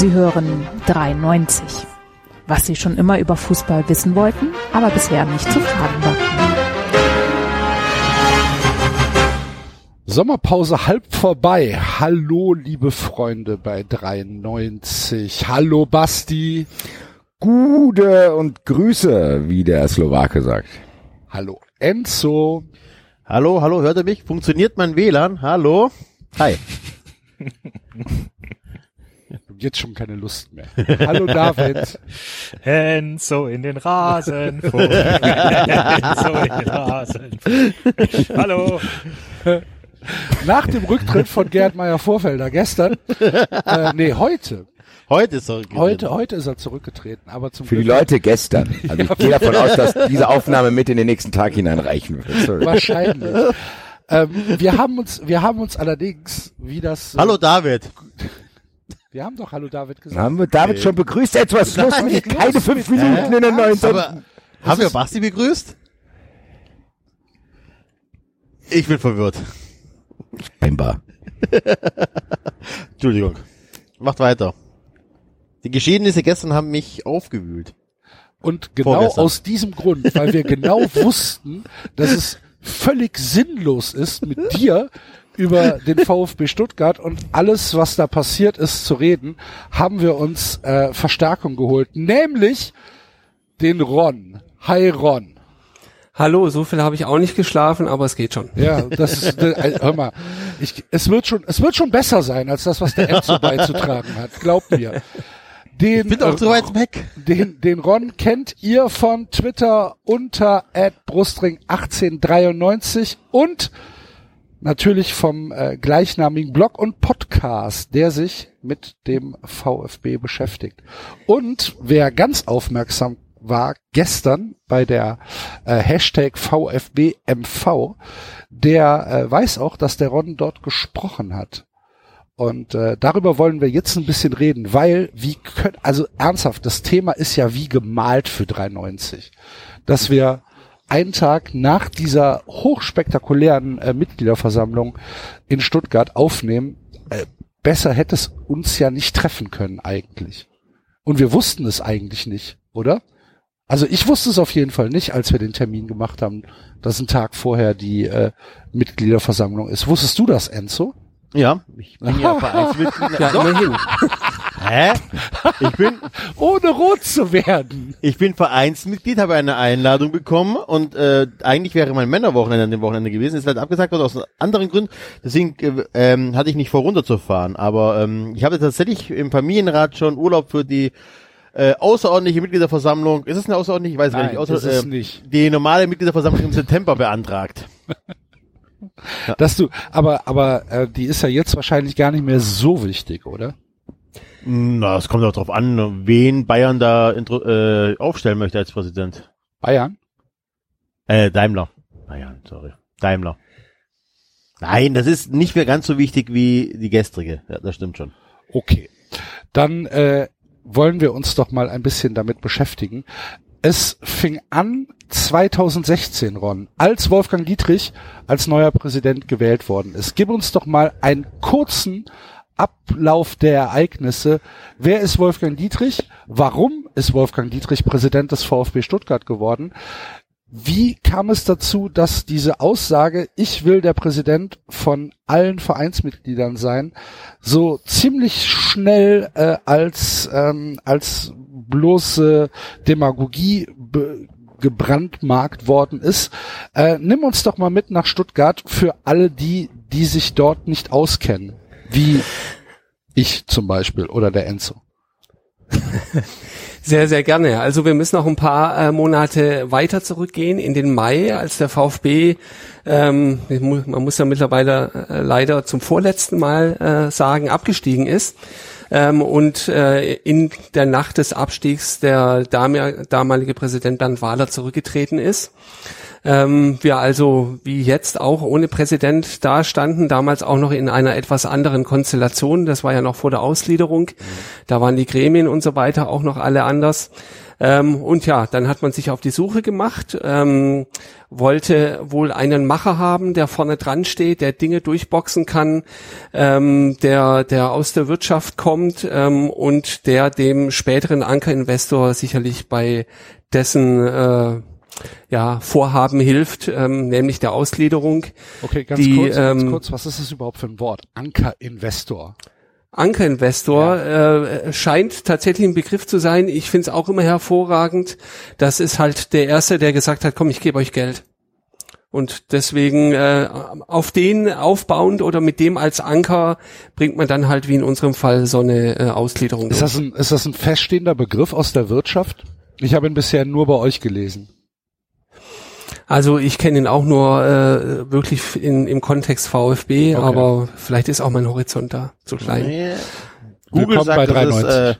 Sie hören 93. Was Sie schon immer über Fußball wissen wollten, aber bisher nicht zu fragen war. Sommerpause halb vorbei. Hallo, liebe Freunde bei 93. Hallo, Basti. Gude und Grüße, wie der Slowake sagt. Hallo, Enzo. Hallo, hallo, hört ihr mich? Funktioniert mein WLAN? Hallo? Hi. Jetzt schon keine Lust mehr. Hallo, David. Enzo in den Rasen. Enzo in den Rasen. Hallo. Nach dem Rücktritt von Gerd Meyer-Vorfelder gestern, äh, nee, heute, Heute ist er heute, heute ist er zurückgetreten, aber zum Für die Glück Leute gestern. Also ich gehe davon aus, dass diese Aufnahme mit in den nächsten Tag hineinreichen wird. Sorry. wahrscheinlich. ähm, wir haben uns, wir haben uns allerdings, wie das, äh, Hallo David. Wir haben doch Hallo David gesagt. Haben wir David schon begrüßt? Jetzt was los los keine fünf Minuten in der neuen Aber haben wir Basti begrüßt? Ich bin verwirrt. Scheinbar. Entschuldigung. Macht weiter. Die Geschehnisse gestern haben mich aufgewühlt. Und genau Vorgestern. aus diesem Grund, weil wir genau wussten, dass es völlig sinnlos ist, mit dir über den VfB Stuttgart und alles, was da passiert ist, zu reden, haben wir uns äh, Verstärkung geholt, nämlich den Ron. Hi Ron. Hallo, so viel habe ich auch nicht geschlafen, aber es geht schon. Ja, das ist, äh, hör mal, ich, es wird schon, es wird schon besser sein als das, was der Enzo beizutragen hat. Glaubt mir. Den, Bin auch äh, zu weit weg. Den, den Ron kennt ihr von Twitter unter @brustring1893 und natürlich vom äh, gleichnamigen Blog und Podcast, der sich mit dem VfB beschäftigt. Und wer ganz aufmerksam war gestern bei der äh, Hashtag VfBMV, der äh, weiß auch, dass der Ron dort gesprochen hat. Und äh, darüber wollen wir jetzt ein bisschen reden, weil wie können, also ernsthaft, das Thema ist ja wie gemalt für 93, dass wir einen Tag nach dieser hochspektakulären äh, Mitgliederversammlung in Stuttgart aufnehmen. Äh, besser hätte es uns ja nicht treffen können eigentlich. Und wir wussten es eigentlich nicht, oder? Also ich wusste es auf jeden Fall nicht, als wir den Termin gemacht haben, dass ein Tag vorher die äh, Mitgliederversammlung ist. Wusstest du das, Enzo? Ja, ich bin ja Vereinsmitglied. Ja, immerhin. Hä? Ich bin, Ohne rot zu werden. ich bin Vereinsmitglied, habe eine Einladung bekommen und äh, eigentlich wäre mein Männerwochenende an dem Wochenende gewesen. Ist halt abgesagt worden aus anderen Gründen. Deswegen äh, ähm, hatte ich nicht vor runterzufahren. Aber ähm, ich habe tatsächlich im Familienrat schon Urlaub für die äh, außerordentliche Mitgliederversammlung. Ist es eine außerordentliche? Ich weiß es gar Nein, nicht. Außer, das ist äh, nicht. Die normale Mitgliederversammlung im September beantragt. Dass du, aber, aber äh, die ist ja jetzt wahrscheinlich gar nicht mehr so wichtig, oder? Na, es kommt auch drauf an, wen Bayern da äh, aufstellen möchte als Präsident. Bayern? Äh, Daimler. Bayern, sorry. Daimler. Nein, das ist nicht mehr ganz so wichtig wie die gestrige. Ja, das stimmt schon. Okay. Dann äh, wollen wir uns doch mal ein bisschen damit beschäftigen. Es fing an 2016, Ron, als Wolfgang Dietrich als neuer Präsident gewählt worden ist. Gib uns doch mal einen kurzen Ablauf der Ereignisse. Wer ist Wolfgang Dietrich? Warum ist Wolfgang Dietrich Präsident des VfB Stuttgart geworden? Wie kam es dazu, dass diese Aussage, ich will der Präsident von allen Vereinsmitgliedern sein, so ziemlich schnell äh, als ähm, als bloße Demagogie gebrandmarkt worden ist. Äh, nimm uns doch mal mit nach Stuttgart für alle die, die sich dort nicht auskennen, wie ich zum Beispiel oder der Enzo. Sehr, sehr gerne. Also wir müssen noch ein paar äh, Monate weiter zurückgehen in den Mai, als der VfB, ähm, man muss ja mittlerweile äh, leider zum vorletzten Mal äh, sagen, abgestiegen ist. Ähm, und äh, in der Nacht des Abstiegs der damalige Präsident Bernd Wahler zurückgetreten ist. Ähm, wir also wie jetzt auch ohne Präsident da standen, damals auch noch in einer etwas anderen Konstellation. Das war ja noch vor der Ausgliederung. Da waren die Gremien und so weiter auch noch alle anders. Ähm, und ja, dann hat man sich auf die Suche gemacht, ähm, wollte wohl einen Macher haben, der vorne dran steht, der Dinge durchboxen kann, ähm, der, der aus der Wirtschaft kommt ähm, und der dem späteren Ankerinvestor sicherlich bei dessen äh, ja, Vorhaben hilft, ähm, nämlich der Ausgliederung. Okay, ganz Die, kurz, ganz ähm, kurz, was ist das überhaupt für ein Wort? Ankerinvestor. Ankerinvestor äh, scheint tatsächlich ein Begriff zu sein. Ich finde es auch immer hervorragend. Das ist halt der Erste, der gesagt hat, komm, ich gebe euch Geld. Und deswegen äh, auf den aufbauend oder mit dem als Anker bringt man dann halt wie in unserem Fall so eine äh, Ausgliederung. Ist das ein, ist das ein feststehender Begriff aus der Wirtschaft? Ich habe ihn bisher nur bei euch gelesen. Also ich kenne ihn auch nur äh, wirklich in, im Kontext VfB, Okay. aber vielleicht ist auch mein Horizont da zu klein. Nee. Google Willkommen bei sagt, das ist, 93. äh,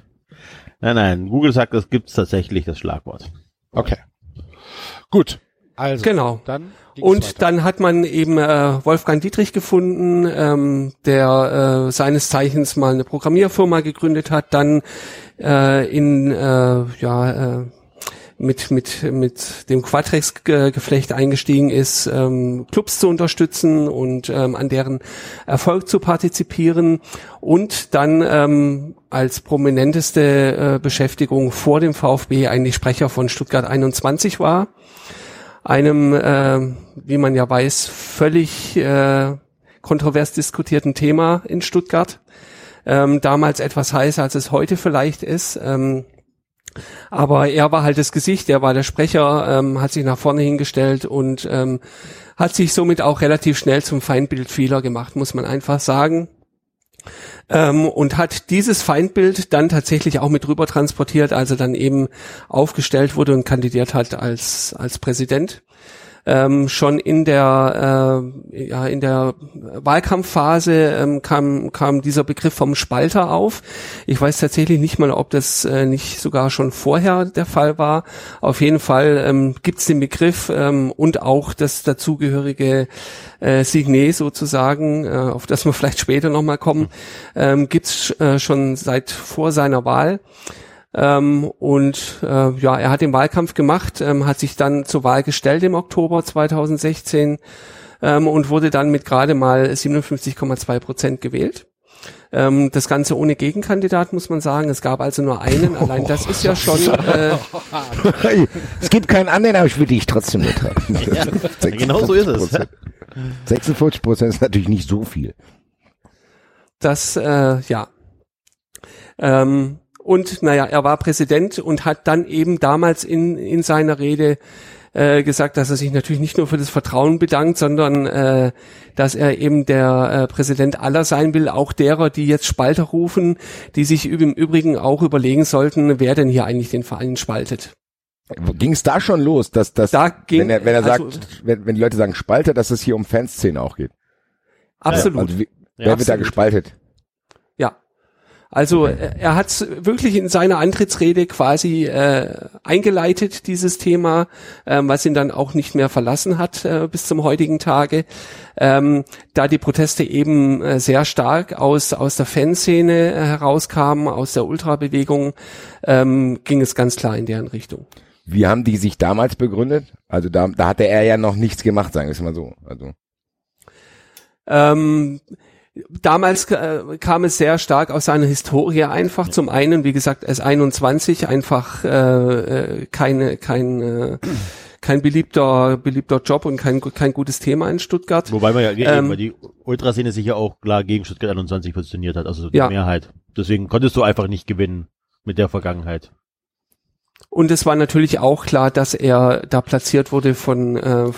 nein, nein, Google sagt, es gibt tatsächlich das Schlagwort. Okay. Gut. Also. Genau. Dann Und weiter. dann hat man eben äh, Wolfgang Dietrich gefunden, ähm, der äh, seines Zeichens mal eine Programmierfirma gegründet hat, dann äh, in äh, ja äh, mit mit mit dem Quadrex-Geflecht eingestiegen ist, ähm, Clubs zu unterstützen und ähm, an deren Erfolg zu partizipieren und dann ähm, als prominenteste äh, Beschäftigung vor dem VfB eigentlich Sprecher von Stuttgart 21 war einem, äh, wie man ja weiß, völlig äh, kontrovers diskutierten Thema in Stuttgart. Ähm, damals etwas heißer, als es heute vielleicht ist. Ähm, aber er war halt das Gesicht, er war der Sprecher, ähm, hat sich nach vorne hingestellt und ähm, hat sich somit auch relativ schnell zum Feindbild vieler gemacht, muss man einfach sagen. Ähm, und hat dieses Feindbild dann tatsächlich auch mit rüber transportiert, als er dann eben aufgestellt wurde und kandidiert hat als, als Präsident. Ähm, schon in der äh, ja in der Wahlkampfphase ähm, kam kam dieser Begriff vom Spalter auf. Ich weiß tatsächlich nicht mal, ob das äh, nicht sogar schon vorher der Fall war. Auf jeden Fall ähm, gibt es den Begriff ähm, und auch das dazugehörige äh, Signet sozusagen, äh, auf das wir vielleicht später nochmal kommen, ähm, gibt es äh, schon seit vor seiner Wahl. Ähm, und äh, ja, er hat den Wahlkampf gemacht, ähm, hat sich dann zur Wahl gestellt im Oktober 2016 ähm, und wurde dann mit gerade mal 57,2 Prozent gewählt. Ähm, das Ganze ohne Gegenkandidat, muss man sagen. Es gab also nur einen. Allein das ist ja schon äh, es gibt keinen anderen, aber ich will dich trotzdem nicht. Ja, genau so ist es. 46 Prozent ist natürlich nicht so viel. das, äh, ja. Ähm, und naja, er war Präsident und hat dann eben damals in, in seiner Rede äh, gesagt, dass er sich natürlich nicht nur für das Vertrauen bedankt, sondern äh, dass er eben der äh, Präsident aller sein will, auch derer, die jetzt Spalter rufen, die sich im Übrigen auch überlegen sollten, wer denn hier eigentlich den Verein spaltet. Ging es da schon los, dass das, Da ging- wenn er, wenn er also- sagt, wenn, wenn die Leute sagen Spalter, dass es hier um Fanszene auch geht. Absolut. Also wie, wer wird da absolut. gespaltet? Also äh, er hat wirklich in seiner Antrittsrede quasi äh, eingeleitet, dieses Thema, ähm, was ihn dann auch nicht mehr verlassen hat äh, bis zum heutigen Tage. Ähm, da die Proteste eben äh, sehr stark aus, aus der Fanszene äh, herauskamen, aus der Ultrabewegung, ähm, ging es ganz klar in deren Richtung. Wie haben die sich damals begründet? Also da, da hatte er ja noch nichts gemacht, sagen wir es mal so. Also Ähm, damals äh, kam es sehr stark aus seiner Historie einfach. Zum einen, wie gesagt, S21 einfach äh, äh, keine kein äh, kein beliebter beliebter Job und kein kein gutes Thema in Stuttgart. Wobei man ja, Ähm, weil die Ultraszene sich ja auch klar gegen Stuttgart 21 positioniert hat, also die Ja. Mehrheit. Deswegen konntest du einfach nicht gewinnen mit der Vergangenheit. Und es war natürlich auch klar, dass er da platziert wurde von, äh,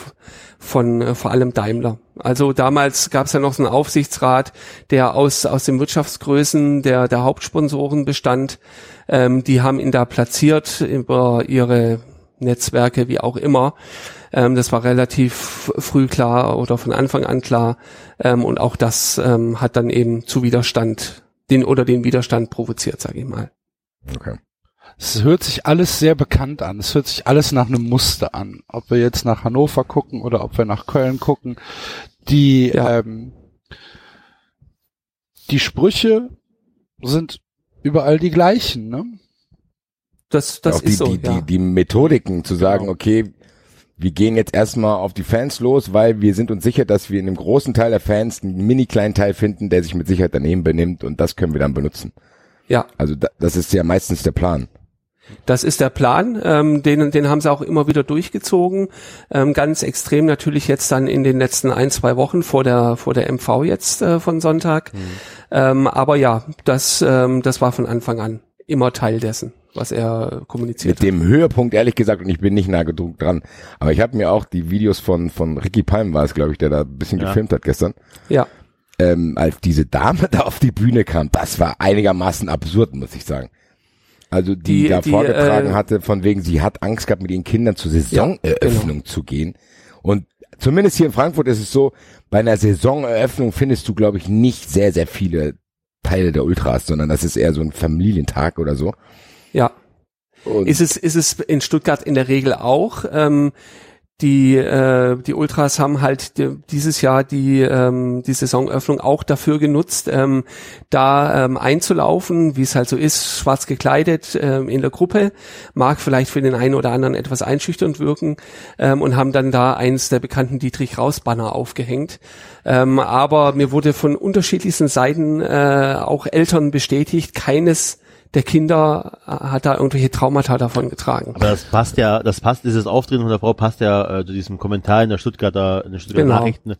von äh, vor allem Daimler. Also damals gab es ja noch so einen Aufsichtsrat, der aus, aus den Wirtschaftsgrößen der, der Hauptsponsoren bestand. Ähm, die haben ihn da platziert über ihre Netzwerke, wie auch immer. Ähm, das war relativ früh klar oder von Anfang an klar. Ähm, und auch das ähm, hat dann eben zu Widerstand, den oder den Widerstand provoziert, sage ich mal. okay. Es hört sich alles sehr bekannt an. Es hört sich alles nach einem Muster an. Ob wir jetzt nach Hannover gucken oder ob wir nach Köln gucken. Die, Ja. ähm, die Sprüche sind überall die gleichen, ne? Das, das die, ist so. die, ja. die, die Methodiken zu sagen, Genau. okay, wir gehen jetzt erstmal auf die Fans los, weil wir sind uns sicher, dass wir in einem großen Teil der Fans einen mini kleinen Teil finden, der sich mit Sicherheit daneben benimmt und das können wir dann benutzen. ja. Also da, das ist ja meistens der Plan. Das ist der Plan, ähm, den, den haben sie auch immer wieder durchgezogen. Ähm, ganz extrem natürlich jetzt dann in den letzten ein, zwei Wochen vor der, vor der MV jetzt äh, von Sonntag. Ähm, aber ja, das, ähm, das war von Anfang an immer Teil dessen, was er kommuniziert Mit dem Höhepunkt, ehrlich gesagt, und ich bin nicht nah gedruckt dran, aber ich habe mir auch die Videos von, von Ricky Palm war es, glaube ich, der da ein bisschen Ja. gefilmt hat gestern, hat. Ja, ähm, als diese Dame da auf die Bühne kam, das war einigermaßen absurd, muss ich sagen. Also die, Die- da die, vorgetragen äh, hatte, von wegen, sie hat Angst gehabt, mit ihren Kindern zur Saisoneröffnung genau. zu gehen. Und zumindest hier in Frankfurt ist es so, bei einer Saisoneröffnung findest du, glaube ich, nicht sehr, sehr viele Teile der Ultras, sondern das ist eher so ein Familientag oder so. ja. Und Ist es, ist es in Stuttgart in der Regel auch. Ähm, die, äh, die Ultras haben halt die, dieses Jahr die, ähm, die Saisonöffnung auch dafür genutzt, ähm, da ähm, einzulaufen, wie es halt so ist, schwarz gekleidet ähm, in der Gruppe, mag vielleicht für den einen oder anderen etwas einschüchternd wirken ähm, und haben dann da eins der bekannten Dietrich Raus-Banner aufgehängt. Ähm, aber mir wurde von unterschiedlichsten Seiten äh, auch Eltern bestätigt, keines der Kinder äh, hat da irgendwelche Traumata davon getragen. Aber das passt ja, das passt, dieses Auftreten von der Frau passt ja äh, zu diesem Kommentar in der Stuttgarter, in den Stuttgarter Genau. Nachrichten,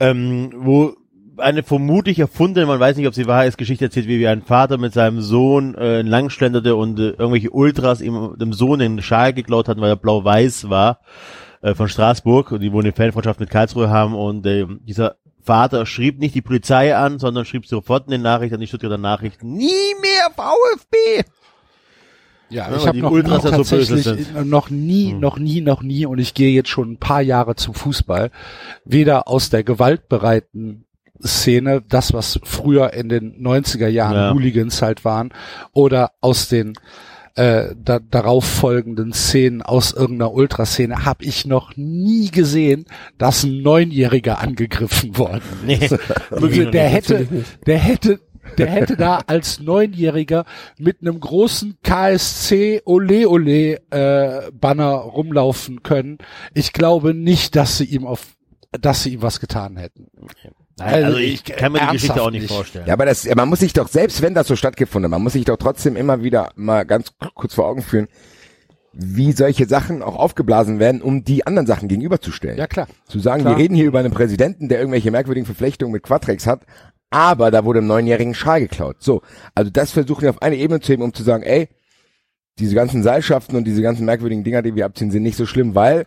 ähm, wo eine vermutlich erfundene, man weiß nicht, ob sie wahr ist, Geschichte erzählt, wie, wie ein Vater mit seinem Sohn äh, langschlenderte und äh, irgendwelche Ultras ihm dem Sohn den Schal geklaut hatten, weil er blau-weiß war äh, von Straßburg und die wohl eine Fanfreundschaft mit Karlsruhe haben und äh, dieser Vater schrieb nicht die Polizei an, sondern schrieb sofort in den Nachrichten an die Stuttgarter Nachrichten, nie mehr VfB! Ja, Ja, ich habe noch, Ultras noch so tatsächlich sind. noch nie, Hm. noch nie, noch nie und ich gehe jetzt schon ein paar Jahre zum Fußball, weder aus der gewaltbereiten Szene, das was früher in den 90er Jahren Ja. Hooligans halt waren, oder aus den äh, da, darauf folgenden Szenen aus irgendeiner Ultraszene habe ich noch nie gesehen, dass ein Neunjähriger angegriffen worden Nee, ist. wirklich der hätte, der hätte, der hätte da als Neunjähriger mit einem großen KSC Ole Ole äh, Banner rumlaufen können. Ich glaube nicht, dass sie ihm auf, dass sie ihm was getan hätten. Nein, also Also ich kann mir die Geschichte auch nicht nicht. vorstellen. Ja, aber das, man muss sich doch, selbst wenn das so stattgefunden hat, man muss sich doch trotzdem immer wieder mal ganz kurz vor Augen führen, wie solche Sachen auch aufgeblasen werden, um die anderen Sachen gegenüberzustellen. Ja klar. Zu sagen, Klar. wir reden hier über einen Präsidenten, der irgendwelche merkwürdigen Verflechtungen mit Quadrex hat, aber da wurde einem neunjährigen Schal geklaut. So, also das versuchen wir auf eine Ebene zu heben, um zu sagen, ey, diese ganzen Seilschaften und diese ganzen merkwürdigen Dinger, die wir abziehen, sind nicht so schlimm, weil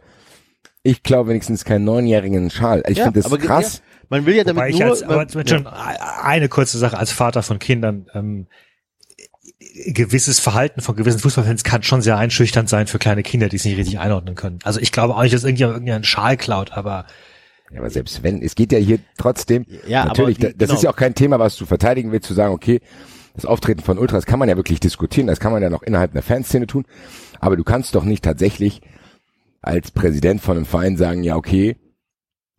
ich glaube wenigstens keinen neunjährigen Schal. Ich Ja, finde das krass. ja, man will ja damit Wobei ich nur, als, aber man, schon eine kurze Sache als Vater von Kindern. Ähm, gewisses Verhalten von gewissen Fußballfans kann schon sehr einschüchternd sein für kleine Kinder, die es nicht richtig einordnen können. Also ich glaube auch nicht, dass irgendjemand irgendeinen Schal klaut, aber Ja, aber selbst wenn, es geht ja hier trotzdem, Ja, natürlich, aber das genau. ist ja auch kein Thema, was du verteidigen willst, zu sagen, okay, das Auftreten von Ultras kann man ja wirklich diskutieren, das kann man ja noch innerhalb einer Fanszene tun, aber du kannst doch nicht tatsächlich als Präsident von einem Verein sagen, ja, okay,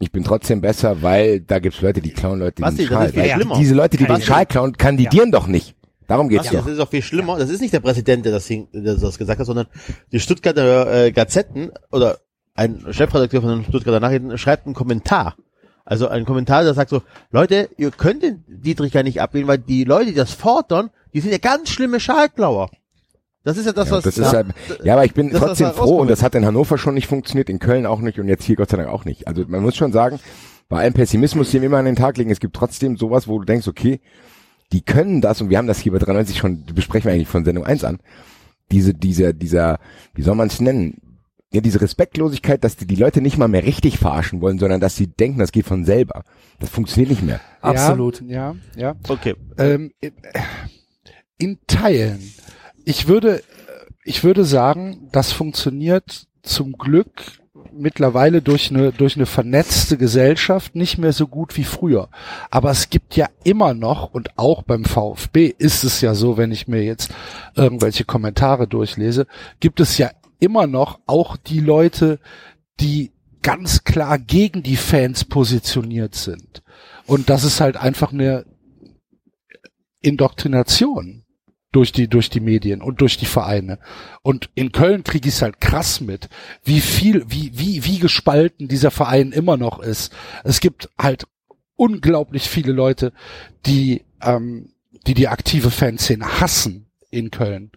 ich bin trotzdem besser, weil da gibt's Leute, die klauen Leute Basti, den Schal. schlimmer. diese Leute, die den Basti. Schal klauen, kandidieren doch nicht. Darum geht's Basti, doch. das ist auch viel schlimmer. Das ist nicht der Präsident, der das, hing- der das gesagt hat, sondern die Stuttgarter äh, Gazetten oder ein Chefredakteur von den Stuttgarter Nachrichten schreibt einen Kommentar. Also ein Kommentar, der sagt so, Leute, ihr könnt den Dietrich gar nicht abwählen, weil die Leute, die das fordern, die sind ja ganz schlimme Schalklauer. Das ist ja das, Ja, was... das ist halt, ja, aber ich bin das, trotzdem da froh und das hat in Hannover schon nicht funktioniert, in Köln auch nicht und jetzt hier Gott sei Dank auch nicht. Also man muss schon sagen, bei allem Pessimismus, den wir immer an den Tag legen, es gibt trotzdem sowas, wo du denkst, okay, die können das und wir haben das hier bei 93 schon, besprechen wir eigentlich von Sendung 1 an, diese, dieser, dieser, wie soll man es nennen, ja, diese Respektlosigkeit, dass die, die Leute nicht mal mehr richtig verarschen wollen, sondern dass sie denken, das geht von selber. Das funktioniert nicht mehr. Absolut. Ja, ja. Okay. Ähm, in Teilen. Ich würde, ich würde sagen, das funktioniert zum Glück mittlerweile durch eine, durch eine vernetzte Gesellschaft nicht mehr so gut wie früher. Aber es gibt ja immer noch, und auch beim VfB ist es ja so, wenn ich mir jetzt irgendwelche Kommentare durchlese, gibt es ja immer noch auch die Leute, die ganz klar gegen die Fans positioniert sind. Und das ist halt einfach eine Indoktrination durch die durch die Medien und durch die Vereine. Und in Köln kriege ich es halt krass mit, wie viel, wie wie wie gespalten dieser Verein immer noch ist. Es gibt halt unglaublich viele Leute, die ähm, die die aktive Fanszene hassen in Köln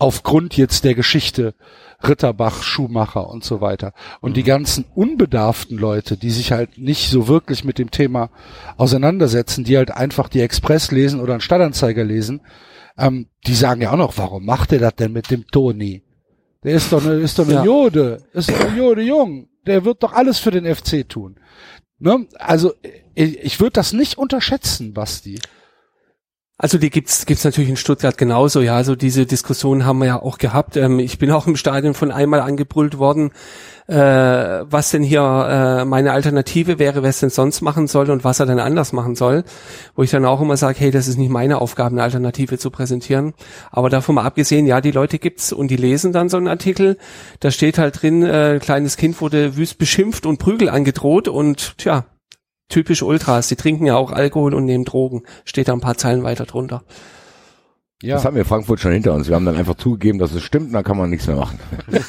aufgrund jetzt der Geschichte Ritterbach, Schumacher und so weiter. Und die ganzen unbedarften Leute, die sich halt nicht so wirklich mit dem Thema auseinandersetzen, die halt einfach die Express lesen oder einen Stadtanzeiger lesen, ähm, die sagen ja auch noch, warum macht er das denn mit dem Toni? Der ist doch eine, ist doch eine Ja. Jode, ist doch ein Jode Jung. Der wird doch alles für den FC tun. Ne? Also ich, ich würde das nicht unterschätzen, Basti. Also die gibt's gibt's natürlich in Stuttgart genauso. Ja, also diese Diskussion haben wir ja auch gehabt. Ähm, ich bin auch im Stadion von einmal angebrüllt worden, äh, was denn hier äh, meine Alternative wäre, wer es denn sonst machen soll und was er denn anders machen soll. Wo ich dann auch immer sage, hey, das ist nicht meine Aufgabe, eine Alternative zu präsentieren. Aber davon mal abgesehen, ja, die Leute gibt's und die lesen dann so einen Artikel. Da steht halt drin, äh, kleines Kind wurde wüst beschimpft und Prügel angedroht und tja, typisch Ultras, die trinken ja auch Alkohol und nehmen Drogen. Steht da ein paar Zeilen weiter drunter. Ja. Das haben wir in Frankfurt schon hinter uns. Wir haben dann einfach zugegeben, dass es stimmt, und dann kann man nichts mehr machen.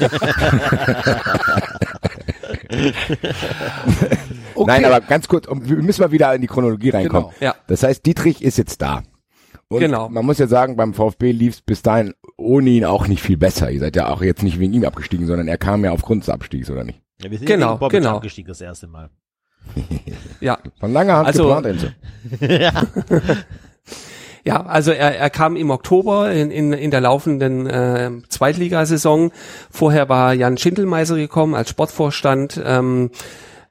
Okay. Nein, aber ganz kurz, wir müssen mal wieder in die Chronologie reinkommen. Genau. Ja. Das heißt, Dietrich ist jetzt da. Und Genau. man muss ja sagen, beim VfB lief es bis dahin ohne ihn auch nicht viel besser. Ihr seid ja auch jetzt nicht wegen ihm abgestiegen, sondern er kam ja aufgrund des Abstiegs, oder nicht? Ja, wir sind Genau, gegen Bobic genau. abgestiegen das erste Mal. Ja, Von langer Hand Also- geplant, Enzo. ja, also er, er kam im Oktober in, in, in der laufenden äh, Zweitligasaison. Vorher war Jan Schindelmeiser gekommen als Sportvorstand. Ähm,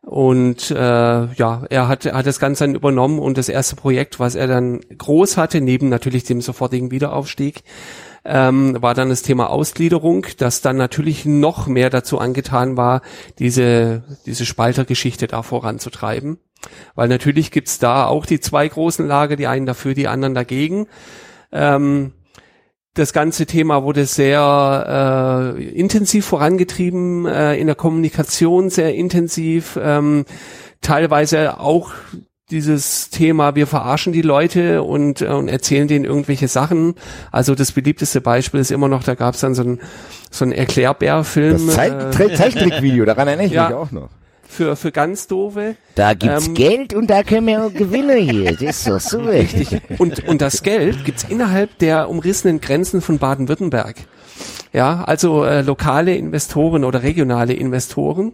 und äh, ja, er hat, hat das Ganze dann übernommen und das erste Projekt, was er dann groß hatte, neben natürlich dem sofortigen Wiederaufstieg, ähm, war dann das Thema Ausgliederung, das dann natürlich noch mehr dazu angetan war, diese, diese Spaltergeschichte da voranzutreiben. Weil natürlich gibt's da auch die zwei großen Lager, die einen dafür, die anderen dagegen. Ähm, das ganze Thema wurde sehr äh, intensiv vorangetrieben, äh, in der Kommunikation sehr intensiv, ähm, teilweise auch dieses Thema, wir verarschen die Leute und, äh, und erzählen denen irgendwelche Sachen. Also das beliebteste Beispiel ist immer noch, da gab es dann so ein so ein Erklärbär-Film Das Zeit äh, Zeichentrickvideo, daran erinnere ich ja. mich auch noch. für, für ganz doofe. Da gibt's Ähm, Geld und da können wir auch Gewinne hier. Das ist doch so richtig. Und, und das Geld gibt's innerhalb der umrissenen Grenzen von Baden-Württemberg. Ja, also äh, lokale Investoren oder regionale Investoren.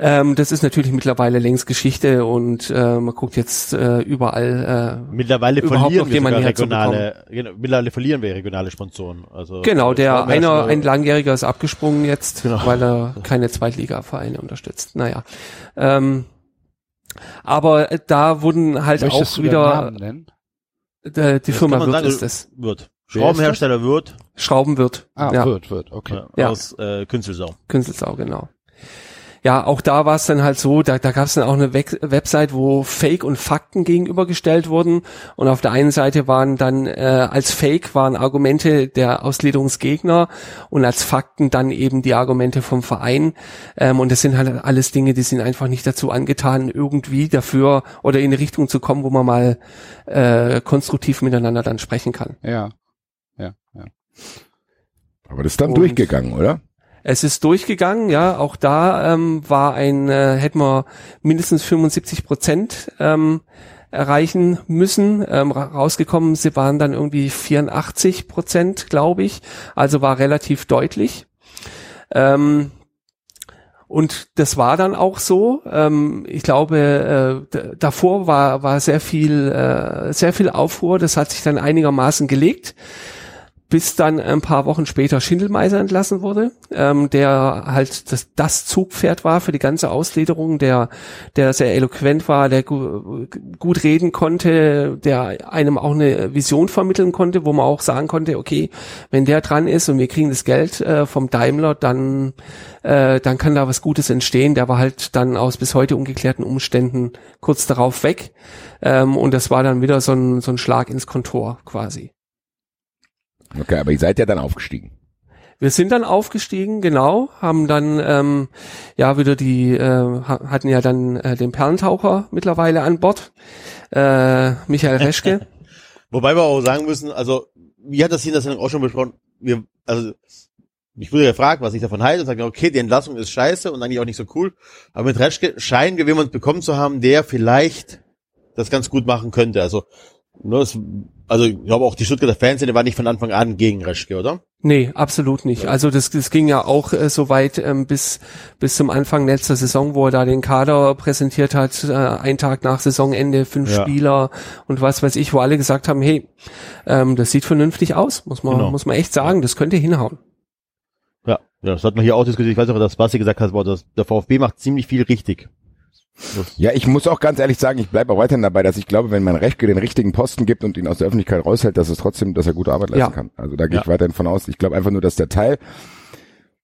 Ähm, das ist natürlich mittlerweile längst Geschichte und äh, man guckt jetzt äh, überall. Äh, Mittlerweile Überhaupt verlieren noch wir regionale, genau, mittlerweile verlieren wir regionale Sponsoren. Also genau, der einer, ein Langjähriger ist abgesprungen jetzt, Genau. weil er keine Zweitliga-Vereine unterstützt. Naja. Ähm, aber da wurden halt Möchtest auch wieder äh, die Das Firma sagen, ist es. Wird. Schraubenhersteller wird Schraubenwirt. Ah, ja. wird, wird, okay. ja, aus äh, Künzelsau. Künstelsau, genau. Ja, auch da war es dann halt so, da, da gab es dann auch eine Web Website, wo Fake und Fakten gegenübergestellt wurden. Und auf der einen Seite waren dann äh, als Fake waren Argumente der Ausgliederungsgegner und als Fakten dann eben die Argumente vom Verein. Ähm, und das sind halt alles Dinge, die sind einfach nicht dazu angetan, irgendwie dafür oder in eine Richtung zu kommen, wo man mal äh, konstruktiv miteinander dann sprechen kann. Ja. Ja, ja. Aber das ist dann Und- durchgegangen, oder? Es ist durchgegangen, ja. Auch da ähm, war ein, äh, hätten wir mindestens 75 Prozent ähm, erreichen müssen. Ähm, ra- rausgekommen, sie waren dann irgendwie 84 Prozent, glaube ich. Also war relativ deutlich. Ähm, und das war dann auch so. Ähm, ich glaube, äh, davor war, war sehr viel, äh, sehr viel Aufruhr. Das hat sich dann einigermaßen gelegt. Bis dann ein paar Wochen später Schindelmeiser entlassen wurde, ähm, der halt das, das Zugpferd war für die ganze Ausgliederung, der, der sehr eloquent war, der gu gut reden konnte, der einem auch eine Vision vermitteln konnte, wo man auch sagen konnte, okay, wenn der dran ist und wir kriegen das Geld äh, vom Daimler, dann, äh, dann kann da was Gutes entstehen. Der war halt dann aus bis heute ungeklärten Umständen kurz darauf weg. Ähm, und das war dann wieder so ein, so ein Schlag ins Kontor quasi. Okay, aber ihr seid ja dann aufgestiegen. Wir sind dann aufgestiegen, genau, haben dann ähm, ja wieder die äh, ha- hatten ja dann äh, den Perlentaucher mittlerweile an Bord, äh, Michael Reschke. Wobei wir auch sagen müssen, also, wie hat das hier in der Sendung auch schon besprochen, wir, also, ich wurde gefragt, was ich davon halte und sage, okay, die Entlassung ist scheiße und eigentlich auch nicht so cool, aber mit Reschke scheinen wir jemanden bekommen zu haben, der vielleicht das ganz gut machen könnte, also, nur das, also, ich glaube auch die Stuttgarter Fanszene war nicht von Anfang an gegen Reschke, oder? Nee, absolut nicht. Also das, das ging ja auch äh, so weit ähm, bis, bis zum Anfang letzter Saison, wo er da den Kader präsentiert hat, äh, ein Tag nach Saisonende, fünf Ja. Spieler und was weiß ich, wo alle gesagt haben, hey, ähm, das sieht vernünftig aus, muss man, Genau. muss man echt sagen, das könnte hinhauen. Ja, ja, das hat man hier auch diskutiert. Ich weiß auch, dass Basti gesagt hat, das, der VfB macht ziemlich viel richtig. Ja, ich muss auch ganz ehrlich sagen, ich bleibe auch weiterhin dabei, dass ich glaube, wenn man Rechtke den richtigen Posten gibt und ihn aus der Öffentlichkeit raushält, dass es trotzdem, dass er gute Arbeit leisten Ja. kann. Also da gehe Ja. ich weiterhin von aus. Ich glaube einfach nur, dass der Teil,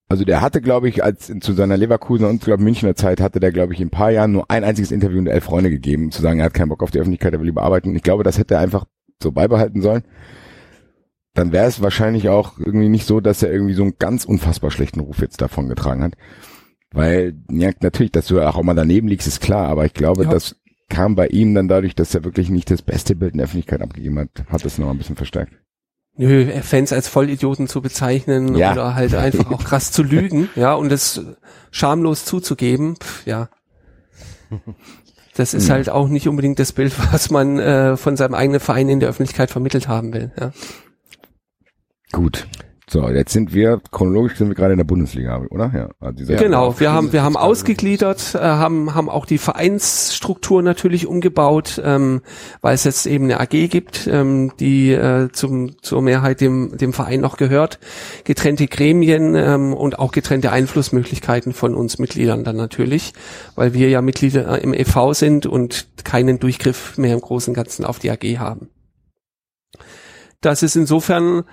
also der hatte, glaube ich, als zu seiner Leverkusen und glaube Münchner Zeit hatte der, glaube ich, in ein paar Jahren nur ein einziges Interview in der Elf Freunde gegeben, zu sagen, er hat keinen Bock auf die Öffentlichkeit, er will lieber arbeiten. Ich glaube, das hätte er einfach so beibehalten sollen. Dann wäre es wahrscheinlich auch irgendwie nicht so, dass er irgendwie so einen ganz unfassbar schlechten Ruf jetzt davon getragen hat. Weil, ja, natürlich, dass du auch mal daneben liegst, ist klar, aber ich glaube, Ja. das kam bei ihm dann dadurch, dass er wirklich nicht das beste Bild in der Öffentlichkeit abgegeben hat, hat es noch ein bisschen verstärkt. Nö, Fans als Vollidioten zu bezeichnen Ja. oder halt einfach auch krass zu lügen, ja, und das schamlos zuzugeben, pf, ja. Das ist halt auch nicht unbedingt das Bild, was man äh, von seinem eigenen Verein in der Öffentlichkeit vermittelt haben will. Ja. Gut. So, jetzt sind wir, chronologisch sind wir gerade in der Bundesliga, oder? Ja. Also Genau, wir haben wir haben ausgegliedert, äh, haben haben auch die Vereinsstruktur natürlich umgebaut, ähm, weil es jetzt eben eine AG gibt, ähm, die äh, zum zur Mehrheit dem dem Verein noch gehört, getrennte Gremien ähm, und auch getrennte Einflussmöglichkeiten von uns Mitgliedern dann natürlich, weil wir ja Mitglieder im EV sind und keinen Durchgriff mehr im Großen und Ganzen auf die AG haben. Das ist insofern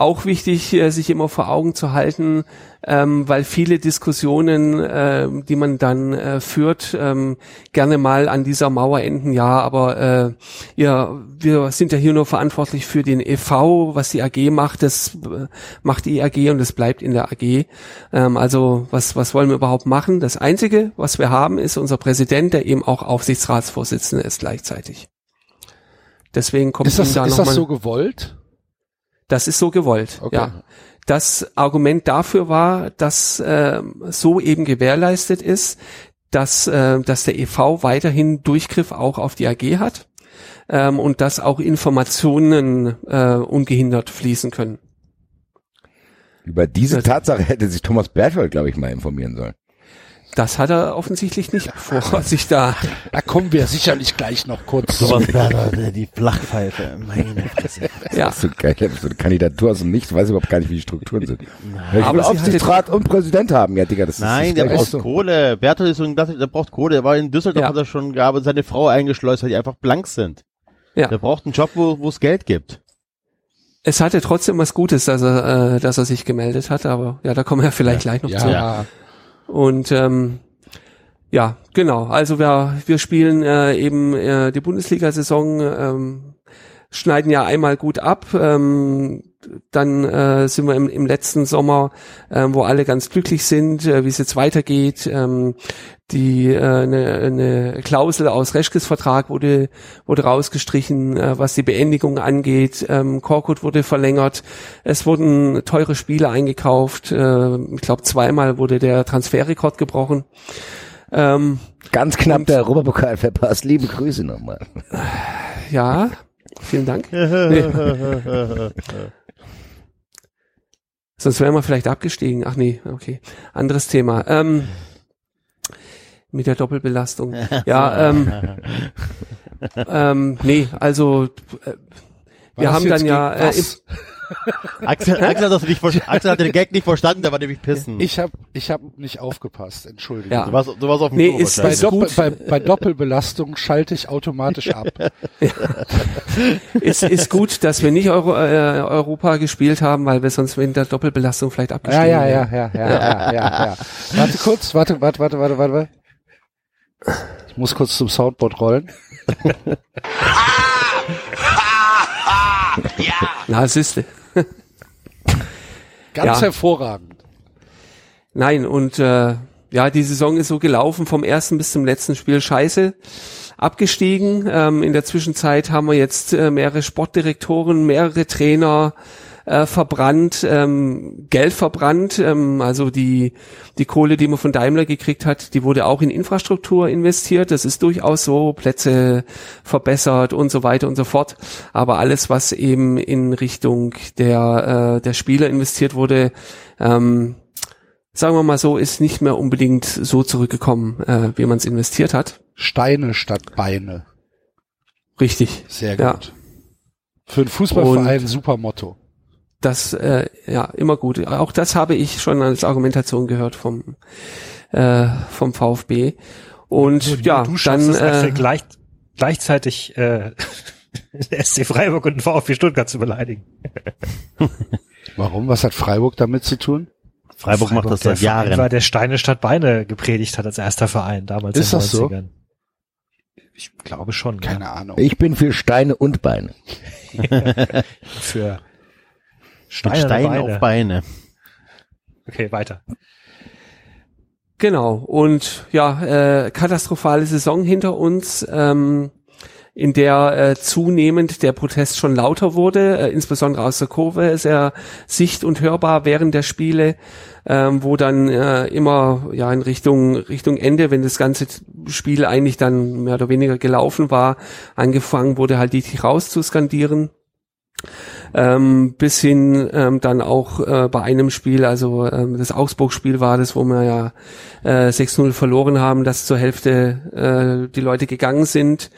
auch wichtig, äh, sich immer vor Augen zu halten, ähm, weil viele Diskussionen, äh, die man dann äh, führt, ähm, gerne mal an dieser Mauer enden. Ja, aber äh, ja, wir sind ja hier nur verantwortlich für den EV, was die AG macht, das äh, macht die AG und es bleibt in der AG. Ähm, also was was wollen wir überhaupt machen? Das Einzige, was wir haben, ist unser Präsident, der eben auch Aufsichtsratsvorsitzender ist gleichzeitig. Deswegen kommt Ist das, da ist das so gewollt? Das ist so gewollt, Okay. ja. Das Argument dafür war, dass äh, so eben gewährleistet ist, dass, äh, dass der EV weiterhin Durchgriff auch auf die AG hat ähm, und dass auch Informationen äh, ungehindert fließen können. Über diese Tatsache hätte sich Thomas Berthold, glaube ich, mal informieren sollen. Das hat er offensichtlich nicht, bevor er sich da. Da kommen wir sicherlich gleich noch kurz zu. Wäre die Flachpfeife. Meine Fresse. Ja, Das ist so geil, so eine Kandidatur aus dem Nichts, weiß überhaupt gar nicht, wie die Strukturen sind. Ja, ich Aber will sie Aufsichtsrat und Präsident haben. Ja, Digga, das ist Nein, das der ist braucht so. Kohle. Bertolt ist so ein Klassiker, der braucht Kohle. Der war in Düsseldorf, Ja. hat er schon gearbeitet, seine Frau eingeschleust, weil die einfach blank sind. ja. Der braucht einen Job, wo wo es Geld gibt. Es hatte trotzdem was Gutes, dass er, äh, dass er sich gemeldet hat, aber ja, da kommen wir vielleicht gleich noch zu. Ja, Und ähm, ja, genau. Also wir, wir spielen äh, eben äh, die Bundesliga-Saison, ähm, schneiden ja einmal gut ab. Ähm, dann äh, sind wir im, im letzten Sommer, ähm, wo alle ganz glücklich sind, äh, wie es jetzt weitergeht. Ähm, die äh, eine, eine Klausel aus Reschkes Vertrag wurde wurde rausgestrichen, äh, was die Beendigung angeht. Ähm, Korkut wurde verlängert. Es wurden teure Spiele eingekauft. Äh, ich glaube zweimal wurde der Transferrekord gebrochen. Ähm, Ganz knapp der Europapokal verpasst. Liebe Grüße nochmal. ja, vielen Dank. Nee. Sonst wären wir vielleicht abgestiegen. Ach nee, okay. Anderes Thema. Ähm, mit der Doppelbelastung. Ja, ähm, ähm, nee, also äh, wir haben dann ja äh? Axel, Axel, hat das nicht, Axel hat den Gag nicht verstanden, der war nämlich pissen. Ich habe ich hab nicht aufgepasst, Entschuldigung. Ja. du warst, du warst auf dem Nee, Klo ist- Bei, Doppel, gut. bei, bei Doppelbelastung schalte ich automatisch ab. ist, ist gut, dass wir nicht Euro, äh, Europa gespielt haben, weil wir sonst mit der Doppelbelastung vielleicht Ja, abgestiegen ja, ja, wären. ja, ja, ja, ja, ja. Warte kurz, warte, warte, warte, warte, warte. warte. Ich muss kurz zum Soundboard rollen. Na, siehste. Ganz Ja. hervorragend. Nein, und äh, ja, die Saison ist so gelaufen, vom ersten bis zum letzten Spiel scheiße. Abgestiegen. Ähm, in der Zwischenzeit haben wir jetzt äh, mehrere Sportdirektoren, mehrere Trainer äh, verbrannt, ähm, Geld verbrannt. Ähm, also die, die Kohle, die man von Daimler gekriegt hat, die wurde auch in Infrastruktur investiert. Das ist durchaus so, Plätze verbessert und so weiter und so fort. Aber alles, was eben in Richtung der, äh, der Spieler investiert wurde, ähm, sagen wir mal so, ist nicht mehr unbedingt so zurückgekommen, äh, wie man es investiert hat. Steine statt Beine. Richtig. Sehr Ja. gut. Für einen Fußballverein super Motto. Das, äh, ja, immer gut. Auch das habe ich schon als Argumentation gehört vom, äh, vom VfB. Und nur ja, du schaffst dann, äh, gleich, gleichzeitig äh, SC Freiburg und den VfB Stuttgart zu beleidigen. Warum? Was hat Freiburg damit zu tun? Freiburg, macht das der seit Verein Jahren. war, der Steine statt Beine gepredigt hat als erster Verein damals Ist in den das so? 90ern. Ich glaube schon. Keine ja. Ahnung. Ich bin für Steine und Beine. Für Steine, Steinen Beine. auf Beine. Okay, weiter. Genau, und ja, äh, katastrophale Saison hinter uns, ähm, in der äh, zunehmend der Protest schon lauter wurde, äh, insbesondere aus der Kurve, sehr sicht- und hörbar während der Spiele, ähm, wo dann äh, immer ja in Richtung Richtung Ende, wenn das ganze Spiel eigentlich dann mehr oder weniger gelaufen war, angefangen wurde halt Dietrich raus zu skandieren ähm, bis hin ähm, dann auch äh, bei einem Spiel, also ähm, das Augsburg-Spiel war das, wo wir ja äh, 6-0 verloren haben, dass zur Hälfte äh, die Leute gegangen sind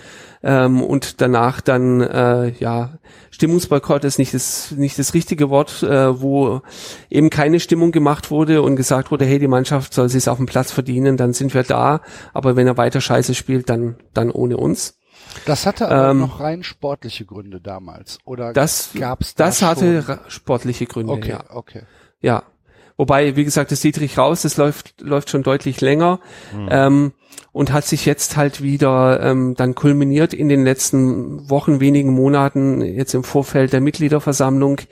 ähm, und danach dann äh, ja Stimmungsboykott ist nicht das nicht das richtige Wort, äh, wo eben keine Stimmung gemacht wurde und gesagt wurde, hey, die Mannschaft soll sich auf dem Platz verdienen, dann sind wir da, aber wenn er weiter Scheiße spielt, dann dann ohne uns. Das hatte aber Ähm, noch rein sportliche Gründe damals. Oder Das gab's da das hatte schon? sportliche Gründe, Okay, ja. okay. Ja. Wobei, wie gesagt, das Dietrich raus, das läuft, läuft schon deutlich länger ähm, und hat sich jetzt halt wieder ähm, dann kulminiert in den letzten Wochen, wenigen Monaten, jetzt im Vorfeld der Mitgliederversammlung.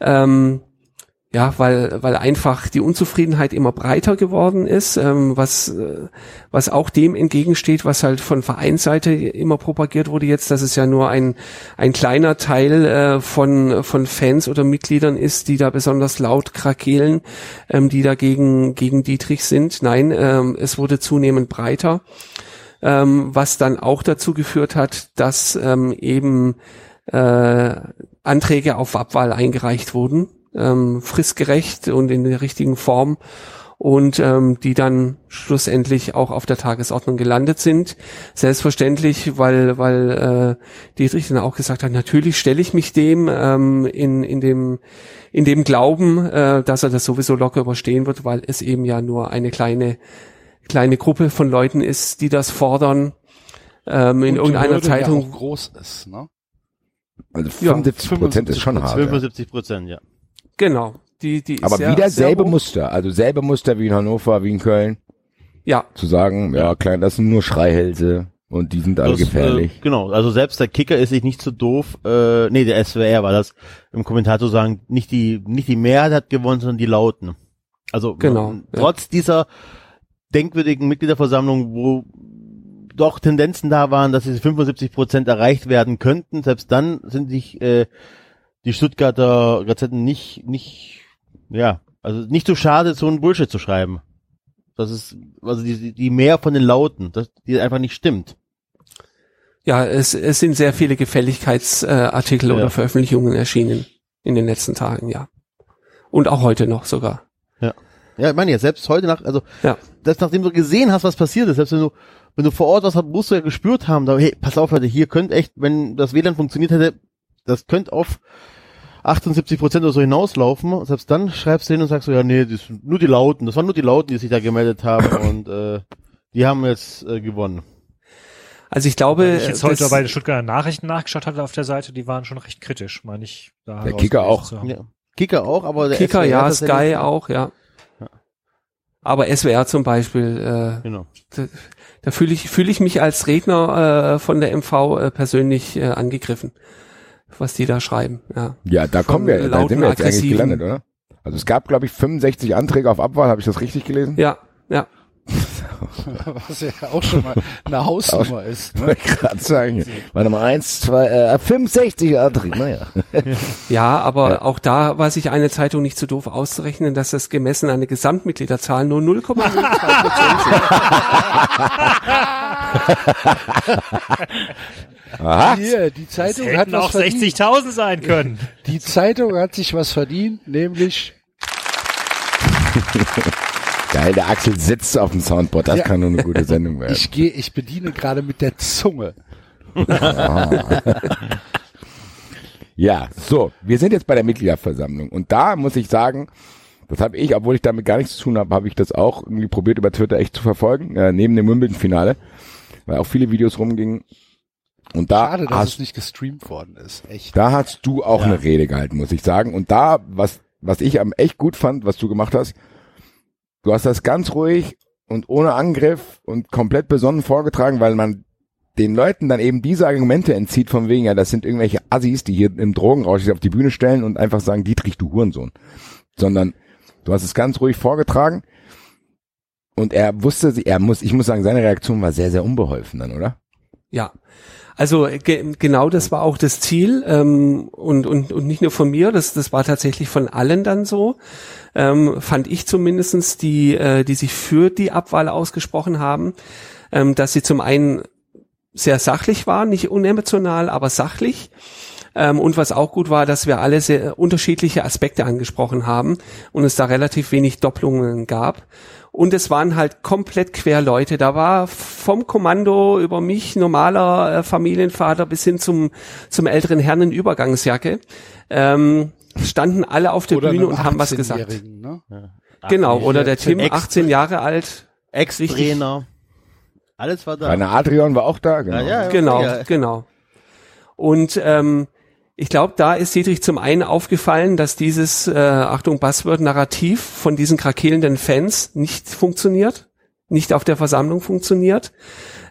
Ähm, ja, weil, weil einfach die Unzufriedenheit immer breiter geworden ist, ähm, was, äh, was auch dem entgegensteht, was halt von Vereinsseite immer propagiert wurde jetzt, dass es ja nur ein, ein kleiner Teil äh, von, von Fans oder Mitgliedern ist, die da besonders laut krakeelen, ähm, die dagegen gegen Dietrich sind. Nein, ähm, es wurde zunehmend breiter, ähm, was dann auch dazu geführt hat, dass ähm, eben äh, Anträge auf Abwahl eingereicht wurden, ähm, fristgerecht und in der richtigen Form und ähm, die dann schlussendlich auch auf der Tagesordnung gelandet sind. Selbstverständlich, weil weil äh, Dietrich dann auch gesagt hat, natürlich stelle ich mich dem ähm, in in dem in dem Glauben, äh, dass er das sowieso locker überstehen wird, weil es eben ja nur eine kleine kleine Gruppe von Leuten ist, die das fordern. Ähm, in irgendeiner Hürde Ja Zeitung auch groß ist, ne? Also Ja, 75 Prozent ist schon hart. Ja. 75 Prozent, ja. Genau. Die, die ist Aber sehr, wieder selbe. Muster. Also selbe Muster wie in Hannover, wie in Köln. Ja, Zu sagen, ja, klein, das sind nur Schreihälse und die sind alle Das, gefährlich. Äh, genau, also selbst der Kicker ist sich nicht so doof, äh, nee, der SWR war das, im Kommentar zu sagen, nicht die, nicht die Mehrheit hat gewonnen, sondern die Lauten. Also Genau, ähm, ja. trotz dieser denkwürdigen Mitgliederversammlung, wo doch Tendenzen da waren, dass diese 75 Prozent erreicht werden könnten, selbst dann sind sich äh, die Stuttgarter Gazetten nicht, nicht, ja, also nicht so schade, so ein Bullshit zu schreiben. Das ist, also die, die mehr von den Lauten, das, die einfach nicht stimmt. ja, es, es sind sehr viele Gefälligkeitsartikel äh, Ja. oder Veröffentlichungen erschienen in den letzten Tagen, ja. Und auch heute noch sogar. Ja, ich meine ja, selbst heute nach, also Ja. selbst nachdem du gesehen hast, was passiert ist, selbst wenn du, wenn du vor Ort was hast, musst du ja gespürt haben, da, hey, pass auf, Leute, hier könnte echt, wenn das WLAN funktioniert hätte, das könnte auf, 78 Prozent oder so hinauslaufen. Selbst dann schreibst du hin und sagst so, ja, nee, das sind nur die Lauten. Das waren nur die Lauten, die sich da gemeldet haben und äh, die haben jetzt äh, gewonnen. Also ich glaube, Wenn ich jetzt heute bei den Stuttgarter Nachrichten nachgeschaut hatte auf der Seite, die waren schon recht kritisch, meine ich. Da Der Kicker auch. Ja. Kicker auch, aber der Kicker, SWR ja, Sky auch, ja. Aber SWR zum Beispiel, äh, Genau. da, da fühle ich, fühle ich mich als Redner äh, von der MV äh, persönlich äh, angegriffen, was die da schreiben. Ja, Ja, da Von kommen wir, da sind wir jetzt eigentlich gelandet, oder? Also es gab, glaube ich, 65 Anträge auf Abwahl, habe ich das richtig gelesen? ja, ja. Was ja auch schon mal eine Hausnummer ist. Ne? Wollte ich gerade sagen. Warte mal, eins, zwei, äh, 65 Antrieb, naja. Ja, aber auch da war sich eine Zeitung nicht so doof auszurechnen, dass das gemessen an der Gesamtmitgliederzahl nur 0,02 Prozent Aha. Hier, die Das Zeitung hat hätten was auch verdient. 60.000 sein können. Die Zeitung hat sich was verdient, nämlich Geil, der Axel sitzt auf dem Soundboard, das Ja. kann nur eine gute Sendung werden. ich gehe, ich bediene gerade mit der Zunge. Ja, so, wir sind jetzt bei der Mitgliederversammlung und da muss ich sagen, das habe ich, obwohl ich damit gar nichts zu tun habe, habe ich das auch irgendwie probiert über Twitter echt zu verfolgen, äh, neben dem Wimbledon-Finale, weil auch viele Videos rumgingen. Und da Schade, dass hast, es nicht gestreamt worden ist. Echt. da hast du auch eine Rede gehalten, muss ich sagen. Und da, was, was ich am echt gut fand, was du gemacht hast, du hast das ganz ruhig und ohne Angriff und komplett besonnen vorgetragen, weil man den Leuten dann eben diese Argumente entzieht von wegen, ja, das sind irgendwelche Assis, die hier im Drogenrausch sich auf die Bühne stellen und einfach sagen, Dietrich, du Hurensohn. Sondern du hast es ganz ruhig vorgetragen und er wusste, er muss, ich muss sagen, seine Reaktion war sehr, sehr unbeholfen dann, oder? Ja, also ge genau das war auch das Ziel ähm, und, und, und nicht nur von mir, das, das war tatsächlich von allen dann so, ähm, fand ich zumindestens die, äh, die sich für die Abwahl ausgesprochen haben, ähm, dass sie zum einen sehr sachlich waren, nicht unemotional, aber sachlich. Ähm, und was auch gut war, dass wir alle sehr unterschiedliche Aspekte angesprochen haben und es da relativ wenig Doppelungen gab. Und es waren halt komplett quer Leute. Da war vom Kommando über mich, normaler äh, Familienvater, bis hin zum, zum älteren Herrn in Übergangsjacke, ähm, standen alle auf der Bühne einem und haben was gesagt. 18-Jährigen, Ne? Genau, oder der Tim, Ex- 18 Jahre alt. Ex-Trainer. Alles war da. Rainer Adrian war auch da, genau. ja, ja, Genau, ja. genau. Und ähm, ich glaube, da ist Dietrich zum einen aufgefallen, dass dieses, äh, Achtung, Buzzword-Narrativ von diesen krakelnden Fans nicht funktioniert, nicht auf der Versammlung funktioniert.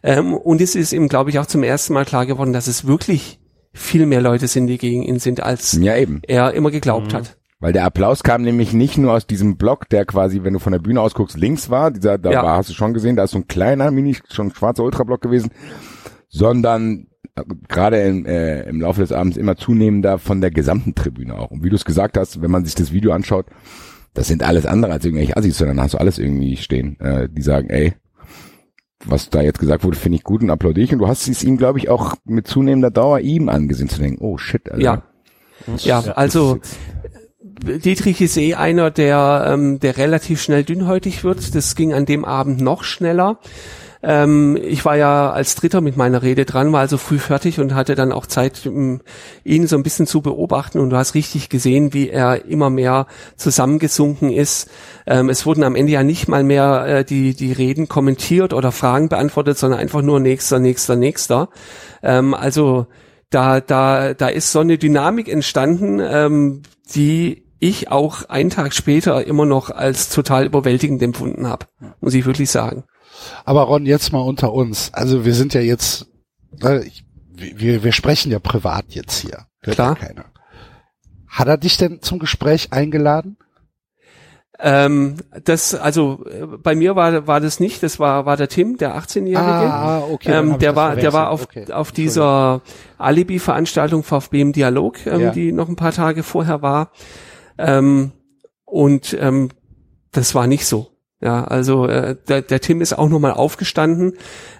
Ähm, und es ist ihm, glaube ich, auch zum ersten Mal klar geworden, dass es wirklich viel mehr Leute sind, die gegen ihn sind, als Ja, eben. er immer geglaubt hat. Weil der Applaus kam nämlich nicht nur aus diesem Block, der quasi, wenn du von der Bühne aus guckst, links war, dieser, da Ja. war, hast du schon gesehen, da ist so ein kleiner, mini, schon schwarzer Ultrablock gewesen, sondern gerade im, äh, im Laufe des Abends immer zunehmender von der gesamten Tribüne auch. Und wie du es gesagt hast, wenn man sich das Video anschaut, das sind alles andere als irgendwelche Assis, sondern hast du alles irgendwie stehen, äh, die sagen, ey, was da jetzt gesagt wurde, finde ich gut und applaudiere ich. Und du hast es ihm, glaube ich, auch mit zunehmender Dauer ihm angesehen zu denken, oh shit, Alter. Ja. Ja, also Dietrich ist eh einer, der, ähm, der relativ schnell dünnhäutig wird. Das ging an dem Abend noch schneller. Ähm, ich war ja als Dritter mit meiner Rede dran, war also früh fertig und hatte dann auch Zeit, ihn so ein bisschen zu beobachten. Und du hast richtig gesehen, wie er immer mehr zusammengesunken ist. Ähm, es wurden am Ende ja nicht mal mehr äh, die, die Reden kommentiert oder Fragen beantwortet, sondern einfach nur nächster, nächster, nächster. Ähm, also da, da, da ist so eine Dynamik entstanden, ähm, die ich auch einen Tag später immer noch als total überwältigend empfunden habe, muss ich wirklich sagen. Aber Ron, jetzt mal unter uns. Also wir sind ja jetzt, ich- wir, wir sprechen ja privat jetzt hier. Hört Klar. Ja keiner. Hat er dich denn zum Gespräch eingeladen? Ähm, das, also äh, bei mir war war das nicht, das war war der Tim, der 18-Jährige. Ah, okay. dann ähm, der war, der war auf. Okay. auf dieser Alibi-Veranstaltung VfB im Dialog, ähm, Ja. die noch ein paar Tage vorher war. Ähm, und ähm, das war nicht so. Ja, also äh, der, der Tim ist auch nochmal aufgestanden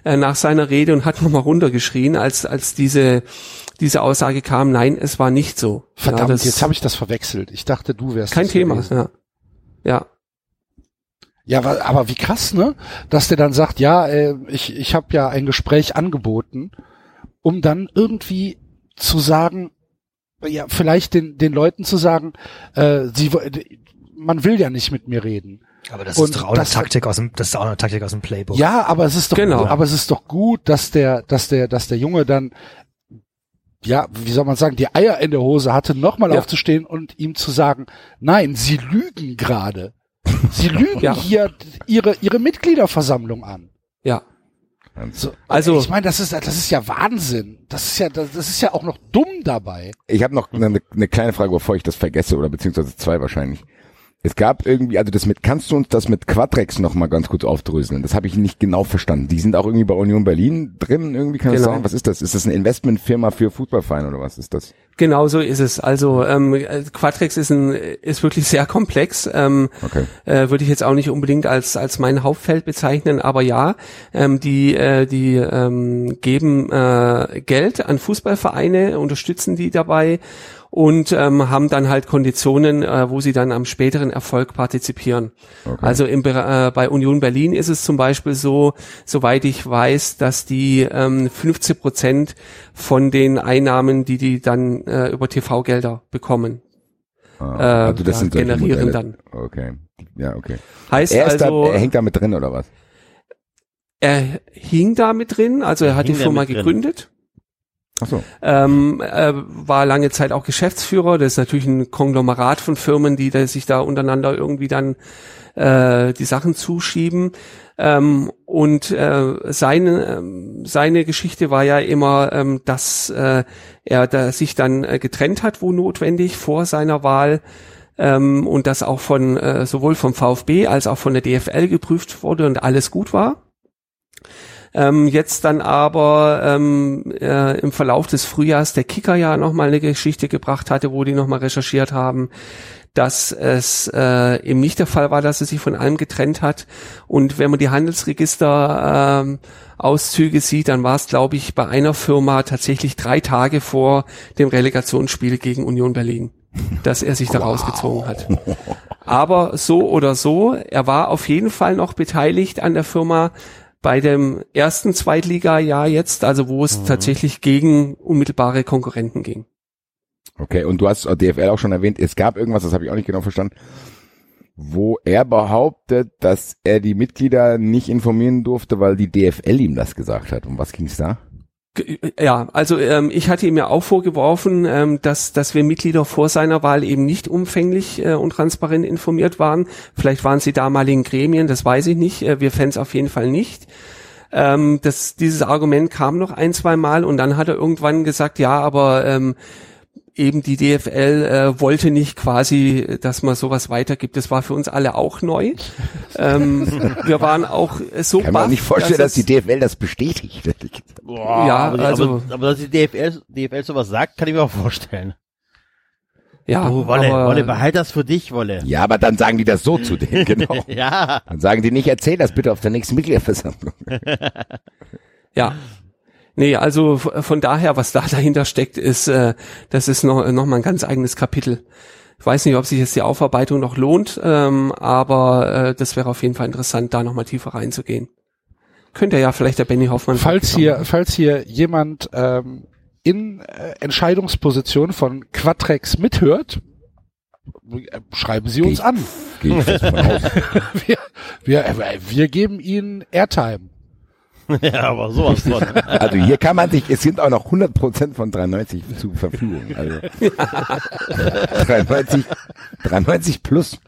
äh, nach seiner Rede und hat nochmal runtergeschrien, als als diese diese Aussage kam. Nein, es war nicht so. Verdammt, ja, das, jetzt habe ich das verwechselt. Ich dachte, du wärst kein Thema. gewesen. Ja, ja. Ja, aber, aber wie krass, ne? Dass der dann sagt, ja, äh, ich, ich habe ja ein Gespräch angeboten, um dann irgendwie zu sagen, ja, vielleicht den, den Leuten zu sagen, äh, sie, man will ja nicht mit mir reden. Aber das Und ist doch auch eine Taktik aus dem, das ist auch eine Taktik aus dem Playbook. Ja, aber es ist doch, Genau. aber es ist doch gut, dass der, dass der, dass der Junge dann, ja, wie soll man sagen, die Eier in der Hose hatte, nochmal Ja. aufzustehen und ihm zu sagen, nein, sie lügen gerade. Sie lügen Ja. hier ihre, ihre Mitgliederversammlung an. Ja. So, Also- ich meine, das ist, das ist ja Wahnsinn. Das ist ja, das, das ist ja auch noch dumm dabei. Ich habe noch eine, eine kleine Frage, bevor ich das vergesse, oder beziehungsweise zwei wahrscheinlich. Es gab irgendwie, also das mit, kannst du uns das mit Quadrex noch mal ganz kurz aufdröseln? Das habe ich nicht genau verstanden. Die sind auch irgendwie bei Union Berlin drin, irgendwie kann das Genau. sein? Was ist das? Ist das eine Investmentfirma für Fußballvereine oder was ist das? Genau so ist es. Also ähm, äh, Quadrex ist ein ist wirklich sehr komplex. Ähm, Okay. äh, würde ich jetzt auch nicht unbedingt als als mein Hauptfeld bezeichnen, aber ja, ähm, die äh, die ähm, geben äh, Geld an Fußballvereine, unterstützen die dabei und ähm, haben dann halt Konditionen, äh, wo sie dann am späteren Erfolg partizipieren. Okay. Also im, äh, bei Union Berlin ist es zum Beispiel so, soweit ich weiß, dass die ähm, 50 Prozent von den Einnahmen, die die dann äh, über TV-Gelder bekommen, Ah, äh, ja, solche generieren Modelle. dann. Okay. Ja, okay. Heißt Er, ist also, da, er hängt da mit drin oder was? er hing da mit drin, also er hat die Firma gegründet. Ach so. ähm, äh, war lange Zeit auch Geschäftsführer. Das ist natürlich ein Konglomerat von Firmen, die da, sich da untereinander irgendwie dann äh, die Sachen zuschieben. Ähm, und äh, seine, ähm, seine Geschichte war ja immer, ähm, dass äh, er da sich dann äh, getrennt hat, wo notwendig, vor seiner Wahl. Ähm, und das auch von äh, sowohl vom VfB als auch von der DFL geprüft wurde und alles gut war ähm, jetzt dann aber ähm, äh, im Verlauf des Frühjahrs der Kicker ja nochmal eine Geschichte gebracht hatte, wo die nochmal recherchiert haben, dass es äh, eben nicht der Fall war, dass er sich von allem getrennt hat. Und wenn man die Handelsregister ähm, Auszüge sieht, dann war es, glaube ich, bei einer Firma tatsächlich drei Tage vor dem Relegationsspiel gegen Union Berlin, dass er sich da rausgezogen hat. Aber so oder so, er war auf jeden Fall noch beteiligt an der Firma bei dem ersten Zweitliga-Jahr jetzt, also wo es tatsächlich gegen unmittelbare Konkurrenten ging. Okay, und du hast DFL auch schon erwähnt, es gab irgendwas, das habe ich auch nicht genau verstanden, wo er behauptet, dass er die Mitglieder nicht informieren durfte, weil die DFL ihm das gesagt hat. Um was ging's da? Ge- Ja, also ähm, ich hatte ihm ja auch vorgeworfen, ähm, dass, dass wir Mitglieder vor seiner Wahl eben nicht umfänglich äh, und transparent informiert waren. Vielleicht waren sie damaligen Gremien, das weiß ich nicht. Äh, wir Fans auf jeden Fall nicht. Ähm, das, dieses Argument kam noch ein, zwei Mal und dann hat er irgendwann gesagt, ja, aber ähm, eben die DFL äh, wollte nicht quasi, dass man sowas weitergibt. Das war für uns alle auch neu. ähm, wir waren auch so Kann man baff, nicht vorstellen, dass, es- die DFL das bestätigt. Boah, Ja, aber, also- aber, aber dass die DFL, DFL sowas sagt, kann ich mir auch vorstellen. ja, oh, Wolle, aber- Wolle, behalt das für dich, Wolle. Ja, aber dann sagen die das so zu denen, genau. Ja. Dann sagen die nicht, erzähl das bitte auf der nächsten Mitgliederversammlung. Ja. Nee, also von daher, was da dahinter steckt, ist, äh, das ist noch, noch mal ein ganz eigenes Kapitel. Ich weiß nicht, ob sich jetzt die Aufarbeitung noch lohnt, ähm, aber äh, das wäre auf jeden Fall interessant, da noch mal tiefer reinzugehen. Könnte ja vielleicht der Benny Hoffmann. Falls hier, falls hier jemand ähm, in äh, Entscheidungsposition von Quatrex mithört, äh, schreiben Sie uns Geh- an. Gehe ich fest von aus. Wir, wir, äh, wir geben Ihnen Airtime. ja, aber sowas von. Also hier kann man sich, es sind auch noch 100% von 93 zur Verfügung. Also 93, 93 plus.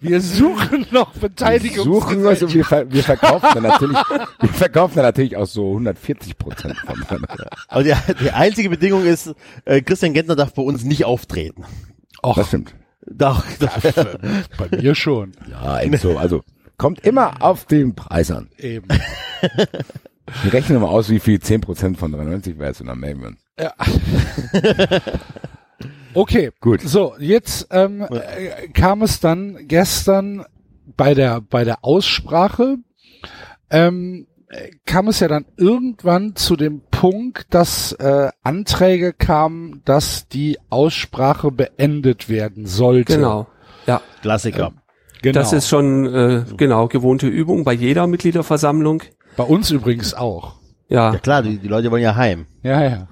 Wir suchen noch Wir Beteiligung. suchen was und wir, ver wir verkaufen dann natürlich, wir verkaufen dann natürlich auch so 140 Prozent von. Aber die, die einzige Bedingung ist, äh, Christian Gentner darf bei uns nicht auftreten. Das stimmt. Doch, doch. Bei mir schon. Ja, eben so. Also kommt immer auf den Preis an. Eben. Wir rechnen mal aus, wie viel 10 Prozent von 93 wäre und dann melden wir uns. Ja. Okay, Gut. So, jetzt ähm, äh, kam es dann gestern bei der bei der Aussprache ähm, äh, kam es ja dann irgendwann zu dem Punkt, dass äh, Anträge kamen, dass die Aussprache beendet werden sollte. Genau. Ja, Klassiker. Genau. das ist schon äh, genau gewohnte Übung bei jeder Mitgliederversammlung. bei uns übrigens auch. Ja, Ja klar, die, die Leute wollen ja heim. Ja, ja.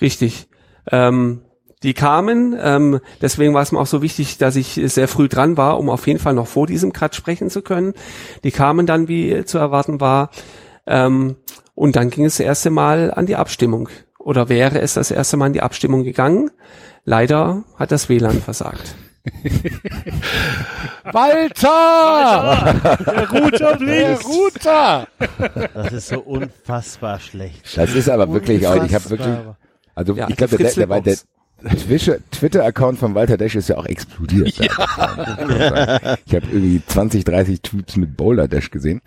Richtig. Ähm, die kamen, ähm, deswegen war es mir auch so wichtig, dass ich sehr früh dran war, um auf jeden Fall noch vor diesem Cut sprechen zu können. Die kamen dann, wie zu erwarten war, ähm, und dann ging es das erste Mal an die Abstimmung. Oder wäre es das erste Mal an die Abstimmung gegangen? Leider hat das WLAN versagt. Walter! Der Router Der Router! Das ist so unfassbar schlecht. Das ist aber wirklich, auch, ich habe wirklich, also Ja, ich glaube, der, der, der, Twitter-Account von Walter Desch ist ja auch explodiert. ich habe irgendwie 20, 30 Tweets mit Boulder Dash gesehen.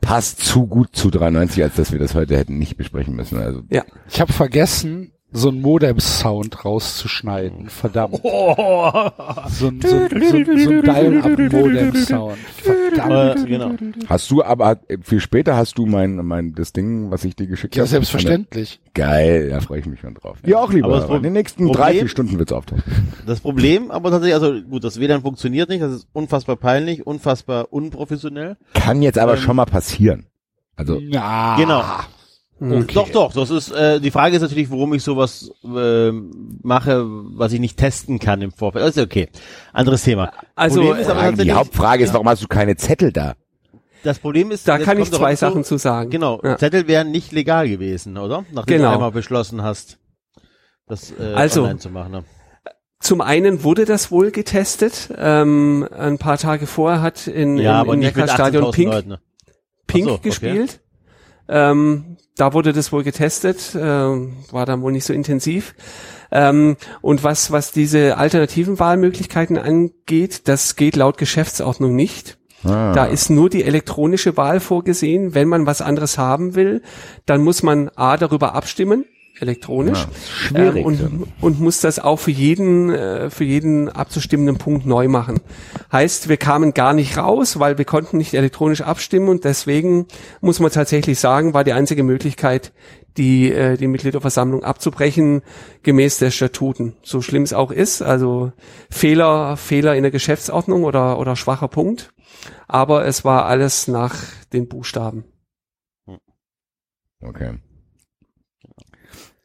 Passt zu gut zu 93, als dass wir das heute hätten nicht besprechen müssen. Also Ja, Ich habe vergessen, so einen Modem-Sound rauszuschneiden. Verdammt. Oh. So ein, so, ein- so, ein- so ein Dial-Up-Modem-Sound. Verdammt. Äh, genau. hast du aber äh, viel später hast du mein mein das Ding, was ich dir geschickt Ja, habe. selbstverständlich. Geil, da freue ich mich schon drauf. Ja, auch lieber. Aber in den nächsten Problem- drei, vier Stunden wird's auftauchen. Das Problem, aber tatsächlich, also gut, das WLAN funktioniert nicht, das ist unfassbar peinlich, unfassbar unprofessionell. Kann jetzt aber Ähm, schon mal passieren. Also Ja. Genau. Hm. Doch, doch, das ist, äh, die Frage ist natürlich, warum ich sowas ähm, mache, was ich nicht testen kann im Vorfeld. Das ist okay. Anderes Thema. Also, Fragen, die tatsächlich- Hauptfrage ist, warum hast du keine Zettel da? Das Problem ist, da kann ich zwei Sachen zu sagen. Genau, Ja. Zettel wären nicht legal gewesen, oder? Nachdem Genau. du einmal beschlossen hast, das äh, Also, online zu machen. Ne? Zum einen wurde das wohl getestet. Ähm, ein paar Tage vorher hat in, Ja, in, mit Neckarstadion 18.000 Pink, Leuten. ne? Pink so, okay. Ähm, da wurde das wohl getestet, ähm, war dann wohl nicht so intensiv. Ähm, und was, was diese alternativen Wahlmöglichkeiten angeht, das geht laut Geschäftsordnung nicht. Ah. Da ist nur die elektronische Wahl vorgesehen. Wenn man was anderes haben will, dann muss man A darüber abstimmen, elektronisch, Ja, schwierig. ähm, und, und muss das auch für jeden, äh, für jeden abzustimmenden Punkt neu machen. Heißt, wir kamen gar nicht raus, weil wir konnten nicht elektronisch abstimmen und deswegen muss man tatsächlich sagen, war die einzige Möglichkeit, die, äh, die Mitgliederversammlung abzubrechen, gemäß der Statuten. So schlimm es auch ist, also Fehler, Fehler in der Geschäftsordnung oder, oder schwacher Punkt. Aber es war alles nach den Buchstaben. Okay.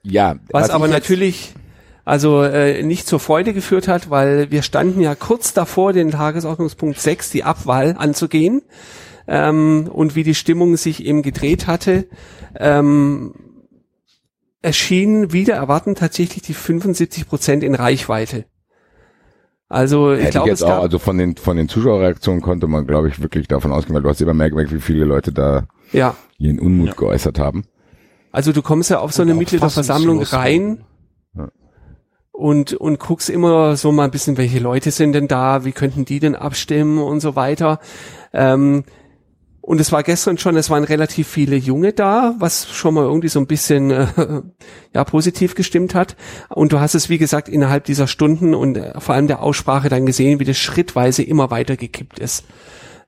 Ja, Was, ich aber natürlich also äh, nicht zur Freude geführt hat, weil wir standen ja kurz davor, den Tagesordnungspunkt 6, die Abwahl anzugehen. Ähm, und wie die Stimmung sich eben gedreht hatte, ähm, erschienen wieder erwarten tatsächlich die 75 Prozent in Reichweite. Also ich Hätte ich glaube, jetzt es auch, gab, also von den von den Zuschauerreaktionen konnte man, glaube ich, wirklich davon ausgehen, weil du hast immer mehr gemerkt, wie viele Leute da ja, ihren Unmut geäußert haben. Also du kommst ja auf so eine Mitgliederversammlung rein Ja. und, und guckst immer so mal ein bisschen, welche Leute sind denn da, wie könnten die denn abstimmen und so weiter. Ähm, und es war gestern schon, es waren relativ viele Junge da, was schon mal irgendwie so ein bisschen äh, ja positiv gestimmt hat. Und du hast es, wie gesagt, innerhalb dieser Stunden und äh, vor allem der Aussprache dann gesehen, wie das schrittweise immer weiter gekippt ist.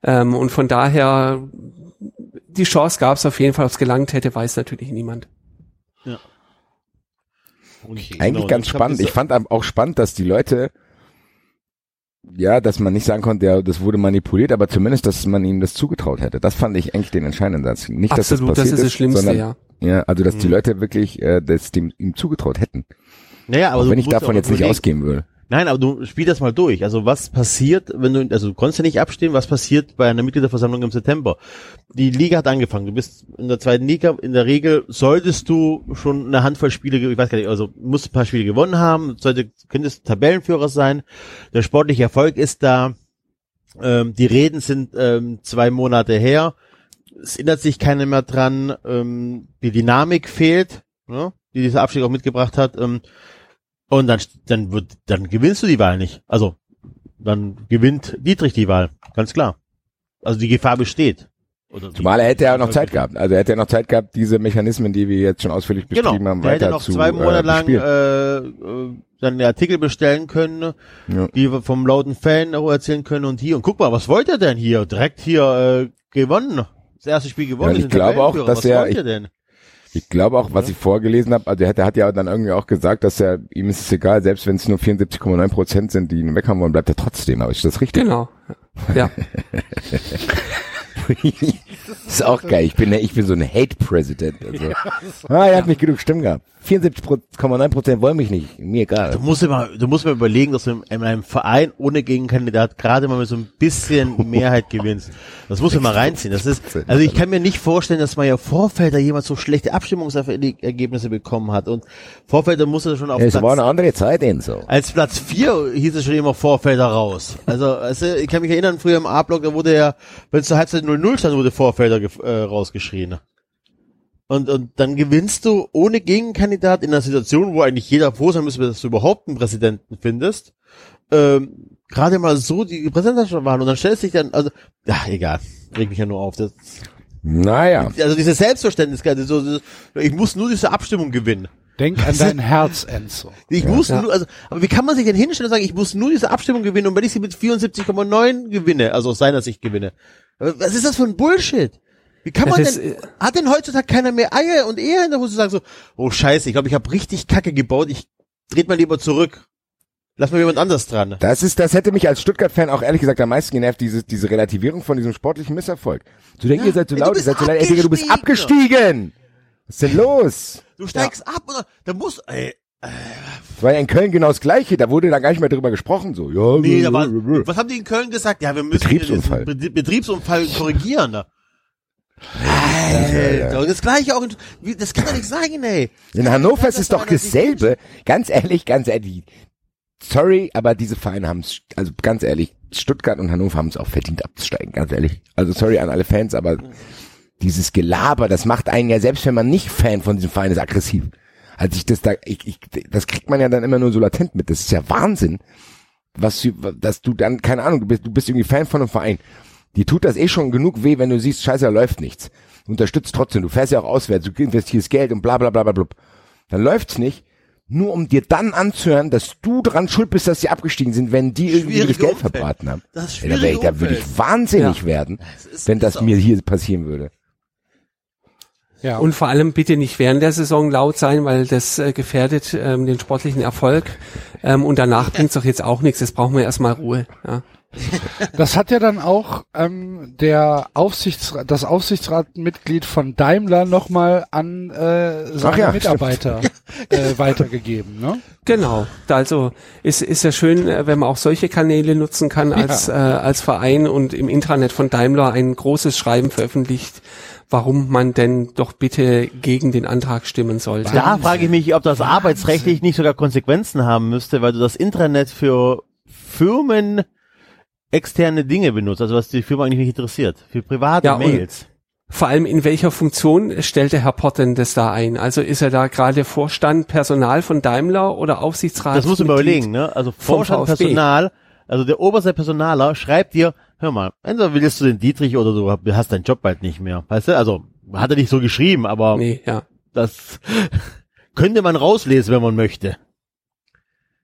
Ähm, und von daher, die Chance gab es auf jeden Fall, ob es gelangt hätte, weiß natürlich niemand. Eigentlich Genau, ganz spannend. Ich fand auch spannend, dass die Leute, ja, dass man nicht sagen konnte, ja, das wurde manipuliert, aber zumindest, dass man ihnen das zugetraut hätte. Das fand ich eigentlich den entscheidenden Satz. Nicht, Absolut, dass das das ist passiert das Schlimmste, sondern, ja. Ja, also dass Mhm. die Leute wirklich äh, das dem ihm zugetraut hätten. Naja, aber Auch wenn ich davon jetzt nicht ausgehen will. Nein, aber du spiel das mal durch. Also was passiert, wenn du, also du konntest ja nicht abstimmen, was passiert bei einer Mitgliederversammlung im September? Die Liga hat angefangen. Du bist in der zweiten Liga. In der Regel solltest du schon eine Handvoll Spiele, ich weiß gar nicht, also musst ein paar Spiele gewonnen haben, sollte, könntest Tabellenführer sein. Der sportliche Erfolg ist da. Ähm, die Reden sind ähm, zwei Monate her. Es erinnert sich keiner mehr dran. Ähm, die Dynamik fehlt, ne, die dieser Abstieg auch mitgebracht hat. Ähm, und dann, dann wird, dann gewinnst du die Wahl nicht. Also, dann gewinnt Dietrich die Wahl. Ganz klar. Also die Gefahr besteht. Oder Zumal er hätte ja noch Zeit gehabt. Also er hätte ja noch Zeit gehabt, diese Mechanismen, die wir jetzt schon ausführlich Genau. beschrieben haben, Der hätte weiter noch zu zwei Monate äh, lang äh, äh, seine Artikel bestellen können, Ja. die wir vom lauten Fan auch erzählen können und hier. Und guck mal, was wollt ihr denn hier? Direkt hier äh, gewonnen. Das erste Spiel gewonnen. Ja, ich glaube auch, dass was er- wollt ich-? Ich glaube auch, was ich vorgelesen habe, also er hat, er hat ja dann irgendwie auch gesagt, dass er, ihm ist es egal, selbst wenn es nur 74,9 Prozent sind, die ihn weg haben wollen, bleibt er trotzdem. Aber ist das richtig? Genau. Ja. ist auch geil. Ich bin, ich bin so ein Hate-President. Also. Ah, er hat nicht genug Stimmen gehabt. 74,9 Prozent wollen mich nicht. Mir egal. Du musst immer, du musst mal überlegen, dass du in einem Verein ohne Gegenkandidat gerade mal mit so ein bisschen Mehrheit gewinnst. Das muss man mal reinziehen. Das ist, also ich kann mir nicht vorstellen, dass man ja Vorfelder jemand so schlechte Abstimmungsergebnisse bekommen hat. Und Vorfelder muss er schon auf Es Platz, war eine andere Zeit, Enzo. als Platz vier hieß es schon immer Vorfelder raus. Also, also ich kann mich erinnern, früher im A-Block, da wurde ja, wenn es zur Halbzeit 0-0 stand, wurde Vorfelder äh, rausgeschrien. Und, und dann gewinnst du ohne Gegenkandidat in einer Situation, wo eigentlich jeder froh sein müsste, dass du überhaupt einen Präsidenten findest, ähm, gerade mal so die Präsidentschaft waren und dann stellst dich dann, also, ja, egal, reg mich ja nur auf. Das, Naja. also diese Selbstverständlichkeit, so, so, ich muss nur diese Abstimmung gewinnen. Denk an dein Herz, Enzo. Ich muss nur, also, aber wie kann man sich denn hinstellen und sagen, ich muss nur diese Abstimmung gewinnen und wenn ich sie mit 74,9 gewinne, also aus seiner Sicht gewinne, was ist das für ein Bullshit? Wie kann Das man ist, denn, äh, hat denn heutzutage keiner mehr Eier und Ehe in der Hose sagen so, oh scheiße, ich glaube, ich habe richtig Kacke gebaut, ich dreht mal lieber zurück. Lass mal jemand anders dran. Das ist, das hätte mich als Stuttgart-Fan auch ehrlich gesagt am meisten genervt, diese, diese Relativierung von diesem sportlichen Misserfolg. Zu denken, Ja, ihr seid zu laut, ihr seid zu leid, ey, Digga, du bist abgestiegen! Was ist denn los? Du steigst ab und da muss, ey, Das war ja in Köln genau das Gleiche, da wurde dann gar nicht mehr drüber gesprochen, so, ja. nee, da blablabla. was haben die in Köln gesagt? Ja, wir müssen Betriebsunfall. Betriebsunfall korrigieren. Da. Alter, und das gleiche auch, in, das kann doch nicht sein, ey. In Hannover Ja, ist das es doch das dasselbe. Ganz ehrlich, ganz ehrlich. Sorry, aber diese Vereine haben es, also ganz ehrlich, Stuttgart und Hannover haben es auch verdient abzusteigen, ganz ehrlich. Also sorry an alle Fans, aber dieses Gelaber, das macht einen ja, selbst wenn man nicht Fan von diesem Verein ist, aggressiv. Als ich das da, ich, ich, das kriegt man ja dann immer nur so latent mit. Das ist ja Wahnsinn, was dass du dann, keine Ahnung, du bist, du bist irgendwie Fan von einem Verein. Dir tut das eh schon genug weh, wenn du siehst, scheiße, da läuft nichts. Du unterstützt trotzdem, du fährst ja auch auswärts, du investierst Geld und bla bla bla bla bla. Dann läuft's nicht, nur um dir dann anzuhören, dass du dran schuld bist, dass sie abgestiegen sind, wenn die irgendwie das Geld Umfeld. verbraten haben. Das ist Ey, da, ich, da würde ich wahnsinnig werden, ist- wenn das mir hier passieren würde. Ja. Und vor allem bitte nicht während der Saison laut sein, weil das äh, gefährdet ähm, den sportlichen Erfolg. Ähm, und danach bringt's doch jetzt auch nichts. Jetzt brauchen wir erstmal Ruhe. Ja. Das hat ja dann auch ähm, der Aufsichtsrat, das Aufsichtsratmitglied von Daimler nochmal an äh, seine ja, Mitarbeiter äh, weitergegeben, ne? Genau. Also ist ist ja schön, äh, wenn man auch solche Kanäle nutzen kann als äh, als Verein und im Intranet von Daimler ein großes Schreiben veröffentlicht, warum man denn doch bitte gegen den Antrag stimmen sollte. Da frage ich mich, ob das arbeitsrechtlich nicht sogar Konsequenzen haben müsste, weil du das Intranet für Firmen externe Dinge benutzt, also was die Firma eigentlich nicht interessiert, für private Ja, Mails. Vor allem in welcher Funktion stellt der Herr Pott denn das da ein? Also ist er da gerade Vorstand Personal von Daimler oder Aufsichtsrat? Das musst du mal überlegen, ne? Also Vorstand. Personal, also der oberste Personaler schreibt dir, hör mal, entweder willst du den Dietrich oder du hast deinen Job bald nicht mehr. Weißt du? Also hat er nicht so geschrieben, aber Nee, ja. das könnte man rauslesen, wenn man möchte.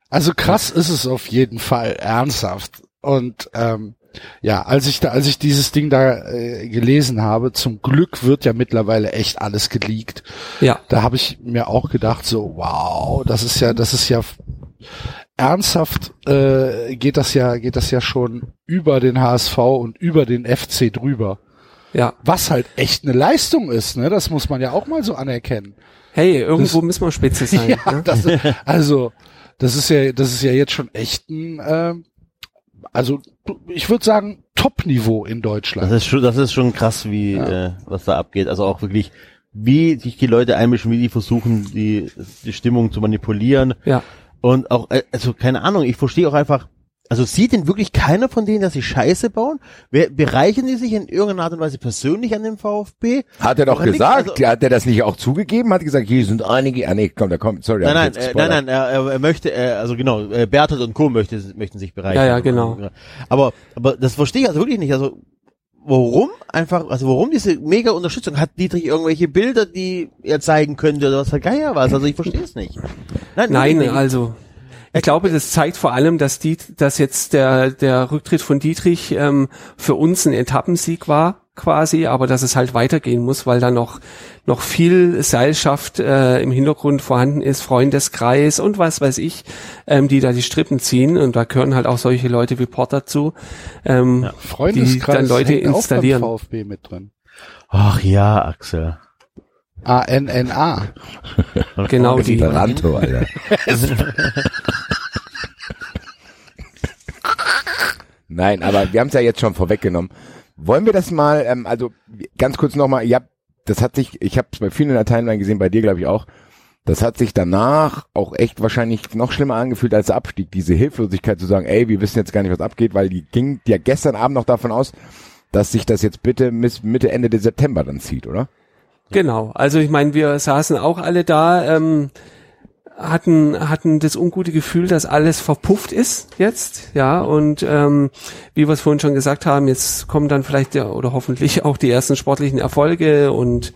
Also krass ist es auf jeden Fall, ernsthaft. Und ähm, ja, als ich da, als ich dieses Ding da äh, gelesen habe, zum Glück wird ja mittlerweile echt alles geleakt. Ja. Da habe ich mir auch gedacht, so, wow, das ist ja, das ist ja ernsthaft äh, geht das ja, geht das ja schon über den HSV und über den FC drüber. Ja. Was halt echt eine Leistung ist, ne? Das muss man ja auch mal so anerkennen. Hey, irgendwo müssen wir Spitze sein. Ja, ne? das, also das ist ja, das ist ja jetzt schon echt ein, ähm, also ich würde sagen Top-Niveau in Das Deutschland. ist schon, das ist schon krass, wie Ja. äh, was da abgeht. Also auch wirklich, wie sich die Leute einmischen, wie die versuchen, die die Stimmung zu manipulieren. Ja. Und auch, äh, also keine Ahnung, ich verstehe auch einfach, also sieht denn wirklich keiner von denen, dass sie Scheiße bauen? Wer, bereichern die sich in irgendeiner Art und Weise persönlich an dem VfB? Hat er doch Oder gesagt, Also- hat er das nicht auch zugegeben? Hat gesagt, hier sind einige, ah nee, komm, da kommt, sorry. Nein, nein, äh, nein, nein, er, er, er möchte, äh, also genau, äh, Berthold und Co. möchte, möchten sich bereichern. Ja, ja, genau. Aber, aber das verstehe ich also wirklich nicht. Also, warum einfach, also warum diese mega Unterstützung? Hat Dietrich irgendwelche Bilder, die er zeigen könnte oder was der Geier was? Also ich verstehe es nicht. Nein, Nein, nicht. also ich glaube, das zeigt vor allem, dass die, dass jetzt der der Rücktritt von Dietrich ähm, für uns ein Etappensieg war. quasi, aber dass es halt weitergehen muss, weil da noch noch viel Seilschaft äh, im Hintergrund vorhanden ist, Freundeskreis und was weiß ich, ähm, die da die Strippen ziehen und da gehören halt auch solche Leute wie Port dazu, ähm, Freundeskreis die dann Leute hängt auch beim installieren. VfB mit drin. Ach ja, Axel. A-N-N-A. Genau die. Alter. Nein, aber wir haben es ja jetzt schon vorweggenommen. Wollen wir das mal, ähm, also ganz kurz nochmal, habt, das hat sich, ich habe es bei vielen in der Timeline gesehen, bei dir glaube ich auch, das hat sich danach auch echt wahrscheinlich noch schlimmer angefühlt als der Abstieg, diese Hilflosigkeit zu sagen, ey, wir wissen jetzt gar nicht, was abgeht, weil die ging ja gestern Abend noch davon aus, dass sich das jetzt bitte bis Mitte, Ende des September dann zieht, oder? Genau. Also ich meine, wir saßen auch alle da, ähm, hatten hatten das ungute Gefühl, dass alles verpufft ist jetzt, ja. Und ähm, wie wir es vorhin schon gesagt haben, jetzt kommen dann vielleicht ja oder hoffentlich auch die ersten sportlichen Erfolge und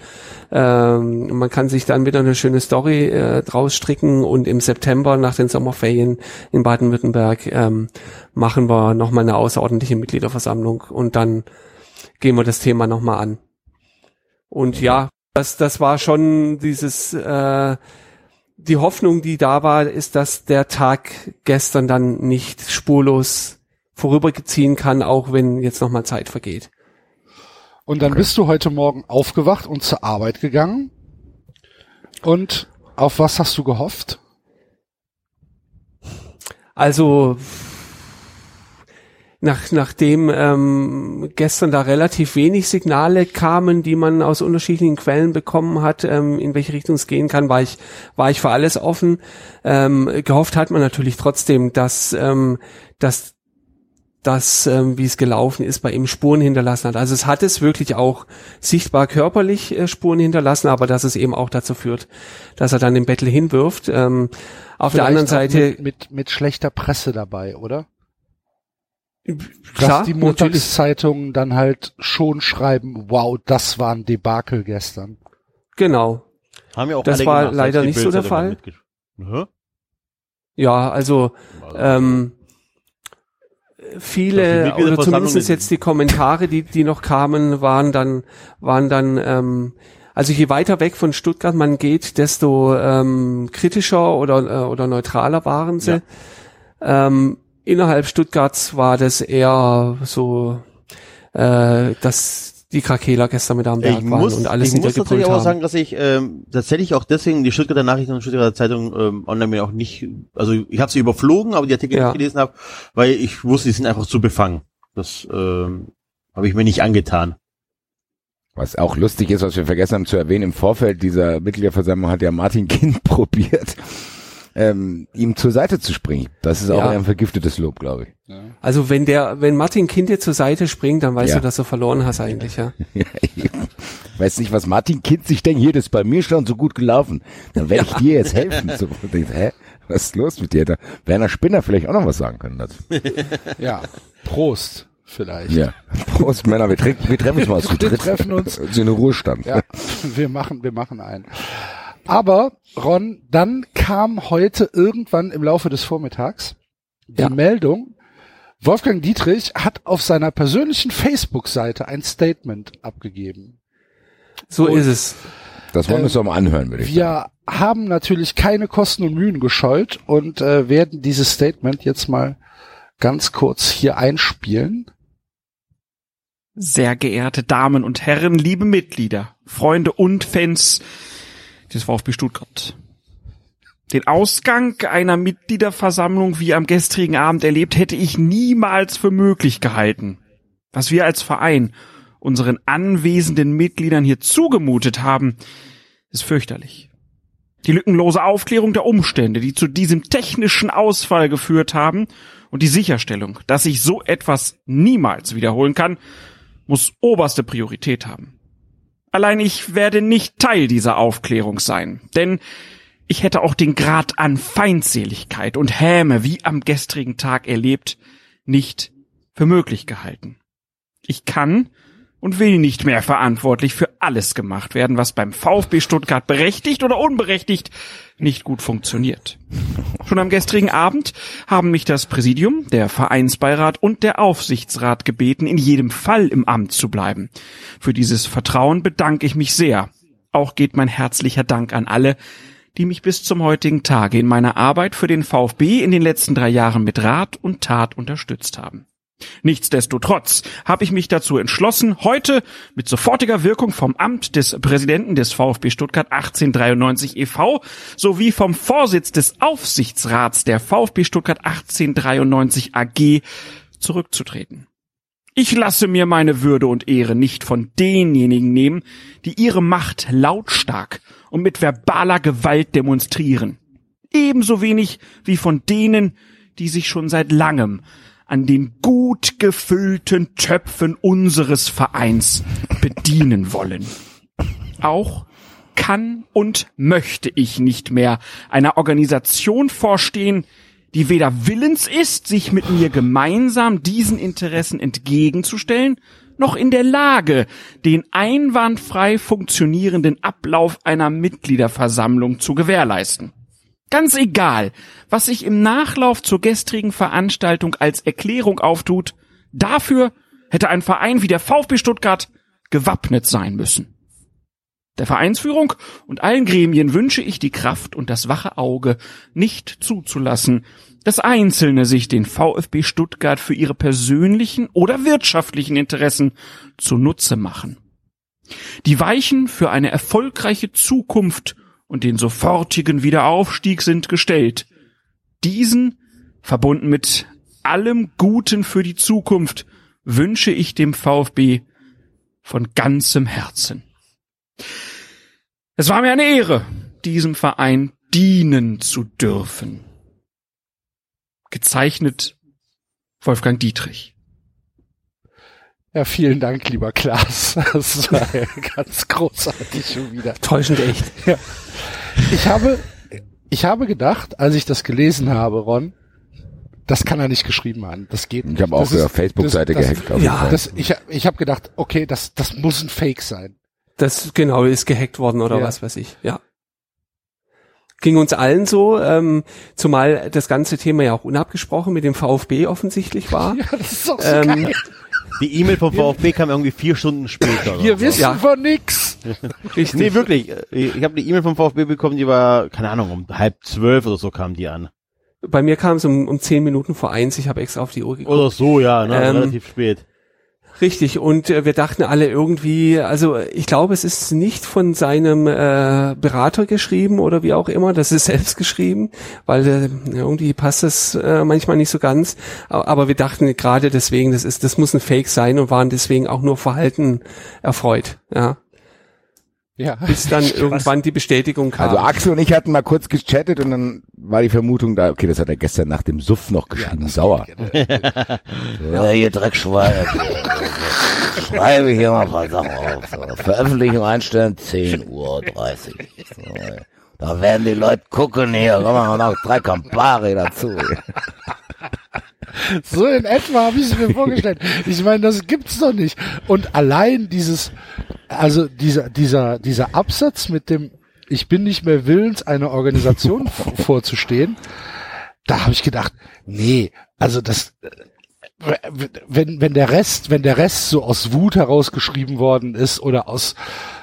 ähm, man kann sich dann wieder eine schöne Story äh, draus stricken und im September nach den Sommerferien in Baden-Württemberg ähm, machen wir nochmal eine außerordentliche Mitgliederversammlung und dann gehen wir das Thema nochmal an. Und ja, das, das war schon dieses, äh, die Hoffnung, die da war, ist, dass der Tag gestern dann nicht spurlos vorüberziehen kann, auch wenn jetzt nochmal Zeit vergeht. Und dann bist du heute Morgen aufgewacht und zur Arbeit gegangen. Und auf was hast du gehofft? Also nach, nachdem ähm, gestern da relativ wenig Signale kamen, die man aus unterschiedlichen Quellen bekommen hat, ähm, in welche Richtung es gehen kann, war ich, war ich für alles offen. Ähm, gehofft hat man natürlich trotzdem, dass, ähm, dass das, ähm, wie es gelaufen ist, bei ihm Spuren hinterlassen hat. Also es hat es wirklich auch sichtbar körperlich äh, Spuren hinterlassen, aber dass es eben auch dazu führt, dass er dann den Bettel hinwirft. Ähm, auf der Vielleicht anderen auch Seite, Mit, mit, mit schlechter Presse dabei, oder? Klar, Dass die. Montagszeitungen dann halt schon schreiben, wow, das war ein Debakel gestern. Genau. Haben ja auch Das war gemacht, leider nicht so der Fall. Hä? Ja, also ähm, Die viele oder zumindest jetzt die Kommentare, die die noch kamen, waren dann waren dann ähm, also je weiter weg von Stuttgart man geht, desto ähm, kritischer oder äh, oder neutraler waren sie. Ähm, innerhalb Stuttgarts war das eher so, äh, dass die Krakeler gestern mit am Berg Ich waren muss, und alles ich muss auch haben. sagen, dass ich ähm, tatsächlich auch deswegen die Stuttgarter Nachrichten und Stuttgarter Zeitung ähm, online mir auch nicht, also ich habe sie überflogen, aber die Artikel Ja. nicht gelesen habe, weil ich wusste, die sind einfach zu befangen. Das ähm, habe ich mir nicht angetan. Was auch lustig ist, was wir vergessen haben zu erwähnen, im Vorfeld dieser Mitgliederversammlung hat ja Martin Kind probiert, ähm, ihm zur Seite zu springen. Das ist auch Ja. ein vergiftetes Lob, glaube ich. Also wenn der, wenn Martin Kind dir zur Seite springt, dann weißt Ja. du, dass du verloren hast eigentlich, ja. Weiß nicht, was Martin Kind sich denkt, hier, das ist bei mir schon so gut gelaufen. Dann werde ich dir jetzt helfen. So, und denkst, hä? Was ist los mit dir? Da Werner Spinner vielleicht auch noch was sagen können dazu. Ja, Prost vielleicht. Ja. Prost, Männer, wir, trinken, wir treffen uns mal zu Wir dritt. treffen uns. So in den Ruhestand. Ja, wir machen, wir machen einen. Aber Ron, dann kam heute irgendwann im Laufe des Vormittags die Ja. Meldung, Wolfgang Dietrich hat auf seiner persönlichen Facebook-Seite ein Statement abgegeben. So Und- ist es. Das wollen wir Ähm, uns doch mal anhören, würde ich sagen. Wir haben natürlich keine Kosten und Mühen gescheut und äh, werden dieses Statement jetzt mal ganz kurz hier einspielen. Sehr geehrte Damen und Herren, liebe Mitglieder, Freunde und Fans des VfB Stuttgart. Den Ausgang einer Mitgliederversammlung wie am gestrigen Abend erlebt, hätte ich niemals für möglich gehalten. Was wir als Verein unseren anwesenden Mitgliedern hier zugemutet haben, ist fürchterlich. Die lückenlose Aufklärung der Umstände, die zu diesem technischen Ausfall geführt haben und die Sicherstellung, dass sich so etwas niemals wiederholen kann, muss oberste Priorität haben. Allein ich werde nicht Teil dieser Aufklärung sein, denn ich hätte auch den Grad an Feindseligkeit und Häme, wie am gestrigen Tag erlebt, nicht für möglich gehalten. Ich kann und will nicht mehr verantwortlich für alles gemacht werden, was beim VfB Stuttgart berechtigt oder unberechtigt nicht gut funktioniert. Schon am gestrigen Abend haben mich das Präsidium, der Vereinsbeirat und der Aufsichtsrat gebeten, in jedem Fall im Amt zu bleiben. Für dieses Vertrauen bedanke ich mich sehr. Auch geht mein herzlicher Dank an alle, die mich bis zum heutigen Tage in meiner Arbeit für den VfB in den letzten drei Jahren mit Rat und Tat unterstützt haben. Nichtsdestotrotz habe ich mich dazu entschlossen, heute mit sofortiger Wirkung vom Amt des Präsidenten des VfB Stuttgart 1893 e.V. sowie vom Vorsitz des Aufsichtsrats der VfB Stuttgart 1893 AG zurückzutreten. Ich lasse mir meine Würde und Ehre nicht von denjenigen nehmen, die ihre Macht lautstark und mit verbaler Gewalt demonstrieren. Ebenso wenig wie von denen, die sich schon seit langem an den gut gefüllten Töpfen unseres Vereins bedienen wollen. Auch kann und möchte ich nicht mehr einer Organisation vorstehen, die weder willens ist, sich mit mir gemeinsam diesen Interessen entgegenzustellen, noch in der Lage, den einwandfrei funktionierenden Ablauf einer Mitgliederversammlung zu gewährleisten. Ganz egal, was sich im Nachlauf zur gestrigen Veranstaltung als Erklärung auftut, dafür hätte ein Verein wie der VfB Stuttgart gewappnet sein müssen. Der Vereinsführung und allen Gremien wünsche ich die Kraft und das wache Auge, nicht zuzulassen, dass Einzelne sich den VfB Stuttgart für ihre persönlichen oder wirtschaftlichen Interessen zunutze machen. Die Weichen für eine erfolgreiche Zukunft und den sofortigen Wiederaufstieg sind gestellt. Diesen, verbunden mit allem Guten für die Zukunft, wünsche ich dem VfB von ganzem Herzen. Es war mir eine Ehre, diesem Verein dienen zu dürfen. Gezeichnet Wolfgang Dietrich. Ja, vielen Dank, lieber Klaas. Das war ja ganz großartig schon wieder. Täuschend echt. Ja. Ich habe, ich habe gedacht, als ich das gelesen habe, Ron, das kann er nicht geschrieben haben. Das geht nicht. Ich habe auch das auf Facebook-Seite das- das- gehackt. jeden Ja. Das, ich ich habe gedacht, okay, das, das muss ein Fake sein. Das genau ist gehackt worden oder Ja. was weiß ich. Ja. Ging uns allen so, ähm, zumal das ganze Thema ja auch unabgesprochen mit dem VfB offensichtlich war. Ja, das ist auch so Ähm, geil. Die E-Mail vom VfB kam irgendwie vier Stunden später. Wir so. wissen Ja. von nix. Richtig. Nee, wirklich. Ich habe die E-Mail vom VfB bekommen, die war, keine Ahnung, um halb zwölf oder so kam die an. Bei mir kam es um, um zehn Minuten vor eins. Ich habe extra auf die Uhr geguckt. Oder so, ja, ne, Ähm, relativ spät. Richtig, und äh, wir dachten alle irgendwie, also ich glaube, es ist nicht von seinem äh, Berater geschrieben oder wie auch immer, das ist selbst geschrieben, weil äh, irgendwie passt das äh, manchmal nicht so ganz. Aber wir dachten gerade deswegen, das ist, das muss ein Fake sein und waren deswegen auch nur verhalten erfreut. Ja, Ja. bis dann irgendwann die Bestätigung kam. Also Axel und ich hatten mal kurz gechattet und dann war die Vermutung da, okay, das hat er gestern nach dem Suff noch geschrieben, sauer. Ja, hier Dreckschwein. Schreibe hier mal ein paar Sachen auf. Veröffentlichung einstellen, 10.30 Uhr. Da werden die Leute gucken hier. Komm mal noch drei Campari dazu. So in etwa habe ich es mir vorgestellt. Ich meine, das gibt's doch nicht. Und allein dieses, also dieser, dieser, dieser Absatz mit dem, ich bin nicht mehr willens, einer Organisation vorzustehen, da habe ich gedacht, nee, also das, wenn, wenn der Rest, wenn der Rest so aus Wut herausgeschrieben worden ist oder aus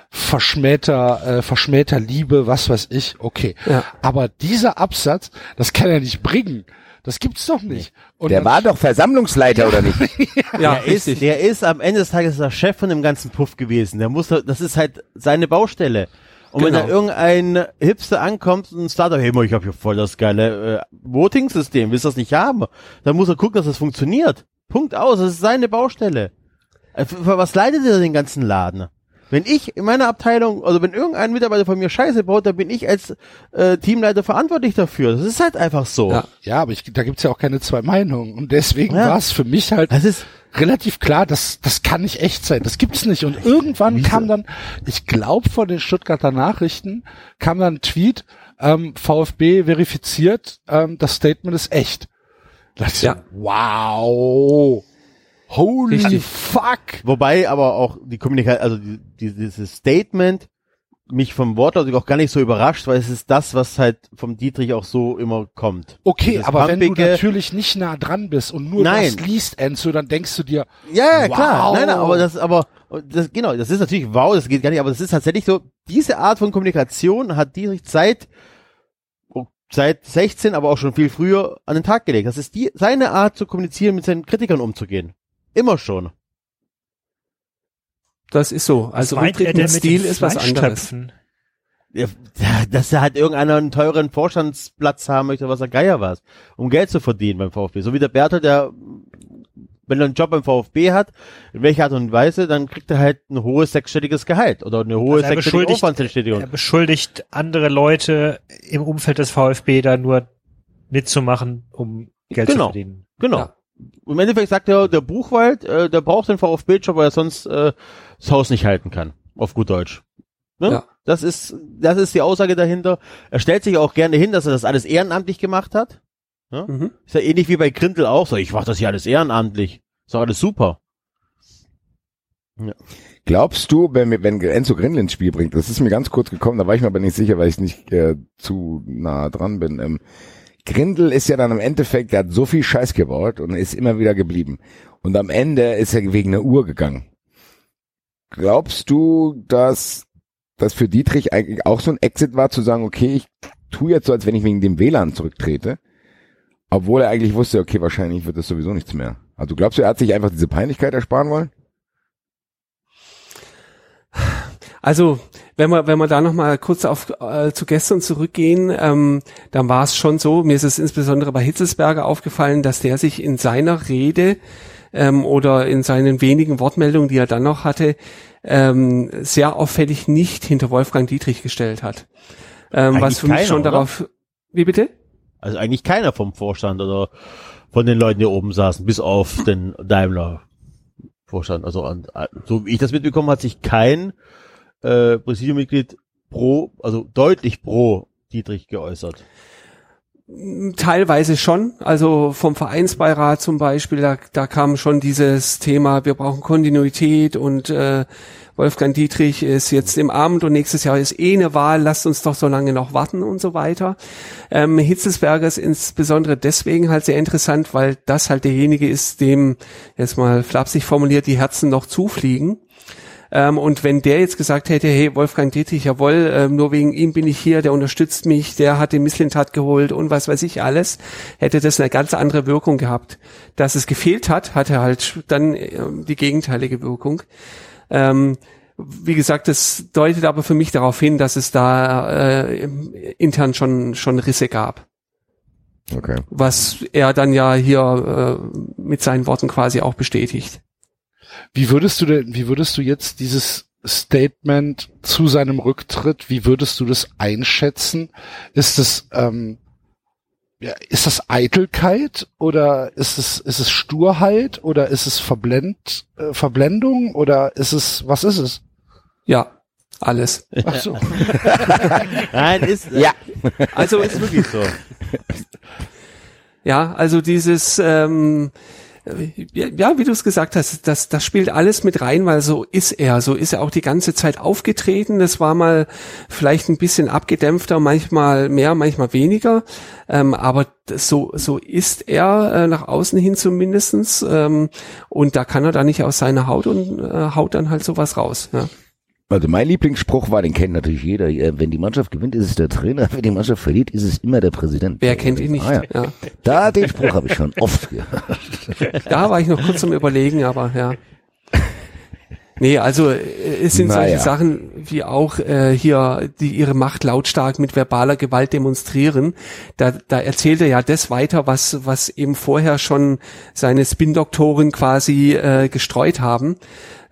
verschmähter, äh, verschmähter Liebe, was weiß ich, okay. Ja. Aber dieser Absatz, das kann er nicht bringen. Das gibt's doch nicht. Und Der war doch Versammlungsleiter, oder nicht? ja, der, ist, der ist am Ende des Tages der Chef von dem ganzen Puff gewesen. Der muss, das ist halt seine Baustelle. Und wenn Genau. da irgendein Hipster ankommt und Startup, hey, ich habe hier voll das geile äh, Voting-System, willst du das nicht haben? Dann muss er gucken, dass das funktioniert. Punkt aus, das ist seine Baustelle. Äh, Was leidet er den ganzen Laden? Wenn ich in meiner Abteilung, also wenn irgendein Mitarbeiter von mir Scheiße baut, dann bin ich als äh, Teamleiter verantwortlich dafür. Das ist halt einfach so. Ja. Ja, aber ich, da gibt's ja auch keine zwei Meinungen. Und deswegen Ja. war es für mich halt Das ist, relativ klar, das, das kann nicht echt sein. Das gibt's nicht. Und irgendwann kam dann, ich glaube von den Stuttgarter Nachrichten, kam dann ein Tweet, ähm, VfB verifiziert, ähm, das Statement ist echt. Das Ja. wow. Holy Richtig. fuck! Wobei aber auch die Kommunikation, also die, die, dieses Statement mich vom Wortlaut auch gar nicht so überrascht, weil es ist das, was halt vom Dietrich auch so immer kommt. Okay, Dieses aber wenn du pumpige- natürlich nicht nah dran bist und nur Nein. das liest, Enzo, dann denkst du dir, Ja, ja, Wow. klar. Nein, nein, aber das, aber das, genau, das ist natürlich wow, das geht gar nicht, aber das ist tatsächlich so, diese Art von Kommunikation hat Dietrich seit, oh, seit 16, aber auch schon viel früher an den Tag gelegt. Das ist die, seine Art zu kommunizieren, mit seinen Kritikern umzugehen. Immer schon. Das ist so. Also Rücktritt mit Stil ist was anderes. Ja, dass er halt irgendeiner einen teuren Vorstandsplatz haben möchte, was er Geier was, um Geld zu verdienen beim VfB. So wie der Bertel, der, wenn er einen Job beim VfB hat, in welcher Art und Weise, dann kriegt er halt ein hohes sechsstelliges Gehalt oder eine hohe Also er sechsstellige beschuldigt- Aufwandsentschädigung. Er beschuldigt andere Leute im Umfeld des VfB da nur mitzumachen, um Geld Genau. zu verdienen. Genau. Ja. Im Endeffekt sagt er, der Buchwald, äh, der braucht den VfB-Job, weil er sonst äh, das Haus nicht halten kann. Auf gut Deutsch. Ne? Ja. Das ist, das ist die Aussage dahinter. Er stellt sich auch gerne hin, dass er das alles ehrenamtlich gemacht hat. Ja? Mhm. Ist ja ähnlich wie bei Grindel auch so. Ich mach das hier alles ehrenamtlich. Ist doch alles super. Glaubst du, wenn, wenn Enzo Grindel ins Spiel bringt, das ist mir ganz kurz gekommen, da war ich mir aber nicht sicher, weil ich nicht äh, zu nah dran bin. Ähm, Grindel ist ja dann im Endeffekt, der hat so viel Scheiß gebaut und ist immer wieder geblieben. Und am Ende ist er wegen einer Uhr gegangen. Glaubst du, dass das für Dietrich eigentlich auch so ein Exit war, zu sagen, okay, ich tu jetzt so, als wenn ich wegen dem WLAN zurücktrete, obwohl er eigentlich wusste, okay, wahrscheinlich wird das sowieso nichts mehr. Also glaubst du, er hat sich einfach diese Peinlichkeit ersparen wollen? Also, wenn wir, wenn wir da nochmal kurz auf äh, zu gestern zurückgehen, ähm, dann war es schon so, mir ist es insbesondere bei Hitzelsberger aufgefallen, dass der sich in seiner Rede ähm, oder in seinen wenigen Wortmeldungen, die er dann noch hatte, ähm, sehr auffällig nicht hinter Wolfgang Dietrich gestellt hat. Ähm, was für mich keiner, schon oder? darauf. Wie bitte? Also eigentlich keiner vom Vorstand oder von den Leuten, die oben saßen, bis auf den Daimler Vorstand. Also an, so wie ich das mitbekommen, hat sich kein äh, Präsidiummitglied pro, also deutlich pro Dietrich geäußert. Teilweise schon, also vom Vereinsbeirat zum Beispiel, da, da kam schon dieses Thema, wir brauchen Kontinuität und äh, Wolfgang Dietrich ist jetzt im Amt und nächstes Jahr ist eh eine Wahl, lasst uns doch so lange noch warten und so weiter. Ähm, Hitzelsberger ist insbesondere deswegen halt sehr interessant, weil das halt derjenige ist, dem, jetzt mal flapsig formuliert, die Herzen noch zufliegen. Ähm, und wenn der jetzt gesagt hätte, hey, Wolfgang Dietrich, jawohl, ähm, nur wegen ihm bin ich hier, der unterstützt mich, der hat den Misslintat geholt und was weiß ich alles, hätte das eine ganz andere Wirkung gehabt. Dass es gefehlt hat, hatte halt dann ähm, die gegenteilige Wirkung. Ähm, wie gesagt, das deutet aber für mich darauf hin, dass es da äh, intern schon, schon Risse gab. Okay. Was er dann ja hier äh, mit seinen Worten quasi auch bestätigt. Wie würdest du denn, wie würdest du jetzt dieses Statement zu seinem Rücktritt, wie würdest du das einschätzen? Ist es, ähm, ja, ist das Eitelkeit oder ist es, ist es Sturheit oder ist es Verblend, äh, Verblendung oder ist es, was ist es? Ja, alles. Ach so. Nein, ist, Ja. Also ist wirklich so. Ja, also dieses, ähm, ja, wie du es gesagt hast, das, das spielt alles mit rein, weil so ist er, so ist er auch die ganze Zeit aufgetreten. Das war mal vielleicht ein bisschen abgedämpfter, manchmal mehr, manchmal weniger, ähm, aber so so ist er äh, nach außen hin zumindestens ähm, und da kann er da nicht aus seiner Haut und äh, haut dann halt sowas raus. Ja. Also mein Lieblingsspruch war, den kennt natürlich jeder. äh, Wenn die Mannschaft gewinnt, ist es der Trainer. Wenn die Mannschaft verliert, ist es immer der Präsident. Wer kennt ihn nicht? Ah, ja. ja. Da, den Spruch habe ich schon oft gehört. Da war ich noch kurz zum Überlegen, aber ja. Nee, also äh, es sind Naja. solche Sachen wie auch äh, hier, die ihre Macht lautstark mit verbaler Gewalt demonstrieren. Da, da erzählt er ja das weiter, was, was eben vorher schon seine Spin-Doktoren quasi äh, gestreut haben.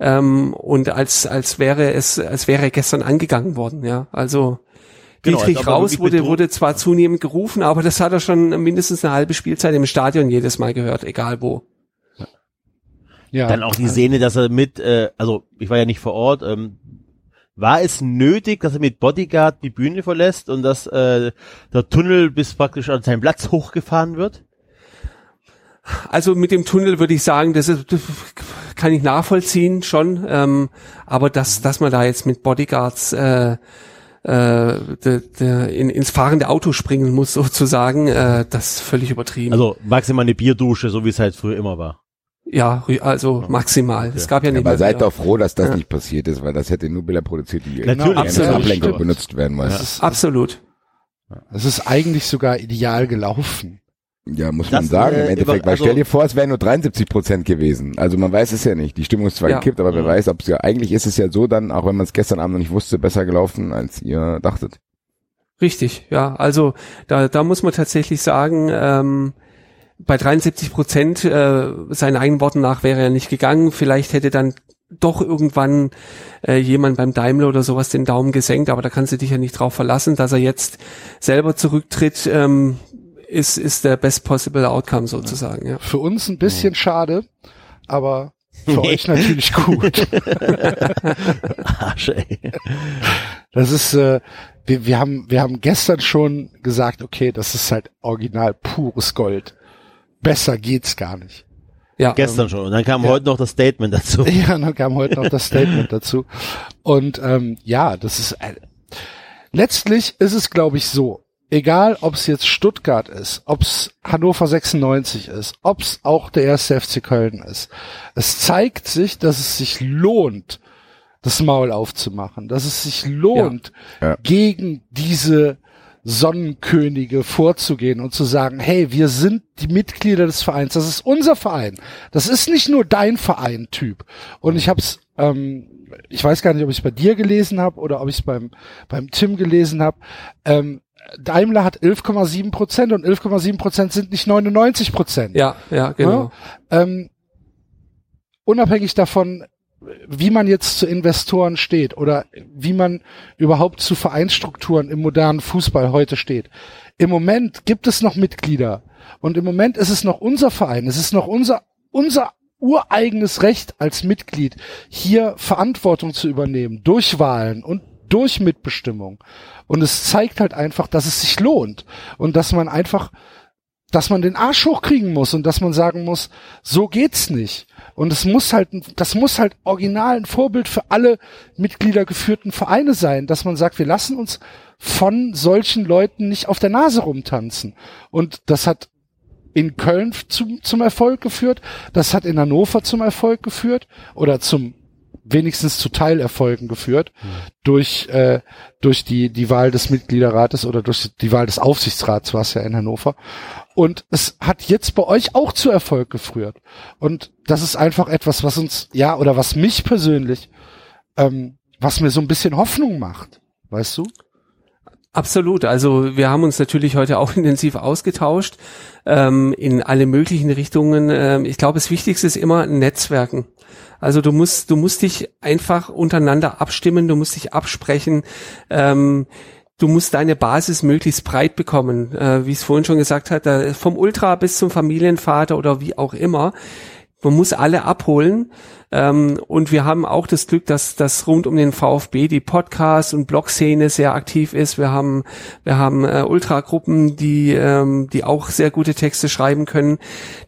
Ähm, und als, als wäre es, als wäre er gestern angegangen worden, ja. Also Genau, Dietrich als ob er Raus wurde, bedroht- wurde zwar zunehmend gerufen, aber das hat er schon mindestens eine halbe Spielzeit im Stadion jedes Mal gehört, egal wo. Ja. Dann auch die Szene, dass er mit, äh, also ich war ja nicht vor Ort, ähm, war es nötig, dass er mit Bodyguard die Bühne verlässt und dass äh, der Tunnel bis praktisch an seinen Platz hochgefahren wird? Also mit dem Tunnel würde ich sagen, das, ist, das kann ich nachvollziehen schon, ähm, aber dass, dass man da jetzt mit Bodyguards äh, äh, de, de, in, ins fahrende Auto springen muss sozusagen, äh, das ist völlig übertrieben. Also maximal eine Bierdusche, so wie es halt früher immer war. ja, also maximal. Es gab ja nicht Aber mehr seid Bier. doch froh, dass das Ja. nicht passiert ist, weil das hätte nur Bilder produziert, die Natürlich. Absolut. Ablenkung benutzt werden, Es ist, Absolut. es ist eigentlich sogar ideal gelaufen. Ja, muss Das, man sagen, im äh, Endeffekt. Weil also- stell dir vor, es wären nur 73 Prozent gewesen. Also man weiß es ja nicht. Die Stimmung ist zwar Ja. gekippt, aber wer Mhm. weiß, ob es ja, eigentlich ist es ja so dann, auch wenn man es gestern Abend noch nicht wusste, besser gelaufen, als ihr dachtet. Richtig, ja. Also da, da muss man tatsächlich sagen, ähm, bei 73 Prozent äh, seinen eigenen Worten nach wäre er nicht gegangen. Vielleicht hätte dann doch irgendwann äh, jemand beim Daimler oder sowas den Daumen gesenkt, aber da kannst du dich ja nicht drauf verlassen, dass er jetzt selber zurücktritt, ähm, ist, ist der best possible outcome sozusagen. Ja. Für uns ein bisschen schade, aber für euch natürlich gut. Arsch, ey. Das ist, äh, wir, wir haben, wir haben gestern schon gesagt, okay, das ist halt original pures Gold. Besser geht's gar nicht. Ja, Gestern schon. Und dann kam Ja. heute noch das Statement dazu. Ja, und dann kam heute noch das Statement dazu. Und ähm, ja, das ist äh, letztlich ist es, glaube ich, so. Egal, ob es jetzt Stuttgart ist, ob es Hannover 96 ist, ob es auch der erste FC Köln ist. Es zeigt sich, dass es sich lohnt, das Maul aufzumachen, dass es sich lohnt, Ja. gegen diese Sonnenkönige vorzugehen und zu sagen, hey, wir sind die Mitglieder des Vereins, das ist unser Verein. Das ist nicht nur dein Verein, Typ. Und ich habe es, ähm, ich weiß gar nicht, ob ich es bei dir gelesen habe oder ob ich es beim, beim Tim gelesen habe. Ähm, Daimler hat 11,7 Prozent und 11,7 Prozent sind nicht 99 Prozent. ja, ja, genau. Ähm, unabhängig davon, wie man jetzt zu Investoren steht oder wie man überhaupt zu Vereinsstrukturen im modernen Fußball heute steht. Im Moment gibt es noch Mitglieder und im Moment ist es noch unser Verein, es ist noch unser, unser ureigenes Recht als Mitglied, hier Verantwortung zu übernehmen durch Wahlen und durch Mitbestimmung. Und es zeigt halt einfach, dass es sich lohnt und dass man einfach dass man den Arsch hochkriegen muss und dass man sagen muss, so geht's nicht. Und es muss halt, das muss halt original ein Vorbild für alle mitgliedergeführten Vereine sein, dass man sagt, wir lassen uns von solchen Leuten nicht auf der Nase rumtanzen. Und das hat in Köln zum, zum Erfolg geführt, das hat in Hannover zum Erfolg geführt oder zum wenigstens zu Teilerfolgen geführt durch äh, durch die die Wahl des Mitgliederrates oder durch die Wahl des Aufsichtsrats war es ja in Hannover und es hat jetzt bei euch auch zu Erfolg geführt und das ist einfach etwas was uns ja oder was mich persönlich ähm, was mir so ein bisschen Hoffnung macht weißt du Absolut. Also wir haben uns natürlich heute auch intensiv ausgetauscht ähm, in alle möglichen Richtungen. Ähm, ich glaube, das Wichtigste ist immer Netzwerken. Also du musst, du musst dich einfach untereinander abstimmen, du musst dich absprechen. Ähm, du musst deine Basis möglichst breit bekommen, äh, wie es vorhin schon gesagt hat, da, vom Ultra bis zum Familienvater oder wie auch immer. Man muss alle abholen. Ähm, und wir haben auch das Glück, dass das rund um den VfB die Podcast- und Blog-Szene sehr aktiv ist. Wir haben, wir haben äh, Ultragruppen, die, ähm, die auch sehr gute Texte schreiben können.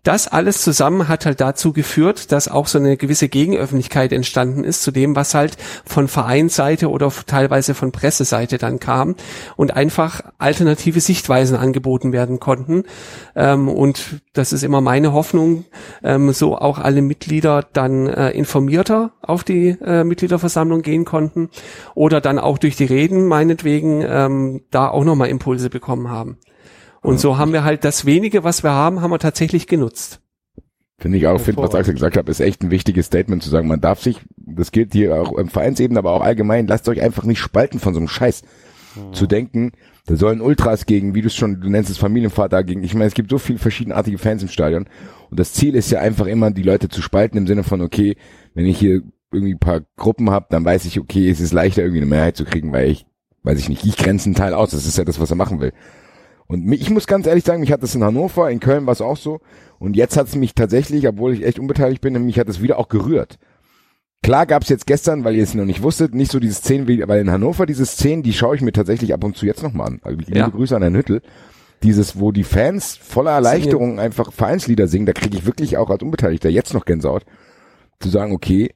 Das alles zusammen hat halt dazu geführt, dass auch so eine gewisse Gegenöffentlichkeit entstanden ist zu dem, was halt von Vereinsseite oder teilweise von Presseseite dann kam und einfach alternative Sichtweisen angeboten werden konnten. Ähm, und das ist immer meine Hoffnung, ähm, so auch alle Mitglieder dann äh, informierter auf die äh, Mitgliederversammlung gehen konnten oder dann auch durch die Reden meinetwegen ähm, da auch nochmal Impulse bekommen haben. Und so haben wir halt das wenige, was wir haben, haben wir tatsächlich genutzt. Finde ich auch, finde, was Axel gesagt hat, ist echt ein wichtiges Statement zu sagen. Man darf sich, das gilt hier auch im Vereinsebene, aber auch allgemein, lasst euch einfach nicht spalten von so einem Scheiß. Zu denken, da sollen Ultras gegen, wie du es schon, du nennst es Familienvater gegen, ich meine, es gibt so viele verschiedenartige Fans im Stadion. Und das Ziel ist ja einfach immer, die Leute zu spalten im Sinne von, okay, wenn ich hier irgendwie paar Gruppen habe, dann weiß ich, okay, es ist leichter, irgendwie eine Mehrheit zu kriegen, weil ich, weiß ich nicht, ich grenze einen Teil aus. Das ist ja das, was er machen will. Und ich muss ganz ehrlich sagen, mich hat das in Hannover, in Köln war es auch so. Und jetzt hat es mich tatsächlich, obwohl ich echt unbeteiligt bin, mich hat es wieder auch gerührt. Klar gab es jetzt gestern, weil ihr es noch nicht wusstet, nicht so diese Szenen wie, weil in Hannover diese Szenen, die schaue ich mir tatsächlich ab und zu jetzt nochmal an. Also liebe Ja. Grüße an Herrn Hüttel. dieses, wo die Fans voller Erleichterung einfach Vereinslieder singen, da kriege ich wirklich auch als Unbeteiligter jetzt noch Gänsehaut, zu sagen, okay,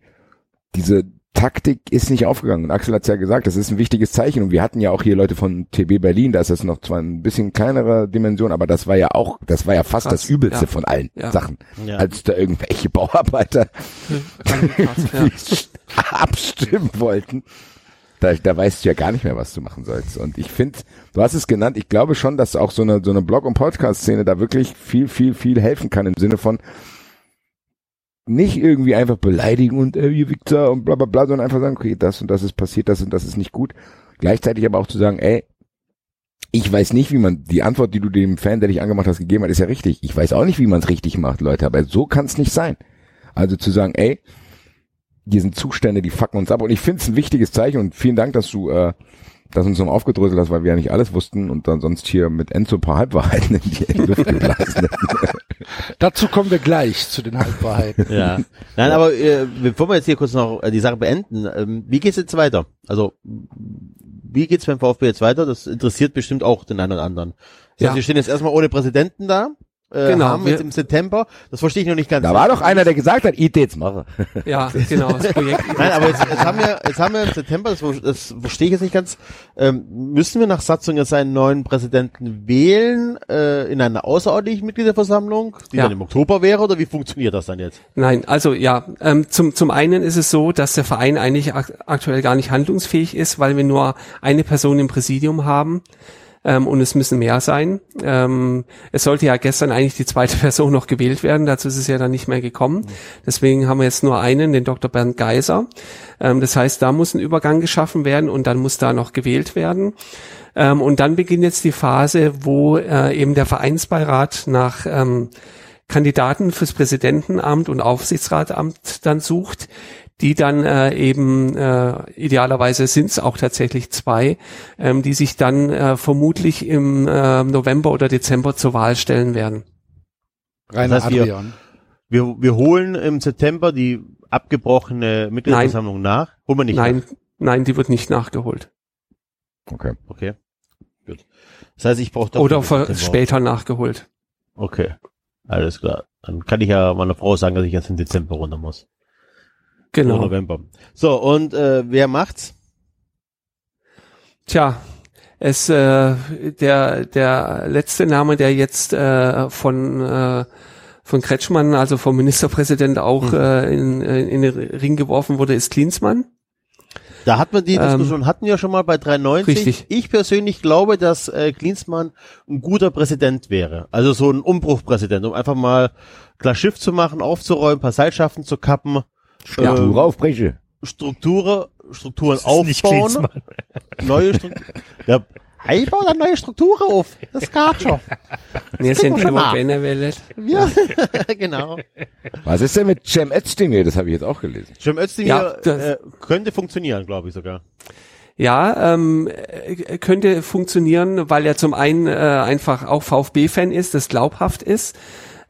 diese Taktik ist nicht aufgegangen. Und Axel hat ja gesagt, das ist ein wichtiges Zeichen. Und wir hatten ja auch hier Leute von TB Berlin, da ist das noch zwar ein bisschen kleinere Dimension, aber das war ja auch, das war ja fast Krass, das Übelste ja. von allen Ja. Sachen. Ja. Als da irgendwelche Bauarbeiter ja. abstimmen wollten. Da, da weißt du ja gar nicht mehr, was du machen sollst. Und ich finde, du hast es genannt, ich glaube schon, dass auch so eine, so eine Blog- und Podcast-Szene da wirklich viel, viel, viel helfen kann im Sinne von nicht irgendwie einfach beleidigen und äh, ihr Wichser und bla bla bla, sondern einfach sagen, okay, das und das ist passiert, das und das ist nicht gut. Gleichzeitig aber auch zu sagen, ey, ich weiß nicht, wie man, die Antwort, die du dem Fan, der dich angemacht hast, gegeben hat, ist ja richtig. Ich weiß auch nicht, wie man es richtig macht, Leute, aber so kann es nicht sein. Also zu sagen, ey, hier sind Zustände, die fucken uns ab. Und ich finde es ein wichtiges Zeichen und vielen Dank, dass du äh, das uns noch aufgedröselt hast, weil wir ja nicht alles wussten und dann sonst hier mit Enzo ein paar Halbwahrheiten in die Luft geblasen hätten. Dazu kommen wir gleich zu den Halbwahrheiten. Ja. Nein, aber äh, bevor wir jetzt hier kurz noch äh, die Sache beenden, ähm, wie geht's jetzt weiter? Also wie geht's beim VfB jetzt weiter? Das interessiert bestimmt auch den einen oder anderen. Das Ja. heißt, wir stehen jetzt erstmal ohne Präsidenten da. Äh, Genau, Haben wir- jetzt im September. Das verstehe ich noch nicht ganz. Da war doch einer, der gesagt hat, ich jetzt mache. Ja, genau, das Projekt. Nein, aber jetzt, jetzt haben wir, jetzt haben wir im September, das, das verstehe ich jetzt nicht ganz, ähm, müssen wir nach Satzung jetzt einen neuen Präsidenten wählen, äh, in einer außerordentlichen Mitgliederversammlung, die Ja. dann im Oktober wäre, oder wie funktioniert das dann jetzt? Nein, also ja, ähm, zum, zum einen ist es so, dass der Verein eigentlich ak aktuell gar nicht handlungsfähig ist, weil wir nur eine Person im Präsidium haben. Ähm, und es müssen mehr sein. Ähm, es sollte ja gestern eigentlich die zweite Person noch gewählt werden, dazu ist es ja dann nicht mehr gekommen. Deswegen haben wir jetzt nur einen, den Dr. Bernd Geiser. Ähm, das heißt, da muss ein Übergang geschaffen werden und dann muss da noch gewählt werden. Ähm, und dann beginnt jetzt die Phase, wo äh, eben der Vereinsbeirat nach ähm, Kandidaten fürs Präsidentenamt und Aufsichtsratamt dann sucht, die dann äh, eben äh, idealerweise sind es auch tatsächlich zwei, ähm, die sich dann äh, vermutlich im äh, November oder Dezember zur Wahl stellen werden. Rainer Das heißt, wir- Adrian. Wir, wir holen im September die abgebrochene Mitgliederversammlung nach. Holen wir nicht nein, nach. nein, die wird nicht nachgeholt. Okay. Okay. Gut. Das heißt, ich brauche Oder später nachgeholt. Okay. Alles klar. Dann kann ich ja meiner Frau sagen, dass ich jetzt im Dezember runter muss. Genau. November. So, und äh, wer macht's? Tja, es äh, der der letzte Name, der jetzt äh, von äh, von Kretschmann, also vom Ministerpräsident auch äh, in, in den Ring geworfen wurde, ist Klinsmann. Da hat man die Ähm, Diskussion, hatten wir schon mal bei 93. richtig. Ich persönlich glaube, dass äh, Klinsmann ein guter Präsident wäre. Also so ein Umbruchpräsident, um einfach mal klar Schiff zu machen, aufzuräumen, paar Seilschaften zu kappen, Struktur äh, aufbreche. Strukturen, Strukturen aufbauen, neue Strukturen. Ja, hey, bau dann neue Strukturen auf. Das geht schon. Sind wir schon immer mal. Benevelt. Ja, genau. Was ist denn mit Cem Özdemir? Das habe ich jetzt auch gelesen. Cem Özdemir Ja, äh, könnte funktionieren, glaube ich sogar. Ja, ähm, äh, könnte funktionieren, weil er zum einen äh, einfach auch VfB-Fan ist, das glaubhaft ist.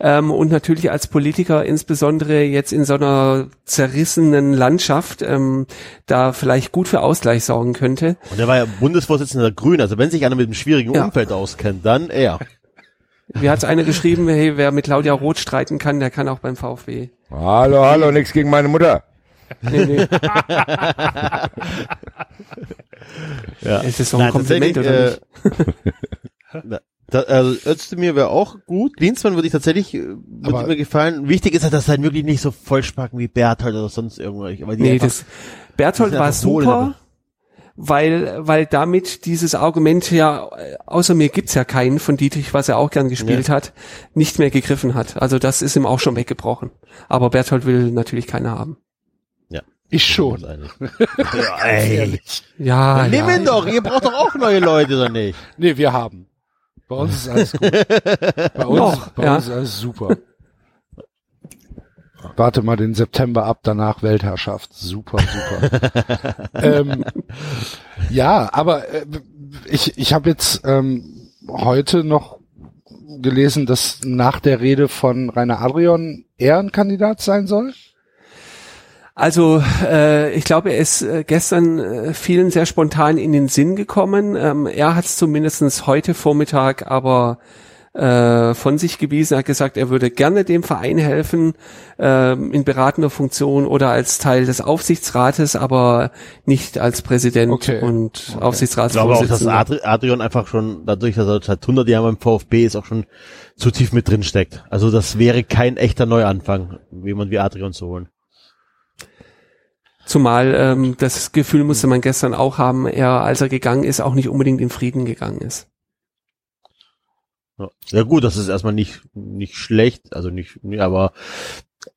Ähm, und natürlich als Politiker, insbesondere jetzt in so einer zerrissenen Landschaft, ähm, da vielleicht gut für Ausgleich sorgen könnte. Und er war ja Bundesvorsitzender der Grünen. Also wenn sich einer mit einem schwierigen Ja. Umfeld auskennt, dann er. Wie hat einer geschrieben, hey, wer mit Claudia Roth streiten kann, der kann auch beim VfB. Hallo, hallo, nix gegen meine Mutter. Nee, nee. Ja. Ist doch ein Nein, Kompliment, oder nicht? äh, na, da, also Özdemir wäre auch gut. Klinsmann würde ich tatsächlich, äh, würde mir gefallen. Wichtig ist halt, dass halt wirklich nicht so vollspacken wie Berthold oder sonst irgendwas. Aber die Nee, einfach- das Berthold war super, weil, weil damit dieses Argument ja, äh, außer mir gibt's ja keinen von Dietrich, was er auch gern gespielt hat, nicht mehr gegriffen hat. Also das ist ihm auch schon weggebrochen. Aber Berthold will natürlich keiner haben. Ich schon. ja, ey. Ja, Nimm ja. ihn doch, ihr braucht doch auch neue Leute, oder nicht? Nee, wir haben. Bei uns ist alles gut. Bei uns, Noch, bei ja. uns ist alles super. Warte mal den September ab, danach Weltherrschaft. Super, super. ähm, ja, aber äh, ich, ich habe jetzt ähm, heute noch gelesen, dass nach der Rede von Rainer Adrian er ein Kandidat sein soll. Also äh, ich glaube, er ist äh, gestern äh, vielen sehr spontan in den Sinn gekommen. Ähm, er hat es zumindest heute Vormittag aber äh, von sich gewiesen. Er hat gesagt, er würde gerne dem Verein helfen äh, in beratender Funktion oder als Teil des Aufsichtsrates, aber nicht als Präsident Okay. und Ich glaube auch, dass Aufsichtsratsvorsitzender. Adri Adrian einfach schon, dadurch, dass er seit 100 Jahren beim VfB ist, auch schon zu tief mit drin steckt. Also das wäre kein echter Neuanfang, jemand wie Adrian zu holen. Zumal ähm, das Gefühl musste man gestern auch haben, er, als er gegangen ist, auch nicht unbedingt in Frieden gegangen ist. Ja, ja gut, das ist erstmal nicht, nicht schlecht, also nicht, nee, aber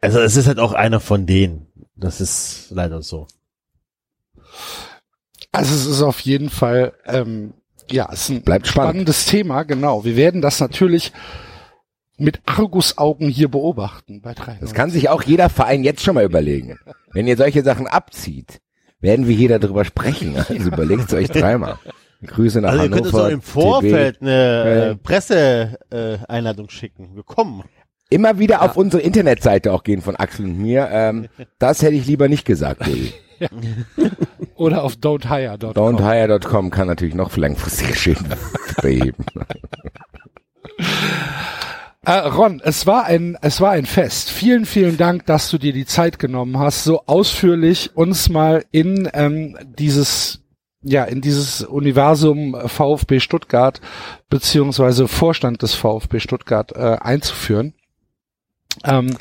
also es ist halt auch einer von denen. Das ist leider so. Also es ist auf jeden Fall, ähm, ja, es ist ein Bleibt spannend. spannendes Thema, genau. Wir werden das natürlich mit Argusaugen hier beobachten bei drei. Das kann sich auch jeder Verein jetzt schon mal überlegen. Wenn ihr solche Sachen abzieht, werden wir hier darüber sprechen. Also überlegt es euch dreimal. Grüße nach Also ihr könnt uns Hannover. doch im Vorfeld TB. eine Ja. äh, Presseeinladung schicken. Wir kommen. Immer wieder auf unsere Internetseite auch gehen von Axel und mir. Ähm, das hätte ich lieber nicht gesagt, Willi. Oder auf don'thire.com. Don'thire.com kann natürlich noch langfristige Schäden beheben. Äh, Ron, es war ein, es war ein Fest. Vielen, vielen Dank, dass du dir die Zeit genommen hast, so ausführlich uns mal in ähm, dieses, ja, in dieses Universum VfB Stuttgart beziehungsweise Vorstand des VfB Stuttgart äh, einzuführen. Ähm,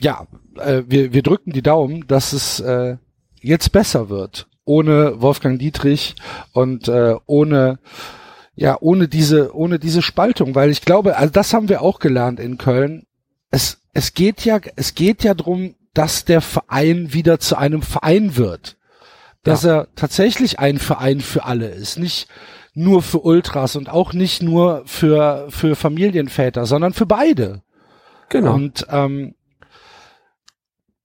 ja, äh, wir, wir drücken die Daumen, dass es äh, jetzt besser wird, ohne Wolfgang Dietrich und äh, ohne ja, ohne diese, ohne diese Spaltung, weil ich glaube, also das haben wir auch gelernt in Köln. Es, es geht ja, es geht ja drum, dass der Verein wieder zu einem Verein wird. Dass er tatsächlich ein Verein für alle ist. Nicht nur für Ultras und auch nicht nur für, für Familienväter, sondern für beide. Genau. Und ähm,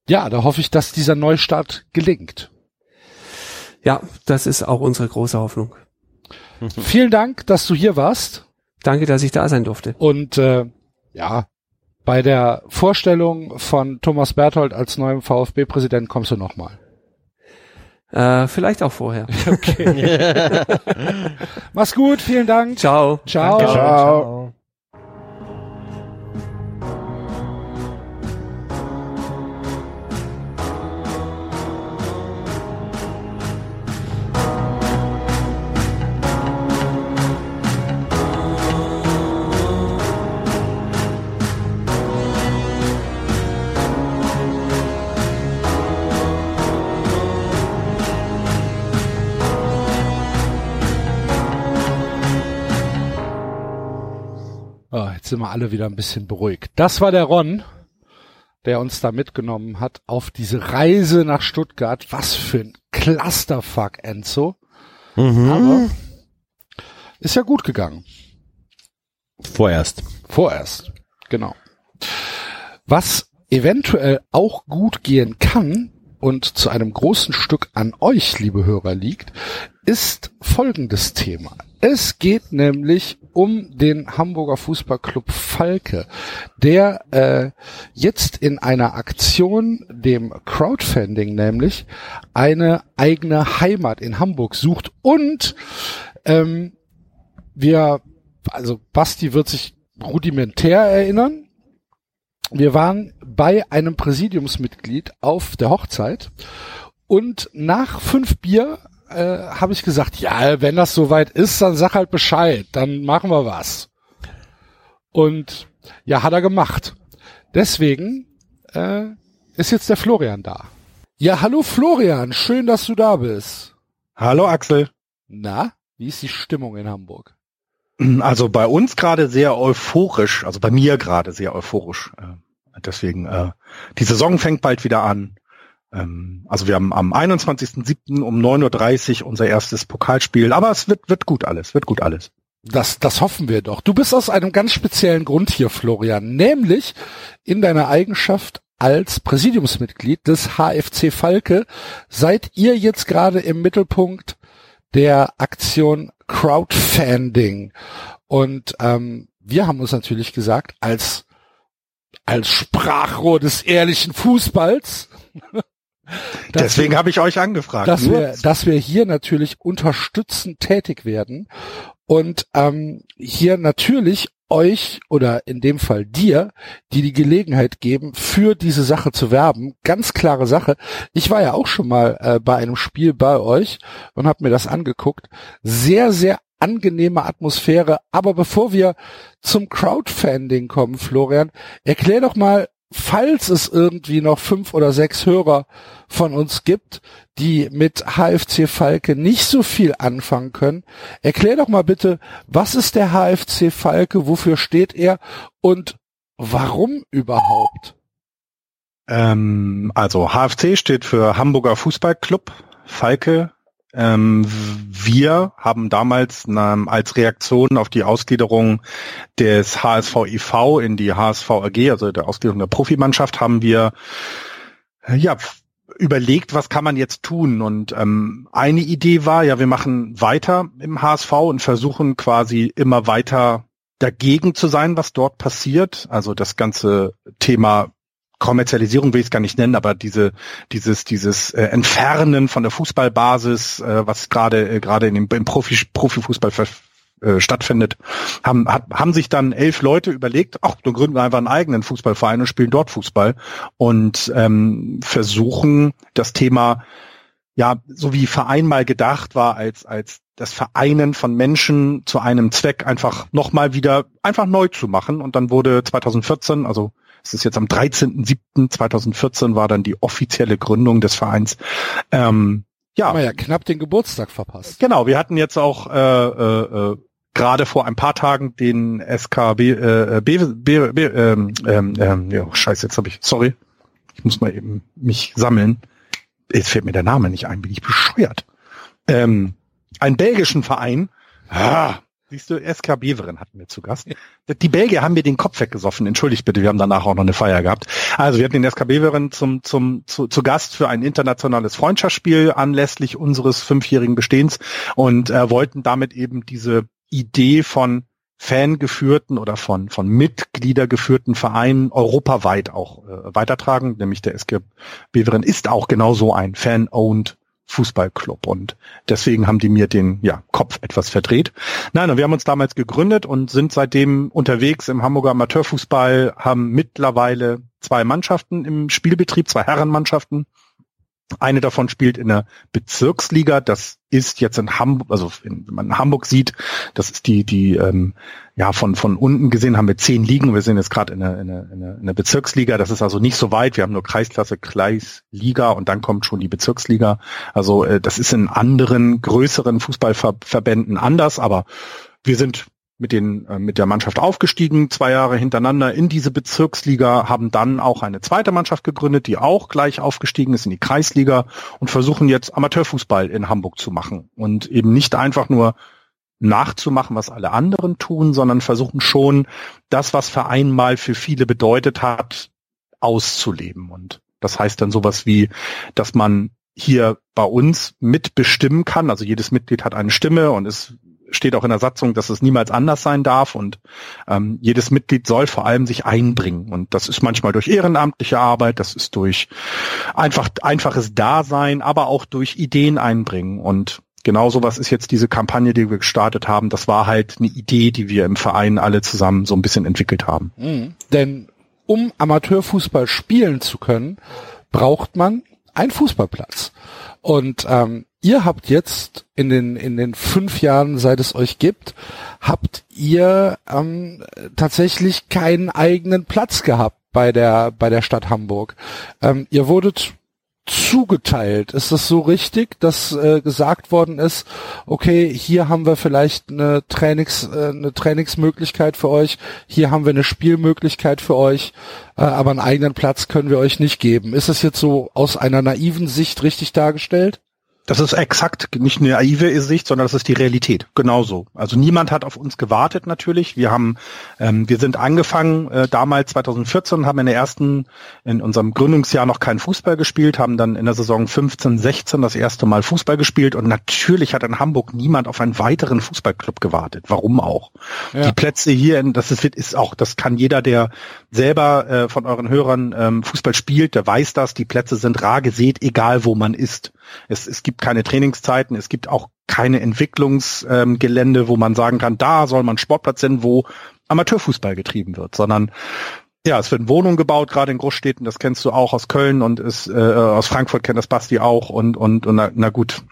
ja, da hoffe ich, dass dieser Neustart gelingt. ja, das ist auch unsere große Hoffnung. Vielen Dank, dass du hier warst. Danke, dass ich da sein durfte. Und äh, ja, bei der Vorstellung von Thomas Berthold als neuem VfB-Präsident kommst du nochmal. Äh, vielleicht auch vorher. Mach's gut, vielen Dank. Ciao. Ciao. Ciao. Oh, sind wir alle wieder ein bisschen beruhigt. Das war der Ron, der uns da mitgenommen hat auf diese Reise nach Stuttgart. Was für ein Clusterfuck, Enzo. Aber ist ja gut gegangen. Vorerst. Vorerst. Genau. Was eventuell auch gut gehen kann und zu einem großen Stück an euch, liebe Hörer, liegt, ist folgendes Thema. Es geht nämlich um den Hamburger Fußballclub Falke, der äh, jetzt in einer Aktion, dem Crowdfunding nämlich, eine eigene Heimat in Hamburg sucht und ähm, wir, also Basti wird sich rudimentär erinnern. Wir waren bei einem Präsidiumsmitglied auf der Hochzeit und nach fünf Bier äh, habe ich gesagt, ja, wenn das soweit ist, dann sag halt Bescheid, dann machen wir was. Und ja, hat er gemacht. Deswegen äh, ist jetzt der Florian da. Ja, hallo Florian, schön, dass du da bist. Hallo Axel. Na, wie ist die Stimmung in Hamburg? Also bei uns gerade sehr euphorisch, also bei mir gerade sehr euphorisch. Äh, Deswegen, äh, die Saison fängt bald wieder an. Ähm, Also wir haben am 21.07. um 9.30 Uhr unser erstes Pokalspiel, aber es wird, wird gut alles, wird gut alles. Das, das hoffen wir doch. Du bist aus einem ganz speziellen Grund hier, Florian, nämlich in deiner Eigenschaft als Präsidiumsmitglied des HFC Falke seid ihr jetzt gerade im Mittelpunkt der Aktion Crowdfunding. Und ähm, wir haben uns natürlich gesagt, als, als Sprachrohr des ehrlichen Fußballs Deswegen habe ich euch angefragt. dass wir, dass wir hier natürlich unterstützend tätig werden und ähm, hier natürlich euch oder in dem Fall dir, die die Gelegenheit geben, für diese Sache zu werben. Ganz klare Sache. Ich war ja auch schon mal äh, bei einem Spiel bei euch und habe mir das angeguckt. Sehr, sehr angenehme Atmosphäre. Aber bevor wir zum Crowdfunding kommen, Florian, erklär doch mal, falls es irgendwie noch fünf oder sechs Hörer von uns gibt, die mit HFC Falke nicht so viel anfangen können, erklär doch mal bitte, was ist der HFC Falke, wofür steht er und warum überhaupt? Ähm, also HFC steht für Hamburger Fußballclub Falke. Ähm, wir haben damals ähm, als Reaktion auf die Ausgliederung des HSV e.V. in die HSV AG, also der Ausgliederung der Profimannschaft, haben wir äh, ja überlegt, was kann man jetzt tun? Und ähm, eine Idee war, ja, wir machen weiter im HSV und versuchen quasi immer weiter dagegen zu sein, was dort passiert. Also das ganze Thema Kommerzialisierung will ich es gar nicht nennen, aber diese dieses dieses äh, Entfernen von der Fußballbasis, äh, was gerade äh, gerade in dem im Profi Profifußball äh, stattfindet, haben hat, haben sich dann elf Leute überlegt, ach, dann gründen wir einfach einen eigenen Fußballverein und spielen dort Fußball und ähm, versuchen das Thema ja, so wie Verein mal gedacht war, als, als das Vereinen von Menschen zu einem Zweck einfach nochmal wieder einfach neu zu machen. Und dann wurde 2014, also es ist jetzt am 13.07.2014 war dann die offizielle Gründung des Vereins. Ähm, ja, Haben wir ja knapp den Geburtstag verpasst. Genau, wir hatten jetzt auch äh, äh, äh, gerade vor ein paar Tagen den SKB äh, B, B, B, ähm, ähm, ja, scheiße, jetzt habe ich, sorry, ich muss mal eben mich sammeln. Jetzt fällt mir der Name nicht ein, bin ich bescheuert. Ähm, einen belgischen Verein, ah, siehst du, SK Beveren hatten wir zu Gast. Die Belgier haben mir den Kopf weggesoffen, entschuldigt bitte, wir haben danach auch noch eine Feier gehabt. Also wir hatten den SK Beveren zum, zum, zu, zu Gast für ein internationales Freundschaftsspiel anlässlich unseres fünfjährigen Bestehens und äh, wollten damit eben diese Idee von fangeführten oder von, von Mitglieder geführten Vereinen europaweit auch äh, weitertragen, nämlich der SG Beveren ist auch genauso ein Fan-owned Fußballclub und deswegen haben die mir den ja, Kopf etwas verdreht. Nein, wir haben uns damals gegründet und sind seitdem unterwegs im Hamburger Amateurfußball, haben mittlerweile zwei Mannschaften im Spielbetrieb, zwei Herrenmannschaften. Eine davon spielt in der Bezirksliga. Das ist jetzt in Hamburg, also in, wenn man Hamburg sieht, das ist die, die ähm, ja von von unten gesehen haben wir zehn Ligen. Wir sind jetzt gerade in der, in, der, in, der, in Bezirksliga. Das ist also nicht so weit. Wir haben nur Kreisklasse, Kreisliga und dann kommt schon die Bezirksliga. Also äh, das ist in anderen größeren Fußballverbänden anders, aber wir sind mit den äh, mit der Mannschaft aufgestiegen, zwei Jahre hintereinander in diese Bezirksliga, haben dann auch eine zweite Mannschaft gegründet, die auch gleich aufgestiegen ist in die Kreisliga und versuchen jetzt Amateurfußball in Hamburg zu machen und eben nicht einfach nur nachzumachen, was alle anderen tun, sondern versuchen schon das, was Verein mal für viele bedeutet hat, auszuleben und das heißt dann sowas wie, dass man hier bei uns mitbestimmen kann. Also jedes Mitglied hat eine Stimme und es steht auch in der Satzung, dass es niemals anders sein darf und ähm, jedes Mitglied soll vor allem sich einbringen und das ist manchmal durch ehrenamtliche Arbeit, das ist durch einfach einfaches Dasein, aber auch durch Ideen einbringen und genau sowas ist jetzt diese Kampagne, die wir gestartet haben. Das war halt eine Idee, die wir im Verein alle zusammen so ein bisschen entwickelt haben. Mhm. Denn um Amateurfußball spielen zu können, braucht man einen Fußballplatz. Und ähm, ihr habt jetzt in den in den fünf Jahren, seit es euch gibt, habt ihr ähm, tatsächlich keinen eigenen Platz gehabt bei der bei der Stadt Hamburg. Ähm, ihr wurdet zugeteilt. Ist es so richtig, dass äh, gesagt worden ist, okay, hier haben wir vielleicht eine Trainings, äh, eine Trainingsmöglichkeit für euch, hier haben wir eine Spielmöglichkeit für euch, äh, aber einen eigenen Platz können wir euch nicht geben. Ist es jetzt so aus einer naiven Sicht richtig dargestellt? Das ist exakt nicht eine naive Sicht, sondern das ist die Realität. Genauso. Also niemand hat auf uns gewartet natürlich. Wir haben, ähm, wir sind angefangen äh, damals 2014, haben in der ersten, in unserem Gründungsjahr noch keinen Fußball gespielt, haben dann in der Saison 15, 16 das erste Mal Fußball gespielt und natürlich hat in Hamburg niemand auf einen weiteren Fußballclub gewartet. Warum auch? Ja. Die Plätze hier, in, das ist, ist auch, das kann jeder, der selber äh, von euren Hörern ähm, Fußball spielt, der weiß das. Die Plätze sind rar gesät, egal wo man ist. Es, es gibt keine Trainingszeiten, es gibt auch keine Entwicklungsgelände, ähm, wo man sagen kann, da soll man Sportplatz hin, wo Amateurfußball getrieben wird, sondern ja, es werden Wohnungen gebaut, gerade in Großstädten, das kennst du auch aus Köln und ist, äh, aus Frankfurt kennt das Basti auch und, und, und na, na gut,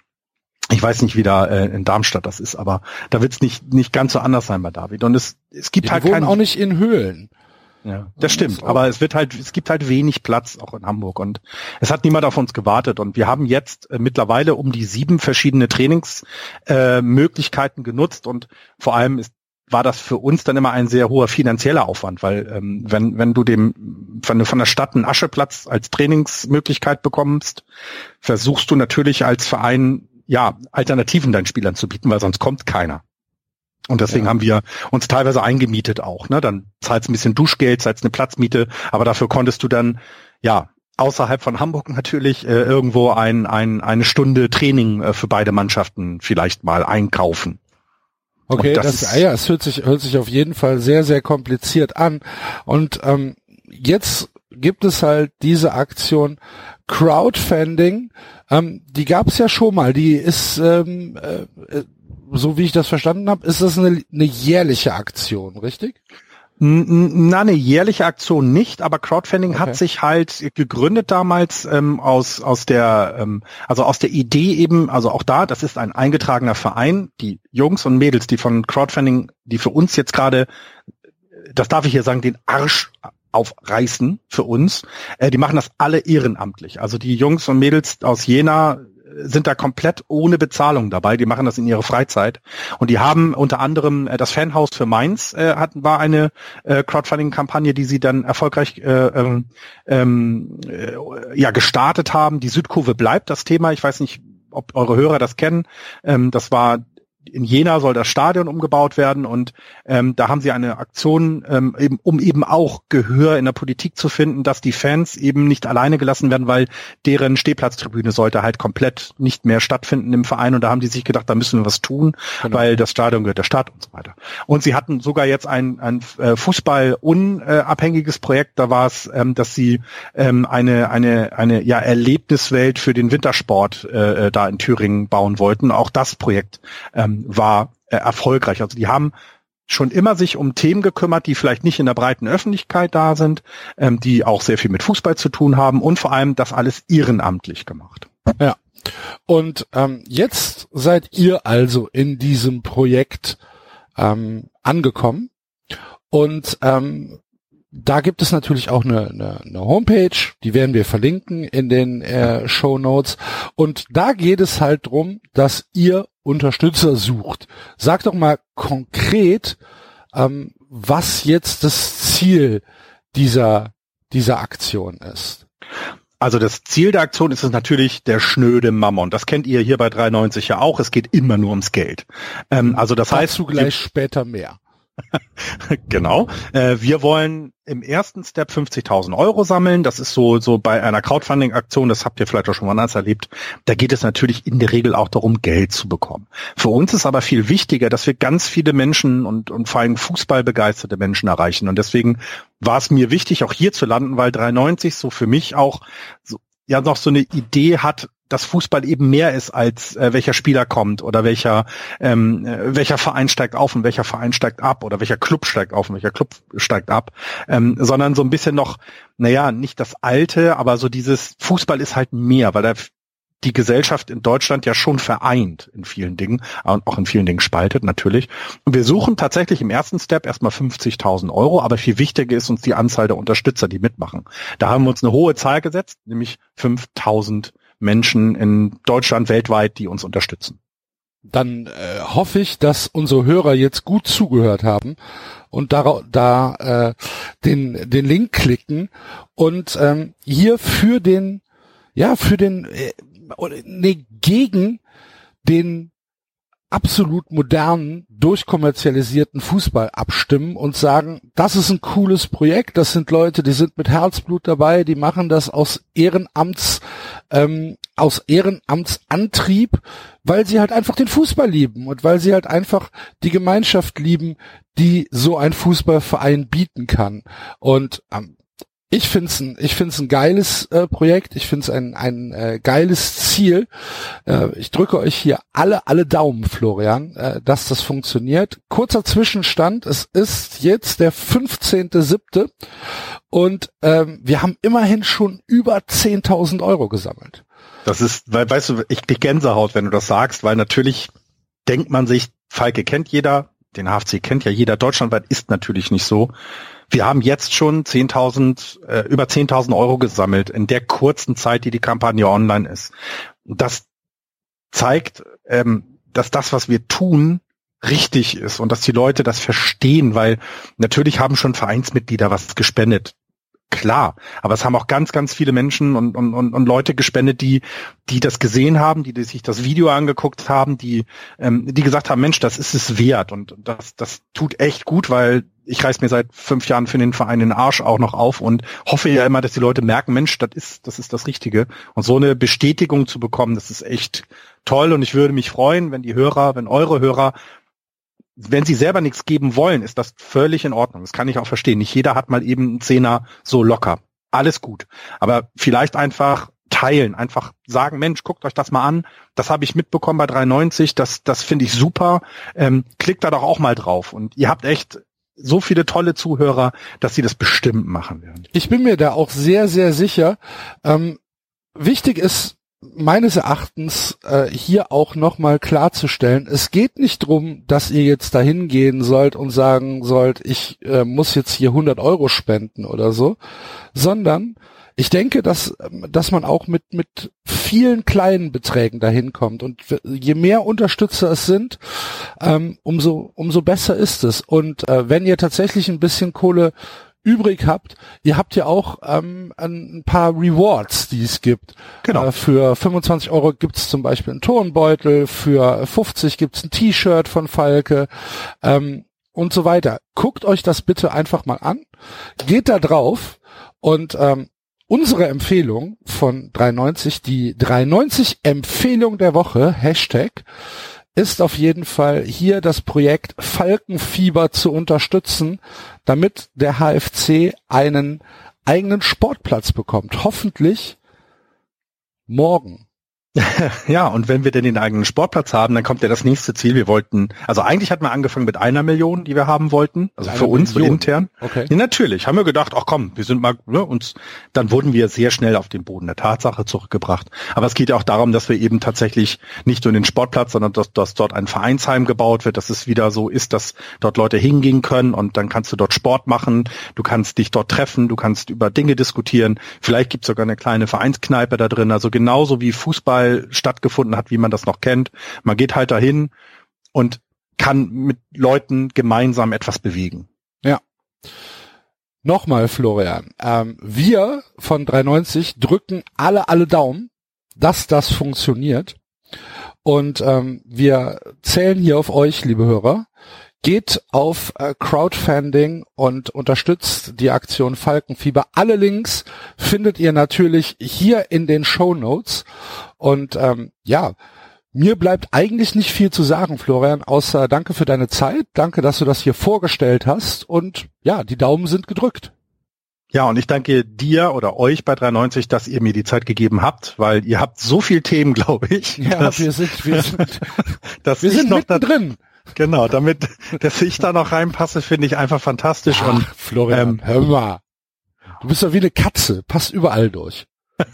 ich weiß nicht, wie da äh, in Darmstadt das ist, aber da wird es nicht, nicht ganz so anders sein bei David. Und es, es gibt Die halt wohnen keinen auch nicht in Höhlen. Ja, das stimmt. Aber es wird halt, es gibt halt wenig Platz auch in Hamburg und es hat niemand auf uns gewartet und wir haben jetzt äh, mittlerweile um die sieben verschiedene Trainingsmöglichkeiten äh, genutzt und vor allem ist war das für uns dann immer ein sehr hoher finanzieller Aufwand, weil ähm, wenn wenn du dem wenn du von der Stadt einen Ascheplatz als Trainingsmöglichkeit bekommst, versuchst du natürlich als Verein ja Alternativen deinen Spielern zu bieten, weil sonst kommt keiner. Und deswegen Ja. haben wir uns teilweise eingemietet auch. Ne? Dann zahlst ein bisschen Duschgeld, zahlst eine Platzmiete, aber dafür konntest du dann, ja, außerhalb von Hamburg natürlich äh, irgendwo ein, ein, eine Stunde Training äh, für beide Mannschaften vielleicht mal einkaufen. Okay, Und das, das ist- ja, es hört sich, hört sich auf jeden Fall sehr, sehr kompliziert an. Und ähm, jetzt gibt es halt diese Aktion Crowdfunding. Ähm, die gab es ja schon mal. Die ist, ähm, äh, äh, so wie ich das verstanden habe, ist das eine, eine jährliche Aktion, richtig? Na, eine jährliche Aktion nicht, aber Crowdfunding Okay. hat sich halt gegründet damals ähm, aus aus der ähm, also aus der Idee eben, also auch da, das ist ein eingetragener Verein, die Jungs und Mädels, die von Crowdfunding, die für uns jetzt gerade, das darf ich hier sagen, den Arsch aufreißen für uns, äh, die machen das alle ehrenamtlich. Also die Jungs und Mädels aus Jena sind da komplett ohne Bezahlung dabei. Die machen das in ihrer Freizeit. Und die haben unter anderem äh, das Fanhaus für Mainz äh, hatten war eine äh, Crowdfunding-Kampagne, die sie dann erfolgreich äh, ähm, ähm, äh, ja gestartet haben. Die Südkurve bleibt das Thema. Ich weiß nicht, ob eure Hörer das kennen. Ähm, das war in Jena soll das Stadion umgebaut werden und ähm, da haben sie eine Aktion, ähm, eben, um eben auch Gehör in der Politik zu finden, dass die Fans eben nicht alleine gelassen werden, weil deren Stehplatztribüne sollte halt komplett nicht mehr stattfinden im Verein und da haben die sich gedacht, da müssen wir was tun, weil das Stadion gehört der Stadt und so weiter. Und sie hatten sogar jetzt ein, ein äh, Fußball-unabhängiges Projekt, da war es, ähm, dass sie ähm, eine, eine, eine ja, Erlebniswelt für den Wintersport äh, äh, da in Thüringen bauen wollten. Auch das Projekt ähm, war äh, erfolgreich. Also die haben schon immer sich um Themen gekümmert, die vielleicht nicht in der breiten Öffentlichkeit da sind, ähm, die auch sehr viel mit Fußball zu tun haben und vor allem das alles ehrenamtlich gemacht. Ja. Und ähm, jetzt seid ihr also in diesem Projekt ähm, angekommen. Und ähm, da gibt es natürlich auch eine, eine, eine Homepage, die werden wir verlinken in den äh, Show Notes. Und da geht es halt drum, dass ihr Unterstützer sucht. Sagt doch mal konkret, ähm, was jetzt das Ziel dieser, dieser Aktion ist. Also das Ziel der Aktion ist es natürlich der schnöde Mammon. Das kennt ihr hier bei 390 ja auch. Es geht immer nur ums Geld. Ähm, also das heißt, Dazu gleich später mehr. genau. Äh, wir wollen im ersten Step 50.000 Euro sammeln. Das ist so so bei einer Crowdfunding-Aktion. Das habt ihr vielleicht auch schon mal anders erlebt. Da geht es natürlich in der Regel auch darum, Geld zu bekommen. Für uns ist aber viel wichtiger, dass wir ganz viele Menschen und und vor allem Fußballbegeisterte Menschen erreichen. Und deswegen war es mir wichtig, auch hier zu landen, weil 390 so für mich auch so, ja noch so eine Idee hat, dass Fußball eben mehr ist als äh, welcher Spieler kommt oder welcher ähm, äh, welcher Verein steigt auf und welcher Verein steigt ab oder welcher Club steigt auf und welcher Club steigt ab, ähm, sondern so ein bisschen noch, naja, nicht das Alte, aber so dieses Fußball ist halt mehr, weil er die Gesellschaft in Deutschland ja schon vereint in vielen Dingen und auch in vielen Dingen spaltet natürlich. Und wir suchen tatsächlich im ersten Step erstmal 50.000 Euro, aber viel wichtiger ist uns die Anzahl der Unterstützer, die mitmachen. Da haben wir uns eine hohe Zahl gesetzt, nämlich 5.000 Menschen in Deutschland, weltweit, die uns unterstützen. Dann äh, hoffe ich, dass unsere Hörer jetzt gut zugehört haben und da, da äh, den, den Link klicken und ähm, hier für den, ja, für den, äh, nee, gegen den absolut modernen, durchkommerzialisierten Fußball abstimmen und sagen, das ist ein cooles Projekt, das sind Leute, die sind mit Herzblut dabei, die machen das aus Ehrenamts, ähm, aus Ehrenamtsantrieb, weil sie halt einfach den Fußball lieben und weil sie halt einfach die Gemeinschaft lieben, die so ein Fußballverein bieten kann. Und ähm, ich find's ein, ich find's ein geiles äh, Projekt. Ich find's ein ein äh, geiles Ziel. Äh, ich drücke euch hier alle alle Daumen, Florian, äh, dass das funktioniert. Kurzer Zwischenstand: Es ist jetzt der 15.7. und ähm, wir haben immerhin schon über 10.000 Euro gesammelt. Das ist, weil, weißt du, ich krieg Gänsehaut, wenn du das sagst, weil natürlich denkt man sich, Falke kennt jeder, den HFC kennt ja jeder, deutschlandweit ist natürlich nicht so. Wir haben jetzt schon 10.000, äh, über 10.000 Euro gesammelt in der kurzen Zeit, die die Kampagne online ist. Das zeigt, ähm, dass das, was wir tun, richtig ist und dass die Leute das verstehen, weil natürlich haben schon Vereinsmitglieder was gespendet. Klar, aber es haben auch ganz, ganz viele Menschen und, und, und, Leute gespendet, die, die das gesehen haben, die, die sich das Video angeguckt haben, die, ähm, die gesagt haben, Mensch, das ist es wert. Und das, das tut echt gut, weil ich reiß mir seit fünf Jahren für den Verein den Arsch auch noch auf und hoffe ja. immer, dass die Leute merken, Mensch, das ist, das ist das Richtige. Und so eine Bestätigung zu bekommen, das ist echt toll. Und ich würde mich freuen, wenn die Hörer, wenn eure Hörer wenn sie selber nichts geben wollen, ist das völlig in Ordnung. Das kann ich auch verstehen. Nicht jeder hat mal eben einen Zehner so locker. Alles gut. Aber vielleicht einfach teilen, einfach sagen, Mensch, guckt euch das mal an. Das habe ich mitbekommen bei 390. Das, das finde ich super. Ähm, klickt da doch auch mal drauf. Und ihr habt echt so viele tolle Zuhörer, dass sie das bestimmt machen werden. Ich bin mir da auch sehr, sehr sicher. Ähm, wichtig ist meines Erachtens äh, hier auch nochmal klarzustellen, es geht nicht drum, dass ihr jetzt dahin gehen sollt und sagen sollt, ich äh, muss jetzt hier 100 Euro spenden oder so, sondern ich denke, dass, dass man auch mit, mit vielen kleinen Beträgen dahin kommt. Und je mehr Unterstützer es sind, ähm, umso, umso besser ist es. Und äh, wenn ihr tatsächlich ein bisschen Kohle übrig habt, ihr habt ja auch ähm, ein paar Rewards, die es gibt. Genau. Äh, für 25 Euro gibt's zum Beispiel einen Turnbeutel, für 50 gibt's ein T-Shirt von Falke ähm, und so weiter. Guckt euch das bitte einfach mal an, geht da drauf und ähm, unsere Empfehlung von 390, die 390 Empfehlung der Woche, Hashtag, ist auf jeden Fall hier das Projekt Falkenfieber zu unterstützen, damit der HFC einen eigenen Sportplatz bekommt. Hoffentlich morgen. Ja, und wenn wir denn den eigenen Sportplatz haben, dann kommt ja das nächste Ziel. Wir wollten, also eigentlich hatten wir angefangen mit einer Million, die wir haben wollten, also Eine für uns Million? intern. Okay. Ja, natürlich, haben wir gedacht, ach komm, wir sind mal, ne, uns, dann wurden wir sehr schnell auf den Boden der Tatsache zurückgebracht. Aber es geht ja auch darum, dass wir eben tatsächlich nicht nur den Sportplatz, sondern dass, dass dort ein Vereinsheim gebaut wird, dass es wieder so ist, dass dort Leute hingehen können und dann kannst du dort Sport machen, du kannst dich dort treffen, du kannst über Dinge diskutieren, vielleicht gibt es sogar eine kleine Vereinskneipe da drin, also genauso wie Fußball stattgefunden hat, wie man das noch kennt. Man geht halt dahin und kann mit Leuten gemeinsam etwas bewegen. Nochmal, Florian. Ähm, wir von 390 drücken alle, alle Daumen, dass das funktioniert. Und ähm, wir zählen hier auf euch, liebe Hörer. Geht auf äh, Crowdfunding und unterstützt die Aktion Falkenfieber. Alle Links findet ihr natürlich hier in den Show Notes. Und ähm, ja, mir bleibt eigentlich nicht viel zu sagen, Florian, außer danke für deine Zeit, danke, dass du das hier vorgestellt hast und ja, die Daumen sind gedrückt. Ja, und ich danke dir oder euch bei 390, dass ihr mir die Zeit gegeben habt, weil ihr habt so viel Themen, glaube ich. Ja, dass, wir sind, wir sind, dass wir sind noch da, mittendrin. Genau, damit, dass ich da noch reinpasse, finde ich einfach fantastisch. und Ach, Florian, ähm, hör mal. Du bist doch wie eine Katze, passt überall durch.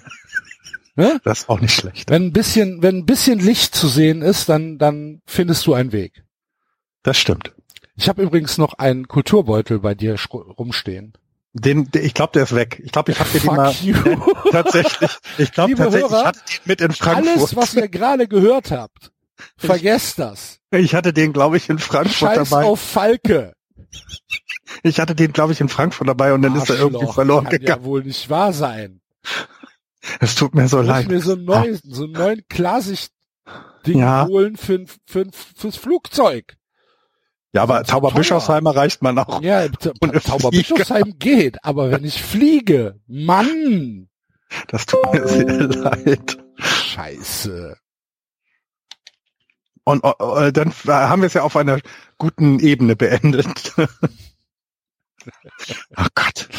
ne? das ist auch nicht schlecht. Wenn ein bisschen, wenn ein bisschen Licht zu sehen ist, dann, dann findest du einen Weg. Das stimmt. Ich habe übrigens noch einen Kulturbeutel bei dir rumstehen. Den, der, ich glaube, der ist weg. Ich glaube, ich habe den mal you. tatsächlich. Ich glaube tatsächlich, Hörer, ich hatte den mit in Frankfurt. Alles, was ihr gerade gehört habt, vergesst das. ich hatte den, glaube ich, in Frankfurt Scheiß dabei. auf Falke. Ich hatte den, glaube ich, in Frankfurt dabei und dann ist er irgendwie Arschloch, verloren kann gegangen. ja wohl nicht wahr sein. Es tut mir so Ich muss leid. mir so einen neuen, so einen neuen Klarsicht-Ding Ja. holen für, für, fürs Flugzeug. Ja, aber Teuer. Tauberbischofsheimer reicht man auch. Ja, Tauberbischofsheim geht, aber wenn ich fliege, Mann, Das tut mir sehr leid. scheiße. Und äh, dann haben wir es ja auf einer guten Ebene beendet. oh Gott.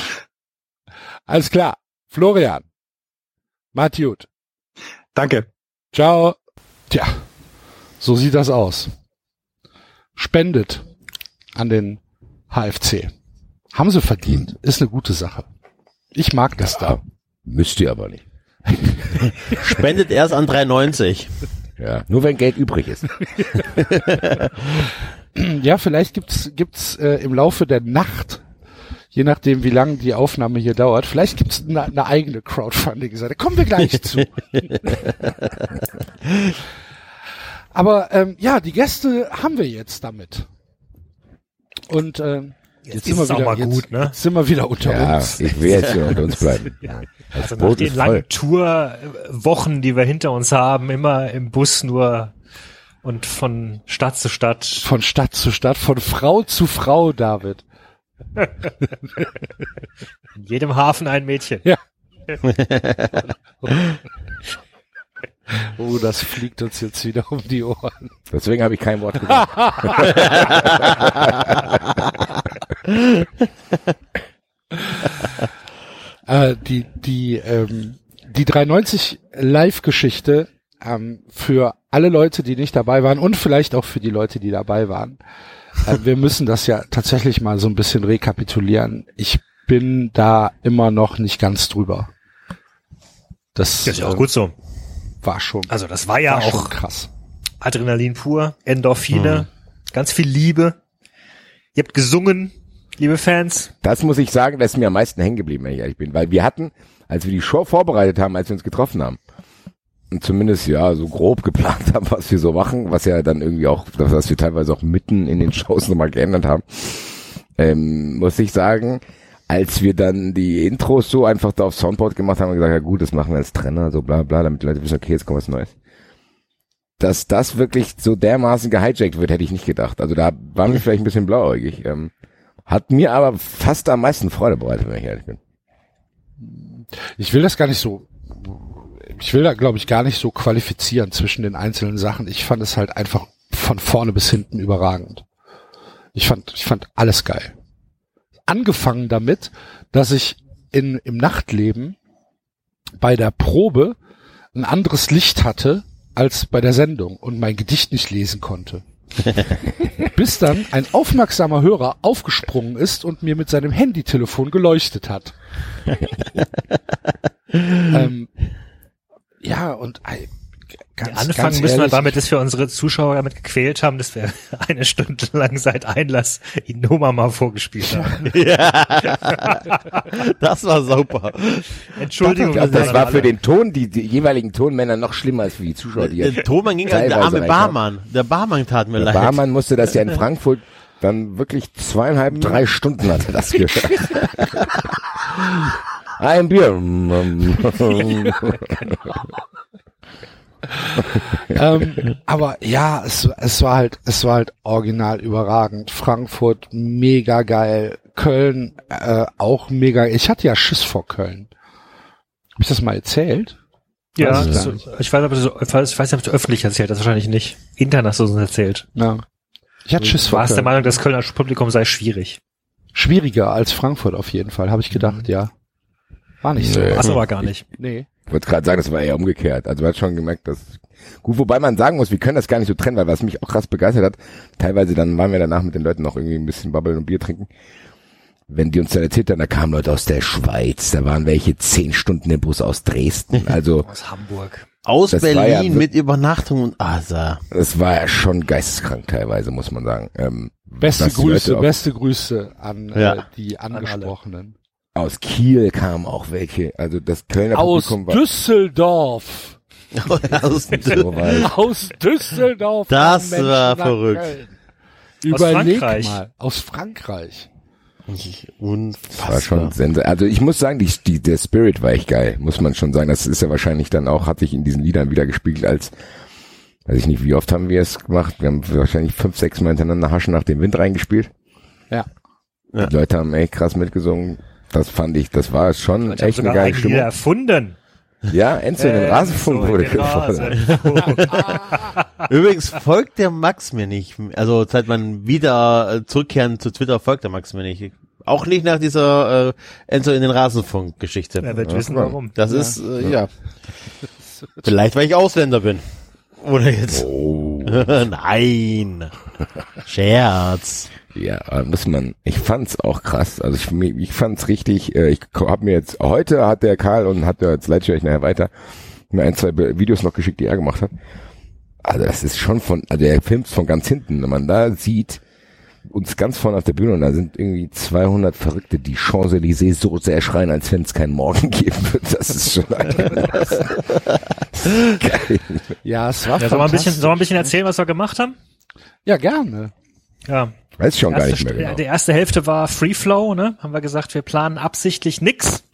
Alles klar. Florian. Macht gut. Danke. Ciao. Tja, so sieht das aus. Spendet an den HFC. Haben sie verdient. Ist eine gute Sache. Ich mag das da. Müsst ihr aber nicht. Spendet erst an 3,90. Ja, nur wenn Geld übrig ist. Ja, vielleicht gibt's gibt's äh, im Laufe der Nacht, je nachdem wie lang die Aufnahme hier dauert, vielleicht gibt's eine eine eigene Crowdfunding-Seite. Kommen wir gleich zu. Aber ähm, ja, die Gäste haben wir jetzt damit. Und ähm, jetzt, ist sind wir wieder, mal jetzt, gut, ne? jetzt sind wir wieder unter Ja, uns. ich will jetzt hier unter uns bleiben. Also Das nach Boot den ist langen. Tourwochen, die wir hinter uns haben, immer im Bus nur und von Stadt zu Stadt. Von Stadt zu Stadt, von Frau zu Frau, David. In jedem Hafen ein Mädchen. Ja. Oh, das fliegt uns jetzt wieder um die Ohren. Deswegen habe ich kein Wort gesagt. Äh, die die ähm, die 390 Live-Geschichte ähm, für alle Leute, die nicht dabei waren und vielleicht auch für die Leute, die dabei waren. Äh, wir müssen das ja tatsächlich mal so ein bisschen rekapitulieren. Ich bin da immer noch nicht ganz drüber. Das, Das ist ja auch äh, gut so. war schon, Also das war ja war auch krass. Adrenalin pur, Endorphine, ganz viel Liebe. Ihr habt gesungen, liebe Fans. Das muss ich sagen, das ist mir am meisten hängen geblieben, wenn ich ehrlich bin. Weil wir hatten, als wir die Show vorbereitet haben, als wir uns getroffen haben, und zumindest ja so grob geplant haben, was wir so machen, was ja dann irgendwie auch, was wir teilweise auch mitten in den Shows nochmal geändert haben, ähm, muss ich sagen, als wir dann die Intros so einfach da auf Soundboard gemacht haben, wir gesagt, ja gut, das machen wir als Trenner, so bla bla, damit die Leute wissen, okay, jetzt kommt was Neues. Dass das wirklich so dermaßen gehijackt wird, hätte ich nicht gedacht. Also da waren wir vielleicht ein bisschen blauäugig. Ähm, hat mir aber fast am meisten Freude bereitet, wenn ich ehrlich bin. Ich will das gar nicht so, ich will da glaube ich gar nicht so qualifizieren zwischen den einzelnen Sachen. Ich fand es halt einfach von vorne bis hinten überragend. Ich fand, ich fand alles geil. Angefangen damit, dass ich in, im Nachtleben bei der Probe ein anderes Licht hatte als bei der Sendung und mein Gedicht nicht lesen konnte. Bis dann ein aufmerksamer Hörer aufgesprungen ist und mir mit seinem Handytelefon geleuchtet hat. ähm, ja, und ganz, Anfangen ganz müssen wir damit, dass wir unsere Zuschauer damit gequält haben, dass wir eine Stunde lang seit Einlass die Nummer mal vorgespielt haben. Das war super. Entschuldigung. Ich glaube, das war für den Ton, die, die jeweiligen Tonmänner noch schlimmer als für die Zuschauer, die Der Thomann ging an der teilweise arme. Barmann. Der Barmann tat mir Der leid. Barmann musste das ja in Frankfurt dann wirklich zweieinhalb, drei Stunden hat er das gehört. Ein Bier. Ähm, aber ja, es, es war halt, es war halt original überragend. Frankfurt mega geil, Köln äh, auch mega. Ich hatte ja Schiss vor Köln. Hab ich das mal erzählt? Ja, Weiß ich so, ich weiß, ob du, so- ich weiß nicht, ob du öffentlich erzählt hast, wahrscheinlich nicht. Intern hast du uns erzählt. Ja. Ich hatte Schiss Du vor warst der Köln. Meinung, das Kölner Publikum sei schwierig. Schwieriger als Frankfurt auf jeden Fall, habe ich gedacht, ja. War nicht so. Nee. Was aber gar nicht. Nee. Ich wollte gerade sagen, das war eher umgekehrt. Also man hat schon gemerkt, dass gut, wobei man sagen muss, wir können das gar nicht so trennen, weil was mich auch krass begeistert hat, teilweise dann waren wir danach mit den Leuten noch irgendwie ein bisschen babbeln und Bier trinken. Wenn die uns dann erzählt haben, da kamen Leute aus der Schweiz, da waren welche zehn Stunden im Bus aus Dresden. Also Aus Hamburg. Aus Das Berlin ja mit Übernachtung und Asa. es war ja schon geisteskrank teilweise, muss man sagen. Ähm, Beste Grüße, beste Grüße an äh, Ja. die Angesprochenen. Aus Kiel kamen auch welche. Also das Kölner Aus Publikum war Düsseldorf. Aus weit. Aus Düsseldorf. Das war verrückt. Köln. Aus Überleg Frankreich. mal. Aus Frankreich. Das war Unfassbar. schon sensationell. Also ich muss sagen, die, die, der Spirit war echt geil, muss man schon sagen. Das ist ja wahrscheinlich dann auch, hat sich in diesen Liedern wieder gespiegelt als, weiß ich nicht, wie oft haben wir es gemacht? Wir haben wahrscheinlich fünf, sechs Mal hintereinander Haschen nach dem Wind reingespielt. Ja. Ja. Die Leute haben echt krass mitgesungen. Das fand ich, das war schon Ich echt eine geile Stimmung. erfunden. Ja, Enzo in den Rasenfunk so, wurde den gefordert. Rasenfunk. Übrigens folgt der Max mir nicht. Also seit man wieder äh, zurückkehren zu Twitter folgt der Max mir nicht. Auch nicht nach dieser äh, Enzo in den Rasenfunk-Geschichte. Er wird wissen, warum. Das ist, äh, ja. Vielleicht, weil ich Ausländer bin. Oder jetzt. Oh. Nein. Scherz. Ja, muss man, ich fand's auch krass. Also ich, ich fand's richtig, äh, ich habe mir jetzt, heute hat der Karl und hat der, jetzt leite ich euch nachher weiter, mir ein, zwei Videos noch geschickt, die er gemacht hat. Also das ist schon von, also er filmt von ganz hinten, wenn man da sieht, uns ganz vorne auf der Bühne und da sind irgendwie 200 Verrückte, die Champs-Élysées so sehr schreien, als wenn es keinen Morgen geben wird. Das ist schon einigermaßen geil. Ja, es war Ja, soll man ein bisschen, soll man ein bisschen erzählen, was wir gemacht haben? Ja, gerne. Ja. Weiß schon gar Erste nicht mehr genau. Die erste Hälfte war Free Flow, ne? Haben wir gesagt, wir planen absichtlich nix.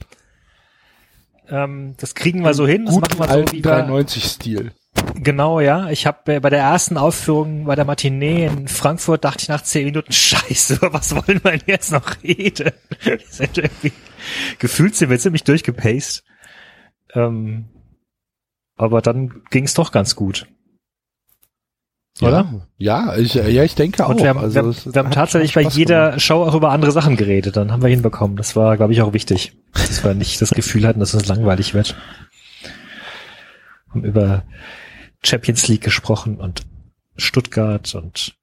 Ähm, das kriegen wir so hin. Das machen wir so, alten wie wir, 93-Stil. Genau, ja. Ich habe bei der ersten Aufführung bei der Matinee in Frankfurt dachte ich nach zehn Minuten, scheiße, über was wollen wir denn jetzt noch reden? Gefühlt sind wir ziemlich durchgepaced. Ähm, aber dann ging es doch ganz gut. Oder? Ja, ich, ja, ich denke auch. Und wir haben, also, wir, haben- wir haben tatsächlich bei jeder gemacht. Show auch über andere Sachen geredet. Dann haben wir hinbekommen. Das war, glaube ich, auch wichtig. Dass wir nicht das Gefühl hatten, dass es langweilig wird. Haben über Champions League gesprochen und Stuttgart und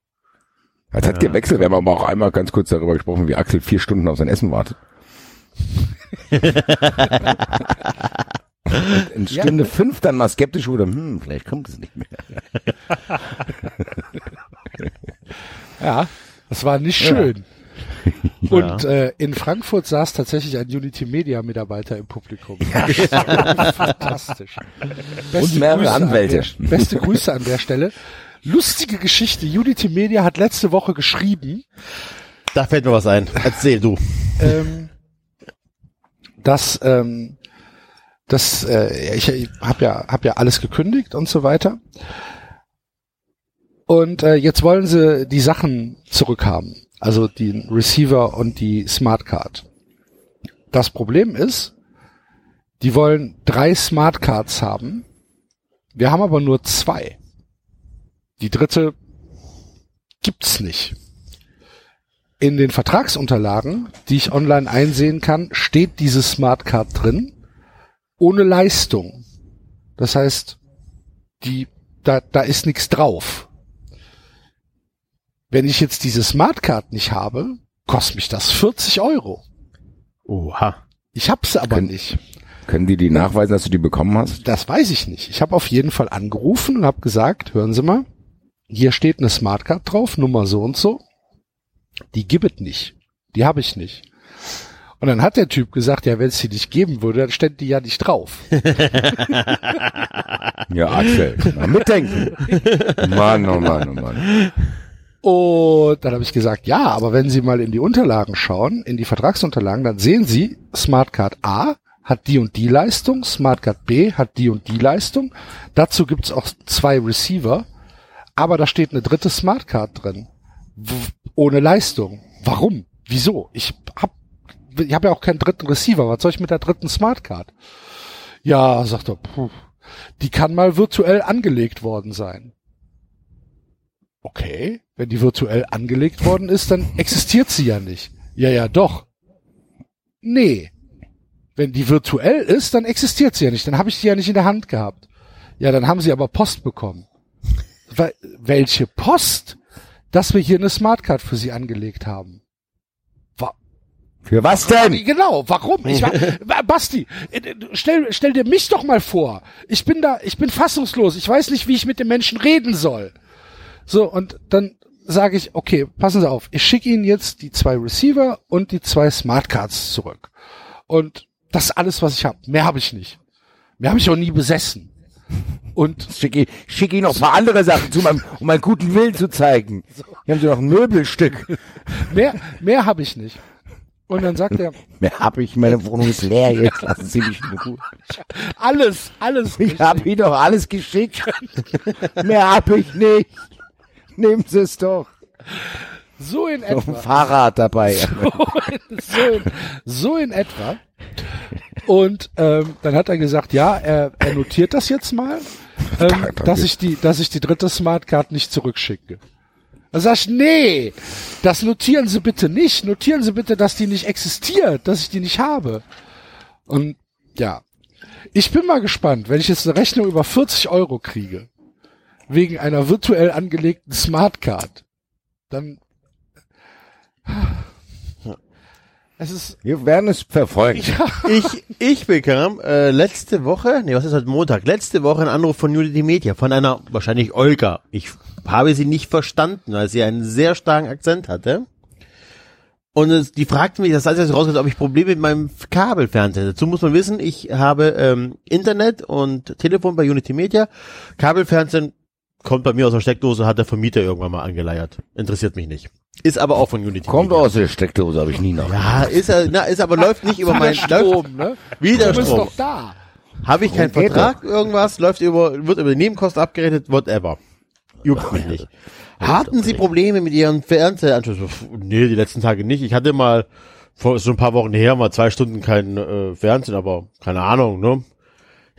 Es hat gewechselt. Wir haben aber auch einmal ganz kurz darüber gesprochen, wie Axel vier Stunden auf sein Essen wartet. Und in Stunde fünf dann mal skeptisch wurde, hm, vielleicht kommt es nicht mehr. Ja, das war nicht schön. Und äh, in Frankfurt saß tatsächlich ein Unity Media Mitarbeiter im Publikum. Fantastisch. Beste mehrere Grüße an Anwälte. Der, beste Grüße an der Stelle. Lustige Geschichte. Unity Media hat letzte Woche geschrieben, Da fällt mir was ein. Erzähl du. ähm, dass ähm, dass äh, ich, ich habe ja hab ja alles gekündigt und so weiter. Und äh, jetzt wollen sie die Sachen zurückhaben, also den Receiver und die Smartcard. Das Problem ist, die wollen drei Smartcards haben. Wir haben aber nur zwei. Die dritte gibt's nicht. In den Vertragsunterlagen, die ich online einsehen kann, steht diese Smartcard drin, ohne Leistung. Das heißt, die, da, da ist nichts drauf. Wenn ich jetzt diese Smartcard nicht habe, kostet mich das 40 Euro. Oha. Ich hab's aber Können- nicht. Können die die nachweisen, dass du die bekommen hast? Das weiß ich nicht. Ich habe auf jeden Fall angerufen und habe gesagt, hören Sie mal, hier steht eine Smartcard drauf, Nummer so und so. Die gibt es nicht. Die habe ich nicht. Und dann hat der Typ gesagt, ja, wenn es die nicht geben würde, dann stände die ja nicht drauf. Ja, Axel, mal mitdenken. Mann, oh Mann, oh Mann. Und dann habe ich gesagt, ja, aber wenn Sie mal in die Unterlagen schauen, in die Vertragsunterlagen, dann sehen Sie, Smartcard A hat die und die Leistung, Smartcard B hat die und die Leistung. Dazu gibt's auch zwei Receiver, aber da steht eine dritte Smartcard drin. Ohne Leistung. Warum? Wieso? Ich hab, ich hab ja auch keinen dritten Receiver. Was soll ich mit der dritten Smartcard? Ja, sagt er, puh, die kann mal virtuell angelegt worden sein. Okay, wenn die virtuell angelegt worden ist, dann existiert sie ja nicht. Ja, ja, doch. Nee. Wenn die virtuell ist, dann existiert sie ja nicht. Dann habe ich die ja nicht in der Hand gehabt. Ja, dann haben sie aber Post bekommen. Wel welche Post? Dass wir hier eine Smartcard für sie angelegt haben. Für was denn? Genau, warum? Ich war, Wa- Basti, äh, stell, stell dir mich doch mal vor. Ich bin da, ich bin fassungslos. Ich weiß nicht, wie ich mit den Menschen reden soll. So, und dann sage ich, okay, passen Sie auf, ich schicke Ihnen jetzt die zwei Receiver und die zwei Smartcards zurück. Und das ist alles, was ich habe. Mehr habe ich nicht. Mehr habe ich auch nie besessen. Und Schick, ich- schick ihnen noch ein paar andere Sachen zu, meinem, um meinen guten Willen zu zeigen. Hier haben sie noch ein Möbelstück. mehr, mehr habe ich nicht. Und dann sagt er, Mehr hab ich, meine Wohnung ist leer, jetzt lassen Sie mich in Ruhe. alles, alles. Ich hab Ihnen doch alles geschickt. Mehr hab ich nicht. Nehmen Sie es doch. So in Noch ein etwa. Fahrrad dabei. so, in, so in etwa. Und ähm, dann hat er gesagt, ja, er, er notiert das jetzt mal, ähm, dass ich die, dass ich die dritte Smartcard nicht zurückschicke. Da sag ich, nee, das notieren Sie bitte nicht. Notieren Sie bitte, dass die nicht existiert, dass ich die nicht habe. Und ja, ich bin mal gespannt, wenn ich jetzt eine Rechnung über 40 Euro kriege, wegen einer virtuell angelegten Smartcard, dann es ist Wir werden es verfolgen. Ich, ich bekam äh, letzte Woche, nee, was ist heute Montag, letzte Woche einen Anruf von Unity Media, von einer, wahrscheinlich Olga. Ich habe sie nicht verstanden, weil sie einen sehr starken Akzent hatte. Und es, die fragten mich, das heißt, als ich rausgekommen, ob ich Probleme mit meinem Kabelfernseher. Dazu muss man wissen, ich habe ähm, Internet und Telefon bei Unity Media. Kabelfernsehen kommt bei mir aus der Steckdose, hat der Vermieter irgendwann mal angeleiert. Interessiert mich nicht. Ist aber auch von Unity Kommt Media. aus der Steckdose, habe ich nie noch. Ja, ist er, na, ist aber läuft nicht über der mein läuft, Strom, ne? wie der Strom ist doch da. Habe ich keinen Vertrag, irgendwas, läuft über, wird über die Nebenkosten abgerechnet, whatever. Juckt mich nicht. Hatten Sie Probleme mit Ihren Fernsehanschluss? Pff, Nee, die letzten Tage nicht. Ich hatte mal, vor so ein paar Wochen her, mal zwei Stunden kein äh, Fernsehen, aber keine Ahnung, ne?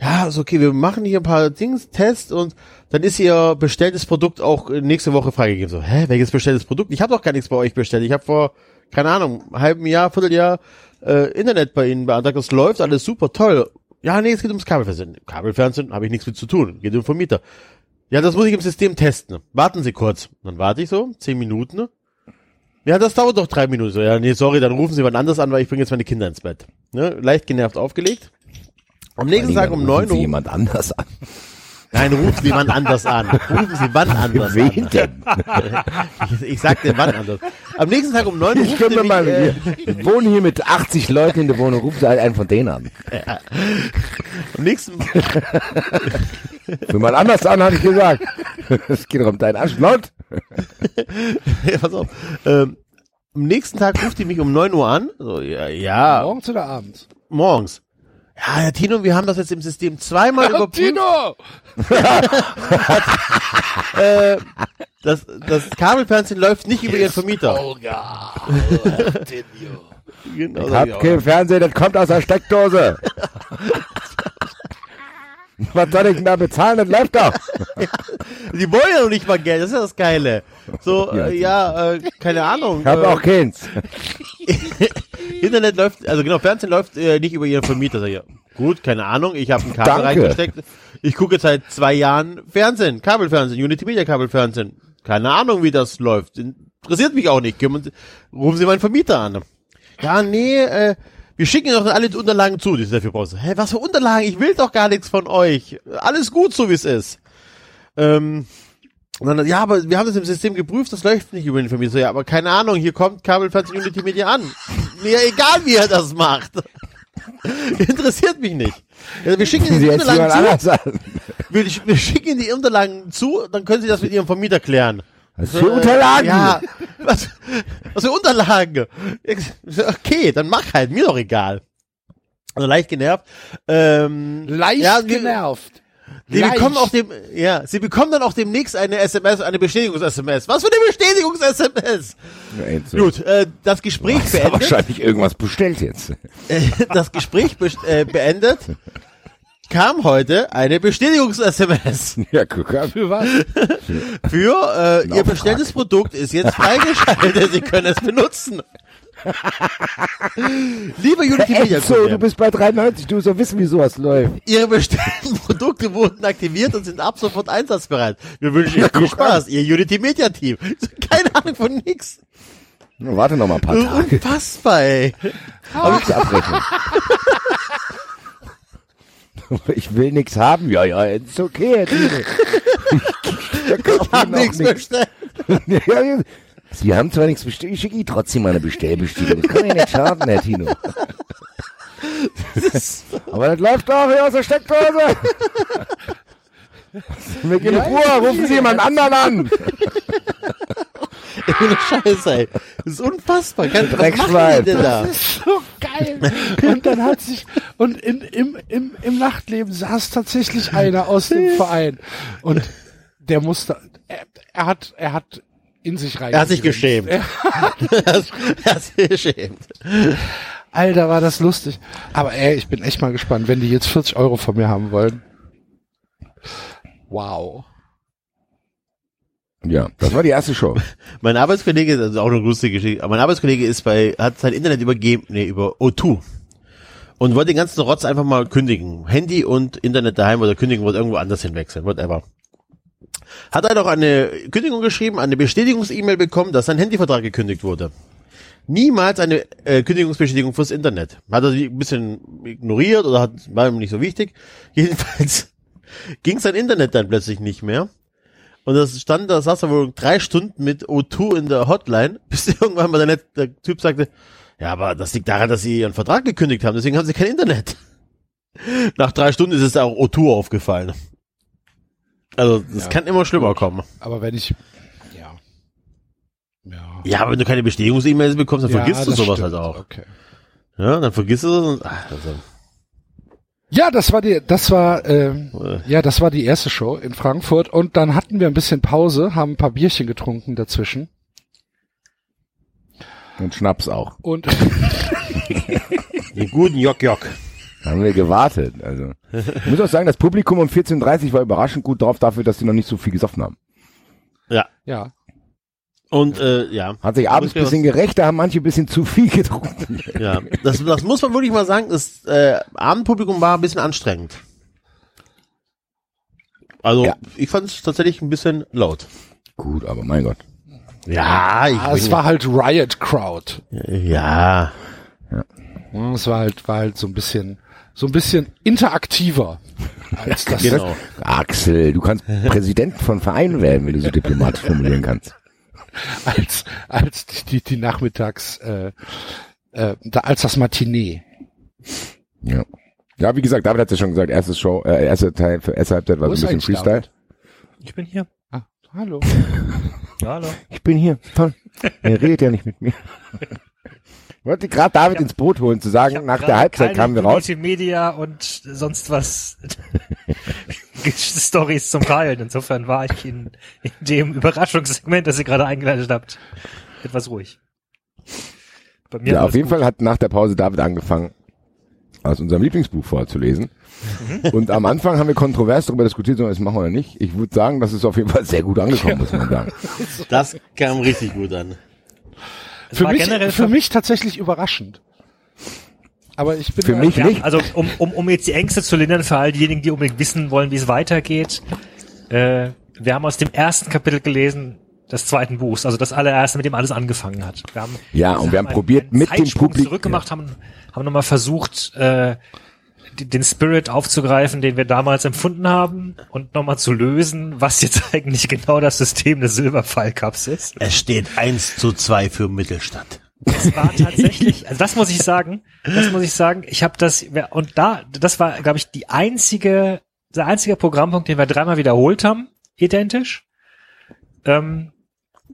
Ja, ist okay, wir machen hier ein paar Dings, Tests und dann ist Ihr bestelltes Produkt auch nächste Woche freigegeben. So, hä, welches bestelltes Produkt? Ich habe doch gar nichts bei euch bestellt. Ich habe vor, keine Ahnung, halben Jahr, Vierteljahr äh, Internet bei Ihnen beantragt. Das läuft alles super, toll. Ja, nee, es geht ums Kabelfernsehen. Kabelfernsehen habe ich nichts mit zu tun. Geht um Vermieter. Ja, das muss ich im System testen. Warten Sie kurz. Dann warte ich so, zehn Minuten. Ja, das dauert doch drei Minuten. So, ja, nee, sorry, dann rufen Sie jemand anders an, weil ich bringe jetzt meine Kinder ins Bett. Ne? Leicht genervt aufgelegt. Am nächsten Tag um neun Rufen Sie Uhr. jemand anders an. Nein, rufen Sie wann anders an. Rufen Sie wann anders Wen an. denn? Ich, ich sagte wann anders. Am nächsten Tag um neun Uhr Ich könnte mal, äh, wir, wohnen hier mit 80 Leuten in der Wohnung, rufen Sie halt einen von denen an. am nächsten, Für mal anders an, hatte ich gesagt. Es geht doch um deinen Arsch. Laut. ja, pass auf, ähm, am nächsten Tag ruft die mich um neun Uhr an. So, ja, ja, Morgens oder abends? morgens. Ja, Herr Tino, wir haben das jetzt im System zweimal überprüft. Tino! Äh, das, das Kabelfernsehen läuft nicht über Ihren Vermieter. Genau, Ich hab kein Fernsehen, das kommt aus der Steckdose. Was soll ich denn da bezahlen? Das läuft doch. Die wollen ja noch nicht mal Geld, das ist ja das Geile. So, äh, ja, äh, keine Ahnung. Ich hab äh, auch keins. Internet läuft, also genau, Fernsehen läuft äh, nicht über ihren Vermieter. Sag ich, ja, gut, keine Ahnung, ich habe ein Kabel Danke. reingesteckt. Ich gucke jetzt seit zwei Jahren Fernsehen, Kabelfernsehen, Unity Media Kabelfernsehen. Keine Ahnung, wie das läuft. Interessiert mich auch nicht. Kümmern Sie, rufen Sie meinen Vermieter an. Ja, nee, äh, wir schicken Ihnen doch alle Unterlagen zu, die Sie dafür brauchen. Hä, was für Unterlagen? Ich will doch gar nichts von euch. Alles gut, so wie es ist. Ähm, und dann, ja, aber wir haben das im System geprüft, das läuft nicht über den Vermieter. So, ja, aber keine Ahnung, hier kommt Kabelfernsehen Unity Media an. Mir egal, wie er das macht. Interessiert mich nicht. Ja, wir schicken Ihnen die Unterlagen zu. Wir, wir schicken Ihnen die Unterlagen zu, dann können Sie das mit Ihrem Vermieter klären. Was für Unterlagen? Ja, was, was für Unterlagen? Okay, dann mach halt, mir doch egal. Also leicht genervt. Ähm, Leicht ja, genervt. Sie Leicht. bekommen auch dem, ja, Sie bekommen dann auch demnächst eine SMS, eine Bestätigungs-SMS. Was für eine Bestätigungs-SMS? Ey, so. Gut, äh, das Gespräch Hast du beendet. wahrscheinlich irgendwas bestellt jetzt. Äh, das Gespräch best- äh, beendet. Kam heute eine Bestätigungs-SMS Ja, guck an. Für was? für äh, Ihr bestelltes Produkt ist jetzt freigeschaltet. Sie können es benutzen. Lieber Unity Media Enzo, Kunde, du bist bei 93, du so wissen, wie sowas läuft. Ihre bestellten Produkte wurden aktiviert und sind ab sofort einsatzbereit. Wir wünschen Ihnen viel guck an. Spaß, Ihr Unity Media Team. Keine Ahnung von nix. Na, Warte noch mal ein paar Tage. Unfassbar, ey. Aber ich abrechnen. Ich will nichts haben. Ja, ja, ist okay, Herr Ich hab nichts bestellt. Ja. Sie haben zwar nichts bestellt, ich schicke Ihnen trotzdem mal eine Bestellbestätigung. Das kann Ihnen nicht schaden, Herr Tino. Aber das läuft doch hier aus der Steckdose. Wir gehen in Ruhe, rufen Sie jemand anderen an. Ohne Scheiße, ey. Das ist unfassbar. Kann, was machen die denn da? Das ist so geil. Und dann hat sich, und in, im, im, im Nachtleben saß tatsächlich einer aus dem Verein. Und der musste, er, er hat, er hat in sich rein. Er hat sich geschämt. Er, Er hat sich geschämt. Alter, war das lustig. Aber ey, ich bin echt mal gespannt, wenn die jetzt 40 Euro von mir haben wollen. Wow. Ja, das war die erste Show. Mein Arbeitskollege, das ist auch eine lustige Geschichte, aber mein Arbeitskollege ist bei, hat sein Internet übergeben, nee, über O2. Und wollte den ganzen Rotz einfach mal kündigen. Handy und Internet daheim oder kündigen, wollte irgendwo anders hinwechseln, whatever. Hat er doch eine Kündigung geschrieben, eine Bestätigungs-E-Mail bekommen, dass sein Handyvertrag gekündigt wurde. Niemals eine äh, Kündigungsbestätigung fürs Internet. Hat er ein bisschen ignoriert oder hat, war ihm nicht so wichtig. Jedenfalls ging sein Internet dann plötzlich nicht mehr. Und das stand, da saß er wohl drei Stunden mit O2 in der Hotline, bis irgendwann mal der, Net, der Typ sagte, ja, aber das liegt daran, dass sie ihren Vertrag gekündigt haben, deswegen haben sie kein Internet. Nach drei Stunden ist es auch O2 aufgefallen. Also, das Ja. kann immer schlimmer kommen. Aber wenn ich, ja. Ja. Ja, aber wenn du keine Bestätigungs-E-Mails bekommst, dann Ja, vergisst du das sowas stimmt. halt auch. Okay. Ja, dann vergisst du und, ach, also, Ja, das war die, das war, ähm, ja, das war die erste Show in Frankfurt und dann hatten wir ein bisschen Pause, haben ein paar Bierchen getrunken dazwischen Und Schnaps auch. und den guten Jock Jock. Da haben wir gewartet. Also. Ich muss auch sagen, das Publikum um 14.30 Uhr war überraschend gut drauf dafür, dass die noch nicht so viel gesoffen haben. ja, Und, äh, ja. Hat sich abends ein bisschen gerecht, da haben manche ein bisschen zu viel getrunken. Ja, das, das muss man wirklich mal sagen, das äh, Abendpublikum war ein bisschen anstrengend. Also, Ja. ich fand es tatsächlich ein bisschen laut. Gut, aber mein Gott. Ja, ich ah, es war halt Riot Crowd. ja. Hm, Es war halt, war halt so ein bisschen, so ein bisschen interaktiver als das. Genau. Axel, du kannst Präsident von Vereinen werden, wenn du so diplomatisch formulieren kannst. als als die die, die nachmittags äh, äh, da, als das Matinee. Ja. Ja, wie gesagt, David hat ja schon gesagt, erstes Show, äh, erster Teil für erste Halbzeit war so ein bisschen Freestyle. Ich bin hier. Ah, hallo. Hallo. Ich bin hier. Toll. Er redet ja nicht mit mir. Ich wollte gerade David ins Boot holen, zu sagen, nach der Halbzeit kamen wir raus. Social Media und sonst was Stories zum Teilen. Insofern war ich in, in dem Überraschungssegment, das ihr gerade eingeleitet habt, etwas ruhig. Bei mir Ja, auf jeden gut. Fall hat nach der Pause David angefangen, aus unserem Lieblingsbuch vorzulesen. Mhm. Und am Anfang haben wir kontrovers darüber diskutiert, sollen wir das machen oder nicht. Ich würde sagen, das ist auf jeden Fall sehr gut angekommen, muss man sagen. Das kam richtig gut an. Es Für war mich, generell für mich tatsächlich überraschend. Aber ich bin Für mich Ja, nicht. also um, um, um jetzt die Ängste zu lindern für all diejenigen, die unbedingt wissen wollen, wie es weitergeht. Äh, wir haben aus dem ersten Kapitel gelesen, des zweiten Buchs, also das allererste, mit dem alles angefangen hat. Wir haben, Ja, und wir haben einen- probiert, einen mit dem Publikum- zurückgemacht, haben, haben nochmal versucht, äh, den Spirit aufzugreifen, den wir damals empfunden haben und nochmal zu lösen, was jetzt eigentlich genau das System des Silberfall Cups ist. Es steht 1 zu 2 für Mittelstand. Es war tatsächlich, also das muss ich sagen, das muss ich sagen, ich habe das, und da, das war, glaube ich, die einzige, der einzige Programmpunkt, den wir dreimal wiederholt haben, identisch. Ähm,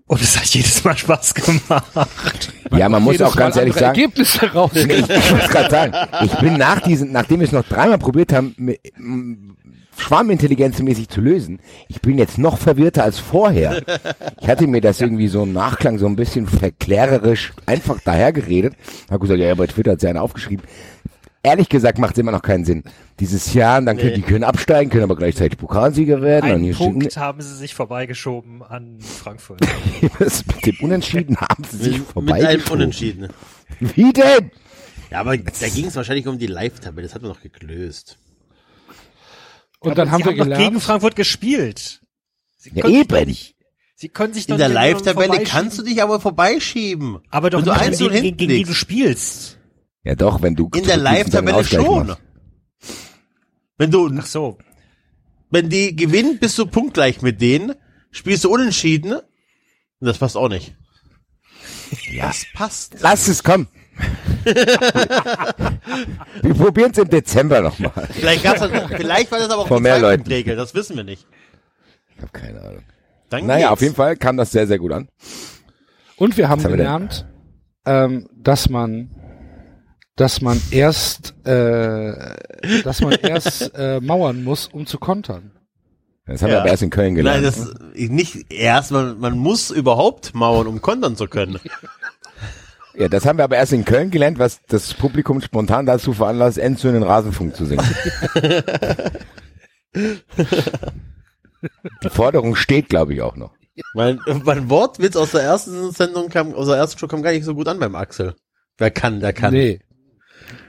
und es hat jedes Mal Spaß gemacht. Ja, man muss auch ganz Mal ehrlich sagen, Ergebnisse raus. ich, ich muss gerade sagen, ich bin nach diesen, nachdem wir es noch dreimal probiert haben, schwarmintelligenzmäßig zu lösen, ich bin jetzt noch verwirrter als vorher. Ich hatte mir das irgendwie so im Nachklang so ein bisschen verklärerisch einfach dahergeredet. Hab gesagt, ja, bei Twitter hat sie einen aufgeschrieben. Ehrlich gesagt macht es immer noch keinen Sinn. Dieses Jahr, dann können die können absteigen, können aber gleichzeitig Pokalsieger werden. Und Einen Punkt haben sie sich vorbeigeschoben an Frankfurt. das mit dem Unentschieden haben sie sich Mit, mit einem. Unentschieden. Wie denn? Ja, aber da ging es wahrscheinlich um die Live-Tabelle, das hat man noch gelöst. Und dann haben sie wir haben doch gegen gelernt, Frankfurt gespielt. Sie Ja, eben. Nicht, sie können sich In der Live-Tabelle kannst du dich aber vorbeischieben. aber doch wenn du nicht eins gegen, und gegen, hinten gegen die du spielst. Ja doch, wenn du In der Live-Tabelle schon. machst. Wenn du, Ach so. wenn die gewinnen, bist du punktgleich mit denen, spielst du unentschieden. Und das passt auch nicht. Ja. Das passt. Lass es kommen. wir probieren es im Dezember nochmal. Vielleicht, gab's das, vielleicht war das aber auch Von die mehr Leuten. Regel, das wissen wir nicht. Ich habe keine Ahnung. Dann Naja, geht's. auf jeden Fall kam das sehr, sehr gut an. Und wir haben haben wir gelernt, ähm, dass man, dass man erst, äh, dass man erst äh, mauern muss, um zu kontern. Das haben wir Ja. aber erst in Köln gelernt. Nein, das nicht erst, man, man muss überhaupt mauern, um kontern zu können. ja, das haben wir aber erst in Köln gelernt, was das Publikum spontan dazu veranlasst, Enzo in den Rasenfunk zu singen. Die Forderung steht, glaube ich, auch noch. Mein, mein Wortwitz aus der ersten Sendung kam, aus der ersten Show kam gar nicht so gut an beim Axel. Wer kann, der kann. Nee.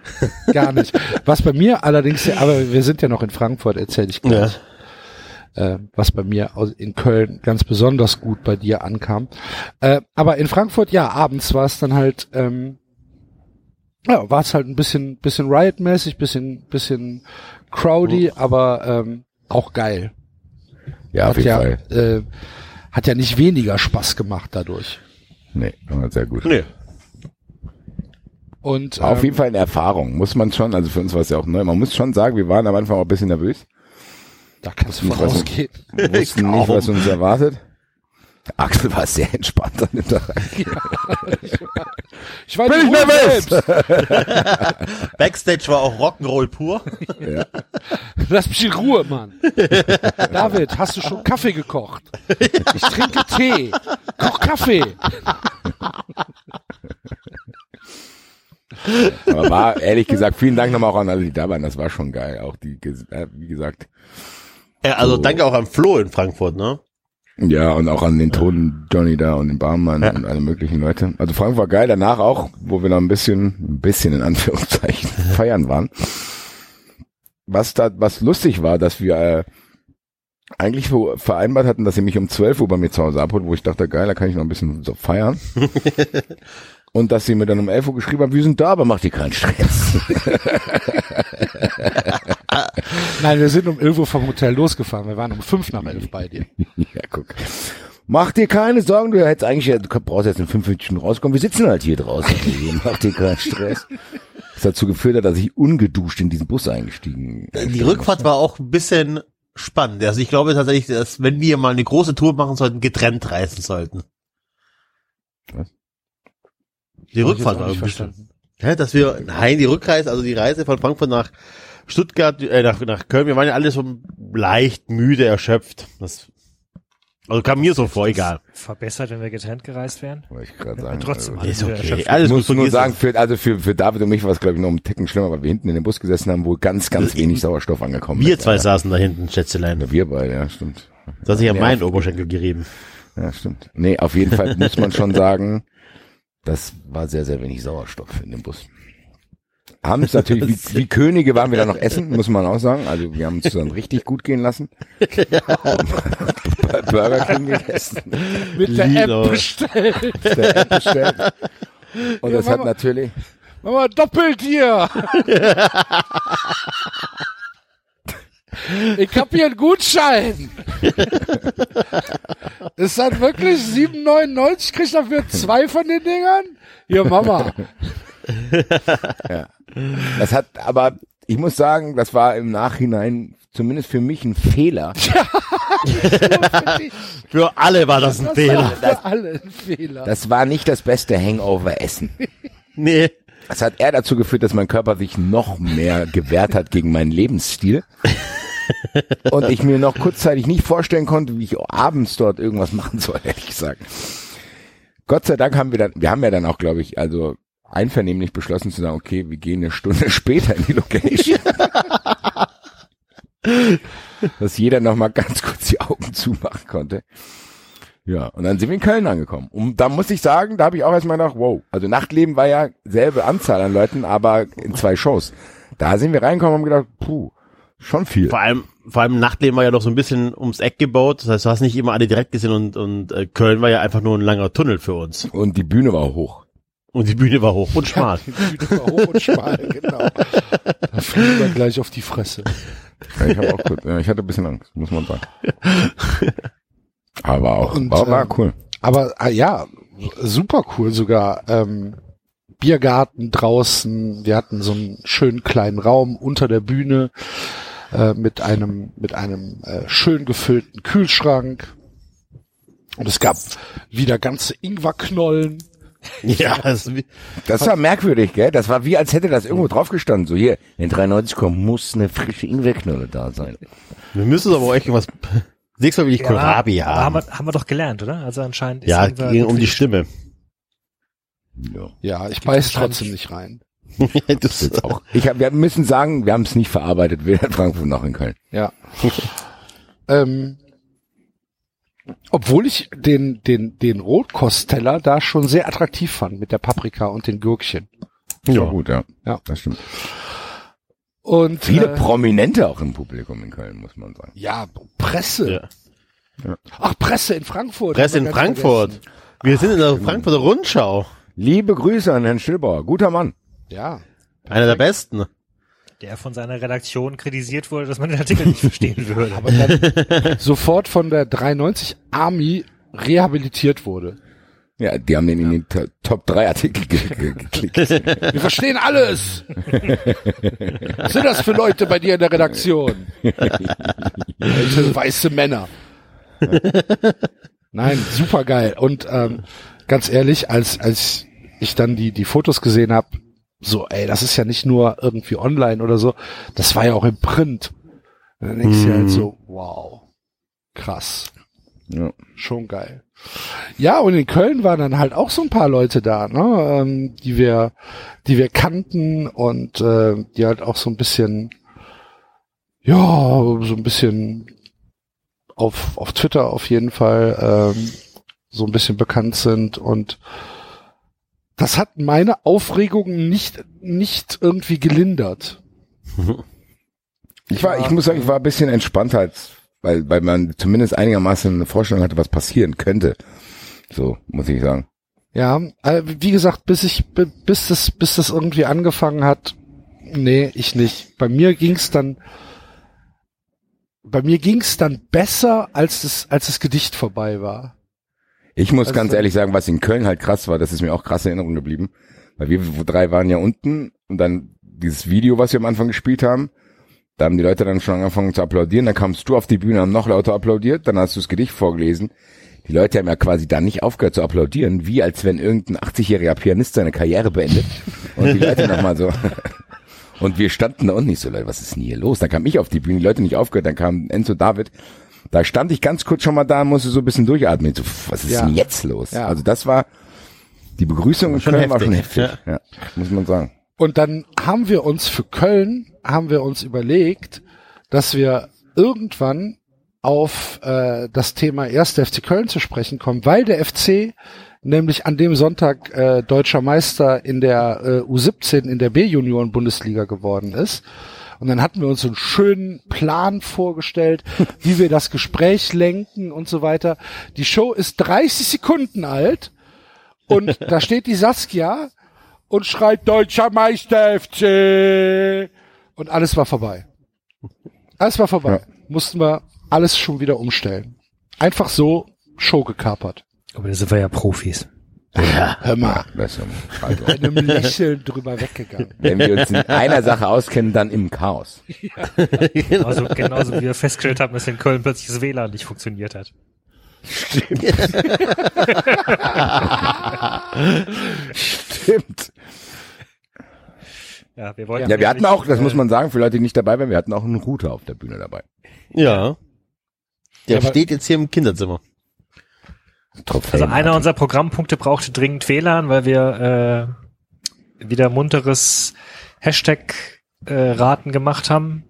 Gar nicht. Was bei mir allerdings, aber wir sind ja noch in Frankfurt, erzähle ich gleich. Äh, was bei mir in Köln ganz besonders gut bei dir ankam. Äh, aber in Frankfurt, ja, abends war es dann halt, ähm, ja, war es halt ein bisschen, bisschen Riot-mäßig, bisschen, bisschen crowdy, aber ähm, auch geil. Ja, auf hat jeden ja, Fall. Äh, hat ja nicht weniger Spaß gemacht dadurch. Nee, aber sehr gut. Nee. Und Auf ähm, jeden Fall eine Erfahrung, muss man schon, also für uns war es ja auch neu, man muss schon sagen, wir waren am Anfang auch ein bisschen nervös, da kannst du nicht, von was- ausgehen. wussten nicht, was uns erwartet. Axel war sehr entspannt an dem Tag. Ich war Bin die ich Ruhe nervös? selbst. Backstage war auch Rock'n'Roll pur. Lass mich in Ruhe, Mann. David, hast du schon Kaffee gekocht? Ich trinke Tee. Koch Kaffee. Aber war, ehrlich gesagt, vielen Dank nochmal auch an alle, die da waren, das war schon geil, auch die, äh, wie gesagt, Ja, also So. danke auch an Flo in Frankfurt, ne? ja, und auch an den toten Johnny da und den Barmann und alle möglichen Leute. Also Frank war geil, danach auch, wo wir noch ein bisschen, ein bisschen in Anführungszeichen feiern waren. Was da, was lustig war, dass wir äh, eigentlich vereinbart hatten, dass sie mich um 12 Uhr bei mir zu Hause abholt, wo ich dachte, geil, da kann ich noch ein bisschen so feiern. Und dass sie mir dann um 11 Uhr geschrieben haben, wir sind da, aber mach dir keinen Stress. Nein, wir sind um 11 Uhr vom Hotel losgefahren. Wir waren um 5 nach 11 bei dir. ja, guck. Mach dir keine Sorgen, du hättest eigentlich, du brauchst jetzt in 45 Minuten rauskommen, wir sitzen halt hier draußen. Mach dir keinen Stress. Das hat dazu geführt, dass ich ungeduscht in diesen Bus eingestiegen Die Rückfahrt war auch ein bisschen spannend. Also ich glaube tatsächlich, dass wenn wir mal eine große Tour machen sollten, getrennt reisen sollten. Was? Die Rückfahrt war ein bisschen. Ja, dass wir, nein, die Rückreise, also die Reise von Frankfurt nach Stuttgart, äh, nach, nach Köln, wir waren ja alle so leicht müde, erschöpft. Das, also kam mir so vor, egal. Verbessert, wenn wir getrennt gereist wären? Wollte ich gerade sagen. Trotzdem Also, alles wieder erschöpft. Alles ich muss nur sagen, für, also für, für David und mich war es, glaube ich, noch ein Ticken schlimmer, weil wir hinten in dem Bus gesessen haben, wo ganz, ganz wenig Sauerstoff angekommen Wir ist. zwei Ja. saßen da hinten, Schätzelein. Ja, Wir beide, ja, stimmt. Das hat sich an Nee, meinen Oberschenkel gerieben. Ja, stimmt. Nee, auf jeden Fall muss man schon sagen, das war sehr, sehr wenig Sauerstoff in dem Bus. Haben es natürlich, wie, wie Könige waren wir da noch essen, muss man auch sagen. Also wir haben es dann richtig gut gehen lassen. Bei Burger King gegessen, Mit der Lilo. App bestellt. der App bestellt. Und Ja, das hat Mama. natürlich, Mama, doppelt hier. Ich hab hier einen Gutschein. Ist das wirklich 7,99? Kriegt dafür zwei von den Dingern? Hier, Mama. das hat, aber ich muss sagen, das war im Nachhinein zumindest für mich ein Fehler. Für alle war das ein Das Fehler. war für alle ein Fehler. Das war nicht das beste Hangover-Essen. Nee. Das hat eher dazu geführt, dass mein Körper sich noch mehr gewehrt hat gegen meinen Lebensstil. Und ich mir noch kurzzeitig nicht vorstellen konnte, wie ich abends dort irgendwas machen soll, ehrlich gesagt. Gott sei Dank haben wir dann, wir haben ja dann auch, glaube ich, also einvernehmlich beschlossen zu sagen, okay, wir gehen eine Stunde später in die Location. Dass jeder noch mal ganz kurz die Augen zumachen konnte. Ja, und dann sind wir in Köln angekommen. Und da muss ich sagen, da habe ich auch erstmal gedacht, wow. Also Nachtleben war ja selbe Anzahl an Leuten, aber in zwei Shows. Da sind wir reingekommen und haben gedacht, puh, schon viel. Vor allem, vor allem Nachtleben war ja noch so ein bisschen ums Eck gebaut. Das heißt, du hast nicht immer alle direkt gesehen und, und äh, Köln war ja einfach nur ein langer Tunnel für uns. Und die Bühne war hoch. Und die Bühne war hoch und schmal. Die Bühne war hoch und schmal, genau. Da fliegen wir gleich auf die Fresse. Ja, ich habe auch kurz, ja, ich hatte ein bisschen Angst, muss man sagen. Aber auch, Und, war, war ähm, cool. Aber ah, ja, super cool sogar. Ähm, Biergarten draußen. Wir hatten so einen schönen kleinen Raum unter der Bühne äh, mit einem mit einem äh, schön gefüllten Kühlschrank. Und es gab wieder ganze Ingwerknollen. Ja, das, Das war merkwürdig, gell? Das war wie, als hätte das irgendwo draufgestanden. So hier, in 93 kommt, muss eine frische Ingwerknolle da sein. wir müssen aber echt irgendwas. Nächstes Mal will ich Kohlrabi aber haben haben. wir, haben wir doch gelernt, oder? Also anscheinend ist Ja, ging um die Stimme. Ja. Ja, ich beiß trotzdem nicht rein. das Jetzt auch. Ich hab, wir müssen sagen, wir haben es nicht verarbeitet, weder in Frankfurt noch in Köln. Ja. ähm, obwohl ich den, den, den Rotkosteller da schon sehr attraktiv fand mit der Paprika und den Gürkchen. Ja, gut, ja. Ja. Das stimmt. Und Viele äh, Prominente auch im Publikum in Köln, muss man sagen. ja, Presse. Ja. Ach, Presse in Frankfurt. Presse in Frankfurt. vergessen. Wir sind in der Frankfurter Rundschau. Liebe Grüße an Herrn Stillbauer, guter Mann. Ja. Einer der besten. der von seiner Redaktion kritisiert wurde, dass man den Artikel nicht verstehen würde. Aber dann sofort von der 93 Army rehabilitiert wurde. Ja, die haben den in den To- Top 3 Artikel ge ge geklickt. Wir verstehen alles. Was sind das für Leute bei dir in der Redaktion? Alte weiße Männer. Nein, super geil. Und ähm, ganz ehrlich, als als ich dann die die Fotos gesehen habe, so, ey, das ist ja nicht nur irgendwie online oder so, das war ja auch im Print. Und dann denkst du dir halt so, wow, krass, Ja. schon geil. Ja, und in Köln waren dann halt auch so ein paar Leute da, ne, ähm, die wir, die wir kannten und äh, die halt auch so ein bisschen, ja, so ein bisschen auf, auf Twitter auf jeden Fall ähm, so ein bisschen bekannt sind und das hat meine Aufregung nicht, nicht irgendwie gelindert. Ich war, ich muss sagen, ich war ein bisschen entspannter als, weil, weil man zumindest einigermaßen eine Vorstellung hatte, was passieren könnte. So, muss ich sagen. Ja, äh, wie gesagt, bis ich, bi- bis das, bis das irgendwie angefangen hat, nee, ich nicht. Bei mir ging's dann, bei mir ging's dann besser, als das, als das Gedicht vorbei war. Ich muss Also ganz ehrlich sagen, was in Köln halt krass war, das ist mir auch krass in Erinnerung geblieben. Weil wir drei waren ja unten und dann dieses Video, was wir am Anfang gespielt haben, da haben die Leute dann schon angefangen zu applaudieren, dann kamst du auf die Bühne, haben noch lauter applaudiert, dann hast du das Gedicht vorgelesen. Die Leute haben ja quasi dann nicht aufgehört zu applaudieren, wie als wenn irgendein 80-jähriger Pianist seine Karriere beendet und die Leute nochmal so. Und wir standen da unten nicht so, Leute, was ist denn hier los? Dann kam ich auf die Bühne, die Leute nicht aufgehört, dann kam Enzo David. Da stand ich ganz kurz schon mal da und musste so ein bisschen durchatmen. So, was ist Ja. denn jetzt los? Ja. Also das war, die Begrüßung in Köln war schon heftig, heftig. Ja. muss man sagen. Und dann haben wir uns für Köln, haben wir uns überlegt, dass wir irgendwann auf äh, das Thema 1. FC Köln zu sprechen kommen, weil der FC nämlich an dem Sonntag äh, deutscher Meister in der äh, U17 in der B-Junioren-Bundesliga geworden ist. Und dann hatten wir uns so einen schönen Plan vorgestellt, wie wir das Gespräch lenken und so weiter. Die Show ist 30 Sekunden alt und da steht die Saskia und schreit Deutscher Meister FC und alles war vorbei. Alles war vorbei. Mussten wir alles schon wieder umstellen. Einfach so Show gekapert. Aber da sind wir ja Profis. Hör mal, Das ist ja also, mit einem Lächeln drüber weggegangen. wenn wir uns in einer Sache auskennen, dann im Chaos. Genauso, genauso wie wir festgestellt haben, dass in Köln plötzlich das WLAN nicht funktioniert hat. Stimmt. Ja, wir wollten Ja, wir hatten auch, das äh, muss man sagen, für Leute, die nicht dabei waren, wir hatten auch einen Router auf der Bühne dabei. Ja. Der aber- steht jetzt hier im Kinderzimmer. Trophäen Also einer unserer Programmpunkte brauchte dringend WLAN, weil wir äh, wieder munteres Hashtag-Raten gemacht haben.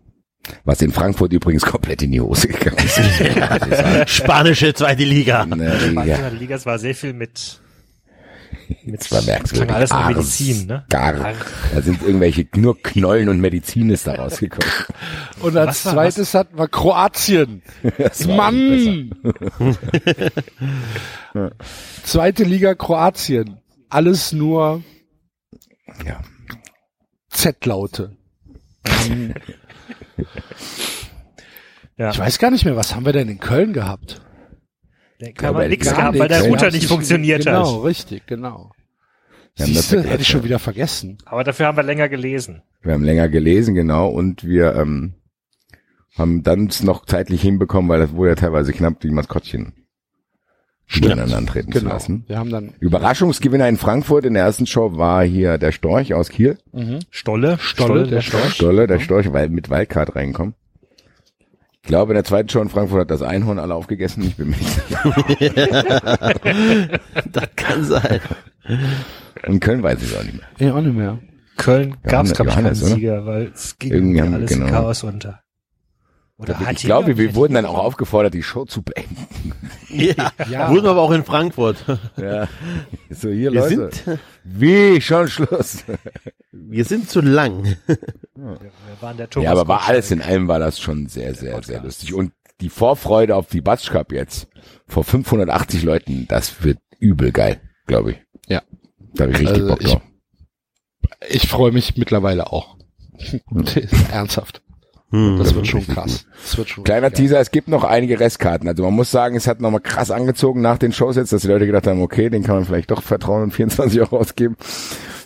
Was in Frankfurt übrigens komplett in die Hose gegangen ist. Sagen. Spanische zweite Liga. Ja. ja, Der Liga, es war sehr viel mit, mit das war merkwürdig. alles nur Ars, Medizin, ne? Gar. Ar- Da sind irgendwelche nur Knollen und Medizin ist da rausgekommen. Und als Was war- zweites hatten wir Kroatien. Mann! Zweite Liga Kroatien. Alles nur Ja. Z-Laute. Ja. Ich weiß gar nicht mehr, was haben wir denn in Köln gehabt? Da Ja, kann aber man nichts gehabt, weil der Router nicht funktioniert Genau, hat. richtig, genau. Haben das Siehste, hätte ich schon wieder vergessen. Aber dafür haben wir länger gelesen. Wir haben länger gelesen, genau, und wir ähm, haben dann es noch zeitlich hinbekommen, weil das wurde ja teilweise knapp, die Maskottchen miteinander antreten zu Genau. lassen. Wir haben dann Überraschungsgewinner in Frankfurt in der ersten Show war hier der Storch aus Kiel. Stolle, Stolle, der Storch. Stolle, der Storch, weil mit Wildcard reinkommen. Ich glaube, in der zweiten Show in Frankfurt hat das Einhorn alle aufgegessen. Ich bin mir nicht sicher. Das kann sein. In Köln weiß ich es auch nicht mehr. Ja, auch nicht mehr. Köln gab es, glaube ich, keinen? Sieger, weil es ging Irgendwie haben- alles genau. im Chaos unter. Oder Ich glaube, wir wurden dann auch aufgefordert, die Show zu beenden. Ja. Ja. Wurden wir aber auch in Frankfurt. Ja. So, hier, Wir Leute. sind, Wie? Schon Schluss. wir sind zu lang. Wir waren der Thomas ja, aber war alles in allem war das schon sehr, sehr, sehr lustig. Und die Vorfreude auf die Batsch Cup jetzt vor 580 Leuten, das wird übel geil, glaube ich. Ja. Da habe ich richtig Also Bock ich- drauf. Ich freue mich mittlerweile auch. Ernsthaft. Das wird schon krass. Das wird schon Kleiner geil. Teaser, es gibt noch einige Restkarten. Also man muss sagen, es hat nochmal krass angezogen nach den Shows jetzt, dass die Leute gedacht haben, okay, den kann man vielleicht doch vertrauen und 24 Euro ausgeben.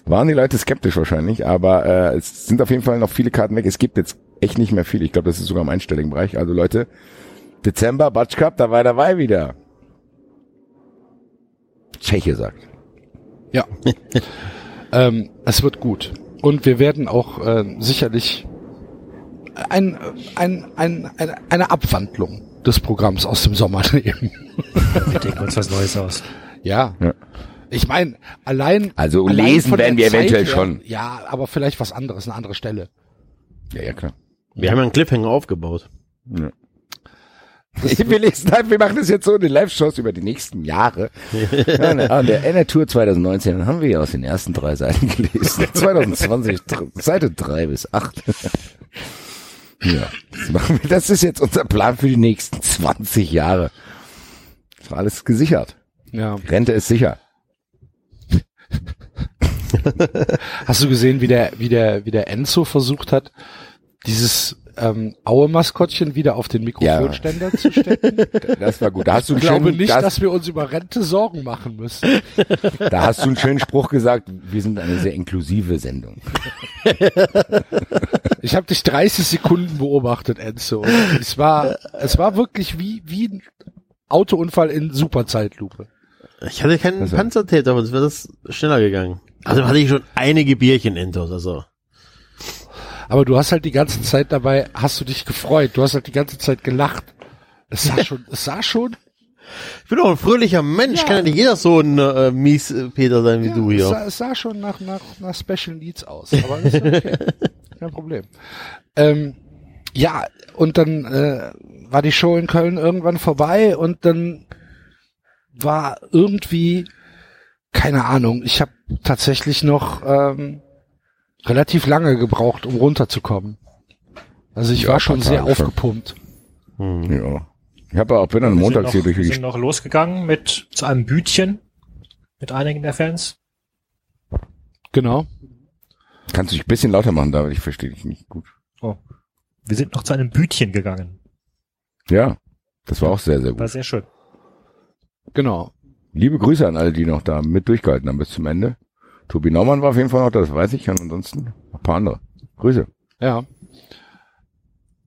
Waren die Leute skeptisch wahrscheinlich, aber äh, es sind auf jeden Fall noch viele Karten weg. Es gibt jetzt echt nicht mehr viel. Ich glaube, das ist sogar im einstelligen Bereich. Also Leute, Dezember, Batsch Cup, da war dabei wieder. Tscheche sagt. Ja. ähm, es wird gut. Und wir werden auch äh, sicherlich ein, ein, ein, eine, eine Abwandlung des Programms aus dem Sommer nehmen. Wir denken uns was Neues aus. ja. Ja. Ich meine, allein. Also allein lesen von werden wir eventuell Zeit her- schon. Ja, aber vielleicht was anderes, eine andere Stelle. Ja, ja, klar. Wir haben ja einen Cliffhanger aufgebaut. Ja. Wir lesen halt, wir machen das jetzt so in den Live-Shows über die nächsten Jahre. Ja, ne, an der NR Tour 2019 dann haben wir ja aus den ersten drei Seiten gelesen. 2020, dr- Seite drei bis acht. Ja, das, machen wir, das ist jetzt unser Plan für die nächsten 20 Jahre. Das war alles gesichert. Ja. Rente ist sicher. Hast du gesehen, wie der, wie der, wie der Enzo versucht hat, dieses ähm, Aue-Maskottchen wieder auf den Mikrofonständer zu stecken? Das war gut. Da hast du Ich glaube schönen, nicht, da, dass wir uns über Rente Sorgen machen müssen. da hast du einen schönen Spruch gesagt. Wir sind eine sehr inklusive Sendung. Ich habe dich 30 Sekunden beobachtet, Enzo. Es war, es war wirklich wie, wie ein Autounfall in Superzeitlupe. Ich hatte keinen Also- Panzertäter, sonst wäre das schneller gegangen. Also hatte ich schon einige Bierchen intus, also. Aber du hast halt die ganze Zeit dabei, hast du dich gefreut. Du hast halt die ganze Zeit gelacht. Es sah schon, es sah schon. Ich bin auch ein fröhlicher Mensch, Ja. kann ja nicht jeder so ein äh, mies äh, Peter sein wie Ja, du es, hier. sah, es sah schon nach, nach, nach Special Needs aus. Aber ist okay. Kein Problem. Ähm, ja, und dann äh, war die Show in Köln irgendwann vorbei und dann war irgendwie, keine Ahnung, ich habe tatsächlich noch ähm, relativ lange gebraucht, um runterzukommen. Also ich Ja, war schon sehr aufgepumpt. Ja. Ich habe auch bin dann Wir montags noch, hier durch wir die sind noch losgegangen mit zu einem Bütchen mit einigen der Fans. Genau. Kannst du dich ein bisschen lauter machen, David? Ich verstehe dich nicht gut. Oh. Wir sind noch zu einem Bütchen gegangen. Ja, das war auch sehr, sehr War gut. sehr schön. Genau. Liebe Grüße an alle, die noch da mit durchgehalten haben bis zum Ende. Tobi Naumann war auf jeden Fall noch da, das weiß ich. Und ansonsten ein paar andere. Grüße. Ja.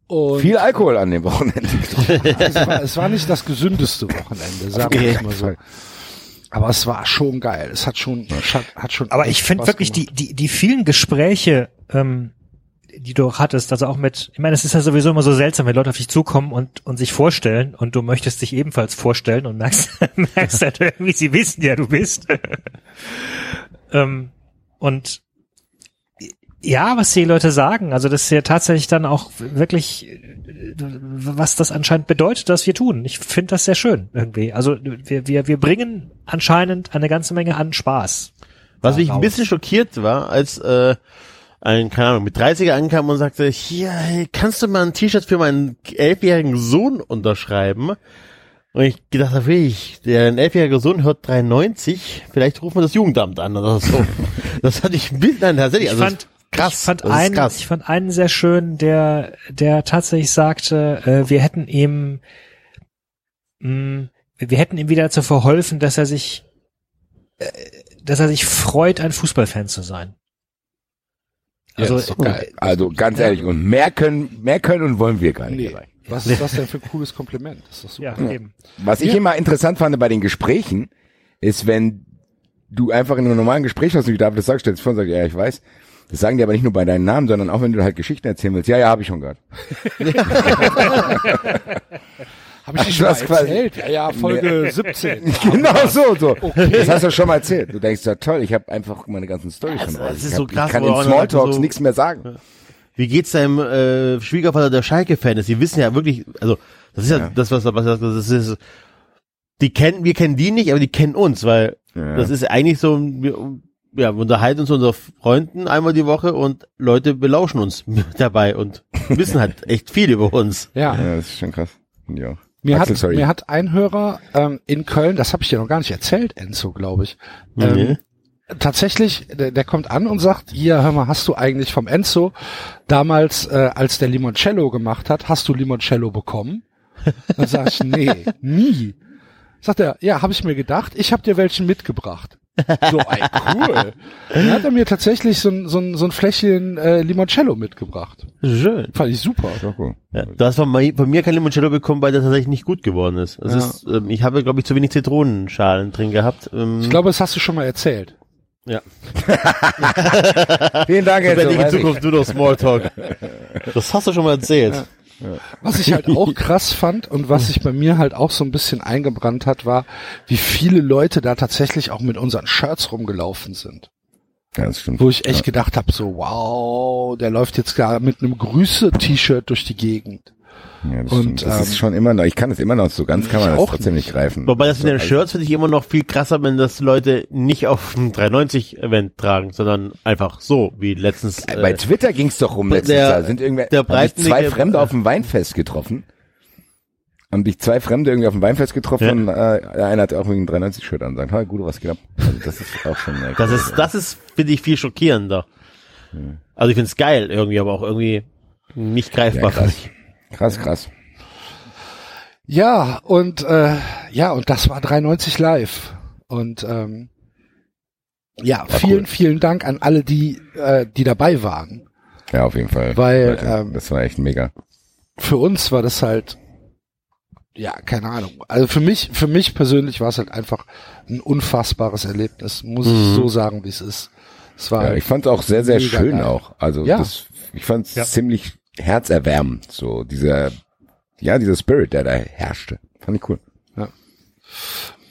Und Viel Alkohol an dem Wochenende. es, war, es war nicht das gesündeste Wochenende, sagen wir mal so. Aber es war schon geil. Es hat schon, hat, hat schon. Aber ich finde wirklich gemacht. die, die, die vielen Gespräche, ähm, die du auch hattest, also auch mit, ich meine, es ist ja sowieso immer so seltsam, wenn Leute auf dich zukommen und, und sich vorstellen und du möchtest dich ebenfalls vorstellen und merkst, merkst halt irgendwie, sie wissen ja, du bist. Ähm, und ja, was die Leute sagen, also das ist ja tatsächlich dann auch wirklich, äh, was das anscheinend bedeutet, dass wir tun. Ich finde das sehr schön irgendwie. Also wir, wir, wir bringen anscheinend eine ganze Menge an Spaß. Was mich ein bisschen schockiert war, als äh, ein, keine Ahnung, mit 30er ankam und sagte, hier, hey, kannst du mal ein T-Shirt für meinen elfjährigen Sohn unterschreiben? Und ich gedacht habe, ich, der ein elfjähriger Sohn hört 93, vielleicht rufen wir das Jugendamt an oder so. das hatte ich bisschen, nein, tatsächlich, Ich also fand, krass. ich fand einen, krass. ich fand einen sehr schön, der, der tatsächlich sagte, äh, wir hätten ihm, mh, wir hätten ihm wieder dazu verholfen, dass er sich, äh, dass er sich freut, ein Fußballfan zu sein. Ja, Also, ist doch geil. Also ganz ehrlich, und mehr können, mehr können und wollen wir gar nicht. Nee. Was ist das denn für ein cooles Kompliment? Das ist doch super. Ja, eben. Was ich Ja. immer interessant fand bei den Gesprächen, ist, wenn du einfach in einem normalen Gespräch hast und ich darf das sagen, stellst vor und sagst, ja, ich weiß. Das sagen die aber nicht nur bei deinen Namen, sondern auch wenn du halt Geschichten erzählen willst. Ja, ja, habe ich schon gehört. Habe ich nicht Du mal erzählt? Ja, ja, Folge 17. genau so, so. Das hast du schon mal erzählt. Du denkst, ja toll, ich habe einfach meine ganzen Storys schon Also, raus. es ist ich, so hab, krass, ich kann in Smalltalks so- nichts mehr sagen. Wie geht's deinem äh, Schwiegervater, der Schalke-Fan ist? Die wissen ja wirklich, also das ist ja, Ja. das, was, was das ist. Die kennen, wir kennen die nicht, aber die kennen uns, weil Ja. das ist eigentlich so, wir, ja, wir unterhalten uns unter Freunden einmal die Woche und Leute belauschen uns dabei und wissen halt echt viel über uns. Ja, Ja, das ist schon krass. Ja. mir hat, Axel, sorry. mir hat ein Hörer ähm, in Köln, das habe ich dir noch gar nicht erzählt, Enzo, glaube ich. Ähm, Nee. Tatsächlich, der, der kommt an und sagt, hier, hör mal, hast du eigentlich vom Enzo damals, äh, als der Limoncello gemacht hat, hast du Limoncello bekommen? Dann sag ich, nee, nie. Sagt er, ja, habe ich mir gedacht, ich habe dir welchen mitgebracht. So, ey, cool. Dann hat er mir tatsächlich so ein, so ein, so ein Fläschchen äh, Limoncello mitgebracht. Schön. Fand ich super. Ja, cool. Ja, du hast von, mir- von mir kein Limoncello bekommen, weil der tatsächlich nicht gut geworden ist. Ja. ist ähm, ich habe, glaube ich, zu wenig Zitronenschalen drin gehabt. Ähm, Ich glaube, das hast du schon mal erzählt. Ja. Vielen Dank, Wenn Enzo. ich in. Zukunft nur noch Smalltalk. Das hast du schon mal erzählt. Was ich halt auch krass fand und was sich bei mir halt auch so ein bisschen eingebrannt hat, war, wie viele Leute da tatsächlich auch mit unseren Shirts rumgelaufen sind. Ja, das stimmt. Wo ich echt gedacht habe, so, wow, der läuft jetzt gar mit einem Grüße-T-Shirt durch die Gegend. Ja, das, Und, das ähm, ist schon immer noch, ich kann es immer noch so ganz, kann man das auch trotzdem nicht greifen. Wobei das mit den Also, Shirts finde ich immer noch viel krasser, wenn das Leute nicht auf ein 390-Event tragen, sondern einfach so, wie letztens. Bei Äh, Twitter ging's doch rum der- letztes Jahr. Sind irgendwer, der zwei Fremde auf dem Weinfest getroffen. Haben dich zwei Fremde irgendwie auf dem Weinfest getroffen Ja. und äh, einer hat auch irgendwie ein 390-Shirt an und sagt, hey, gut, was geht ab? Also das ist auch schon äh, das ist, das ist, finde ich, viel schockierender. Also ich finde es geil irgendwie, aber auch irgendwie nicht ja, greifbar. krass. Krass, krass. Ja, und äh, ja, und das war 93 live. Und ähm, ja, vielen, cool. vielen Dank an alle, die, äh, die dabei waren. Ja, auf jeden Fall. Weil, Leute, ähm, das war echt mega. Für uns war das halt, ja, keine Ahnung. Also für mich, für mich persönlich war es halt einfach ein unfassbares Erlebnis, muss ich so sagen, wie es ist. Es war Ja, halt ich fand es auch sehr, sehr schön geil. auch. Also Ja. das, ich fand es Ja. ziemlich herzerwärmend, so dieser, ja, dieser Spirit, der da herrschte. Fand ich cool.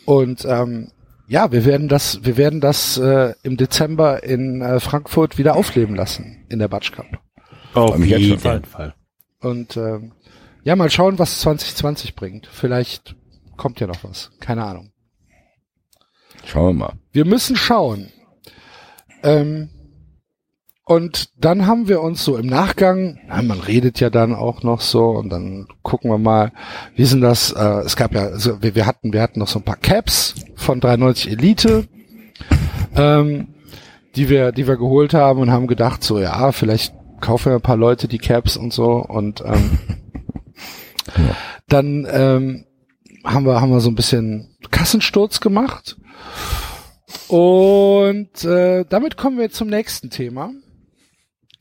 Und ähm, ja, wir werden das, wir werden das äh, im Dezember in äh, Frankfurt wieder aufleben lassen in der Batsch Cup. Auf jeden Fall. Und ähm, ja, mal schauen, was 2020 bringt. Vielleicht kommt ja noch was. Keine Ahnung. Schauen wir mal. Wir müssen schauen. Ähm, und dann haben wir uns so im Nachgang, na, man redet ja dann auch noch so und dann gucken wir mal, wie sind das, äh, es gab ja, also wir, wir hatten, wir hatten noch so ein paar Caps von 93 Elite, ähm, die wir, die wir geholt haben und haben gedacht so, ja, vielleicht kaufen wir ein paar Leute die Caps und so und ähm, dann ähm, haben wir, haben wir so ein bisschen Kassensturz gemacht und äh, damit kommen wir zum nächsten Thema.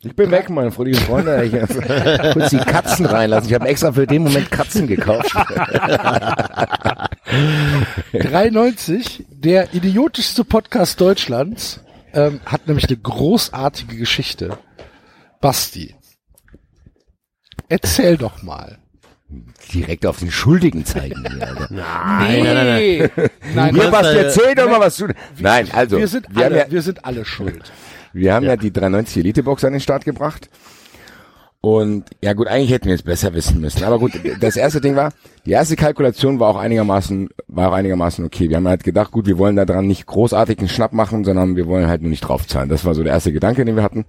Ich bin weg, meine fröhlichen Freunde. Ich kurz die Katzen reinlassen. Ich habe extra für den Moment Katzen gekauft. 93, der idiotischste Podcast Deutschlands, ähm, hat nämlich eine großartige Geschichte. Basti, erzähl doch mal. Direkt auf den Schuldigen zeigen. Hier, Alter. Nein, nein, nein. nein, Hier, hast, Basti, äh, erzähl doch mal was du. Nein, also wir sind wir alle, ja, wir sind alle schuld. Wir haben ja die 390 Elite Box an den Start gebracht. Und ja gut, eigentlich hätten wir es besser wissen müssen. Aber gut, das erste Ding war, die erste Kalkulation war auch einigermaßen, war auch einigermaßen okay. Wir haben halt gedacht, gut, wir wollen da dran nicht großartig einen Schnapp machen, sondern wir wollen halt nur nicht draufzahlen. Das war so der erste Gedanke, den wir hatten.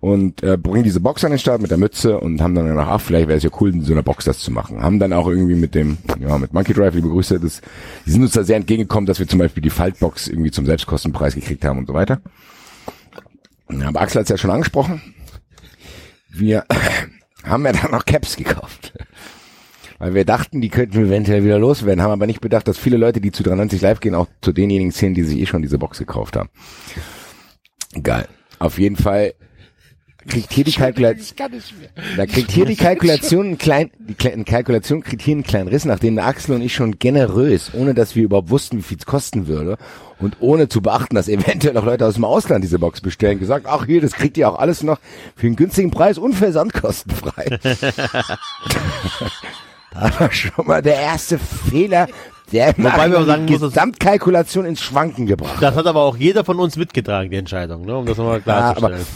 Und äh, bringen diese Box an den Start mit der Mütze und haben dann gedacht, ach, vielleicht wäre es ja cool, in so einer Box das zu machen. Haben dann auch irgendwie mit dem, ja, mit Monkey Drive, liebe Grüße, das, die sind uns da sehr entgegengekommen, dass wir zum Beispiel die Faltbox irgendwie zum Selbstkostenpreis gekriegt haben und so weiter. Ja, aber Axel hat es ja schon angesprochen. Wir haben ja dann noch Caps gekauft. Weil wir dachten, die könnten wir eventuell wieder loswerden, haben aber nicht bedacht, dass viele Leute, die zu 390 live gehen, auch zu denjenigen zählen, die sich eh schon diese Box gekauft haben. Geil. Auf jeden Fall kriegt hier die Kalkulation, da kriegt hier die Kalkulation einen kleinen, die kleine Kalkulation kriegt hier einen kleinen Riss, nachdem der Axel und ich schon generös, ohne dass wir überhaupt wussten, wie viel es kosten würde und ohne zu beachten, dass eventuell noch Leute aus dem Ausland diese Box bestellen, gesagt, ach hier, das kriegt ihr auch alles noch für einen günstigen Preis und versandkostenfrei. da war schon mal der erste Fehler, der Wobei wir auch sagen die Gesamtkalkulation ins Schwanken gebracht. Das hat aber auch jeder von uns mitgetragen, die Entscheidung, ne? um das nochmal Ja, klarzustellen.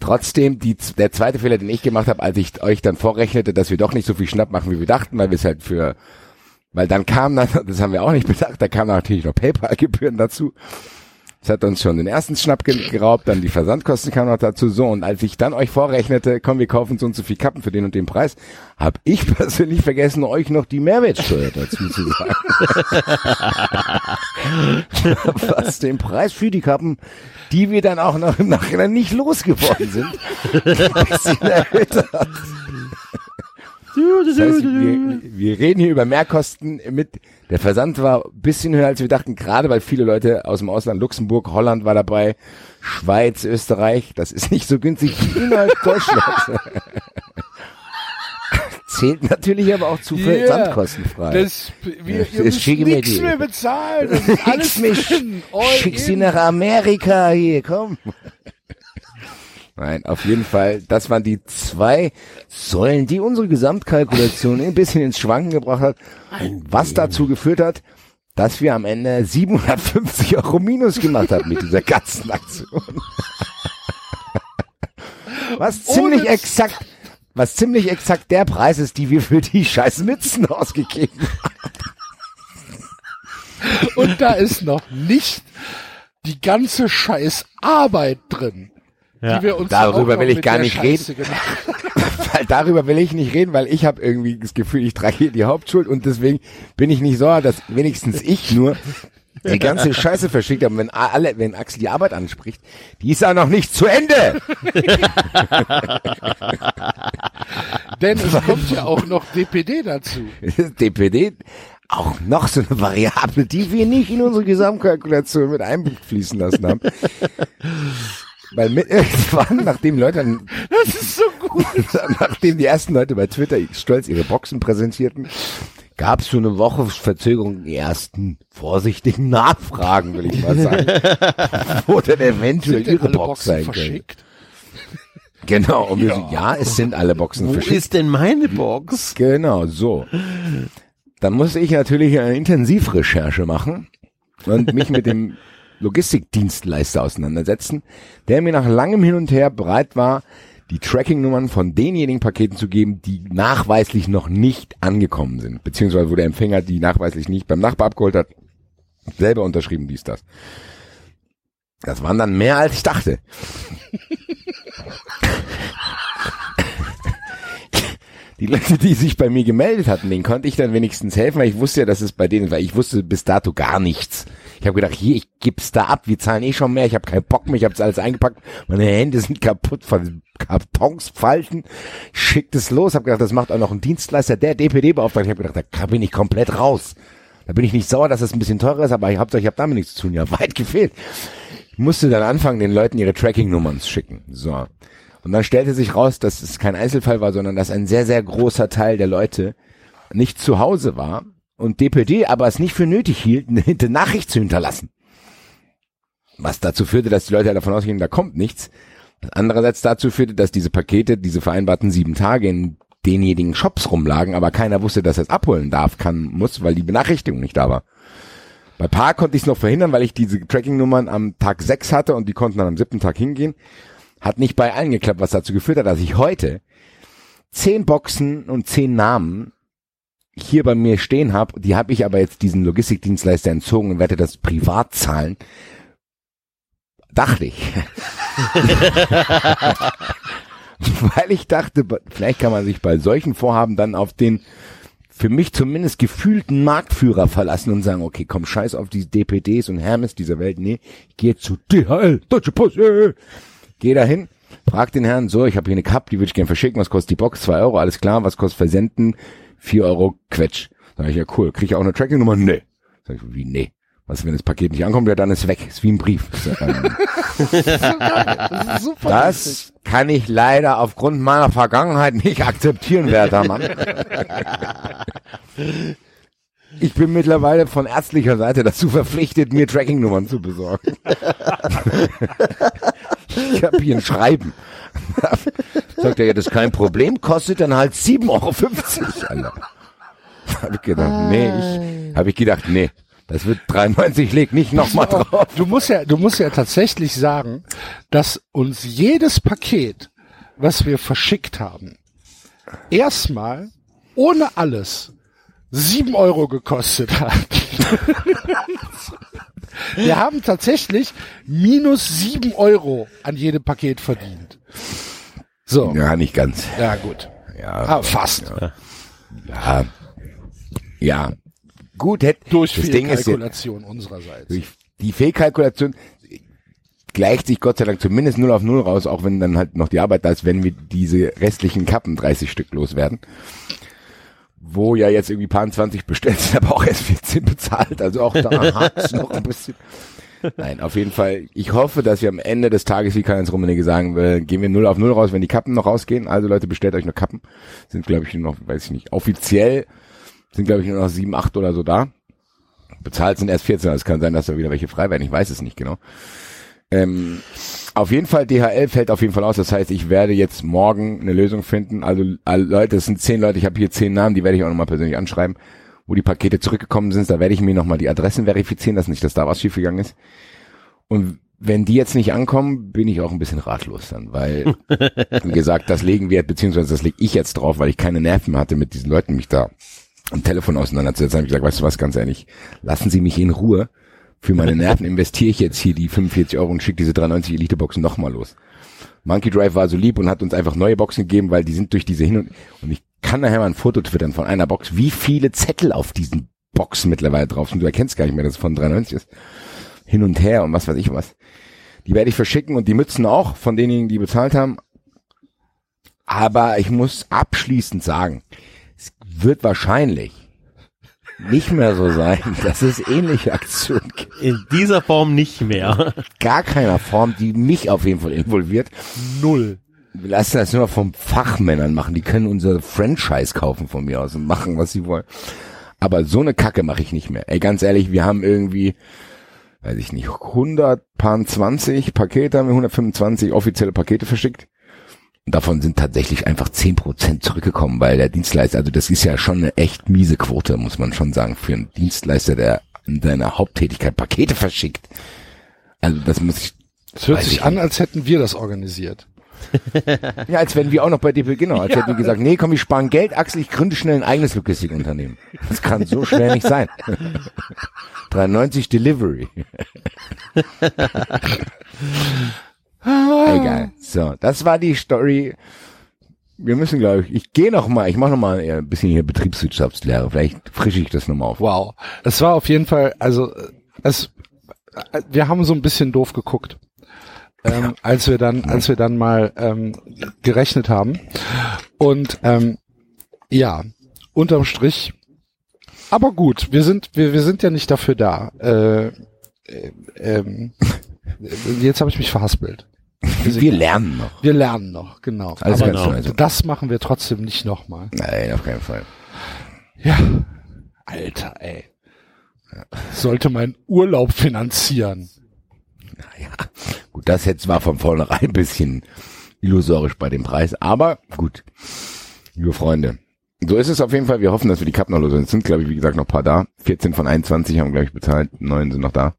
Trotzdem, die, der zweite Fehler, den ich gemacht habe, als ich euch dann vorrechnete, dass wir doch nicht so viel Schnapp machen, wie wir dachten, weil wir es halt für, weil dann kam dann, das haben wir auch nicht bedacht, da kamen natürlich noch PayPal-Gebühren dazu. Das hat uns schon den ersten Schnapp ge- geraubt, dann die Versandkosten kamen noch dazu. So, und als ich dann euch vorrechnete, komm, wir kaufen so und so viel Kappen für den und den Preis, habe ich persönlich vergessen, euch noch die Mehrwertsteuer dazu zu sagen. Was den Preis für die Kappen, die wir dann auch noch im Nachhinein nicht losgeworden sind. Das heißt, wir, wir reden hier über Mehrkosten mit, der Versand war ein bisschen höher als wir dachten, gerade weil viele Leute aus dem Ausland, Luxemburg, Holland war dabei, Schweiz, Österreich, das ist nicht so günstig wie innerhalb Deutschlands. Zählt natürlich aber auch zu Yeah. versandkostenfrei. Das, wir, Das ihr müsst schicke mir nichts mehr bezahlen. Das ist alles drin. Schick sie nach Amerika hier, komm. Nein, auf jeden Fall, das waren die zwei Säulen, die unsere Gesamtkalkulation ein bisschen ins Schwanken gebracht hat, was dazu geführt hat, dass wir am Ende 750 Euro Minus gemacht haben mit dieser ganzen Aktion. Was ziemlich exakt, was ziemlich exakt der Preis ist, die wir für die scheiß Mützen ausgegeben haben. Und da ist noch nicht die ganze scheiß Arbeit drin. Ja. Die wir uns Darüber auch noch will ich mit gar nicht Scheiße gemacht haben. weil darüber will ich nicht reden, weil ich habe irgendwie das Gefühl, ich trage hier die Hauptschuld und deswegen bin ich nicht sauer, dass wenigstens ich nur die ganze Scheiße verschickt habe. Und Wenn alle, wenn Axel die Arbeit anspricht, die ist ja noch nicht zu Ende. Denn es kommt ja auch noch DPD dazu. DPD auch noch so eine Variable, die wir nicht in unsere Gesamtkalkulation mit einfließen lassen haben. Weil mit irgendwann, nachdem Leute Das ist so gut. Nachdem die ersten Leute bei Twitter stolz ihre Boxen präsentierten, gab es so eine Woche Verzögerung die ersten vorsichtigen Nachfragen, will ich mal sagen, wo denn eventuell Sind denn ihre alle Box Boxen sein könnte. verschickt? Genau, und wir so, ja, es sind alle Boxen Wo verschickt. ist denn meine Box? Genau, so. Dann musste ich natürlich eine Intensivrecherche machen und mich mit dem Logistikdienstleister auseinandersetzen, der mir nach langem Hin und Her bereit war, die Tracking-Nummern von denjenigen Paketen zu geben, die nachweislich noch nicht angekommen sind, beziehungsweise wo der Empfänger die nachweislich nicht beim Nachbar abgeholt hat, selber unterschrieben, dies, das. Das waren dann mehr als ich dachte. Die Leute, die sich bei mir gemeldet hatten, denen konnte ich dann wenigstens helfen, weil ich wusste ja, dass es bei denen, weil ich wusste bis dato gar nichts. Ich habe gedacht, hier, ich gib's da ab, wir zahlen eh schon mehr, ich habe keinen Bock mehr, ich habe alles eingepackt, meine Hände sind kaputt von Kartons, Falten, schickt es los, habe gedacht, das macht auch noch ein Dienstleister, der DPD beauftragt. Ich habe gedacht, da bin ich komplett raus. Da bin ich nicht sauer, dass es ein bisschen teurer ist, aber ich habe ich hab damit nichts zu tun, ja, weit gefehlt. Ich musste dann anfangen, den Leuten ihre Tracking-Nummern zu schicken. So. Und dann stellte sich raus, dass es kein Einzelfall war, sondern dass ein sehr, sehr großer Teil der Leute nicht zu Hause war und DPD aber es nicht für nötig hielt, eine Nachricht zu hinterlassen. Was dazu führte, dass die Leute davon ausgingen, da kommt nichts. Was andererseits dazu führte, dass diese Pakete, diese vereinbarten sieben Tage in denjenigen Shops rumlagen, aber keiner wusste, dass er es abholen darf, kann, muss, weil die Benachrichtigung nicht da war. Bei Paar konnte ich es noch verhindern, weil ich diese Tracking-Nummern am Tag sechs hatte und die konnten dann am siebten Tag hingehen. Hat nicht bei allen geklappt, was dazu geführt hat, dass ich heute zehn Boxen und zehn Namen hier bei mir stehen habe. Die habe ich aber jetzt diesen Logistikdienstleister entzogen und werde das privat zahlen. Dachte ich. Weil ich dachte, vielleicht kann man sich bei solchen Vorhaben dann auf den für mich zumindest gefühlten Marktführer verlassen und sagen, okay, komm, scheiß auf die DPDs und Hermes dieser Welt. Nee, ich gehe zu DHL, Deutsche Post, äh. Geh dahin, frag den Herrn, so, ich habe hier eine Cup, die würde ich gerne verschicken, was kostet die Box? Zwei Euro, alles klar, was kostet Versenden? Vier Euro, Quetsch. Sag ich, ja cool, krieg ich auch eine Tracking-Nummer? Nee. Sag ich, wie, nee. Was, wenn das Paket nicht ankommt, ja, dann ist weg. Ist wie ein Brief. Ähm, Das ist super. das kann ich leider aufgrund meiner Vergangenheit nicht akzeptieren, werter Mann. Ich bin mittlerweile von ärztlicher Seite dazu verpflichtet, mir Tracking-Nummern zu besorgen. ich habe hier ein Schreiben. Sagt er, ja, das ist kein Problem, kostet dann halt 7,50 Euro. Hab ich gedacht, nee, ich, hab ich gedacht, nee, das wird 93, leg nicht nochmal drauf. Du musst ja, du musst ja tatsächlich sagen, dass uns jedes Paket, was wir verschickt haben, erstmal ohne alles sieben Euro gekostet hat. wir haben tatsächlich minus sieben Euro an jedem Paket verdient. So. Ja, nicht ganz. Ja, gut. Ja, Ah, fast. ja. ja. Gut, hätte, Durch ist, ja- Fehlkalkulation unsererseits. durch die Fehlkalkulation gleicht sich Gott sei Dank zumindest 0 auf 0 raus, auch wenn dann halt noch die Arbeit da ist, wenn wir diese restlichen Kappen 30 Stück loswerden. Wo ja jetzt irgendwie paar 20 bestellt sind, aber auch erst 14 bezahlt, also auch da hat's noch ein bisschen. Nein, auf jeden Fall. Ich hoffe, dass wir am Ende des Tages, wie Karl-Heinz Rummenigge sagen will, gehen wir 0 auf 0 raus, wenn die Kappen noch rausgehen. Also Leute, bestellt euch nur Kappen. Sind, glaube ich, nur noch, weiß ich nicht, offiziell sind, glaube ich, nur noch 7, 8 oder so da. Bezahlt sind erst 14, also es kann sein, dass da wieder welche frei werden. Ich weiß es nicht genau. Ähm, auf jeden Fall, DHL fällt auf jeden Fall aus. Das heißt, ich werde jetzt morgen eine Lösung finden. Also Leute, es sind zehn Leute, ich habe hier zehn Namen, die werde ich auch nochmal persönlich anschreiben, wo die Pakete zurückgekommen sind. Da werde ich mir nochmal die Adressen verifizieren, dass nicht, dass da was schiefgegangen ist. Und wenn die jetzt nicht ankommen, bin ich auch ein bisschen ratlos dann, weil, wie gesagt, das legen wir, beziehungsweise das lege ich jetzt drauf, weil ich keine Nerven hatte, mit diesen Leuten mich da am Telefon auseinanderzusetzen. Habe ich gesagt, weißt du was, ganz ehrlich, lassen Sie mich in Ruhe. Für meine Nerven investiere ich jetzt hier die 45 Euro und schicke diese 390 Elite-Boxen nochmal los. Monkey Drive war so lieb und hat uns einfach neue Boxen gegeben, weil die sind durch diese hin und, und ich kann nachher mal ein Foto twittern von einer Box, wie viele Zettel auf diesen Boxen mittlerweile drauf sind. Du erkennst gar nicht mehr, dass es von 390 ist. Hin und her und was weiß ich was. Die werde ich verschicken und die Mützen auch von denjenigen, die bezahlt haben. Aber ich muss abschließend sagen, es wird wahrscheinlich nicht mehr so sein, dass es ähnliche Aktionen gibt. In dieser Form nicht mehr. Gar keiner Form, die mich auf jeden Fall involviert. Null. Wir lassen das nur vom Fachmännern machen. Die können unser Franchise kaufen von mir aus und machen, was sie wollen. Aber so eine Kacke mache ich nicht mehr. Ey, ganz ehrlich, wir haben irgendwie, weiß ich nicht, 100, paar 20 Pakete, haben wir 125 offizielle Pakete verschickt. Davon sind tatsächlich einfach 10% zurückgekommen, weil der Dienstleister, also das ist ja schon eine echt miese Quote, muss man schon sagen, für einen Dienstleister, der in seiner Haupttätigkeit Pakete verschickt. Also das muss ich, Es hört sich ich an, nicht. als hätten wir das organisiert. ja, als wenn wir auch noch bei DP, genau, als hätten wir gesagt, nee, komm, wir sparen Geld, Axel, ich gründe schnell ein eigenes Logistikunternehmen. Das kann so schwer nicht sein. 93 Delivery. Egal. So, das war die Story. Wir müssen, glaube ich, ich gehe noch mal, ich mache noch mal ein bisschen hier Betriebswirtschaftslehre. Vielleicht frische ich das noch mal auf. Wow. Es war auf jeden Fall, also äh, es, äh, wir haben so ein bisschen doof geguckt, ähm, als wir dann, als wir dann mal ähm, gerechnet haben. Und ähm, ja, unterm Strich. Aber gut, wir sind, wir, wir sind ja nicht dafür da. Äh, äh, ähm, jetzt habe ich mich verhaspelt. Wir lernen noch. Wir lernen noch, genau. Alles Aber ganz neu. so. das machen wir trotzdem nicht nochmal. Nein, auf keinen Fall. Ja. Alter, ey. Sollte mein Urlaub finanzieren. Gut, das jetzt war von vornherein ein bisschen illusorisch bei dem Preis, aber gut. Liebe Freunde, so ist es auf jeden Fall. Wir hoffen, dass wir die Cup noch los sind. Es sind, glaube ich, wie gesagt, noch ein paar da. 14 von 21 haben, glaube ich, bezahlt. Neun sind noch da.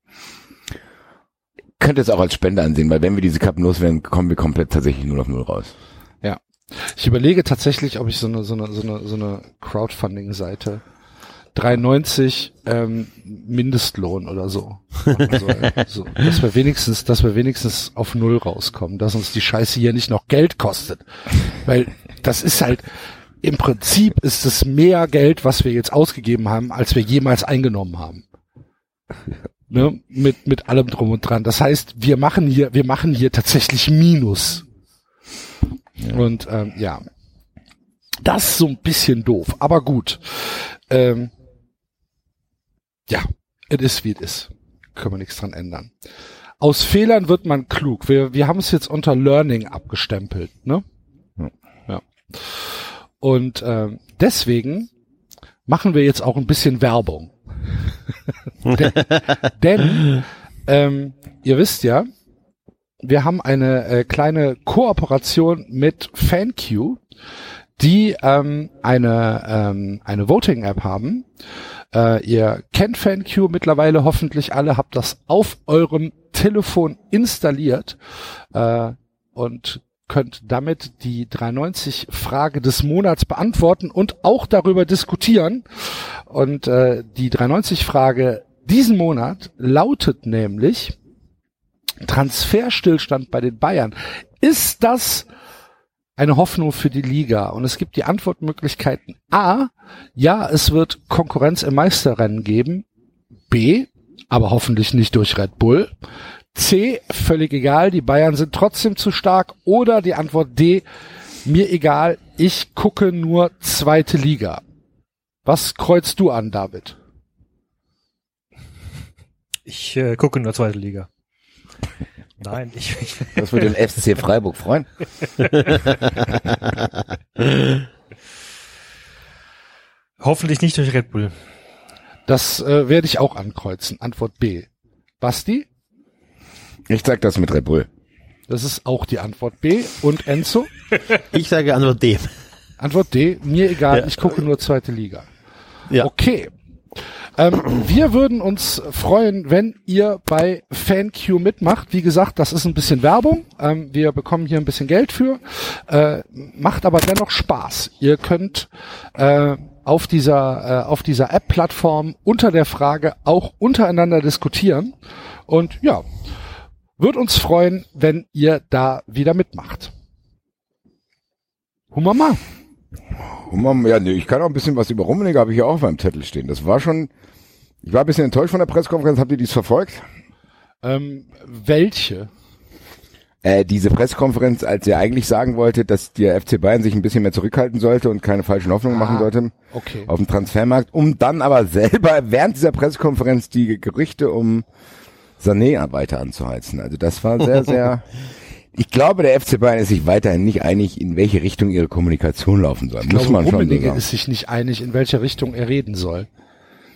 Könnt ihr es auch als Spende ansehen, weil wenn wir diese Cup loswerden, kommen wir komplett tatsächlich nur auf Null raus. Ja. Ich überlege tatsächlich, ob ich so eine, so eine, so eine, so eine Crowdfunding-Seite 3,90 ähm, Mindestlohn oder so. so. Dass wir wenigstens, dass wir wenigstens auf Null rauskommen, dass uns die Scheiße hier nicht noch Geld kostet. Weil das ist halt, im Prinzip ist es mehr Geld, was wir jetzt ausgegeben haben, als wir jemals eingenommen haben. Ne? Mit, mit allem drum und dran. Das heißt, wir machen hier, wir machen hier tatsächlich Minus. Und ähm, ja, das ist so ein bisschen doof, aber gut. Ähm, ja, es ist wie es ist. Können wir nichts dran ändern. Aus Fehlern wird man klug. Wir, wir haben es jetzt unter Learning abgestempelt, ne? Ja. Ja. Und ähm, deswegen machen wir jetzt auch ein bisschen Werbung. denn denn ähm, ihr wisst ja, wir haben eine äh, kleine Kooperation mit FanQ, die ähm, eine ähm, eine Voting App haben. Äh, ihr kennt FanQ mittlerweile hoffentlich alle, habt das auf eurem Telefon installiert äh, und könnt damit die 390 Frage des Monats beantworten und auch darüber diskutieren. Und äh, die 390 Frage diesen Monat lautet nämlich Transferstillstand bei den Bayern. Ist das eine Hoffnung für die Liga? Und es gibt die Antwortmöglichkeiten A, ja, es wird Konkurrenz im Meisterrennen geben. B, aber hoffentlich nicht durch Red Bull. C, völlig egal, die Bayern sind trotzdem zu stark. Oder die Antwort D, mir egal, ich gucke nur zweite Liga. Was kreuzt du an, David? Ich äh, gucke nur zweite Liga. Nein, ich, ich Das würde den FC Freiburg freuen. hoffentlich nicht durch Red Bull. Das äh, werde ich auch ankreuzen. Antwort B. Basti? Ich sag das mit Red Bull. Das ist auch die Antwort B. Und Enzo? Ich sage Antwort D. Antwort D. Mir egal, Ja. ich gucke nur zweite Liga. Ja. Okay. Ähm, wir würden uns freuen, wenn ihr bei FanQ mitmacht. Wie gesagt, das ist ein bisschen Werbung. Ähm, wir bekommen hier ein bisschen Geld für. Äh, macht aber dennoch Spaß. Ihr könnt äh, auf dieser, äh, dieser App-Plattform unter der Frage auch untereinander diskutieren. Und ja, wird uns freuen, wenn ihr da wieder mitmacht. Humama. Man, ja, nee, ich kann auch ein bisschen was über Rummenigge, habe ich ja auch meinem Zettel stehen. Das war schon, ich war ein bisschen enttäuscht von der Pressekonferenz. Habt ihr dies verfolgt? Ähm, welche? Äh, diese Pressekonferenz, als er eigentlich sagen wollte, dass der FC Bayern sich ein bisschen mehr zurückhalten sollte und keine falschen Hoffnungen machen Ah, sollte Okay. auf dem Transfermarkt, um dann aber selber während dieser Pressekonferenz die Gerüchte um Sané weiter anzuheizen. Also das war sehr, sehr. Ich glaube, der FC Bayern ist sich weiterhin nicht einig, in welche Richtung ihre Kommunikation laufen soll. Ich Muss glaube, man schon so sagen. ist sich nicht einig, in welche Richtung er reden soll.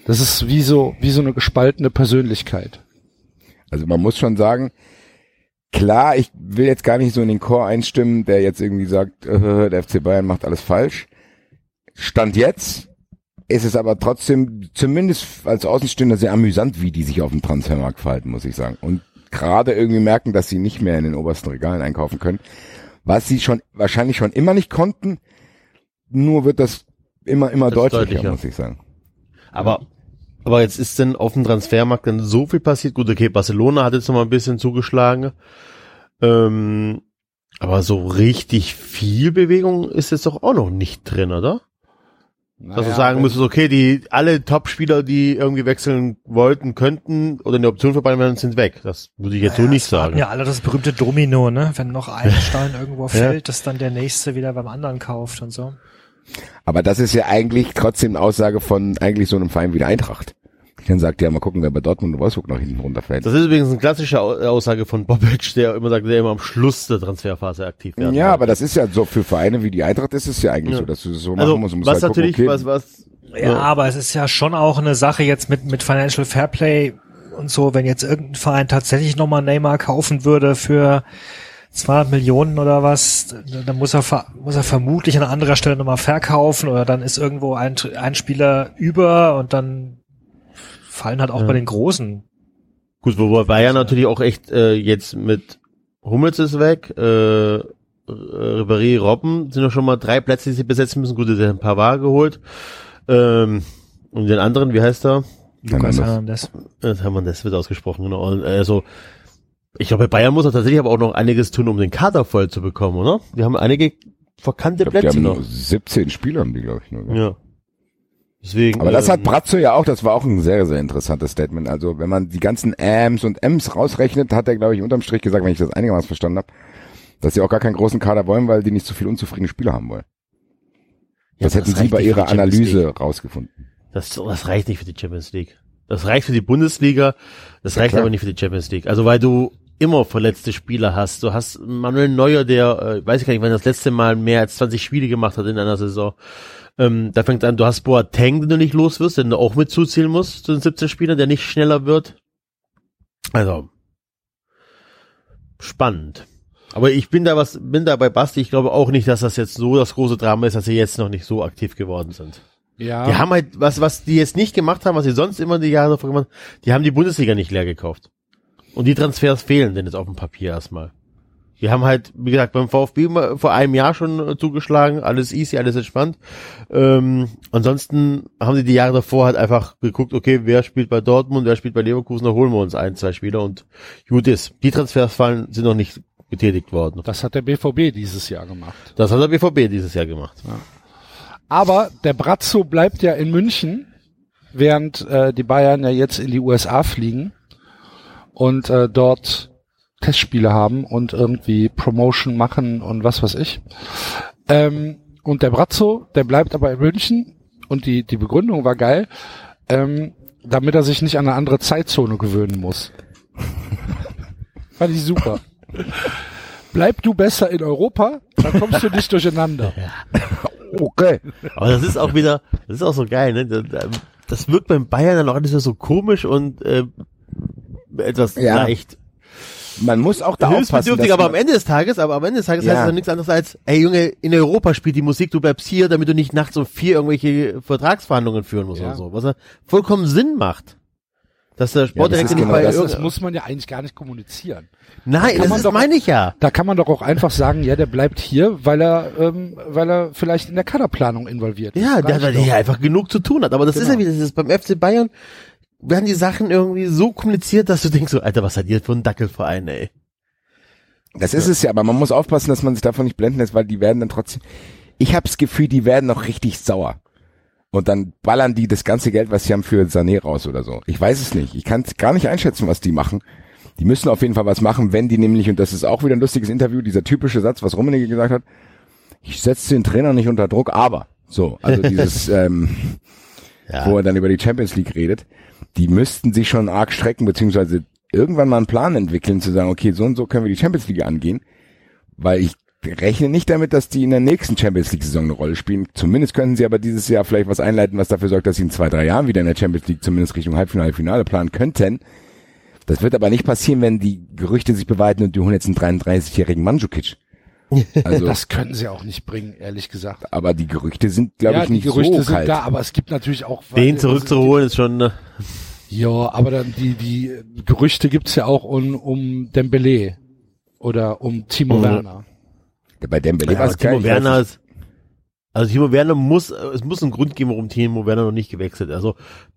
Das ist wie so, wie so eine gespaltene Persönlichkeit. Also man muss schon sagen, klar, ich will jetzt gar nicht so in den Chor einstimmen, der jetzt irgendwie sagt, äh, der FC Bayern macht alles falsch. Stand jetzt ist es aber trotzdem, zumindest als Außenstehender, sehr amüsant, wie die sich auf dem Transfermarkt verhalten, muss ich sagen. Und gerade irgendwie merken, dass sie nicht mehr in den obersten Regalen einkaufen können. Was sie schon, wahrscheinlich schon immer nicht konnten, nur wird das immer, immer Das deutlicher, deutlicher. muss ich sagen. Aber, aber jetzt ist denn auf dem Transfermarkt dann so viel passiert. Gut, okay, Barcelona hat jetzt noch mal ein bisschen zugeschlagen. Ähm, aber so richtig viel Bewegung ist jetzt doch auch noch nicht drin, oder? Dass du sagen müsstest, okay, die, alle Top-Spieler, die irgendwie wechseln wollten, könnten oder eine Option für Bayern werden, sind weg. Das würde ich jetzt so nicht sagen. Ja, alle das berühmte Domino, ne? Wenn noch ein Stein irgendwo fällt, dass dann der nächste wieder beim anderen kauft und so. Aber das ist ja eigentlich trotzdem eine Aussage von eigentlich so einem Verein wie der Eintracht. Dann sagt ja, mal gucken, wer bei Dortmund und Wolfsburg noch hinten runterfällt. Das ist übrigens eine klassische Au- Aussage von Bobic, der immer sagt, der immer am Schluss der Transferphase aktiv werden Ja, will. aber das ist ja so für Vereine wie die Eintracht ist es ja eigentlich Ja. so, dass du das so also, machen musst. Du musst was halt gucken, natürlich, okay, was, was, Ja, aber es ist ja schon auch eine Sache jetzt mit, mit Financial Fairplay und so, wenn jetzt irgendein Verein tatsächlich nochmal Neymar kaufen würde für 200 Millionen oder was, dann muss er, muss er vermutlich an anderer Stelle nochmal verkaufen oder dann ist irgendwo ein, ein Spieler über und dann fallen halt auch Ja. bei den Großen. Gut, wobei Bayern natürlich auch echt äh, jetzt mit Hummels ist weg, äh, äh, Ribéry, Robben sind doch schon mal drei Plätze, die sie besetzen müssen. Gut, sie haben ein paar Wahr geholt. Ähm, und den anderen, wie heißt er? Lukas Hernandez. Hernandez. Das haben wir, das wird ausgesprochen, genau. Und, Also, ich glaube, Bayern muss er tatsächlich aber auch noch einiges tun, um den Kader voll zu bekommen, oder? Die haben einige verkannte ich glaub, die Plätze haben noch. nur 17 Spieler, haben die, glaube ich, nur. gell? Ja. Deswegen. Aber das hat ähm, Brazzo ja auch, das war auch ein sehr, sehr interessantes Statement. Also wenn man die ganzen Ams und Ms rausrechnet, hat er, glaube ich, unterm Strich gesagt, wenn ich das einigermaßen verstanden habe, dass sie auch gar keinen großen Kader wollen, weil die nicht so viel unzufriedene Spieler haben wollen. ja, Das hätten sie bei ihrer Analyse League. rausgefunden. Das, das reicht nicht für die Champions League. Das reicht für die Bundesliga, das reicht klar. aber nicht für die Champions League. Also weil du immer verletzte Spieler hast. Du hast Manuel Neuer, der, äh, weiß ich gar nicht, wann er das letzte Mal mehr als 20 Spiele gemacht hat in einer Saison. Ähm, da fängt an, du hast Boateng, den du nicht los wirst, den du auch mit zuzählen musst, zu den 17 Spielern, der nicht schneller wird. Also, spannend. Aber ich bin da was, bin da bei Basti, ich glaube auch nicht, dass das jetzt so das große Drama ist, dass sie jetzt noch nicht so aktiv geworden sind. Ja. Die haben halt, was, was die jetzt nicht gemacht haben, was sie sonst immer die Jahre davor gemacht haben, die haben die Bundesliga nicht leer gekauft. Und die Transfers fehlen denn jetzt auf dem Papier erstmal. Wir haben halt, wie gesagt, beim VfB vor einem Jahr schon äh, zugeschlagen, alles easy, alles entspannt. Ähm, ansonsten haben sie die Jahre davor halt einfach geguckt, okay, wer spielt bei Dortmund, wer spielt bei Leverkusen, da holen wir uns ein, zwei Spieler und gut ist. Die Transfers fallen, sind noch nicht getätigt worden. Das hat der BVB dieses Jahr gemacht. Das hat der BVB dieses Jahr gemacht. Aber der Brazzo bleibt ja in München, während äh, die Bayern ja jetzt in die USA fliegen und äh, dort Testspiele haben und irgendwie Promotion machen und was weiß ich. Ähm, und der Brazzo, der bleibt aber in München und die, die Begründung war geil, ähm, damit er sich nicht an eine andere Zeitzone gewöhnen muss. Fand ich super. Bleib du besser in Europa, dann kommst du nicht durcheinander. Okay. Aber das ist auch wieder, das ist auch so geil, ne? Das, wirkt beim Bayern dann auch alles so komisch und äh, etwas Ja. leicht Man muss auch da aufpassen. hilfsbedürftig, dass aber am Ende des Tages, aber am Ende des Tages Ja. heißt es dann nichts anderes als, ey Junge, in Europa spielt die Musik, du bleibst hier, damit du nicht nachts um vier irgendwelche Vertragsverhandlungen führen musst Ja. oder so. Was ja vollkommen Sinn macht. Dass der Ja, das Sportdirektor ist nicht genau bei das. Das, muss man ja eigentlich gar nicht kommunizieren. Nein, kann das man ist doch- meine ich ja. Da kann man doch auch einfach sagen, ja, der bleibt hier, weil er, ähm, weil er vielleicht in der Kaderplanung involviert ist. Ja, der, doch. der einfach genug zu tun hat. Aber das ist Genau. ja wieder, das ist beim FC Bayern werden die Sachen irgendwie so kompliziert, dass du denkst so, Alter, was hat ihr für ein Dackelverein, ey? Das ist es ja, aber man muss aufpassen, dass man sich davon nicht blenden lässt, weil die werden dann trotzdem. Ich habe das Gefühl, die werden noch richtig sauer. Und dann ballern die das ganze Geld, was sie haben, für Sané raus oder so. Ich weiß es nicht. Ich kann gar nicht einschätzen, was die machen. Die müssen auf jeden Fall was machen, wenn die nämlich, und das ist auch wieder ein lustiges Interview, dieser typische Satz, was Rummenigge gesagt hat, ich setze den Trainer nicht unter Druck, aber. So, also dieses, ähm, Ja. wo er dann über die Champions League redet, die müssten sich schon arg strecken, beziehungsweise irgendwann mal einen Plan entwickeln, zu sagen, okay, so und so können wir die Champions League angehen, weil ich rechne nicht damit, dass die in der nächsten Champions League Saison eine Rolle spielen. Zumindest können sie aber dieses Jahr vielleicht was einleiten, was dafür sorgt, dass sie in zwei, drei Jahren wieder in der Champions League zumindest Richtung Halbfinale, Finale planen könnten. Das wird aber nicht passieren, wenn die Gerüchte sich bewahrheiten und die holen jetzt einen 33-jährigen Mandzukic. Also, Das können sie auch nicht bringen, ehrlich gesagt. aber die Gerüchte sind, glaube ja, ich, nicht die Gerüchte so sind kalt. da, aber es gibt natürlich auch Den zurückzuholen ist schon, äh, Ja, aber dann die die Gerüchte gibt's ja auch um, um Dembele oder um Timo Mhm. Werner. Bei Dembele Ja, war aber es geil. Timo weiß Werner nicht. ist, also Timo Werner muss, es muss einen Grund geben, warum Timo Werner noch nicht gewechselt. ist. Also,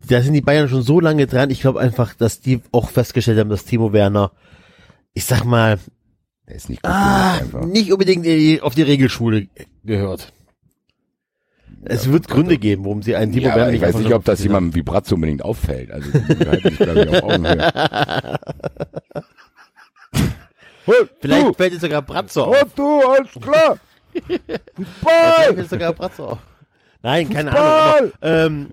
da sind die Bayern schon so lange dran. Ich glaube einfach, dass die auch festgestellt haben, dass Timo Werner, ich sag mal, Der ist nicht gut ah, genug nicht unbedingt in die- auf die Regelschule gehört. Es wird Gründe geben, warum sie einen Timo Ja, Werner ich weiß nicht, ob das jemandem wie Bratzo unbedingt auffällt. Also, glaube ich, auf Augenhöhe. Vielleicht fällt jetzt sogar Bratzo auf. Oh, du, alles klar. Vielleicht Fußball! fällt sogar Bratzo auf. Nein, keine Fußball! Ahnung. Aber, ähm,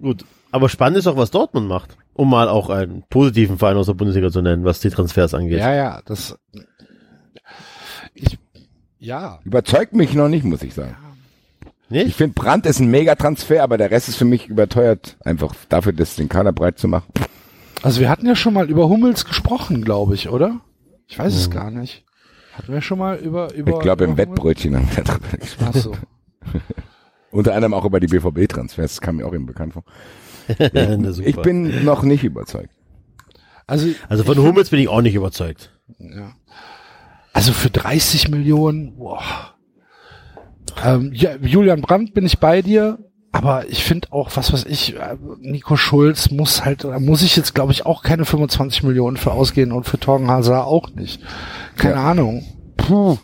gut. Aber spannend ist auch, was Dortmund macht. Um mal auch einen positiven Verein aus der Bundesliga zu nennen, was die Transfers angeht. Ja, ja, das ich ja, Überzeugt mich noch nicht, muss ich sagen. Ich Nicht? finde, Brandt ist ein Megatransfer, aber der Rest ist für mich überteuert. Einfach dafür, das den Kader breit zu machen. also wir hatten ja schon mal über Hummels gesprochen, glaube ich, oder? Ich weiß es gar nicht. Hatten wir schon mal über über Ich glaube, im? Wettbrötchen haben wir drüber gesprochen. Ach so. Unter anderem auch über die BVB-Transfers, das kam mir auch eben bekannt vor. Super. Ich bin noch nicht überzeugt. Also also von Hummels bin ich auch nicht überzeugt. Ja. Also für 30 Millionen, boah. Ähm, ja, Julian Brandt bin ich bei dir, aber ich finde auch, was weiß ich, äh, Nico Schulz muss halt, da muss ich jetzt glaube ich auch keine 25 Millionen für ausgehen und für Torgen Hazard auch nicht. Keine Ahnung. Puh.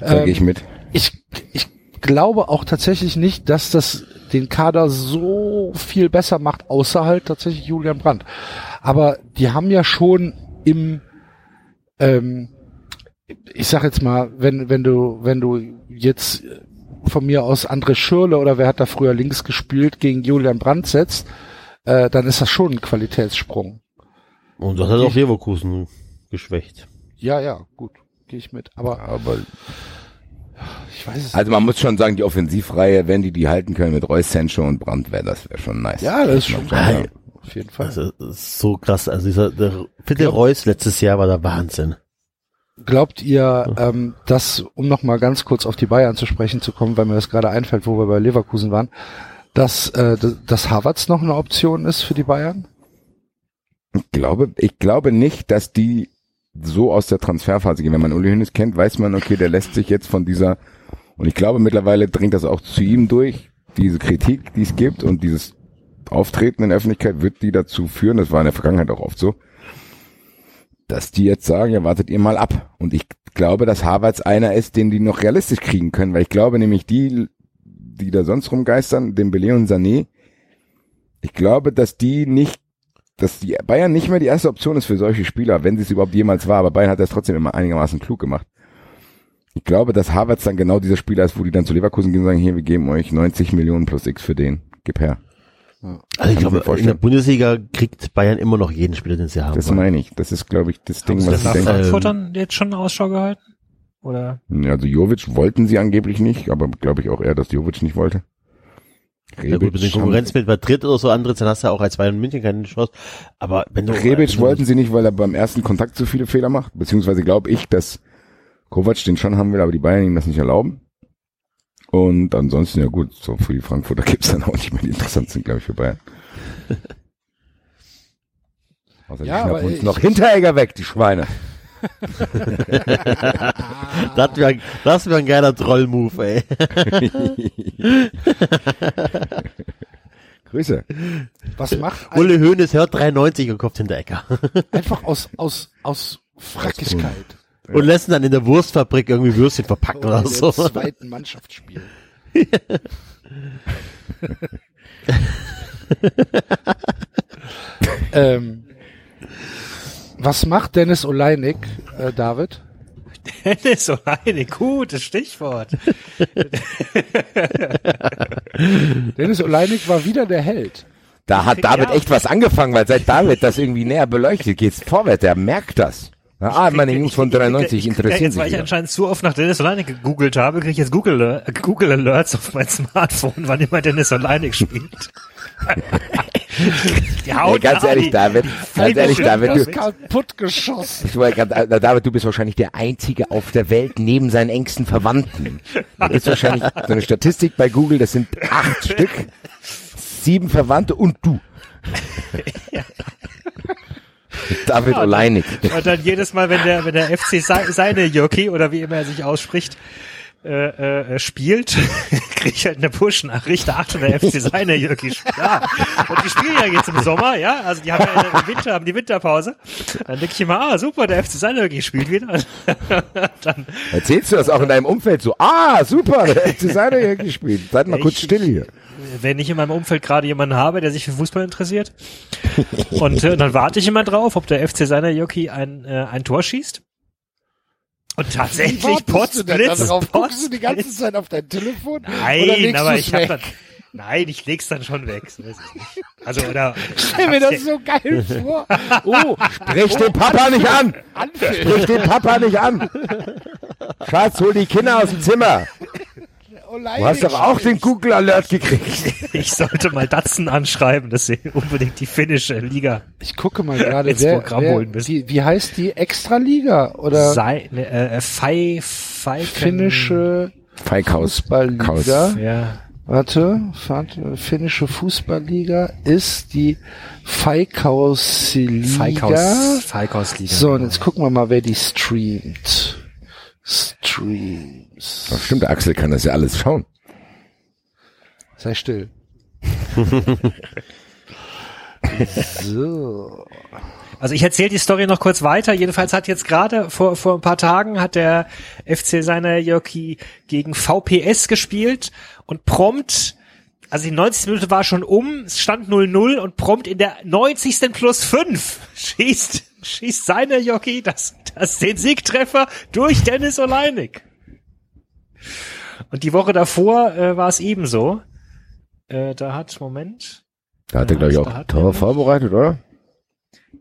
Da Ähm, gehe ich mit. ich, ich glaube auch tatsächlich nicht, dass das den Kader so viel besser macht, außer halt tatsächlich Julian Brandt. Aber die haben ja schon im, ähm, ich sag jetzt mal, wenn, wenn du, wenn du jetzt von mir aus André Schürle oder wer hat da früher links gespielt gegen Julian Brandt setzt, äh, dann ist das schon ein Qualitätssprung. Und das hat auch Leverkusen geschwächt. Ja, ja, gut, gehe ich mit. Aber, Aber ich weiß es also man muss schon sagen, die Offensivreihe, wenn die die halten können mit Reus, Sancho und Brandt, wäre das wäre schon nice. Ja, das ist schon geil. auf jeden Fall. Also, so krass. Also dieser, der Fitte Reus letztes Jahr war der Wahnsinn. Glaubt ihr, ähm, dass, um nochmal ganz kurz auf die Bayern zu sprechen zu kommen, weil mir das gerade einfällt, wo wir bei Leverkusen waren, dass, äh, dass Havertz noch eine Option ist für die Bayern? Ich glaube, ich glaube nicht, dass die so aus der Transferphase gehen. Wenn man Uli Hoeneß kennt, weiß man, okay, der lässt sich jetzt von dieser, und ich glaube mittlerweile dringt das auch zu ihm durch, diese Kritik, die es gibt und dieses Auftreten in der Öffentlichkeit wird die dazu führen, das war in der Vergangenheit auch oft so, dass die jetzt sagen, ja, wartet ihr mal ab. Und ich glaube, dass Havertz einer ist, den die noch realistisch kriegen können, weil ich glaube nämlich die, die da sonst rumgeistern, Dembele und Sané, ich glaube, dass die nicht dass die Bayern nicht mehr die erste Option ist für solche Spieler, wenn sie es überhaupt jemals war, aber Bayern hat das trotzdem immer einigermaßen klug gemacht. Ich glaube, dass Havertz dann genau dieser Spieler ist, wo die dann zu Leverkusen gehen und sagen, hier, wir geben euch 90 Millionen plus X für den. Gib her. Also ich glaube, in der Bundesliga kriegt Bayern immer noch jeden Spieler, den sie haben. Das meine ich. Das ist, glaube ich, das Ding, Haben Sie was nach ich denke. Frankfurt dann jetzt schon Ausschau gehalten? Oder? Ja, Also Jovic wollten sie angeblich nicht, aber glaube ich auch eher, dass Jovic nicht wollte. Ja gut, mit Konkurrenz mit Madrid oder so andere, dann hast du auch als Bayern München keine Chance. Aber wenn du Rebic wollten sie nicht, weil er beim ersten Kontakt zu viele Fehler macht, beziehungsweise glaube ich, dass Kovac den schon haben will, aber die Bayern ihm das nicht erlauben. Und ansonsten, ja gut, so für die Frankfurter gibt's dann auch nicht mehr, die interessant sind, glaube ich, für Bayern. Außer die Ja, schnappen aber uns noch Hinteregger weg, die Schweine. Das wäre das wär ein geiler Troll-Move, ey. Grüße. Was macht ein, Ulle Hoeneß hört 93 und kommt Hinterecker. einfach aus, aus, aus Frackigkeit Und lässt ihn dann in der Wurstfabrik irgendwie Würstchen verpacken oder der so. zweiten Mannschaftsspiel. ähm, was macht Dennis Oleinik, äh, David? Dennis Oleine, gutes Stichwort. Dennis Oleinik war wieder der Held. Da hat David Ja. echt was angefangen, weil seit David das irgendwie näher beleuchtet, geht's vorwärts, der merkt das. Na, ah, meine Jungs von 93 interessieren jetzt, sich Weil ich anscheinend zu oft nach Dennis Oleinik gegoogelt habe, kriege ich jetzt Google, äh, Google Alerts auf mein Smartphone, wann immer Dennis Oleinik spielt. Haut ganz ehrlich, David, ganz ehrlich, David, du, Kaputt geschossen. Ich grad, äh, David, du bist wahrscheinlich der Einzige auf der Welt neben seinen engsten Verwandten. Da gibt's wahrscheinlich so eine Statistik bei Google, das sind acht Stück, sieben Verwandte und du. David Ja, Oleinik. Und dann jedes Mal, wenn der, wenn der FC Se- seine Jockey oder wie immer er sich ausspricht, äh, äh, spielt, kriege ich halt eine Push-Nachricht, Achtung, der FC seine spielt. Ja. Und die spielen ja jetzt im Sommer, ja, also die haben ja im Winter, haben die Winterpause. Dann denke ich immer, ah, super, der FC seine Jockey spielt wieder. dann, Erzählst du das auch in deinem Umfeld so? Ah, super, der FC Seiner hier gespielt. Seid mal Ich- kurz still hier. Wenn ich in meinem Umfeld gerade jemanden habe, der sich für Fußball interessiert. Und äh, dann warte ich immer drauf, ob der FC seiner Jockey ein, äh, ein Tor schießt. Und tatsächlich, Potzblitz, Guckst du die ganze. Zeit auf dein Telefon? Nein, aber ich hab weg? dann, nein, ich leg's dann schon weg. So. Also, oder, Stell mir das so geil vor. Oh, Sprich den Papa nicht an! Anfällig. Sprich den Papa nicht an! Schatz, hol die Kinder aus dem Zimmer! Du hast doch auch den Google Alert gekriegt. ich sollte mal Datsen anschreiben, dass sie unbedingt die finnische Liga Ich gucke mal gerade, Ins wer, Programm wer holen müssen. die, wie heißt die Extraliga oder sei, äh, Fei, Fei, finnische Feighaus. Fußballliga? Ja. Warte, finnische Fußballliga ist die Feikaus-Liga. Feikaus, Feikaus-Liga. So, und jetzt gucken wir mal, wer die streamt. Streams. Ach, Stimmt, der Axel kann das ja alles schauen. Sei still. so. Also ich erzähle die Story noch kurz weiter. Jedenfalls hat jetzt gerade vor, vor ein paar Tagen hat der FC seiner Jockey gegen VPS gespielt und prompt, also die 90. Minute war schon um, es stand 0-0 und prompt in der 90. plus 5 schießt, schießt seine Jockey das, das den Siegtreffer durch Dennis Oleinik. Und die Woche davor äh, war es ebenso. Äh, da hat, Moment, Da hat er, glaube ich, auch hat Tor er- vorbereitet, oder?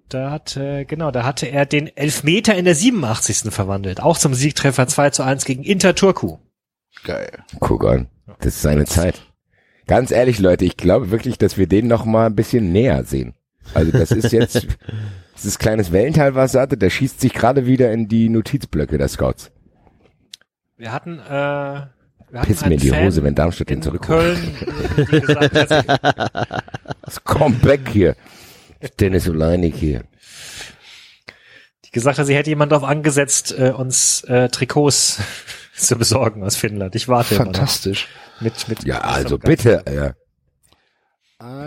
Da hatte, genau, da hatte er den Elfmeter in der 87. verwandelt. Auch zum Siegtreffer 2 zu 1 gegen Inter Turku. Geil. Guck an. Das ist seine Zeit. Ganz ehrlich, Leute, ich glaube wirklich, dass wir den noch mal ein bisschen näher sehen. Also das ist jetzt, das ist kleines Wellental, was er hatte, der schießt sich gerade wieder in die Notizblöcke der Scouts. Wir hatten, äh, wir hatten Piss mir in die Fan Hose, wenn Darmstadt den in zurückholt. Köln, äh, die gesagt hat, Das Comeback hier. Dennis Oleinik hier. die gesagt hat, sie hätte jemand darauf angesetzt, äh, uns äh, Trikots zu besorgen aus Finnland. Ich warte immer noch. Fantastisch. Mit, mit Ja, also bitte, ja.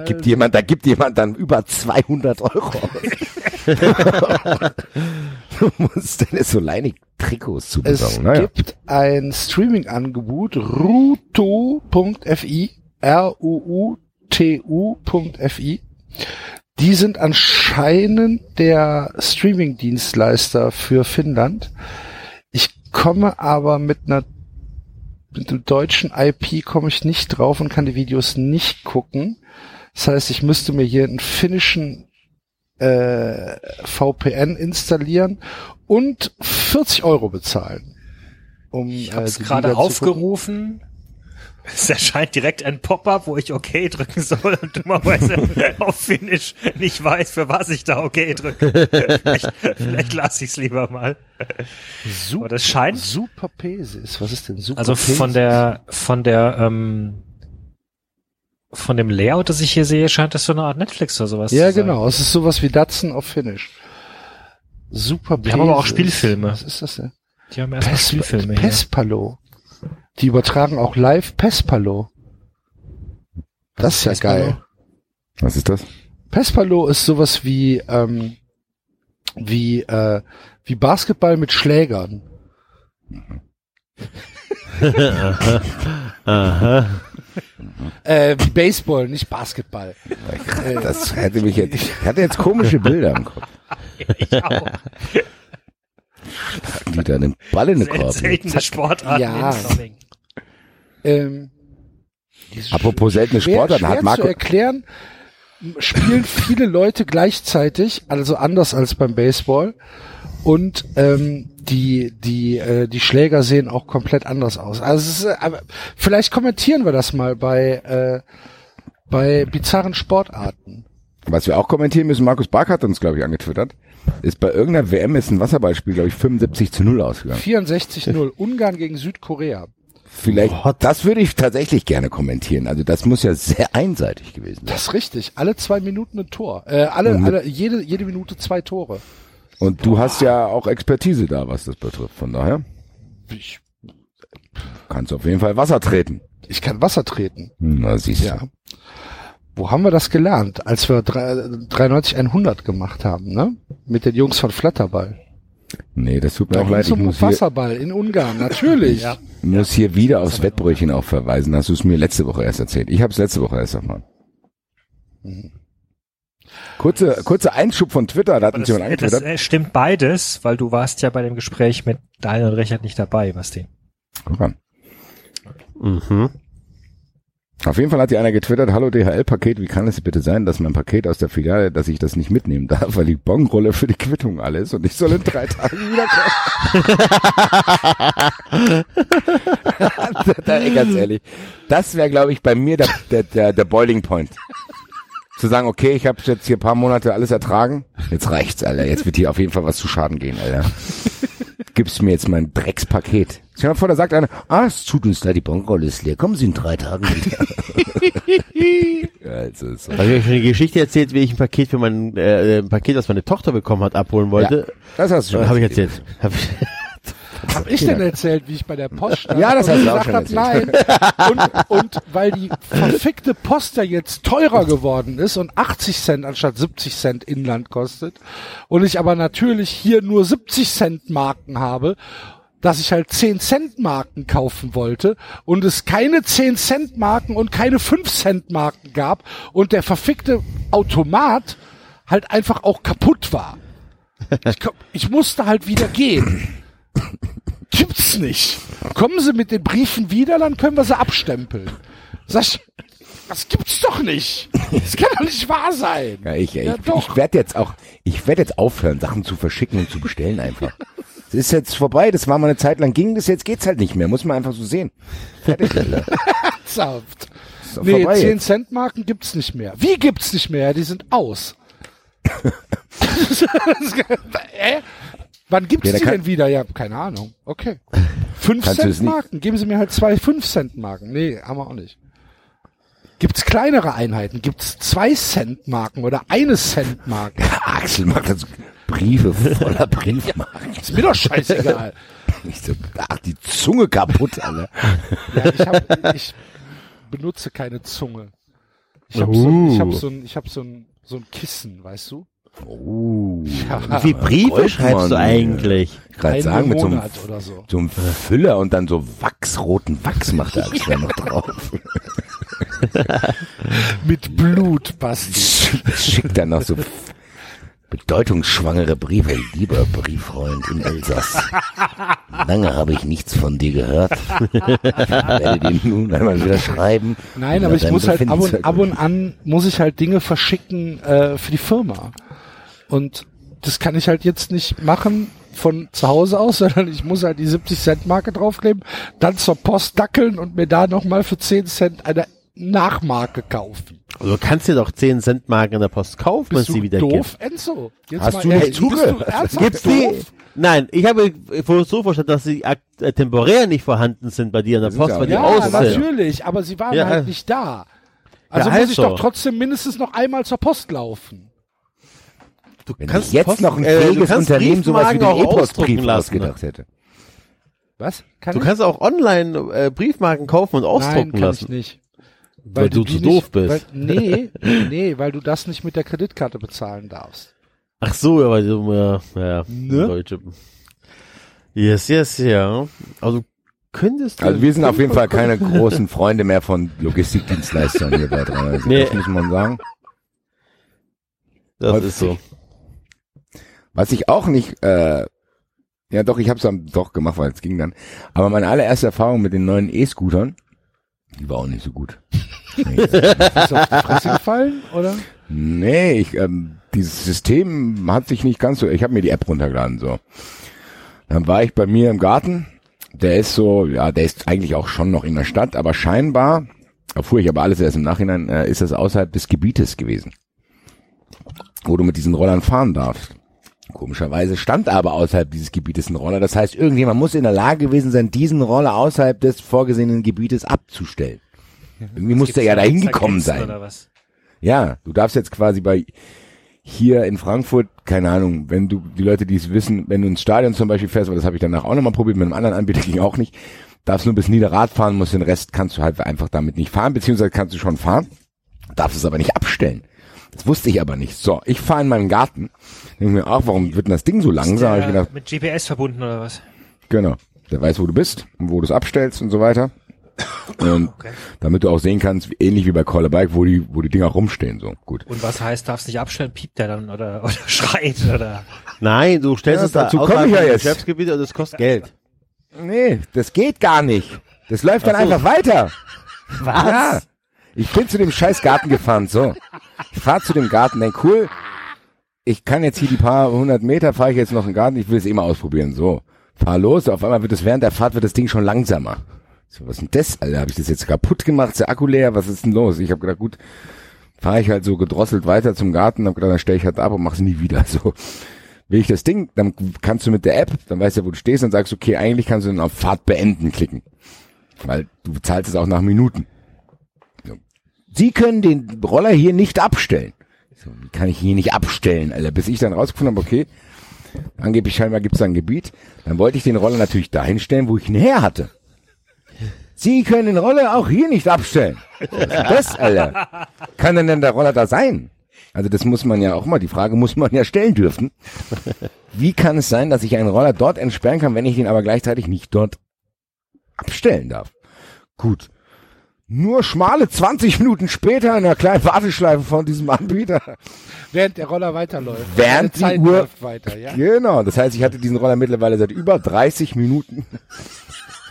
Gibt jemand, da gibt jemand dann über 200 Euro. du musst Dennis Oleinik Trikots zu Es besorgen. Naja. gibt ein Streaming-Angebot, ruto.fi, R-U-U-T-U.fi. Die sind anscheinend der Streaming-Dienstleister für Finnland. Ich komme aber mit einer mit einem deutschen IP komme ich nicht drauf und kann die Videos nicht gucken. Das heißt, ich müsste mir hier einen finnischen äh, VPN installieren und 40 Euro bezahlen. Um, Ich äh, habe es die gerade aufgerufen. Es erscheint direkt ein Pop-up, wo ich OK drücken soll und dummerweise auf Finnisch nicht weiß, für was ich da OK drücke. vielleicht vielleicht lasse ich es lieber mal. Super, Aber das scheint, Super Pesis. Was ist denn Super also von der, von der, ähm, von dem Layout, das ich hier sehe, scheint das so eine Art Netflix oder sowas Ja, zu sein. genau. Es ist sowas wie Datsen auf Finnisch. Super Die haben aber auch. Spielfilme. Was ist das denn? Die haben erstmal Pes Spielfilme hier. Pespalo. Die übertragen auch live Pespalo. Das ist ja Pespalo? geil. Was ist das? Pespalo ist sowas wie ähm, wie äh, wie Basketball mit Schlägern. Äh, wie Baseball, nicht Basketball. Das hätte mich jetzt, ich hatte jetzt komische Bilder im Kopf. Ich auch. Die da einen Ball in den Korb. Seltene Sportarten Ja. Ähm, Apropos seltene schwer, Sportarten, schwer hat Marco, zu erklären, spielen viele Leute gleichzeitig, also anders als beim Baseball. Und ähm, die die äh, die Schläger sehen auch komplett anders aus. Also es ist, äh, aber vielleicht kommentieren wir das mal bei äh, bei bizarren Sportarten. was wir auch kommentieren müssen, Markus Bark hat uns, glaube ich, angetwittert, ist bei irgendeiner WM ist ein Wasserballspiel, glaube ich, 75 zu 0 ausgegangen. 64-0 Ungarn gegen Südkorea. Vielleicht, das würde ich tatsächlich gerne kommentieren. Also das muss ja sehr einseitig gewesen sein. Das ist richtig. Alle zwei Minuten ein Tor. Äh, alle, alle jede jede Minute zwei Tore. Und du hast ja auch Expertise da, was das betrifft. Von daher Ich, kannst du auf jeden Fall Wasser treten. ich kann Wasser treten. Na, siehst du. Ja. Wo haben wir das gelernt? Als wir drei- 93 100 gemacht haben, ne? Mit den Jungs von Flatterball. Nee, das tut mir Da auch leid. ging's Ich muss hier, Wasserball in Ungarn, natürlich. Ja. muss hier wieder aufs Wettbrötchen auch verweisen. Hast du es mir letzte Woche erst erzählt. Ich habe es letzte Woche erst erfahren. Kurze, kurze Einschub von Twitter, da hat uns das, jemand das angetwittert. äh, stimmt beides, weil du warst ja bei dem Gespräch mit Daniel und Richard nicht dabei, Basti. Guck an. Mhm. Auf jeden Fall hat hier einer getwittert, hallo DHL-Paket, wie kann es bitte sein, dass mein Paket aus der Filiale, dass ich das nicht mitnehmen darf, weil die Bonrolle für die Quittung alles und ich soll in drei Tagen wiederkommen. da, ganz ehrlich, das wäre, glaube ich, bei mir der, der, der, der Boiling Point. Zu sagen, okay, ich habe jetzt hier ein paar Monate alles ertragen, jetzt reicht's, Alter, jetzt wird hier auf jeden Fall was zu Schaden gehen, Alter. Gibst mir jetzt mein Dreckspaket. Dir mal vor, da sagt einer, ah, es tut uns leid, die Bonrolle ist leer, kommen Sie in drei Tagen wieder. also, so. Habe ich euch schon eine Geschichte erzählt, wie ich ein Paket für mein äh, ein Paket, das meine Tochter bekommen hat, abholen wollte? Das hast du schon Äh, Habe ich erzählt. erzählt. Hab ich, Hab ich denn erzählt, wie ich bei der Post stand? Ja, das hast du auch gesagt schon hab, Nein. Und, und weil die verfickte Post ja jetzt teurer geworden ist und 80 Cent anstatt 70 Cent Inland kostet und ich aber natürlich hier nur 70 Cent Marken habe, dass ich halt 10 Cent Marken kaufen wollte und es keine 10 Cent Marken und keine 5 Cent Marken gab und der verfickte Automat halt einfach auch kaputt war. Ich, ich musste halt wieder gehen. Gibt's nicht. Kommen Sie mit den Briefen wieder, dann können wir sie abstempeln. Sag ich, Das gibt's doch nicht. Das kann doch nicht wahr sein. Ja, ich, Ja, ich, ich werde jetzt auch, ich werde jetzt aufhören, Sachen zu verschicken und zu bestellen einfach. Es ist jetzt vorbei, das war mal eine Zeit lang, ging das, jetzt geht's halt nicht mehr, muss man einfach so sehen. Fertig, Alter. Ernsthaft. Nee, vorbei 10 jetzt. Cent Marken gibt's nicht mehr. Wie gibt's nicht mehr? Die sind aus. äh? Wann gibt's Ja, die kann- denn wieder? Ja, keine Ahnung. Okay. 5 Kannst du es Cent Marken. Geben Sie mir halt zwei 5 Cent Marken. Nee, haben wir auch nicht. Gibt's kleinere Einheiten? Gibt's 2 Cent Marken oder eine Cent Marken? Axel macht das Briefe voller Briefmarken. Ist mir doch scheißegal. Ich so, ach, die Zunge kaputt, Alter. Ja, ich, hab, ich benutze keine Zunge. Ich habe so, ein- ich hab so, ein- ich hab so, ein, so ein Kissen, weißt du? Oh. Ja, Wie viele Briefe Goldmann, schreibst du eigentlich? Gerade einen sagen, mit so einem, Monat oder so. so einem Füller und dann so wachsroten Wachs macht der Axel noch drauf. Mit Blut, Basti. Schickt dann noch so bedeutungsschwangere Briefe. Lieber Brieffreund im Elsass. Lange habe ich nichts von dir gehört. Ich werde dir nun einmal wieder schreiben. Nein, aber ich muss halt ab und, ab und an muss ich halt Dinge verschicken äh, für die Firma. Und das kann ich halt jetzt nicht machen von zu Hause aus, sondern ich muss halt die 70 Cent Marke draufkleben, dann zur Post dackeln und mir da nochmal für 10 Cent eine Nachmarke kaufen. Also du kannst dir doch 10 Cent Marken in der Post kaufen, wenn es du wieder doof, gibt. Enzo? Jetzt Hast mal du nicht zugehört? Gibt's die? Nein, ich habe so verstanden, dass sie äh, temporär nicht vorhanden sind bei dir in der Post, ja weil die Ja, aus sind. natürlich, aber sie waren Ja. halt nicht da. Also Ja, muss ich also. doch trotzdem mindestens noch einmal zur Post laufen. Du Wenn kannst ich jetzt Post- noch ein äh, du fähiges kannst Unternehmen sowas wie den lassen. ausgedacht hätte. Was? Kann Du ich? kannst auch online äh, Briefmarken kaufen und Nein, ausdrucken kann lassen. ich nicht. Weil du die zu doof bist. Weil, nee, nee, weil du das nicht mit der Kreditkarte bezahlen darfst. Ach so, aber du, ja, ja, Ne? Deutsche. Yes, yes, ja. Also könntest du. Also wir sind auf jeden Fall keine großen Freunde mehr von Logistikdienstleistern hier bei 360. Nee. Das muss man sagen. Das häufig. ist so. Was ich auch nicht, äh, ja doch, ich habe es dann doch gemacht, weil es ging dann. Aber meine allererste Erfahrung mit den neuen E-Scootern, die war auch nicht so gut. Nee, Ist auf die Fresse gefallen, oder? nee ich, ähm, dieses System hat sich nicht ganz so, ich habe mir die App runtergeladen, so. Dann war ich bei mir im Garten, der ist so, ja, der ist eigentlich auch schon noch in der Stadt, aber scheinbar, erfuhr ich aber alles erst im Nachhinein, äh, ist das außerhalb des Gebietes gewesen, wo du mit diesen Rollern fahren darfst. Komischerweise stand aber außerhalb dieses Gebietes ein Roller. Das heißt, irgendjemand muss in der Lage gewesen sein, diesen Roller außerhalb des vorgesehenen Gebietes abzustellen. Irgendwie muss der ja da hingekommen sein. Ja, du darfst jetzt quasi bei hier in Frankfurt, keine Ahnung, wenn du, die Leute, die es wissen, wenn du ins Stadion zum Beispiel fährst, weil das habe ich danach auch nochmal probiert, mit einem anderen Anbieter ging auch nicht, darfst nur bis Niederrad fahren, musst den Rest kannst du halt einfach damit nicht fahren, beziehungsweise kannst du schon fahren, darfst es aber nicht abstellen. Das wusste ich aber nicht. So, ich fahre in meinem Garten, denke mir, ach, warum wird denn das Ding so langsam? Ich Der gedacht, mit GPS verbunden oder was? Genau. Der weiß, wo du bist und wo du es abstellst und so weiter. Und Okay. damit du auch sehen kannst, ähnlich wie bei Call a Bike, wo die, wo die Dinger rumstehen, so. Gut. Und was heißt, darfst nicht abstellen, piept der dann oder, oder schreit oder? Nein, du stellst Ja, es da dazu komm außerhalb ich ja jetzt. Geschäftsgebiet und das kostet Geld. Nee, das geht gar nicht. Das läuft dann Ach so. einfach weiter. Was? Ja. Ich bin zu dem scheiß Garten gefahren, so. Ich fahr zu dem Garten, denk, cool, ich kann jetzt hier die paar hundert Meter, fahre ich jetzt noch in den Garten, ich will es eh mal ausprobieren, so. Fahr los, auf einmal wird es während der Fahrt wird das Ding schon langsamer. So, was ist denn das, Alter? Habe ich das jetzt kaputt gemacht? Ist der Akku leer? Was ist denn los? Ich habe gedacht, gut, fahre ich halt so gedrosselt weiter zum Garten, hab gedacht, dann stelle ich halt ab und mach's nie wieder. So. Will ich das Ding, dann kannst du mit der App, dann weißt du, wo du stehst, dann sagst okay, eigentlich kannst du dann auf Fahrt beenden klicken. Weil du bezahlst es auch nach Minuten. Sie können den Roller hier nicht abstellen. So, kann ich hier nicht abstellen, Alter? Bis ich dann rausgefunden habe, okay, angeblich scheinbar gibt es ein Gebiet. Dann wollte ich den Roller natürlich dahin stellen, wo ich ihn her hatte. Sie können den Roller auch hier nicht abstellen. Was ist das, Alter? Kann denn denn der Roller da sein? Also das muss man ja auch mal, die Frage muss man ja stellen dürfen. Wie kann es sein, dass ich einen Roller dort entsperren kann, wenn ich ihn aber gleichzeitig nicht dort abstellen darf? Gut. Nur schmale 20 Minuten später in einer kleinen Warteschleife von diesem Anbieter. Während der Roller weiterläuft. Während Zeit die Uhr- läuft weiter, ja? Genau, das heißt, ich hatte diesen Roller mittlerweile seit über 30 Minuten.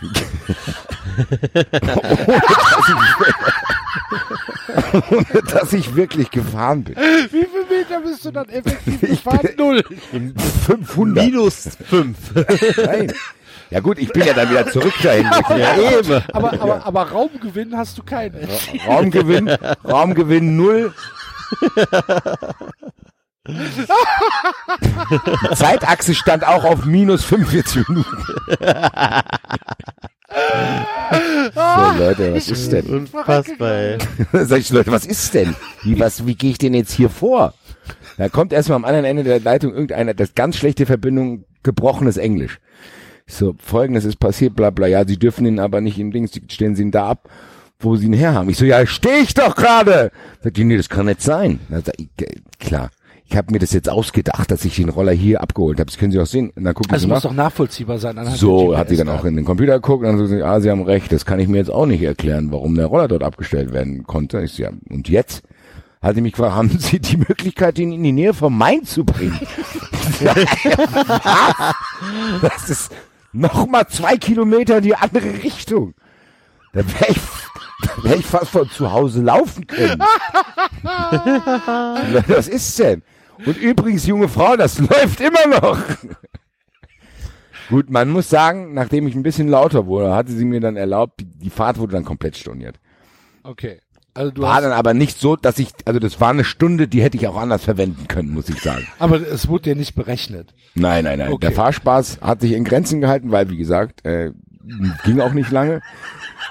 ohne dass ich wirklich gefahren bin. Wie viele Meter bist du dann effektiv gefahren? Null. 500. Minus fünf. Nein. Ja gut, ich bin ja dann wieder zurück dahin. Ja, eben. Aber, aber, aber Raumgewinn hast du keinen. Raumgewinn, Raumgewinn null. Die Zeitachse stand auch auf minus 45 Minuten. So, Leute, was ist denn? Unfassbar, ey. Sag ich, Leute, was ist denn? Wie, was, wie gehe ich denn jetzt hier vor? Da kommt erstmal am anderen Ende der Leitung irgendeiner, das ganz schlechte Verbindung, gebrochenes Englisch. Ich So, folgendes ist passiert, bla bla, ja, sie dürfen ihn aber nicht im Dings, stellen sie ihn da ab, wo sie ihn herhaben. Ich so, ja, stehe ich doch gerade. Sagt die, nee, das kann nicht sein. Dann sag ich, äh, klar. Ich habe mir das jetzt ausgedacht, dass ich den Roller hier abgeholt habe. Das können Sie auch sehen. Und dann gucken Also Sie muss nach. doch nachvollziehbar sein. So hat sie dann auch in den Computer geguckt und dann so, ah, Sie haben recht, das kann ich mir jetzt auch nicht erklären, warum der Roller dort abgestellt werden konnte. Ich so, ja, und jetzt? Hat sie mich gefragt, haben Sie die Möglichkeit, ihn in die Nähe vom Main zu bringen? das ist noch mal zwei Kilometer in die andere Richtung. Da wäre ich, da wär ich fast von zu Hause laufen können. Was ist denn? Und übrigens, junge Frau, das läuft immer noch. Gut, man muss sagen, nachdem ich ein bisschen lauter wurde, hatte sie mir dann erlaubt, die Fahrt wurde dann komplett storniert. Okay. Also du War dann aber nicht so, dass ich, also das war eine Stunde, die hätte ich auch anders verwenden können, muss ich sagen. aber es wurde dir nicht berechnet. Nein, nein, nein. Okay. Der Fahrspaß hat sich in Grenzen gehalten, weil, wie gesagt, äh, ging auch nicht lange.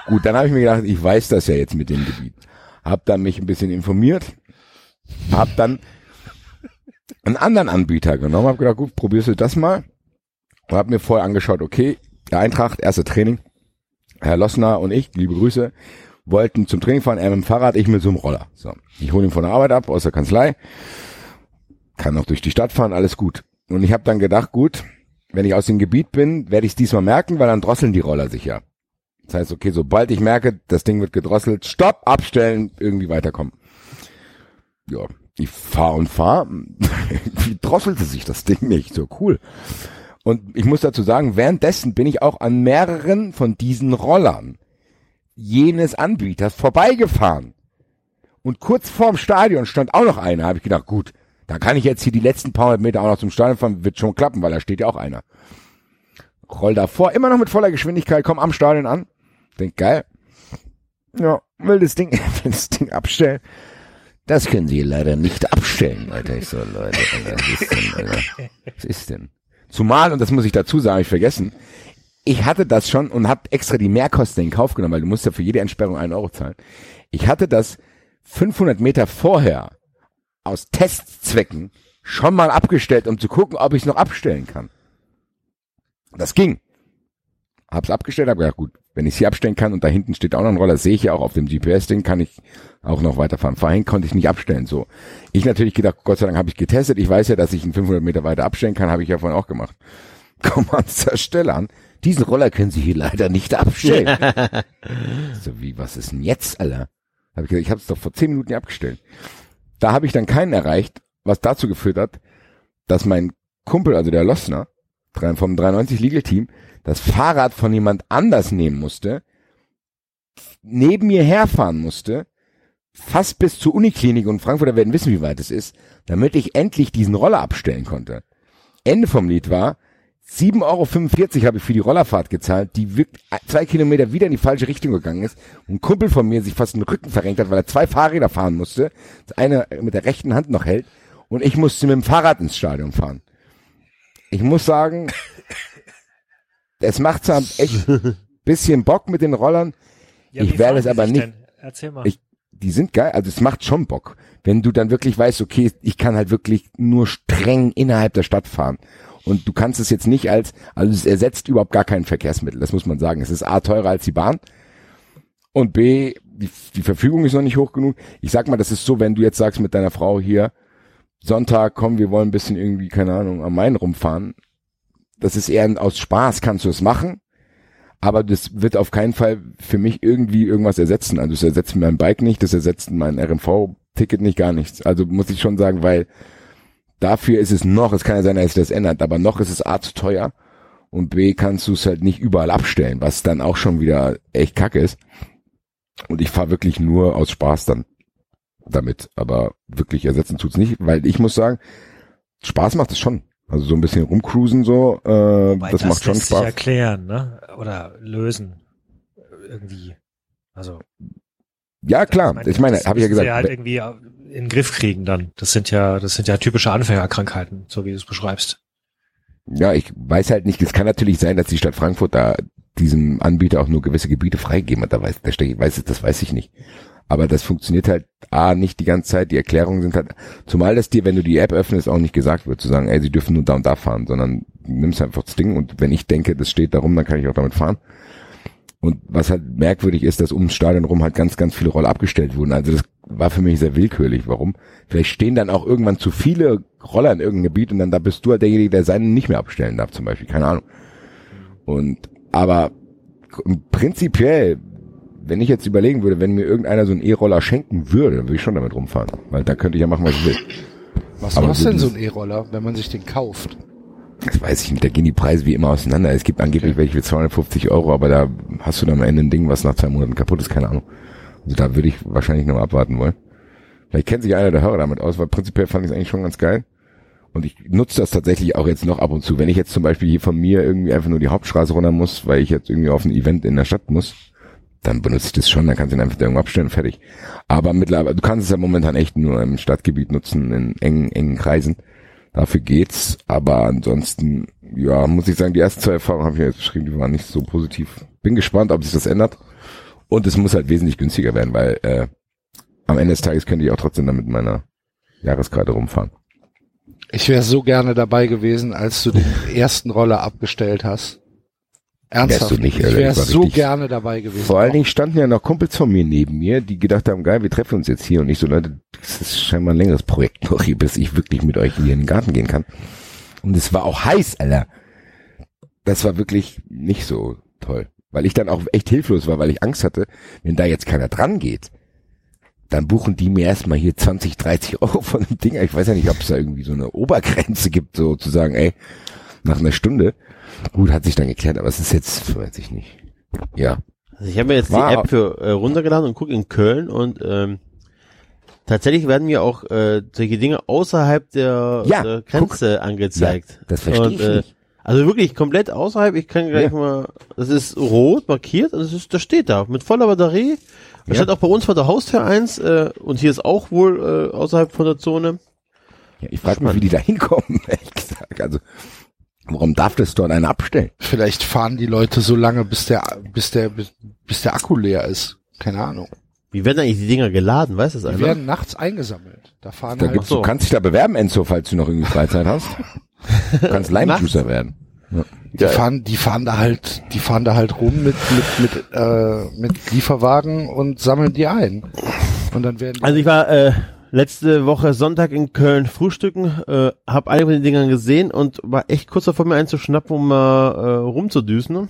Gut, dann habe ich mir gedacht, ich weiß das ja jetzt mit dem Gebiet. Hab dann mich ein bisschen informiert, hab dann einen anderen Anbieter genommen, hab gedacht, gut, probierst du das mal. Und hab mir vorher angeschaut, okay, der Eintracht, erste Training, Herr Lossner und ich, liebe Grüße, wollten zum Training fahren, er mit dem Fahrrad, ich mit so einem Roller. So, ich hole ihn von der Arbeit ab, aus der Kanzlei, kann auch durch die Stadt fahren, alles gut. Und ich habe dann gedacht, gut, wenn ich aus dem Gebiet bin, werde ich es diesmal merken, weil dann drosseln die Roller sich ja. Das heißt, okay, sobald ich merke, das Ding wird gedrosselt, stopp, abstellen, irgendwie weiterkommen. Ja, ich fahr und fahr. Wie drosselte sich das Ding nicht? So cool. Und ich muss dazu sagen, währenddessen bin ich auch an mehreren von diesen Rollern jenes Anbieters vorbeigefahren. Und kurz vorm Stadion stand auch noch einer. Habe ich gedacht, gut, da kann ich jetzt hier die letzten paar hundert Meter auch noch zum Stadion fahren, wird schon klappen, weil da steht ja auch einer. Roll davor, immer noch mit voller Geschwindigkeit, komm am Stadion an. Denk, geil. Ja, will das Ding, will das Ding abstellen. Das können Sie leider nicht abstellen, Alter. Ich so, Leute, was ist denn, Alter? Was ist denn? Zumal, und das muss ich dazu sagen, ich vergessen, ich hatte das schon und hab extra die Mehrkosten in Kauf genommen, weil du musst ja für jede Entsperrung einen Euro zahlen. Ich hatte das 500 Meter vorher aus Testzwecken schon mal abgestellt, um zu gucken, ob ich es noch abstellen kann. Das ging. Hab's abgestellt, hab gedacht, gut, wenn ich hier abstellen kann und da hinten steht auch noch ein Roller, sehe ich ja auch auf dem GPS-Ding, kann ich auch noch weiterfahren. Vorhin konnte ich nicht abstellen, so. Ich natürlich gedacht, Gott sei Dank habe ich getestet, ich weiß ja, dass ich ihn 500 Meter weiter abstellen kann, habe ich ja vorhin auch gemacht. Komm an zur Stelle an. Diesen Roller können Sie hier leider nicht abstellen. so wie, was ist denn jetzt, Alter? Hab ich gesagt, ich habe es doch vor 10 Minuten abgestellt. Da habe ich dann keinen erreicht, was dazu geführt hat, dass mein Kumpel, also der Lossner, vom 93 Legal Team, das Fahrrad von jemand anders nehmen musste, neben mir herfahren musste, fast bis zur Uniklinik und Frankfurter werden wissen, wie weit es ist, damit ich endlich diesen Roller abstellen konnte. Ende vom Lied war, 7,45 Euro habe ich für die Rollerfahrt gezahlt, die wirklich zwei Kilometer wieder in die falsche Richtung gegangen ist und ein Kumpel von mir sich fast den Rücken verrenkt hat, weil er zwei Fahrräder fahren musste, das eine mit der rechten Hand noch hält und ich musste mit dem Fahrrad ins Stadion fahren. Ich muss sagen, es macht zwar echt bisschen Bock mit den Rollern, Ja, Ich werde es aber nicht- Denn? Erzähl mal. Ich- die sind geil, also es macht schon Bock, wenn du dann wirklich weißt, okay, ich kann halt wirklich nur streng innerhalb der Stadt fahren. Und du kannst es jetzt nicht als, also es ersetzt überhaupt gar kein Verkehrsmittel, das muss man sagen. Es ist A teurer als die Bahn und B, die, die Verfügung ist noch nicht hoch genug. Ich sag mal, das ist so, wenn du jetzt sagst mit deiner Frau hier, Sonntag, komm, wir wollen ein bisschen irgendwie, keine Ahnung, am Main rumfahren. Das ist eher aus Spaß, kannst du es machen. Aber das wird auf keinen Fall für mich irgendwie irgendwas ersetzen. Also es ersetzt mein Bike nicht, das ersetzt mein RMV-Ticket nicht, gar nichts. Also muss ich schon sagen, weil dafür ist es noch, es kann ja sein, dass sich das ändert, aber noch ist es A zu teuer und B kannst du es halt nicht überall abstellen, was dann auch schon wieder echt kacke ist. Und ich fahre wirklich nur aus Spaß dann. damit. Aber wirklich ersetzen tut's nicht, weil ich muss sagen, Spaß macht es schon. Also so ein bisschen rumcruisen so, äh, Wobei das, macht schon lässt sich Spaß. erklären, ne? Oder lösen. Irgendwie. Also. Ja klar, ich meine, das habe ich ja gesagt, halt irgendwie in den Griff kriegen dann. Das sind ja, das sind ja typische Anfängerkrankheiten, so wie du es beschreibst. Ja, ich weiß halt nicht, es kann natürlich sein, dass die Stadt Frankfurt da diesem Anbieter auch nur gewisse Gebiete freigeben hat. Da weiß, da steht, weiß, das weiß ich nicht. Aber das funktioniert halt A, nicht die ganze Zeit. Die Erklärungen sind halt, zumal das dir, wenn du die App öffnest, auch nicht gesagt wird, zu sagen, ey, sie dürfen nur da und da fahren, sondern nimmst einfach das Ding und wenn ich denke, das steht darum, dann kann ich auch damit fahren. Und was halt merkwürdig ist, dass ums Stadion rum halt ganz, ganz viele Roller abgestellt wurden. Also das war für mich sehr willkürlich. Warum? Vielleicht stehen dann auch irgendwann zu viele Roller in irgendeinem Gebiet und dann da bist du halt derjenige, der seinen nicht mehr abstellen darf, zum Beispiel. Keine Ahnung. Und, aber prinzipiell, wenn ich jetzt überlegen würde, wenn mir irgendeiner so einen E-Roller schenken würde, dann würde ich schon damit rumfahren. Weil dann könnte ich ja machen, was ich will. Was Aber kostet denn so ein E-Roller, wenn man sich den kauft? Das weiß ich nicht, da gehen die Preise wie immer auseinander. Es gibt angeblich welche für 250 Euro, aber da hast du dann am Ende ein Ding, was nach zwei Monaten kaputt ist, keine Ahnung. Also da würde ich wahrscheinlich noch abwarten wollen. Vielleicht kennt sich einer der Hörer damit aus, weil prinzipiell fand ich es eigentlich schon ganz geil. Und ich nutze das tatsächlich auch jetzt noch ab und zu. Wenn ich jetzt zum Beispiel hier von mir irgendwie einfach nur die Hauptstraße runter muss, weil ich jetzt irgendwie auf ein Event in der Stadt muss, dann benutze ich das schon, dann kannst du ihn einfach irgendwo abstellen, fertig. Aber mittlerweile, du kannst es ja momentan echt nur im Stadtgebiet nutzen, in engen, engen Kreisen. Dafür geht's, aber ansonsten, ja, muss ich sagen, die ersten zwei Erfahrungen habe ich jetzt beschrieben, die waren nicht so positiv. Bin gespannt, ob sich das ändert. Und es muss halt wesentlich günstiger werden, weil äh, am Ende des Tages könnte ich auch trotzdem damit mit meiner Jahreskarte rumfahren. Ich wäre so gerne dabei gewesen, als du den ersten Roller abgestellt hast. Ernsthaft. Wärst du nicht, ich Alter, wäre ich so gerne dabei gewesen. Vor allen Dingen standen ja noch Kumpels von mir neben mir, die gedacht haben, geil, wir treffen uns jetzt hier und ich so, Leute, das ist scheinbar ein längeres Projekt noch hier, bis ich wirklich mit euch hier in den Garten gehen kann. Und es war auch heiß, Alter. Das war wirklich nicht so toll. Weil ich dann auch echt hilflos war, weil ich Angst hatte, wenn da jetzt keiner dran geht, dann buchen die mir erstmal hier 20, 30 Euro von dem Ding. Ich weiß ja nicht, ob es da irgendwie so eine Obergrenze gibt, so zu sagen, ey, nach einer Stunde. Gut, hat sich dann geklärt, aber es ist jetzt, weiß ich nicht. Ja. Also ich habe mir jetzt War- die App für äh, runtergeladen und gucke in Köln und ähm, tatsächlich werden mir auch äh, solche Dinge außerhalb der, Ja, der Grenze angezeigt. das verstehe Und, ich äh, nicht. Also wirklich komplett außerhalb. Ich kann gleich Ja. mal. Das ist rot markiert und das ist, das steht da mit voller Batterie. Das Ja. steht auch bei uns vor der Haustür eins äh, und hier ist auch wohl äh, außerhalb von der Zone. Ja, ich frage mich, wie die da hinkommen, ehrlich gesagt. Also, warum darf das dort einer abstellen? Vielleicht fahren die Leute so lange, bis der, bis der, bis, bis der Akku leer ist. Keine Ahnung. Wie werden eigentlich die Dinger geladen? Weiß das Die einer? werden nachts eingesammelt. Da fahren Da halt gibt's, du kannst dich da bewerben, Enzo, falls du noch irgendwie Freizeit hast. Du kannst Lime-Juicer werden. Die fahren, die fahren da halt, die fahren da halt rum mit mit mit äh, mit Lieferwagen und sammeln die ein. Und dann werden Also ich war äh, letzte Woche Sonntag in Köln frühstücken, äh, habe einige von den Dingern gesehen und war echt kurz davor, mir einen zu schnappen, um mal äh, rumzudüsen.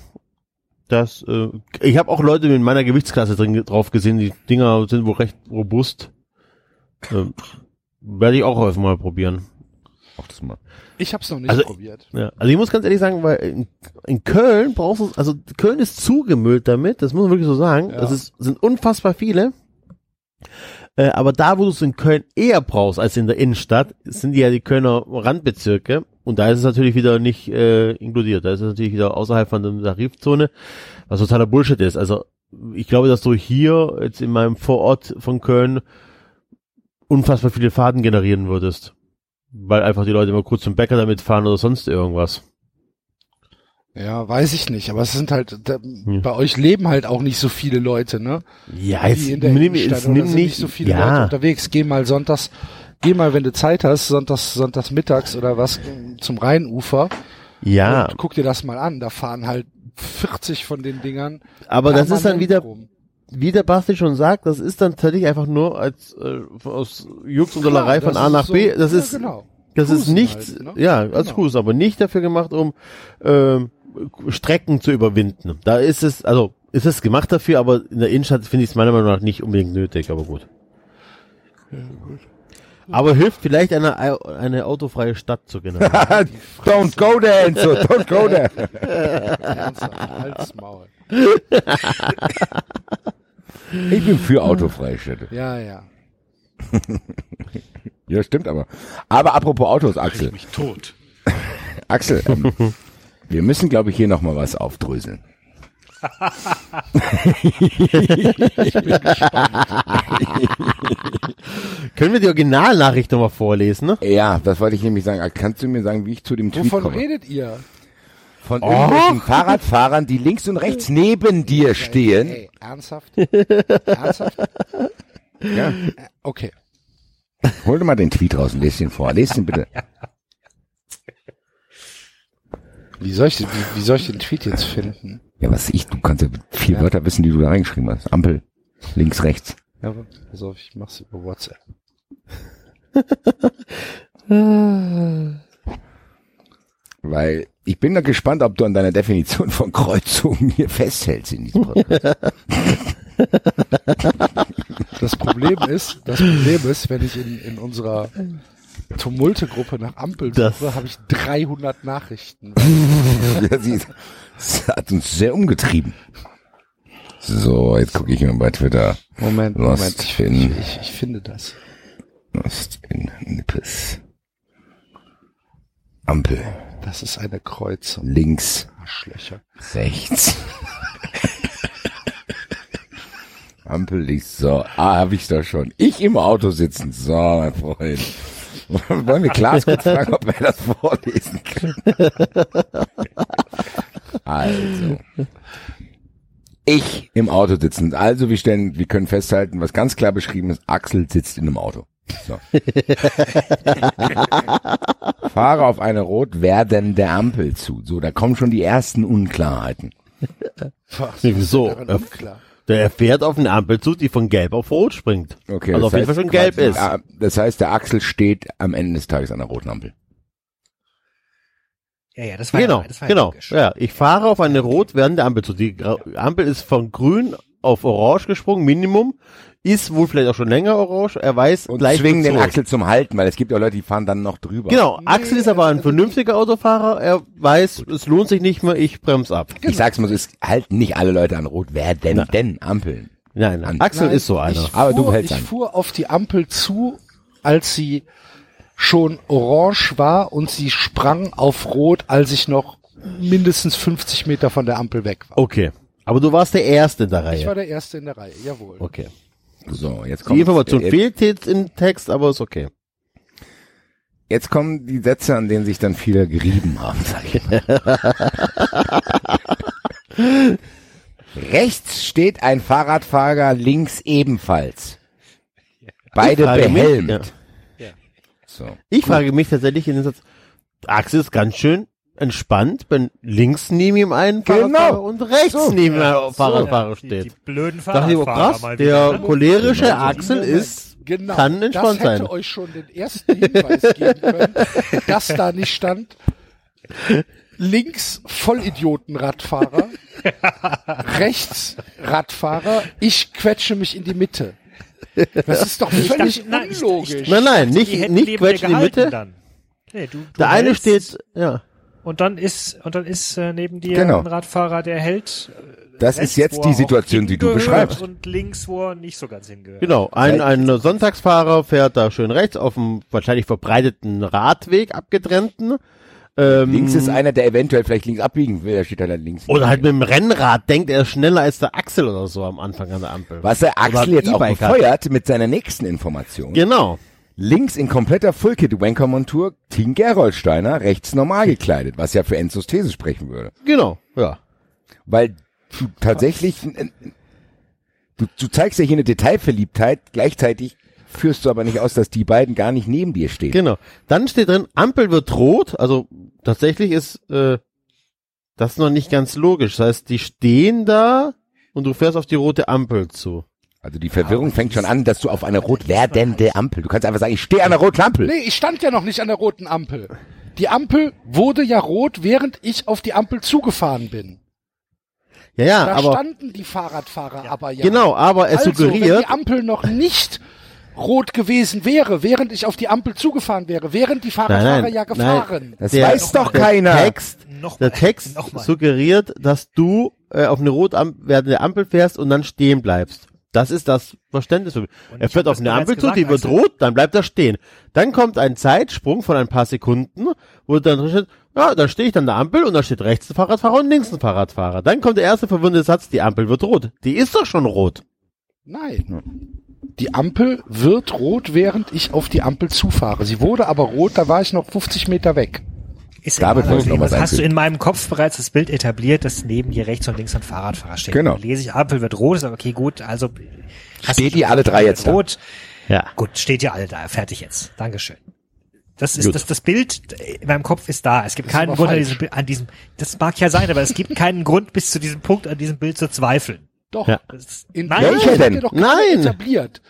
Das, äh, ich habe auch Leute in meiner Gewichtsklasse drin drauf gesehen, die Dinger sind wohl recht robust. Ähm, Werde ich auch häufig mal probieren. Mach das mal. ich hab's noch nicht Also- probiert. Ja, also ich muss ganz ehrlich sagen, weil in, in Köln brauchst du, also Köln ist zugemüllt damit, das muss man wirklich so sagen. Ja. Das ist, sind unfassbar viele. Äh, aber da, wo du es in Köln eher brauchst als in der Innenstadt, sind ja die Kölner Randbezirke. Und da ist es natürlich wieder nicht äh, inkludiert. Da ist es natürlich wieder außerhalb von der Tarifzone, was totaler Bullshit ist. Also ich glaube, dass du hier jetzt in meinem Vorort von Köln unfassbar viele Fahrten generieren würdest. Weil einfach die Leute immer kurz zum Bäcker damit fahren oder sonst irgendwas. Ja, weiß ich nicht, aber es sind halt, da, bei euch leben halt auch nicht so viele Leute, ne? Ja, jetzt in der nimm, jetzt nimm nicht, nicht so viele Leute ja, unterwegs. Geh mal sonntags, geh mal, wenn du Zeit hast, sonntags, sonntags mittags oder was, zum Rheinufer. ja, guck dir das mal an. Da fahren halt 40 von den Dingern. aber das ist dann wieder, rum. wie der Basti schon sagt, das ist dann tatsächlich einfach nur als äh, aus Jux und Dollerei von A ist nach so- B. Das ja, ist genau. das ist Cruisen nicht, halt, ne? ja, als Genau. Cruise, aber nicht dafür gemacht, um ähm, Strecken zu überwinden. Da ist es, also ist es gemacht dafür, aber in der Innenstadt finde ich es meiner Meinung nach nicht unbedingt nötig, aber gut. Aber hilft vielleicht eine, eine autofreie Stadt zu generieren. don't go there, Enzo, don't go there. Ernsthaft, halt's Maul. Ich bin für autofreie Städte. Ja, ja. Ja, stimmt aber. Aber apropos Autos, Ich Axel. mich tot. Axel, ähm, wir müssen, glaube ich, hier noch mal was aufdröseln. Können wir die Originalnachricht nochmal vorlesen, ne? Ja, das wollte ich nämlich sagen. Kannst du mir sagen, wie ich zu dem Tweet Wovon komme? redet ihr? Von irgendwelchen Fahrradfahrern, die links und rechts neben dir stehen. Ey, ernsthaft? ernsthaft? Ja. Okay. Hol dir mal den Tweet raus und lese den vor. Lese den bitte. Wie soll ich, wie, wie soll ich den Tweet jetzt finden? Ja, was ich, du kannst ja vier Wörter wissen, die du da reingeschrieben hast. Ampel, links, rechts. Ja, pass auf, ich mach's über WhatsApp. Weil ich bin da gespannt, ob du an deiner Definition von Kreuzung hier festhältst in diesem Podcast. Das Problem ist, das Problem ist, wenn ich in, in unserer Tumulte-Gruppe nach Ampel suche, habe ich 300 Nachrichten. ja, sie, das hat uns sehr umgetrieben. So, jetzt gucke ich mal bei Twitter. Moment, Lost Moment, ich, in- ich, ich, finde das. Lost in Nippes. Ampel, Das ist eine Kreuzung. links, Arschlöcher. rechts. Ampel links, so. Ah, hab ich da schon. Ich im Auto sitzen. So, mein Freund. Wollen wir Klaas kurz fragen, ob er das vorlesen kann? Also. Ich im Auto sitzen. Also, wir stellen, wir können festhalten, was ganz klar beschrieben ist, Axel sitzt in einem Auto. So. Fahre auf eine rot werdende Ampel zu. So, da kommen schon die ersten Unklarheiten. Was Er- unklar? Der fährt auf eine Ampel zu, die von gelb auf rot springt. Okay, also das auf jeden Fall heißt schon gelb quasi, ist. ah, Das heißt, der Axel steht am Ende des Tages an der roten Ampel. Ja, ja, das war Genau, ja, das war genau. logisch. Ja, ich fahre auf eine rot werdende Ampel zu. Die Gra- Ampel ist von grün auf orange gesprungen, Minimum. Ist wohl vielleicht auch schon länger orange. Er weiß Und gleich zwingen den. Axel zum Halten, weil es gibt ja Leute, die fahren dann noch drüber. Genau, Axel ist aber ein vernünftiger Autofahrer. Er weiß, es lohnt sich nicht mehr, ich bremse ab. Ich sag's mal so, es halten nicht alle Leute an rot werdenden Ampeln. Nein, An- Axel Nein, ist so einer. Ich Aber du fuhr, hältst ich an. fuhr auf die Ampel zu, als sie schon orange war und sie sprang auf rot, als ich noch mindestens 50 Meter von der Ampel weg war. Okay. Aber du warst der Erste in der Ich war Reihe. der Erste in der Reihe, jawohl. Okay. So, jetzt Die kommt Information jetzt, fehlt jetzt im Text, aber ist okay. jetzt kommen die Sätze, an denen sich dann viele gerieben haben, sag ich mal. Rechts steht ein Fahrradfahrer, links ebenfalls. Beide frage mich, behelmt. ja. So. Ich frage mich tatsächlich in den Satz, Axel ist ganz schön entspannt, wenn links neben ihm ein Genau. Fahrradfahrer und rechts So. neben ihm ein Fahrradfahrer die, steht. die blöden Dachte ich, oh, Fahrradfahrer krass, mal der ne? cholerische Axel Moment, ist, genau, kann entspannt das hätte sein. euch schon den ersten Hinweis geben können, dass da nicht stand, links Vollidioten-Radfahrer, rechts Radfahrer, ich quetsche mich in die Mitte. Das ist doch völlig dachte- nein, ich- unlogisch. Nein, nein, Die nicht, nicht quetschen in die Mitte. Dann. Nee, du, du Der eine steht, ja. Und dann ist und dann ist äh, neben dir Genau. ein Radfahrer, der hält. Das rechts, ist jetzt die Situation, die du beschreibst. Und links, wo er nicht so ganz hingehört. Genau, ein, ein Sonntagsfahrer fährt da schön rechts auf dem wahrscheinlich verbreiteten Radweg, abgetrennten. Ähm, Links ist einer, der eventuell vielleicht links abbiegen will, der steht halt links. Oder halt mit dem Rennrad denkt, er ist schneller als der Axel oder so am Anfang an der Ampel. Was der Axel jetzt auch E-Bike hat. befeuert mit seiner nächsten Information. Genau. Links in kompletter Fullkit-Wanker-Montur Team Gerolsteiner, rechts normal gekleidet, was ja für Enzos These sprechen würde. Genau, ja. Weil du tatsächlich, du, du zeigst ja hier eine Detailverliebtheit, gleichzeitig führst du aber nicht aus, dass die beiden gar nicht neben dir stehen. Genau. Dann steht drin, Ampel wird rot. Also tatsächlich ist äh, das noch nicht ganz logisch. Das heißt, die stehen da und du fährst auf die rote Ampel zu. Also die Verwirrung fängt schon an, dass du auf eine rot werdende Ampel, du kannst einfach sagen, ich stehe an der roten Ampel. Nee, ich stand ja noch nicht an der roten Ampel. Die Ampel wurde ja rot, während ich auf die Ampel zugefahren bin. Ja, ja, Da aber standen die Fahrradfahrer aber ja. genau, aber es also, wenn suggeriert, die Ampel noch nicht rot gewesen wäre, während ich auf die Ampel zugefahren wäre, wären die Fahrradfahrer nein, ja nein. gefahren. Das Der- weiß doch der keiner. Text, Noch der Text suggeriert, dass du äh, auf eine rot am- werdende Ampel fährst und dann stehen bleibst. Das ist das Verständnis für mich. Und Er fährt auf eine Ampel zu, die wird rot, dann bleibt er stehen. Dann kommt ein Zeitsprung von ein paar Sekunden, wo dann drin steht, ja, da stehe ich dann an der Ampel und da steht rechts ein Fahrradfahrer und links ein Fahrradfahrer. Dann kommt der erste verwirrende Satz, die Ampel wird rot. Die ist doch schon rot. Nein. Die Ampel wird rot, während ich auf die Ampel zufahre. Sie wurde aber rot, da war ich noch 50 Meter weg. Ist David egal, wollte noch also, was hast du in meinem Kopf bereits das Bild etabliert, dass neben dir rechts und links ein Fahrradfahrer steht. Genau. Dann lese ich, Ampel wird rot, ist aber okay, gut, also hast Steht du ihr alle drei wird jetzt da? rot. Ja. Gut, steht ihr alle da, fertig jetzt. Dankeschön. Das ist Gut. das, das Bild in meinem Kopf ist da. Es gibt keinen aber Grund an diesem, an diesem, das mag ja sein, aber es gibt keinen Grund bis zu diesem Punkt an diesem Bild zu zweifeln. Doch. Ja. Das, In nein, dem Welcher Moment denn? wird doch Nein. etabliert.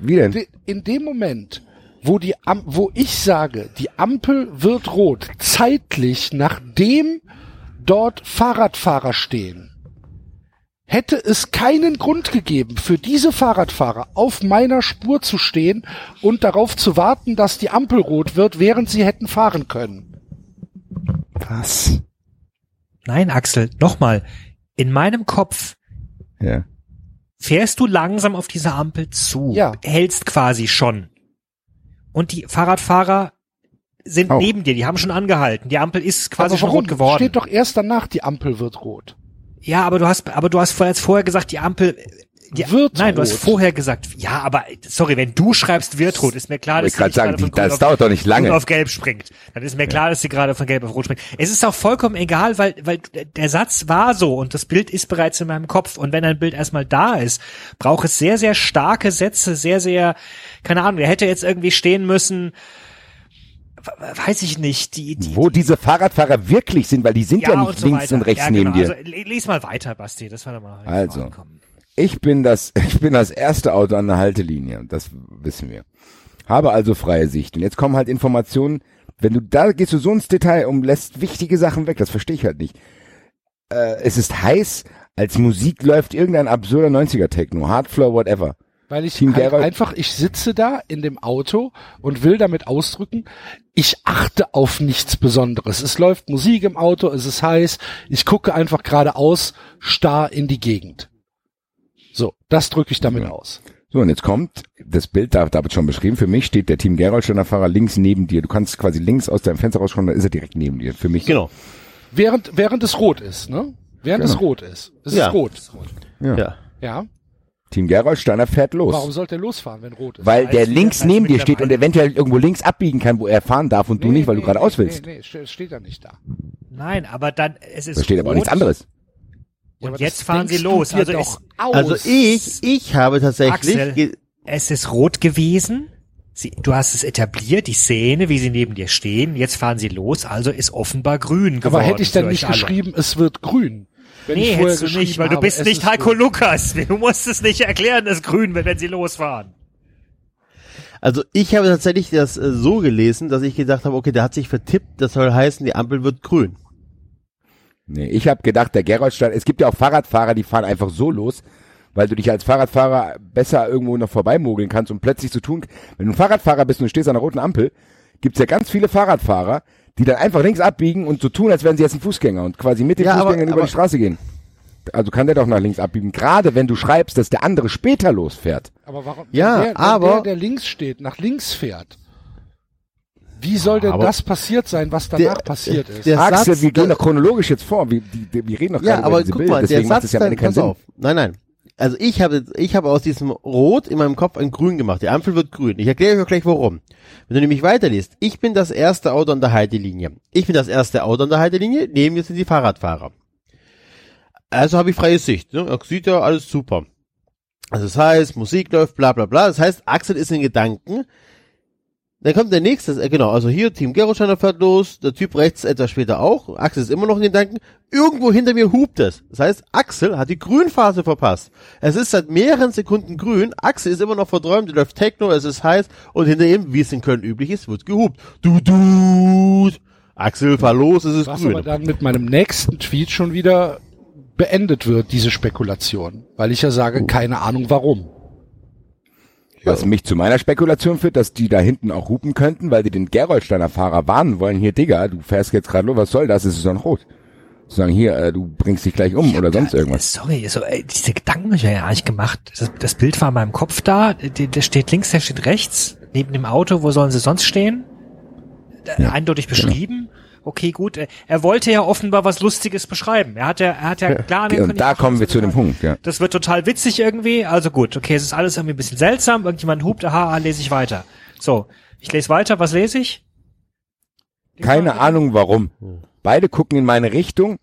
Wie denn? De- In dem Moment, wo die Am wo ich sage, die Ampel wird rot, zeitlich nachdem dort Fahrradfahrer stehen, hätte es keinen Grund gegeben, für diese Fahrradfahrer auf meiner Spur zu stehen und darauf zu warten, dass die Ampel rot wird, während sie hätten fahren können. Was? nein, Axel, nochmal. In meinem Kopf Ja. fährst du langsam auf diese Ampel zu, Ja. hältst quasi schon. Und die Fahrradfahrer sind Auch. neben dir, die haben schon angehalten. Die Ampel ist quasi schon rot geworden. Steht doch erst danach, die Ampel wird rot. Ja, aber du hast, aber du hast vorher, vorher gesagt, die Ampel die, Wird Nein, du hast vorher gesagt, ja, aber sorry, wenn du schreibst, wird rot, ist mir klar, dass ich sie sagen, gerade von die- das dauert doch nicht lange. auf gelb springt. Dann ist mir klar, dass sie gerade von gelb auf rot springt. Es ist auch vollkommen egal, weil, weil der Satz war so und das Bild ist bereits in meinem Kopf und wenn ein Bild erstmal da ist, braucht es sehr, sehr starke Sätze, sehr, sehr, keine Ahnung, der hätte jetzt irgendwie stehen müssen, weiß ich nicht, die, die, Wo diese Fahrradfahrer wirklich sind, weil die sind ja, und nicht so links weiter. und rechts ja, neben genau. dir. Also, le- lies mal weiter, Basti, das war doch mal. Also. Komm. Ich bin das, ich bin das erste Auto an der Haltelinie, das wissen wir. Habe also freie Sicht. Und jetzt kommen halt Informationen, wenn du, da gehst du so ins Detail und lässt wichtige Sachen weg, das verstehe ich halt nicht. Äh, es ist heiß, als Musik läuft irgendein absurder 90er Techno, Hardfloor, whatever. Weil ich Team halt einfach, ich sitze da in dem Auto und will damit ausdrücken, ich achte auf nichts Besonderes. Es läuft Musik im Auto, es ist heiß, ich gucke einfach geradeaus, starr in die Gegend. So, das drücke ich damit Ja. aus. So, und jetzt kommt das Bild, da, da wird schon beschrieben, für mich steht der Team Gerolsteiner Fahrer links neben dir. Du kannst quasi links aus deinem Fenster rausschauen, da ist er direkt neben dir. Für mich. Genau. Während, während es rot ist, ne? Während es Genau. rot ist. Es Ja. ist rot. Ja. Ja. Ja. Team Gerolsteiner fährt los. Warum sollte er losfahren, wenn rot ist? Weil der wir- links neben dir steht und eventuell irgendwo links abbiegen kann, wo er fahren darf und du nicht, weil du geradeaus nee, willst. Nee, nee, ste- steht ja nicht da. Nein, aber dann, es ist Da steht aber auch rot nichts anderes. Ja, Und jetzt fahren sie los. Also doch es, aus. Also ich, ich habe tatsächlich, Axel. es ist rot gewesen. Sie, du hast es etabliert, die Szene, wie sie neben dir stehen. Jetzt fahren sie los, also ist offenbar grün geworden. Aber hätte ich dann nicht alle. geschrieben, es wird grün. Wenn Nee, hättest du nicht, weil du bist nicht Heiko rot. Lukas. Du musst es nicht erklären, dass grün wird, wenn sie losfahren. also ich habe tatsächlich das äh, so gelesen, dass ich gedacht habe, okay, der hat sich vertippt, das soll heißen, die Ampel wird grün. Nee, ich habe gedacht, der Gerolstein, es gibt ja auch Fahrradfahrer, die fahren einfach so los, weil du dich als Fahrradfahrer besser irgendwo noch vorbeimogeln kannst und plötzlich zu tun, wenn du ein Fahrradfahrer bist und du stehst an der roten Ampel, gibt's ja ganz viele Fahrradfahrer, die dann einfach links abbiegen und so tun, als wären sie jetzt ein Fußgänger und quasi mit den Ja, aber- Fußgängern über aber- die Straße gehen. Also kann der doch nach links abbiegen, gerade wenn du schreibst, dass der andere später losfährt. Aber warum? Ja, wenn der, wenn aber- der, der links steht, nach links fährt. Wie soll denn Aber- das passiert sein, was danach passiert ist? der Axel, Satz, wir gehen der- doch chronologisch jetzt vor, wir, die, die, wir reden doch Ja, gerade aber über diese guck Bilder, mal, der deswegen macht Satz es ja am dann, Ende keinen Sinn. auf. Nein, nein. Also ich habe, ich habe aus diesem Rot in meinem Kopf ein Grün gemacht. Die Ampel wird grün. Ich erkläre euch auch gleich warum. Wenn du nämlich weiterliest, ich bin das erste Auto an der Haltelinie. Ich bin das erste Auto an der Haltelinie, neben mir sind die Fahrradfahrer. Also habe ich freie Sicht. Ne? Er sieht ja alles super. Also das heißt, Musik läuft, bla bla bla. Das heißt, Axel ist in Gedanken. Dann kommt der nächste, äh, genau, also hier, Team Gerolsteiner fährt los, der Typ rechts etwas später auch, Axel ist immer noch in Gedanken, irgendwo hinter mir hupt es. Das heißt, Axel hat die Grünphase verpasst. Es ist seit mehreren Sekunden grün, Axel ist immer noch verträumt, läuft Techno, es ist heiß und hinter ihm, wie es in Köln üblich ist, wird gehupt. Du, du, Axel, fahr los, es ist Was grün. aber dann mit meinem nächsten Tweet schon wieder beendet wird, diese Spekulation. Weil ich ja sage, keine Ahnung warum. Was mich zu meiner Spekulation führt, dass die da hinten auch hupen könnten, weil die den Gerolsteiner Fahrer warnen wollen. Hier, Digga, du fährst jetzt gerade los, was soll das? Es ist noch rot. Sagen, hier, äh, du bringst dich gleich um oder sonst irgendwas. Sorry, so, ey, diese Gedanken habe ich ja nicht gemacht. Das, das Bild war in meinem Kopf da, der, der steht links, der steht rechts, neben dem Auto, wo sollen sie sonst stehen? Ja, Eindeutig beschrieben. Okay, gut. äh, Er wollte ja offenbar was Lustiges beschreiben. Er hat ja, er hat ja klar Okay, und da kommen wir zu dem Punkt, ja. Das wird total witzig irgendwie. Also gut, okay, es ist alles irgendwie ein bisschen seltsam. Irgendjemand hupt, aha, ah, lese ich weiter. So, ich lese weiter. Was lese ich? Keine Ahnung warum. Beide gucken in meine Richtung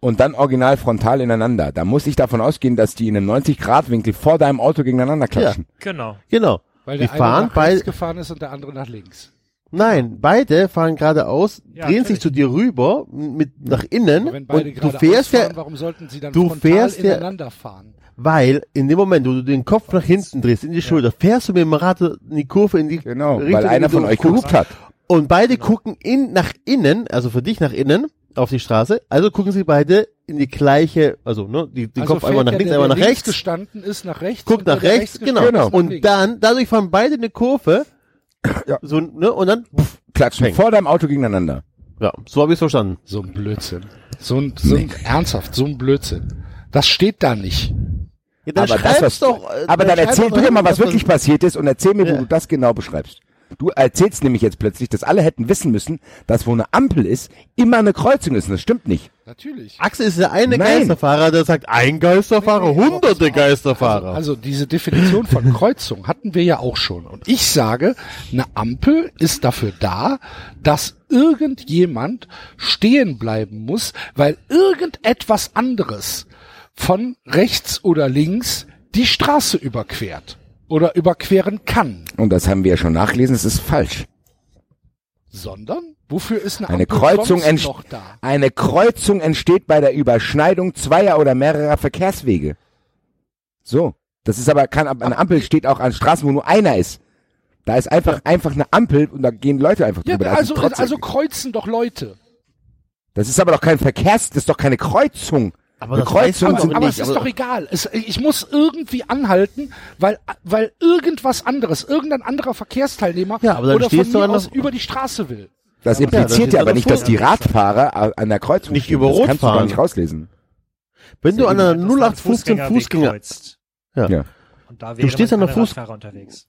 und dann original frontal ineinander. Da muss ich davon ausgehen, dass die in einem 90-Grad-Winkel vor deinem Auto gegeneinander klatschen. Genau. Genau. Weil Die der fahren eine nach rechts gefahren ist und der andere nach links. Nein, beide fahren geradeaus, Ja, drehen sich zu dir rüber, mit nach innen Aber wenn beide und du fährst ausfahren, ja, warum sollten sie dann du fährst ja- ineinander fahren? weil in dem Moment, wo du den Kopf nach hinten drehst, in die Schulter, fährst du mit dem Rad in die Kurve in die Genau, Richtung, weil in einer von euch gehupt hat. Und beide gucken in, nach innen, also für dich nach innen, auf die Straße. Also gucken sie beide in die gleiche, also ne, die, den Also Kopf einmal nach links, der, einmal der nach links rechts, gestanden ist nach rechts. guckt nach der rechts, genau. nach Und dann, dadurch fahren beide eine Kurve, so, ne, und dann, pff, Klatschen Peng. vor deinem Auto gegeneinander. ja, so habe ich verstanden. So ein Blödsinn. So ein, so ein ernsthaft, so ein Blödsinn. Das steht da nicht. Ja, dann aber das, schreib's was, doch, äh, aber dann schreib erzähl doch du mir hin, mal, was wirklich passiert ist und erzähl mir, Ja. wo du das genau beschreibst. Du erzählst nämlich jetzt plötzlich, dass alle hätten wissen müssen, dass wo eine Ampel ist, immer eine Kreuzung ist. Und das stimmt nicht. Natürlich. Axel ist der eine Nein. Geisterfahrer, der sagt, ein Geisterfahrer, Nee, nee, hunderte. Geisterfahrer. Also, also diese Definition von Kreuzung hatten wir ja auch schon. Und ich sage, eine Ampel ist dafür da, dass irgendjemand stehen bleiben muss, weil irgendetwas anderes von rechts oder links die Straße überquert oder überqueren kann. Und das haben wir ja schon nachgelesen, es ist falsch. Sondern, wofür ist eine, Eine Ampel Kreuzung, noch da? eine Kreuzung entsteht bei der Überschneidung zweier oder mehrerer Verkehrswege. So. Das ist aber, kann, eine Ampel steht auch an Straßen, wo nur einer ist. Da ist einfach, einfach eine Ampel und da gehen Leute einfach Ja, drüber. Das also, also kreuzen doch Leute. das ist aber doch kein Verkehrs, das ist doch keine Kreuzung. Aber Eine das Kreuzung doch aber nicht, es ist aber- doch egal. Es, ich muss irgendwie anhalten, weil, weil irgendwas anderes, irgendein anderer Verkehrsteilnehmer Ja, aber dann oder von mir der- aus über die Straße will. Das Ja, impliziert das ja, aber nicht, dass die Radfahrer a- an der Kreuzung Nicht stehen. über das Rot kannst du gar fahren. nicht rauslesen. Wenn du an man 0815 Fußgängerweg Fußgänger, kreuzt. Ja. Ja. Und da Du stehst an der Fuß- Radfahrer unterwegs.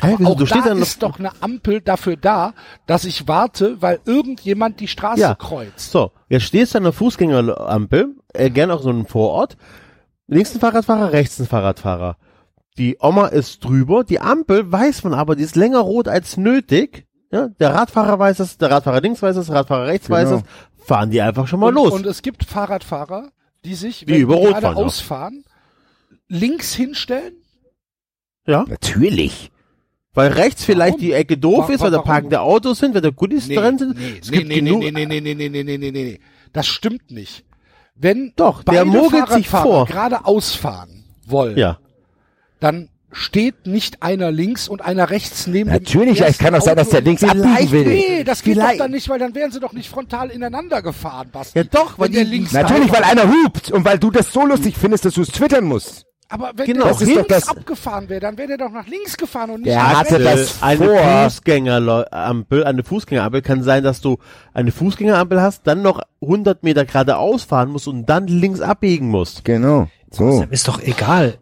Hä, wieso? Auch du da an der ist doch eine Ampel dafür da, dass ich warte, weil irgendjemand die Straße Ja. kreuzt. So, jetzt stehst du an der Fußgängerampel, äh, gerne auch so einem Vorort. Links ein Fahrradfahrer, rechts ein Fahrradfahrer. Die Oma ist drüber, die Ampel weiß man aber, die ist länger rot als nötig. Ja, der Radfahrer weiß es, der Radfahrer links weiß es, der Radfahrer rechts weiß Genau. es. Fahren die einfach schon mal und, los. Und es gibt Fahrradfahrer, die sich, Die wenn über die Rot gerade fahren, ausfahren, links hinstellen. ja, Natürlich. Weil rechts vielleicht Warum? die Ecke doof ist, weil da parkende Autos sind, weil da Goodies drin sind. Nee, es nee, gibt nee, genug. nee, nee, nee, nee, nee, nee, nee, nee, nee, nee. Das stimmt nicht. Wenn Doch, der beide mogelt sich vor. gerade ausfahren wollen, Ja. dann steht nicht einer links und einer rechts neben Natürlich, es kann doch sein, dass der links abbiegen will. Nee, das geht Vielleicht- doch dann nicht, weil dann wären sie doch nicht frontal ineinander gefahren, Basti. Ja doch, weil der die- links Natürlich, weil einer hupt und weil du das so lustig findest, dass du es twittern musst. Aber wenn Genau, der links das- abgefahren wäre, dann wäre der doch nach links gefahren und nicht Der nach hatte rechts. das eine vor. Fußgängerampel, eine Fußgängerampel kann sein, dass du eine Fußgängerampel hast, dann noch 100 Meter geradeaus fahren musst und dann links abbiegen musst. Genau. So. Ist doch egal.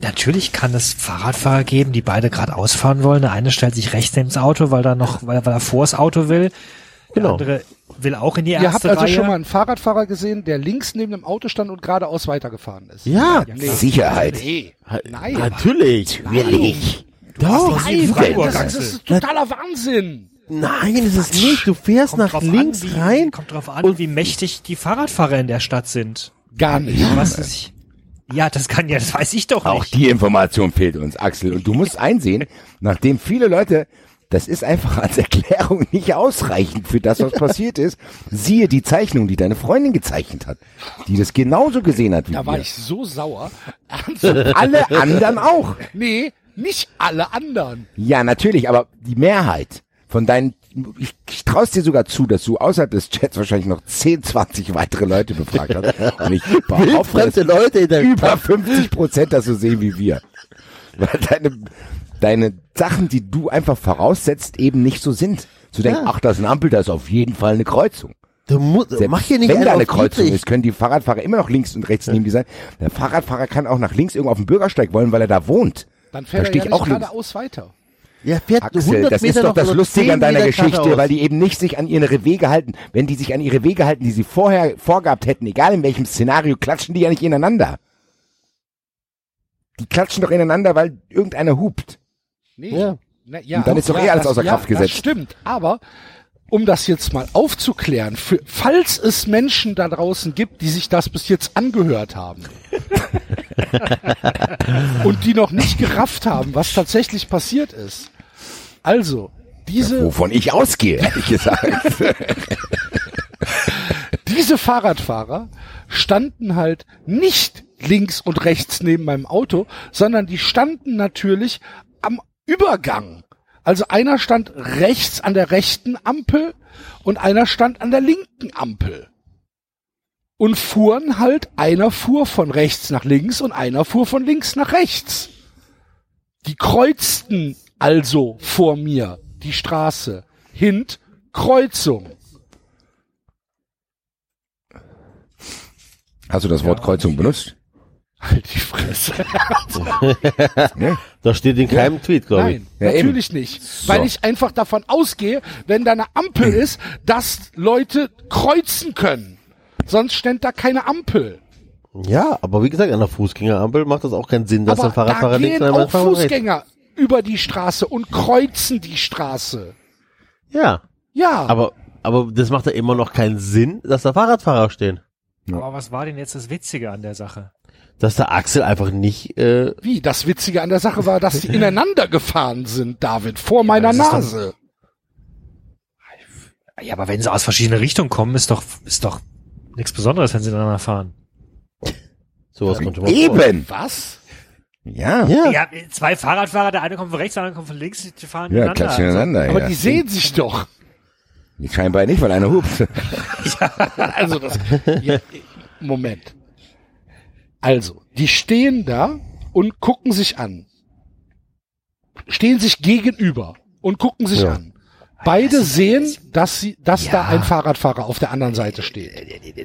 Natürlich kann es Fahrradfahrer geben, die beide gerade ausfahren wollen. Der eine stellt sich rechts neben das Auto, weil er noch, weil, weil er vor das Auto will. Der Genau. andere will auch in die Ihr habt erste also Reihe. schon mal einen Fahrradfahrer gesehen, der links neben dem Auto stand und geradeaus weitergefahren ist. Ja, Nee. Sicherheit. Nee. Nein. natürlich. Willig. Doch, in Freiburg, das, das ist totaler Wahnsinn. Nein, ist es nicht. Du fährst kommt nach links an, wie, rein. Kommt drauf an, und- wie mächtig die Fahrradfahrer in der Stadt sind. Gar nicht. Was ist, ja, das kann ja, das weiß ich doch Auch nicht. die Information fehlt uns, Axel. Und du musst einsehen, nachdem viele Leute, das ist einfach als Erklärung nicht ausreichend für das, was passiert ist. Siehe die Zeichnung, die deine Freundin gezeichnet hat, die das genauso gesehen hat wie Da war wir. ich so sauer. Alle anderen auch. Nee, nicht alle anderen. Ja, natürlich, aber die Mehrheit von deinen, ich, ich traue dir sogar zu, dass du außerhalb des Chats wahrscheinlich noch 10, 20 weitere Leute befragt hast. Und ich behaupte, Leute in der über Stadt. 50 Prozent das so sehen wie wir. Weil deine, deine Sachen, die du einfach voraussetzt, eben nicht so sind. Zu denken, Ja. ach, das ist eine Ampel, das ist auf jeden Fall eine Kreuzung. Du musst, Selbst mach hier nicht wenn da eine Kreuzung ist, können die Fahrradfahrer immer noch links und rechts neben die sein. Der Fahrradfahrer kann auch nach links irgendwo auf den Bürgersteig wollen, weil er da wohnt. Dann fährt Versteh er ja ich nicht geradeaus weiter. Ja, fährt Axel, 100 das Meter ist doch das Lustige 10 an deiner Meter Geschichte, weil die eben nicht sich an ihre Wege halten. Wenn die sich an ihre Wege halten, die sie vorher vorgehabt hätten, egal in welchem Szenario, klatschen die ja nicht ineinander. Die klatschen doch ineinander, weil irgendeiner hupt. Nee. Ja. Na, ja, dann ist doch eh alles das, außer Kraft ja, gesetzt. Das stimmt, aber um das jetzt mal aufzuklären, für, falls es Menschen da draußen gibt, die sich das bis jetzt angehört haben und die noch nicht gerafft haben, was tatsächlich passiert ist. Also, diese, Wovon ich ausgehe, ehrlich gesagt. diese Fahrradfahrer standen halt nicht links und rechts neben meinem Auto, sondern die standen natürlich am Übergang. Also einer stand rechts an der rechten Ampel und einer stand an der linken Ampel. Und fuhren halt, einer fuhr von rechts nach links und einer fuhr von links nach rechts. Die kreuzten also vor mir die Straße. Hint, Kreuzung. Hast du das Wort Kreuzung benutzt? Halt die Fresse. Da steht in keinem Tweet, glaube ich. Nein, Ja, natürlich nicht. Weil ich einfach davon ausgehe, wenn da eine Ampel ist, dass Leute kreuzen können. Sonst ständ da keine Ampel. Ja, aber wie gesagt, an der Fußgängerampel macht das auch keinen Sinn, dass Aber ein Fahrradfahrer da links gehen und ein auch Fahrradfahrer rechts. Fußgänger über die Straße und kreuzen die Straße. Ja, Ja, aber, aber das macht ja immer noch keinen Sinn, dass da Fahrradfahrer stehen. Aber was war denn jetzt das Witzige an der Sache? Dass der Axel einfach nicht, äh, wie? Das Witzige an der Sache war, dass sie ineinander gefahren sind, David, vor meiner das ist doch- Nase. Ja, aber wenn sie aus verschiedenen Richtungen kommen, ist doch, ist doch nichts Besonderes, wenn sie ineinander fahren. sowas kommt schon mal vor. Eben. Was? Ja. Ja. Ja, zwei Fahrradfahrer, der eine kommt von rechts, der andere kommt von links, die fahren Ja, ineinander. klatschen Also, ineinander. Aber ja. die sehen sich doch. Scheinbar nicht, weil einer hupt. Also das. Ja, Moment. Also, die stehen da und gucken sich an. Stehen sich gegenüber und gucken sich Ja. an. Beide sehen, dass sie, dass da Ja. ein Fahrradfahrer auf der anderen Seite steht.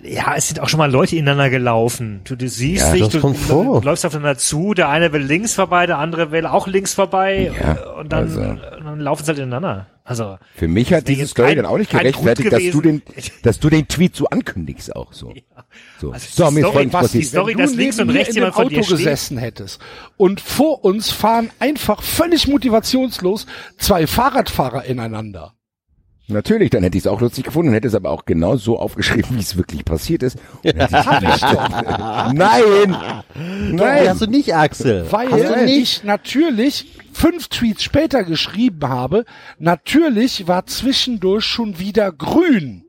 Ja, es sind auch schon mal Leute ineinander gelaufen. Du, du siehst Ja, dich, das du, kommt du läufst aufeinander zu, der eine will links vorbei, der andere will auch links vorbei Ja, und dann, also. und dann laufen sie halt ineinander. Also, Für mich hat diese Story kein- dann auch nicht gerechtfertigt, dass du den, dass du den Tweet so ankündigst auch so. So, Also so mir Story, was die. Story, dass du links und rechts jemand Auto gesessen hättest und vor uns fahren einfach völlig motivationslos zwei Fahrradfahrer ineinander. Natürlich, dann hätte ich es auch lustig gefunden, hätte es aber auch genau so aufgeschrieben, wie es wirklich passiert ist. Nein! Nein, hast du nicht, Axel. hast Weil du nicht? ich natürlich fünf Tweets später geschrieben habe, natürlich war zwischendurch schon wieder grün.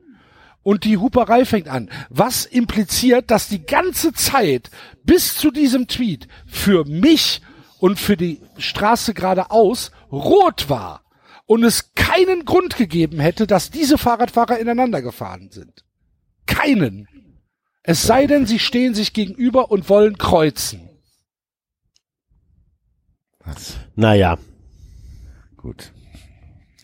Und die Huperei fängt an. Was impliziert, dass die ganze Zeit bis zu diesem Tweet für mich und für die Straße geradeaus rot war. Und es keinen Grund gegeben hätte, dass diese Fahrradfahrer ineinander gefahren sind. Keinen. Es sei denn, sie stehen sich gegenüber und wollen kreuzen. Naja. Gut.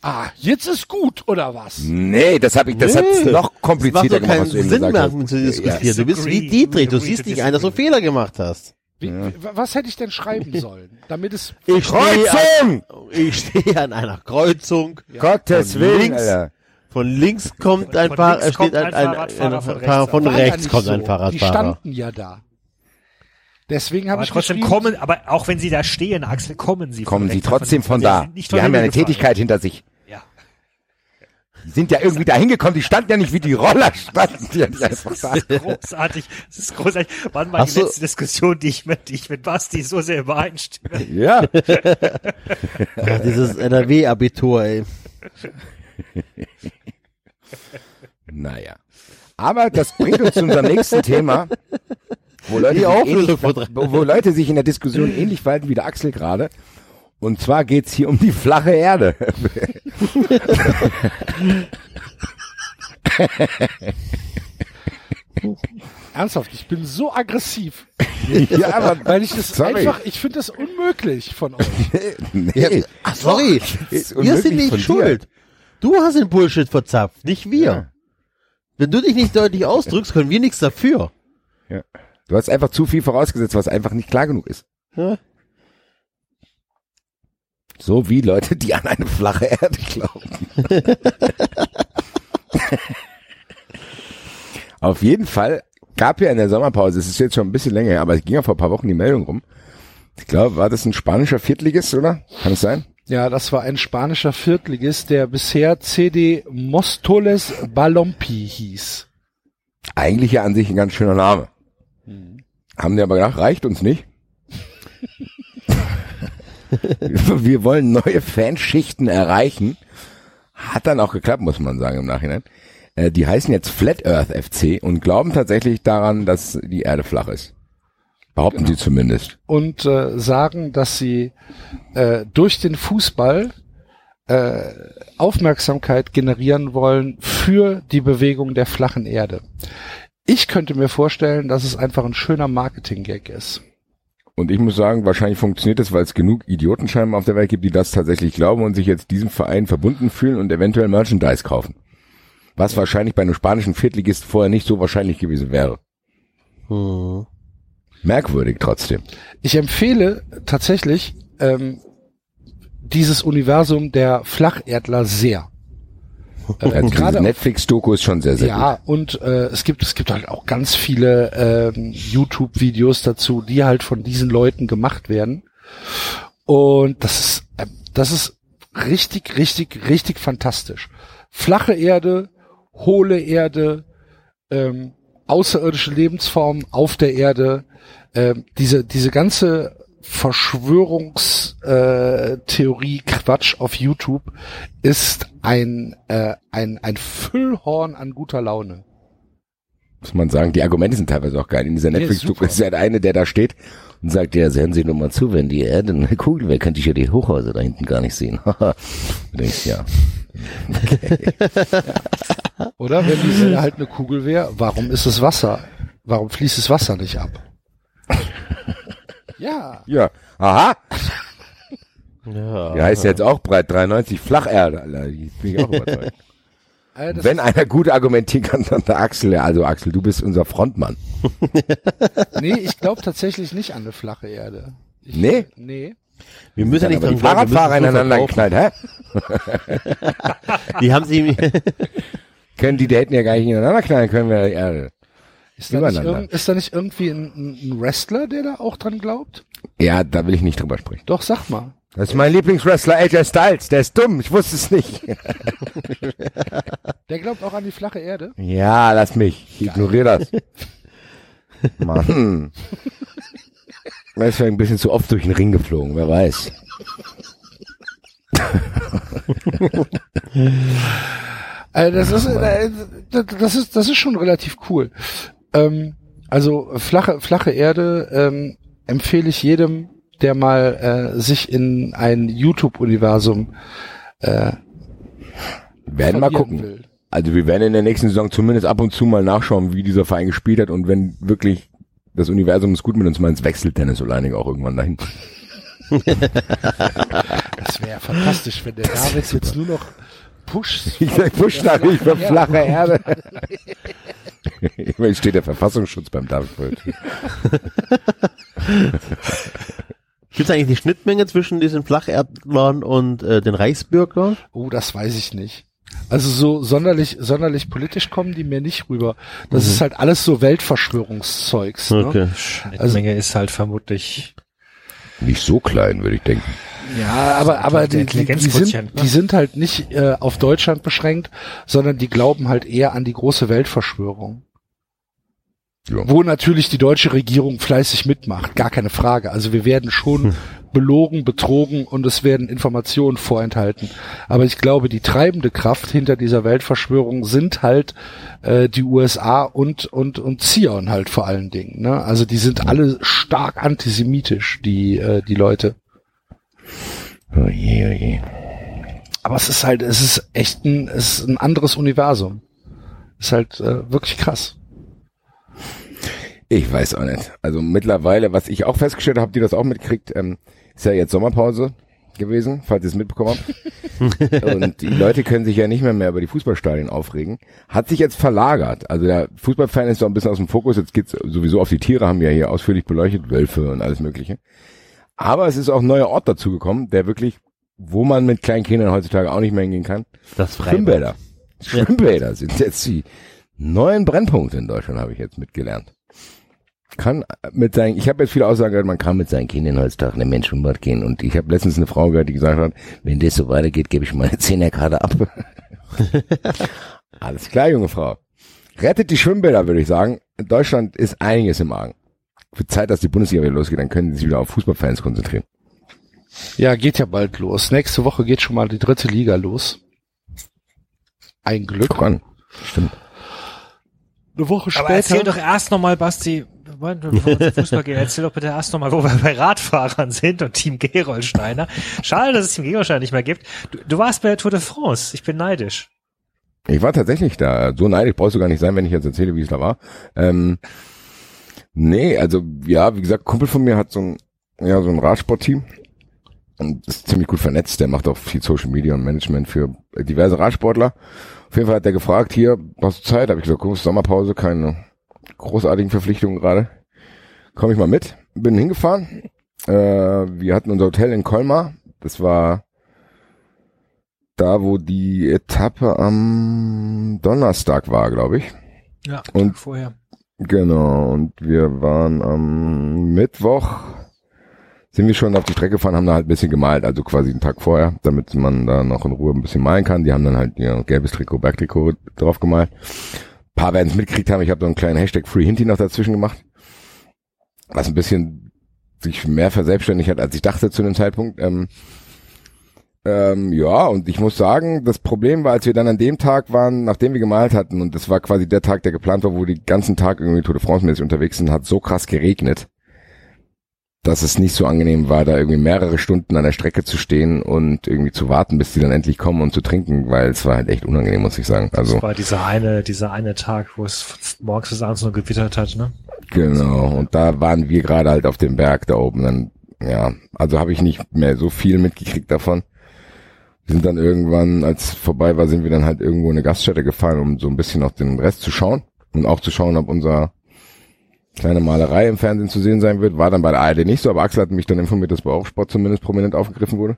Ah, jetzt ist gut, oder was? Nee, das habe ich, das Nee. noch Das macht komplizierter doch gemacht, keinen was du Sinn gesagt mehr, hast. mit zu diskutieren. Ja. Du bist wie. Dietrich, du siehst nicht ein, dass du. Fehler gemacht hast. Wie, w- Was hätte ich denn schreiben sollen, damit es Ich stehe Kreuzung! an, ich stehe an einer Kreuzung. Gottes Von Willen, links. Alter. Von links kommt ein Von Fahr links äh, steht kommt ein, ein ein, Fahrradfahrer, ein, von rechts von ja rechts kommt so. ein Die Fahrradfahrer. standen ja da. Deswegen habe Aber ich trotzdem kommen, aber auch wenn sie da stehen, Axel, kommen sie Kommen von sie rechts, trotzdem von Sie da. Die haben ja eine gefahren. Tätigkeit hinter sich. Ja. Die sind ja irgendwie da hingekommen, die standen ja nicht wie die Roller standen. Die haben einfach da. Großartig. Das ist großartig. Wann war Hast die du- letzte Diskussion, die ich mit, die ich mit Basti so sehr übereinstimme? Ja. Ja, dieses NRW-Abitur, ey. Naja. Aber das bringt uns zu unserem nächsten Thema, wo Leute, ähnlich, wo Leute sich in der Diskussion ähnlich verhalten wie der Axel gerade. Und zwar geht's hier um die flache Erde. ernsthaft, ich bin so aggressiv, ja, aber weil ich das Sorry. einfach, ich finde das unmöglich von euch. nee. Ach, sorry. Wir sind nicht von dir. schuld. Du hast den Bullshit verzapft, nicht wir. Ja. Wenn du dich nicht deutlich ausdrückst, können wir nichts dafür. Du hast einfach zu viel vorausgesetzt, was einfach nicht klar genug ist. Ja. So wie Leute, die an eine flache Erde glauben. Auf jeden Fall gab ja in der Sommerpause, es ist jetzt schon ein bisschen länger, her, aber es ging ja vor ein paar Wochen die Meldung rum. Ich glaube, war das ein spanischer Viertligist, oder? Kann es sein? Ja, das war ein spanischer Viertligist, der bisher CD Mostoles Balompi hieß. Eigentlich ja an sich ein ganz schöner Name. Haben die aber gedacht, reicht uns nicht. Wir wollen neue Fanschichten erreichen. Hat dann auch geklappt, muss man sagen im Nachhinein. Äh, Die heißen jetzt Flat Earth FC und glauben tatsächlich daran, dass die Erde flach ist. Behaupten sie zumindest. und äh, sagen, dass sie äh, durch den Fußball äh, Aufmerksamkeit generieren wollen für die Bewegung der flachen Erde. Ich könnte mir vorstellen, dass es einfach ein schöner Marketing-Gag ist. Und ich muss sagen, wahrscheinlich funktioniert das, weil es genug Idioten scheinbar auf der Welt gibt, die das tatsächlich glauben und sich jetzt diesem Verein verbunden fühlen und eventuell Merchandise kaufen. Was wahrscheinlich bei einem spanischen Viertligist vorher nicht so wahrscheinlich gewesen wäre. Hm. Merkwürdig trotzdem. Ich empfehle tatsächlich ähm, dieses Universum der Flacherdler sehr. Also gerade Netflix-Doku ist schon sehr, sehr ja, und äh, es gibt es gibt halt auch ganz viele ähm, YouTube-Videos dazu, die halt von diesen Leuten gemacht werden. Und das ist äh, das ist richtig, richtig, richtig fantastisch. Flache Erde, hohle Erde, ähm, außerirdische Lebensformen auf der Erde, ähm, diese diese ganze Verschwörungstheorie Quatsch auf YouTube ist ein äh, ein ein Füllhorn an guter Laune. muss man sagen. Die Argumente sind teilweise auch geil. In dieser Ja, Netflix-Doku ist ja der eine, der da steht und sagt, ja, sehen Sie nur mal zu, wenn die Erde eine Kugel wäre, könnte ich ja die Hochhäuser da hinten gar nicht sehen. du denkst, ja. Oder wenn die Erde halt eine Kugel wäre, warum ist es Wasser? Warum fließt das Wasser nicht ab? Ja. Ja. Aha. Ja. Der heißt jetzt auch breit 93 Flacherde, Alter. Ich bin ich auch überzeugt. Äh, das Wenn einer gut argumentieren kann, dann der Axel. Ja, Also Axel, du bist unser Frontmann. nee, ich glaube tatsächlich nicht an eine flache Erde. Ich, Nee? Nee. Wir müssen ja nicht dran Fahrradfahrer ineinander geknallt, hä? Die haben sie, Können die, die hätten ja gar nicht ineinander knallen können, wir die Erde. Ist da, nicht ist da nicht irgendwie ein, ein Wrestler, der da auch dran glaubt? Ja, da will ich nicht drüber sprechen. Doch, sag mal. Das ist mein Lieblingswrestler AJ Styles. Der ist dumm. Ich wusste es nicht. Der glaubt auch an die flache Erde. Ja, lass mich. Ich ignoriere das. Mann. Er ist ja ein bisschen zu oft durch den Ring geflogen, wer weiß. Äh, das ist, äh, das ist, das ist schon relativ cool. Ähm, also flache, flache Erde ähm, empfehle ich jedem, der mal äh, sich in ein YouTube-Universum äh, werden mal gucken. will. Also wir werden in der nächsten Saison zumindest ab und zu mal nachschauen, wie dieser Verein gespielt hat und wenn wirklich das Universum es gut mit uns meint, wechselt Dennis Oleinik auch irgendwann dahin. Das wäre fantastisch, wenn der David jetzt nur noch pusht. Ich sag, push da nicht für flache Erde. Immerhin steht der Verfassungsschutz beim Tür. Gibt es eigentlich die Schnittmenge zwischen diesen Flacherdlern und äh, den Reichsbürgern? Oh, das weiß ich nicht. Also so sonderlich, sonderlich politisch kommen die mir nicht rüber. Das ist halt alles so Weltverschwörungszeugs. Ne? Okay. Schnittmenge ist halt vermutlich Nicht so klein, würde ich denken. Ja, aber, aber die, die, die, sind, ne? die sind halt nicht äh, auf Deutschland beschränkt, sondern die glauben halt eher an die große Weltverschwörung. Ja. Wo natürlich die deutsche Regierung fleißig mitmacht, gar keine Frage. Also wir werden schon belogen, betrogen und es werden Informationen vorenthalten. Aber ich glaube, die treibende Kraft hinter dieser Weltverschwörung sind halt äh, die USA und und und Zion halt vor allen Dingen. Ne? Also die sind alle stark antisemitisch, die äh, die Leute. Oh je, oh je. Aber es ist halt, es ist echt ein, es ist ein anderes Universum. Ist halt äh, wirklich krass. Ich weiß auch nicht. Also mittlerweile, was ich auch festgestellt habe, habt ihr das auch mitgekriegt, ähm, ist ja jetzt Sommerpause. gewesen, falls ihr es mitbekommen habt. und die Leute können sich ja nicht mehr mehr über die Fußballstadien aufregen. Hat sich jetzt verlagert. Also der Fußballfan ist so ein bisschen aus dem Fokus. Jetzt geht's sowieso auf die Tiere, haben wir ja hier ausführlich beleuchtet, Wölfe und alles mögliche. Aber es ist auch ein neuer Ort dazugekommen, der wirklich, wo man mit kleinen Kindern heutzutage auch nicht mehr hingehen kann. Das Freibad. Schwimmbäder. Schwimmbäder sind jetzt die neuen Brennpunkte in Deutschland, habe ich jetzt mitgelernt. Kann mit seinen, ich habe jetzt viele Aussagen gehört, man kann mit seinen Kindern heutzutage in den Menschenbad gehen. Und ich habe letztens eine Frau gehört, die gesagt hat, wenn das so weitergeht, gebe ich meine Zehnerkarte ab. Alles klar, junge Frau. Rettet die Schwimmbäder, würde ich sagen. In Deutschland ist einiges im Argen. Für Zeit, dass die Bundesliga wieder losgeht, dann können sie sich wieder auf Fußballfans konzentrieren. Ja, geht ja bald los. Nächste Woche geht schon mal die dritte Liga los. Ein Glück. Guck an. Stimmt. Eine Woche Aber erzähl doch erst nochmal, Basti, Moment, bevor wir Fußball gehen, erzähl doch bitte erst nochmal, wo wir bei Radfahrern sind und Team Gerolsteiner. Schade, dass es Team Gerolsteiner nicht mehr gibt. Du, du warst bei der Tour de France. Ich bin neidisch. Ich war tatsächlich da. So neidisch brauchst du gar nicht sein, wenn ich jetzt erzähle, wie es da war. Ähm, nee, also ja, wie gesagt, Kumpel von mir hat so ein, ja, so ein Radsportteam und ist ziemlich gut vernetzt. Der macht auch viel Social Media und Management für diverse Radsportler. Auf jeden Fall hat der gefragt, hier, hast du Zeit? Habe ich gesagt, guck, Sommerpause, keine großartigen Verpflichtungen gerade. Komme ich mal mit. Bin hingefahren. Äh, wir hatten unser Hotel in Colmar. Das war da, wo die Etappe am Donnerstag war, glaube ich. Ja, Und- vorher. Genau, und wir waren am Mittwoch, sind wir schon auf die Strecke gefahren, haben da halt ein bisschen gemalt, also quasi einen Tag vorher, damit man da noch in Ruhe ein bisschen malen kann. Die haben dann halt ihr gelbes Trikot, Bergtrikot drauf gemalt. Ein paar werden es mitgekriegt haben, ich habe da einen kleinen Hashtag Free Hinti noch dazwischen gemacht, was ein bisschen sich mehr verselbstständigt hat, als ich dachte zu dem Zeitpunkt. Ähm, ähm, ja, und ich muss sagen, das Problem war, als wir dann an dem Tag waren, nachdem wir gemalt hatten, und das war quasi der Tag, der geplant war, wo wir den ganzen Tag irgendwie Tour de France-mäßig unterwegs sind, hat so krass geregnet, dass es nicht so angenehm war, da irgendwie mehrere Stunden an der Strecke zu stehen und irgendwie zu warten, bis die dann endlich kommen und zu trinken, weil es war halt echt unangenehm, muss ich sagen. Also Das war dieser eine, dieser eine Tag, wo es morgens bis abends nur gewittert hat, ne? Genau, und da waren wir gerade halt auf dem Berg da oben. Dann, ja, also habe ich nicht mehr so viel mitgekriegt davon. Wir sind dann irgendwann, als vorbei war, sind wir dann halt irgendwo in eine Gaststätte gefahren, um so ein bisschen auf den Rest zu schauen und auch zu schauen, ob unser kleine Malerei im Fernsehen zu sehen sein wird. War dann bei der ARD nicht so, aber Axel hat mich dann informiert, dass bei Eurosport zumindest prominent aufgegriffen wurde.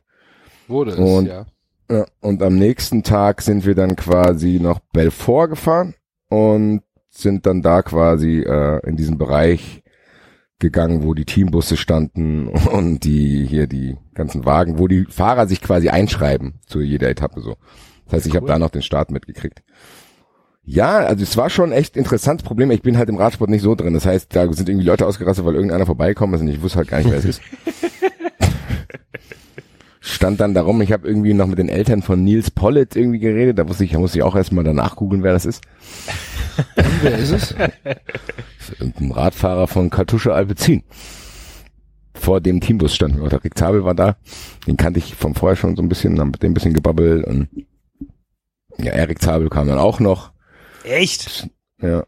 Wurde es, Und- ja. Ja, und am nächsten Tag sind wir dann quasi nach Belfort gefahren und sind dann da quasi äh, in diesen Bereich gegangen, wo die Teambusse standen und die hier die ganzen Wagen, wo die Fahrer sich quasi einschreiben zu jeder Etappe so. Das heißt, ich habe da noch den Start mitgekriegt. Ja, also es war schon echt interessantes Problem. Ich bin halt im Radsport nicht so drin. Das heißt, da sind irgendwie Leute ausgerastet, weil irgendeiner vorbeikommen ist und ich wusste halt gar nicht, wer es ist. Stand dann darum, ich habe irgendwie noch mit den Eltern von Nils Pollitt irgendwie geredet. Da wusste ich, da musste ich auch erstmal danach googeln, wer das ist. Wer ist es? Ein Radfahrer von Kartusche Alpecin. Vor dem Teambus standen wir. auch. Der Rick Zabel war da. Den kannte ich von vorher schon so ein bisschen, haben mit dem ein bisschen gebabbelt und ja, Erik Zabel kam dann auch noch. Echt? Ja,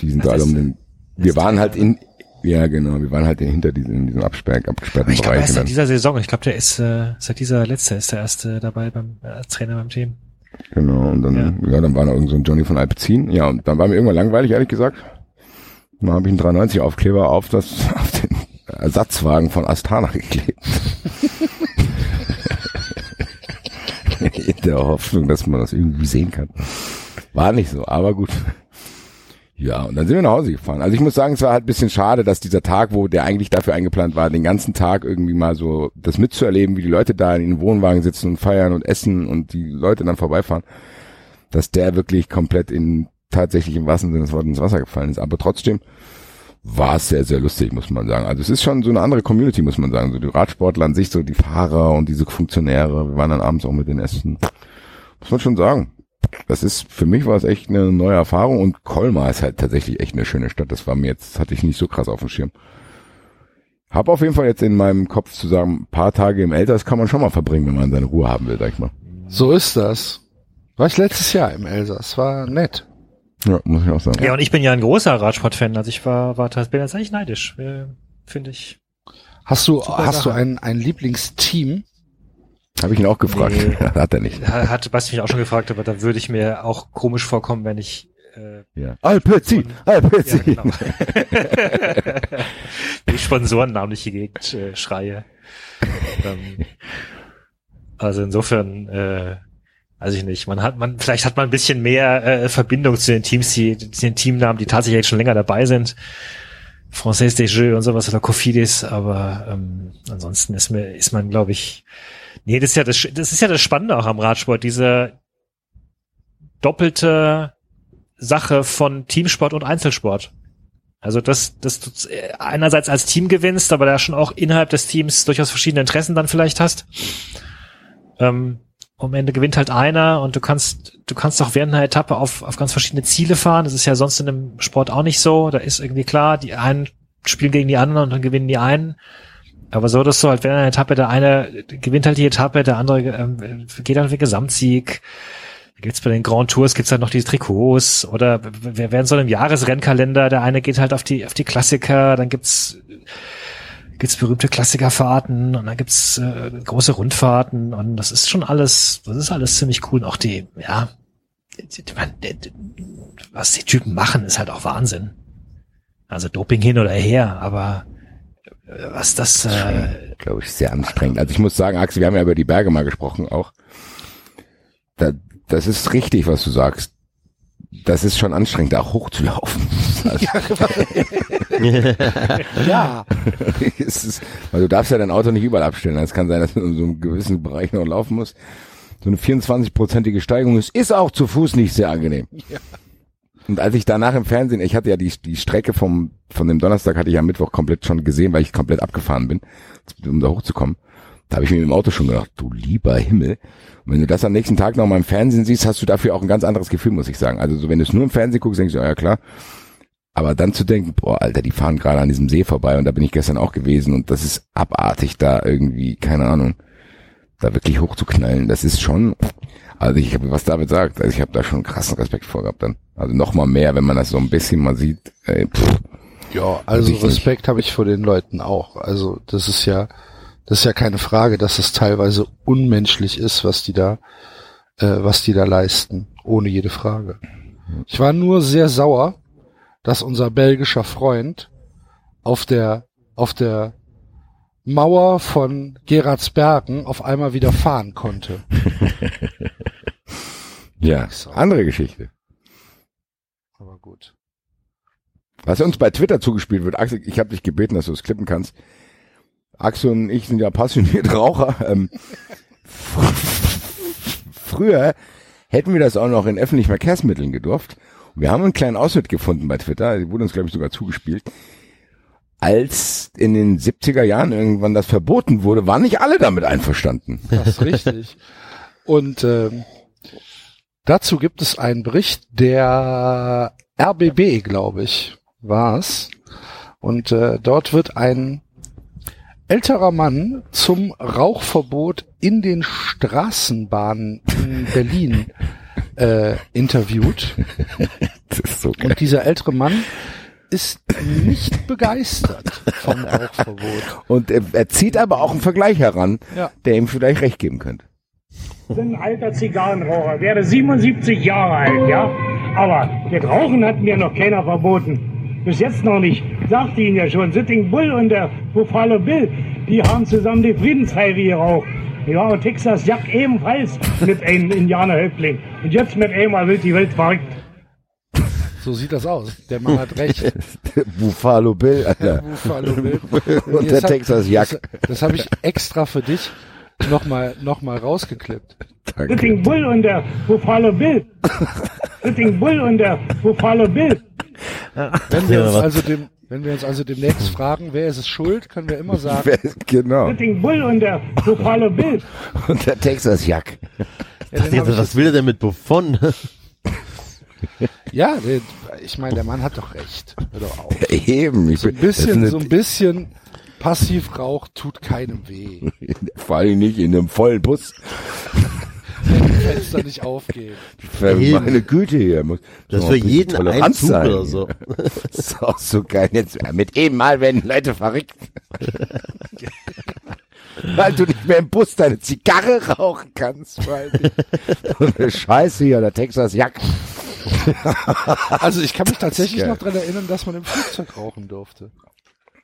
die sind da alle um den. Wir waren halt in, ja genau, wir waren halt in, hinter diesen, in diesem absperr, abgesperrten Ich glaube, Bereich. seit dann- dieser Saison. Ich glaube, der ist äh, seit dieser letzte ist der erste dabei beim äh, als Trainer beim Team. Genau, und dann, ja, dann war noch irgend so ein Johnny von Alpecin. Ja, und dann war mir irgendwann langweilig, ehrlich gesagt. Dann habe ich einen 390 Aufkleber auf das, auf den Ersatzwagen von Astana geklebt. In der Hoffnung, dass man das irgendwie sehen kann. War nicht so, aber gut. Ja, und dann sind wir nach Hause gefahren. Also ich muss sagen, es war halt ein bisschen schade, dass dieser Tag, wo der eigentlich dafür eingeplant war, den ganzen Tag irgendwie mal so das mitzuerleben, wie die Leute da in den Wohnwagen sitzen und feiern und essen und die Leute dann vorbeifahren, dass der wirklich komplett in tatsächlich im wahrsten Sinne des Wortes ins Wasser gefallen ist. Aber trotzdem war es sehr, sehr lustig, muss man sagen. Also es ist schon so eine andere Community, muss man sagen. So die Radsportler an sich, so die Fahrer und diese Funktionäre. Wir waren dann abends auch mit den Essen. Muss man schon sagen. Das ist, für mich war es echt eine neue Erfahrung und Colmar ist halt tatsächlich echt eine schöne Stadt. Das war mir jetzt, hatte ich nicht so krass auf dem Schirm. Hab auf jeden Fall jetzt in meinem Kopf zu sagen, ein paar Tage im Elsass kann man schon mal verbringen, wenn man seine Ruhe haben will, sag ich mal. So ist das. War ich letztes Jahr im Elsass. War nett. Ja, muss ich auch sagen. Ja, und ich bin ja ein großer Radsportfan. Also ich war, war bin jetzt eigentlich neidisch. Äh, Finde ich. Hast du, Super hast du Sache. ein, ein Lieblingsteam? Habe ich ihn auch gefragt. Nee. Hat er nicht. Ha- Hat Basti mich auch schon gefragt, aber da würde ich mir auch komisch vorkommen, wenn ich äh, Ja. Alpezi, Alpezi. ja, genau. die Sponsorennamen durch die Gegend äh, schreie. Ähm, also insofern, äh, weiß ich nicht. Man hat, man vielleicht hat man ein bisschen mehr äh, Verbindung zu den Teams, die zu den Teamnamen, die tatsächlich schon länger dabei sind. Française des Jeux und sowas oder Cofidis, aber ähm, ansonsten ist mir ist man, glaube ich, nee, das ist ja das, das ist ja das Spannende auch am Radsport, diese doppelte Sache von Teamsport und Einzelsport. Also dass, dass du äh, einerseits als Team gewinnst, aber da schon auch innerhalb des Teams durchaus verschiedene Interessen dann vielleicht hast. Ähm, am Ende gewinnt halt einer und du kannst, du kannst auch während einer Etappe auf, auf ganz verschiedene Ziele fahren. Das ist ja sonst in einem Sport auch nicht so. Da ist irgendwie klar, die einen spielen gegen die anderen und dann gewinnen die einen. Aber so, dass du halt während einer Etappe der eine gewinnt halt die Etappe, der andere ähm, geht für den Gesamtsieg. Gibt's bei den Grand Tours gibt's halt noch diese Trikots oder wer werden so einem Jahresrennkalender, der eine geht halt auf die auf die Klassiker, dann gibt's gibt's berühmte Klassikerfahrten und dann gibt's äh, große Rundfahrten und das ist schon alles, das ist alles ziemlich cool. Und auch die, ja, die, die, die, die, was die Typen machen, ist halt auch Wahnsinn. Also Doping hin oder her, aber was das, äh, glaube ich, sehr anstrengend. Also ich muss sagen, Axel, wir haben ja über die Berge mal gesprochen auch. Da, das ist richtig, was du sagst. Das ist schon anstrengend, da auch hochzulaufen. Ja, es ist, weil du darfst ja dein Auto nicht überall abstellen. Es kann sein, dass du in so einem gewissen Bereich noch laufen musst. So eine 24-prozentige Steigung ist, ist auch zu Fuß nicht sehr angenehm. Und als ich danach im Fernsehen, ich hatte ja die, die Strecke vom, von dem Donnerstag hatte ich am Mittwoch komplett schon gesehen, weil ich komplett abgefahren bin, um da hochzukommen. Da habe ich mir im Auto schon gedacht, du lieber Himmel. Und wenn du das am nächsten Tag noch mal im Fernsehen siehst, hast du dafür auch ein ganz anderes Gefühl, muss ich sagen. Also so, wenn du es nur im Fernsehen guckst, denkst du, ja klar. Aber dann zu denken, boah, Alter, die fahren gerade an diesem See vorbei und da bin ich gestern auch gewesen und das ist abartig, da irgendwie, keine Ahnung, da wirklich hochzuknallen, das ist schon, also ich habe, was David sagt, also ich habe da schon krassen Respekt vor gehabt dann. Also noch mal mehr, wenn man das so ein bisschen mal sieht. Ey, pff, ja, also. Respekt habe ich vor den Leuten auch. Also das ist ja, das ist ja keine Frage, dass es teilweise unmenschlich ist, was die da, äh, was die da leisten, ohne jede Frage. Ich war nur sehr sauer, dass unser belgischer Freund auf der auf der Mauer von Geratsbergen auf einmal wieder fahren konnte. ja, andere Geschichte. Aber gut. Was uns bei Twitter zugespielt wird, Axel, ich habe dich gebeten, dass du es klippen kannst. Axel und ich sind ja passionierte Raucher. Ähm, früher hätten wir das auch noch in öffentlichen Verkehrsmitteln gedurft. Wir haben einen kleinen Ausschnitt gefunden bei Twitter, die wurde uns, glaube ich, sogar zugespielt. Als in den 70er Jahren irgendwann das verboten wurde, waren nicht alle damit einverstanden. Das ist richtig. Und ähm, dazu gibt es einen Bericht der RBB, glaube ich, war's. Und äh, dort wird ein älterer Mann zum Rauchverbot in den Straßenbahnen in Berlin äh, interviewt. Das ist so geil. Und dieser ältere Mann ist nicht begeistert vom Rauchverbot. Und er, er zieht aber auch einen Vergleich heran, Ja. der ihm vielleicht recht geben könnte. Ich bin ein alter Zigarrenraucher, wäre 77 Jahre alt, ja? Aber das Rauchen hat mir noch keiner verboten. Bis jetzt noch nicht. Sagte Ihnen ja schon, Sitting Bull und der Buffalo Bill, die haben zusammen die Friedenspfeife geraucht. Ja, und Texas Jack ebenfalls mit einem Indianerhäuptling. Und jetzt mit einmal wird die Welt verrückt. So sieht das aus. Der Mann hat recht. Buffalo Bill, Alter. Buffalo Bill. Und der Jetzt Texas Jack. Das, das habe ich extra für dich nochmal noch mal rausgeklippt. Danke. Sitting Bull und der Buffalo Bill. Sitting Bull und der Buffalo Bill. Wenn wir uns also dem, wenn wir uns also demnächst fragen, wer ist es schuld, können wir immer sagen, Wer- Genau. Sitting Bull und der Buffalo Bill. Und der Texas Jack. ja, ich was will er denn mit Buffon? Ja ich meine, der Mann hat doch recht. Hör doch auf. Eben. Ich So ein bisschen, so ein bisschen Passivrauch tut keinem weh, Vor allem nicht in einem vollen Bus. wenn die Fenster nicht aufgehen. Für Eben. meine Güte hier. Muss, Das für jeden Toleranz ein Zug sein. oder so. Das ist auch so geil. Jetzt, mit eben Mal werden Leute verrückt. weil du nicht mehr im Bus deine Zigarre rauchen kannst, weil so eine Scheiße hier, der Texas Jack. Also ich kann mich tatsächlich noch dran erinnern, dass man im Flugzeug rauchen durfte.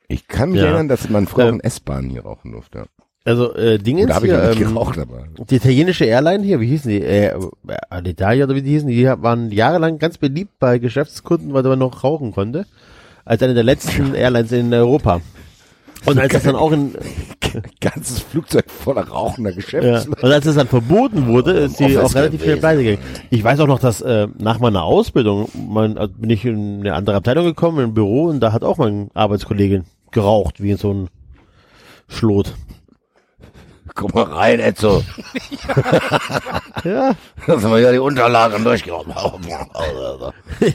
Ich kann mich Ja. erinnern, dass man früher Ähm, in S-Bahn hier rauchen durfte. Also äh, habe ich hier, ähm, geraucht, aber die italienische Airline hier, wie hießen die? Äh, Alitalia oder wie die hießen, die waren jahrelang ganz beliebt bei Geschäftskunden, weil man noch rauchen konnte. Als eine der letzten Airlines in Europa. Und als das dann auch in ganzes Flugzeug voller rauchender ja, Geschäftsleute. und als es dann verboten wurde, ist Office auch relativ schnell gewesen. pleite gegangen. Ich weiß auch noch, dass äh, nach meiner Ausbildung mein, also bin ich in eine andere Abteilung gekommen, in ein Büro, und da hat auch mein Arbeitskollege geraucht, wie in so ein Schlot. Guck mal rein, Etzo. Ja, Lass mal hier die Unterlagen durchgehauen. Ja,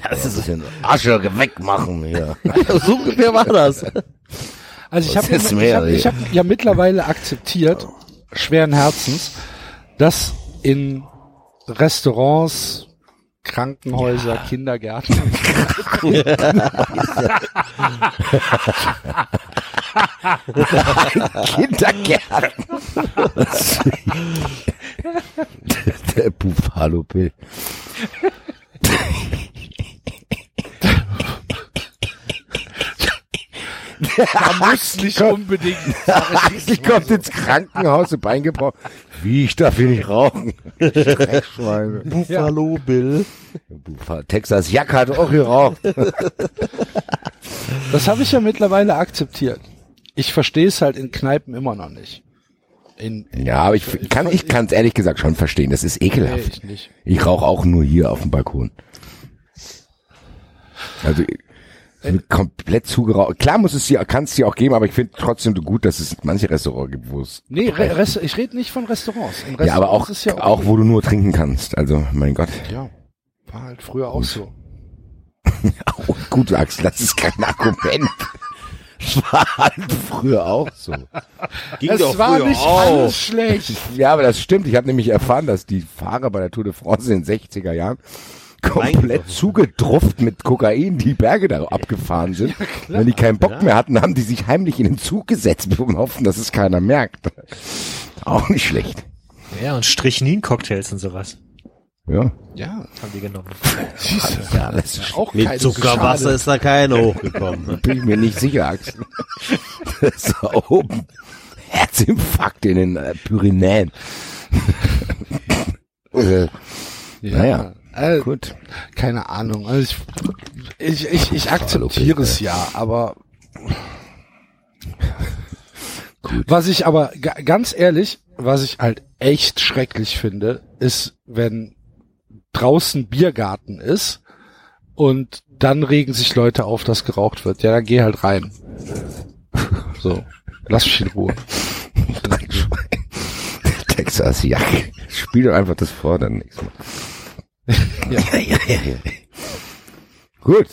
das ist ein bisschen Asche wegmachen hier. so ungefähr war das. Also ich habe ich hab, ich hab ja mittlerweile akzeptiert, schweren Herzens, dass in Restaurants, Krankenhäuser, Kindergärten Kindergärten. Der Buffalo Bill. da muss nicht unbedingt Axel kommt ins Krankenhaus und Bein gebrochen. Wie, ich darf hier nicht rauchen. Dreckschweine. Buffalo Bill. Texas Jack hat auch geraucht. Das habe ich ja mittlerweile akzeptiert. Ich verstehe es halt in Kneipen immer noch nicht. In, Ja, aber ich kann ich kann es ehrlich gesagt schon verstehen. Das ist nee, ekelhaft. ich nicht. Ich rauche auch nur hier auf dem Balkon. Also komplett zugeraucht. Klar muss es hier, kann es hier auch geben, aber ich finde trotzdem gut, dass es manche Restaurants gibt, wo es Nee, Re Rest, ich rede nicht von Restaurants. In ja, aber auch Restaurants ist ja auch wo du nur trinken kannst. Also mein Gott. Ja, war halt früher auch so. Oh, gut, Axel, das ist kein Argument. War halt früher auch so. Ging es war nicht alles schlecht. Ja, aber das stimmt. Ich habe nämlich erfahren, dass die Fahrer bei der Tour de France in den 60er Jahren komplett zugedrufft mit Kokain die Berge da abgefahren sind. Wenn die keinen Bock mehr hatten, haben die sich heimlich in den Zug gesetzt und hoffen, dass es keiner merkt. Auch nicht schlecht. Ja, und Strichnin-Cocktails und sowas Ja. Ja, haben die genommen. Ja, das ist auch Mit keine Zuckerwasser ist da keiner hochgekommen. bin ich mir nicht sicher, Axel. Das war oben. Herzinfarkt in den äh, Pyrenäen. äh, Naja, Äh, gut. keine Ahnung. Also ich, ich, ich, ich akzeptiere es ja, aber was ich aber ga- ganz ehrlich, was ich halt echt schrecklich finde, ist, wenn draußen Biergarten ist und dann regen sich Leute auf, dass geraucht wird. Ja, dann geh halt rein. So, lass mich in Ruhe. Texas Jack. Spiel doch einfach das vor, dann nächstes Mal. Ja. Gut.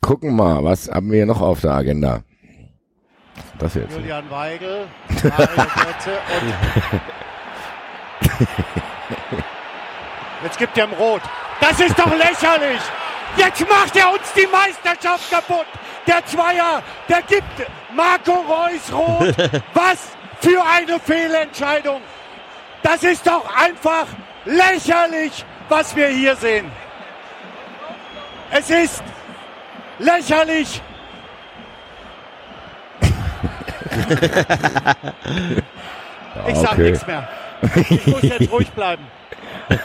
Gucken mal, was haben wir noch auf der Agenda? Das jetzt. Julian Weigel, Mario Götze und jetzt gibt er ihm Rot. Das ist doch lächerlich! Jetzt macht er uns die Meisterschaft kaputt! Der Zweier, der gibt Marco Reus Rot! Was für eine Fehlentscheidung! Das ist doch einfach lächerlich, was wir hier sehen! Es ist lächerlich! Ich sag Okay. nichts mehr. Ich muss jetzt ruhig bleiben.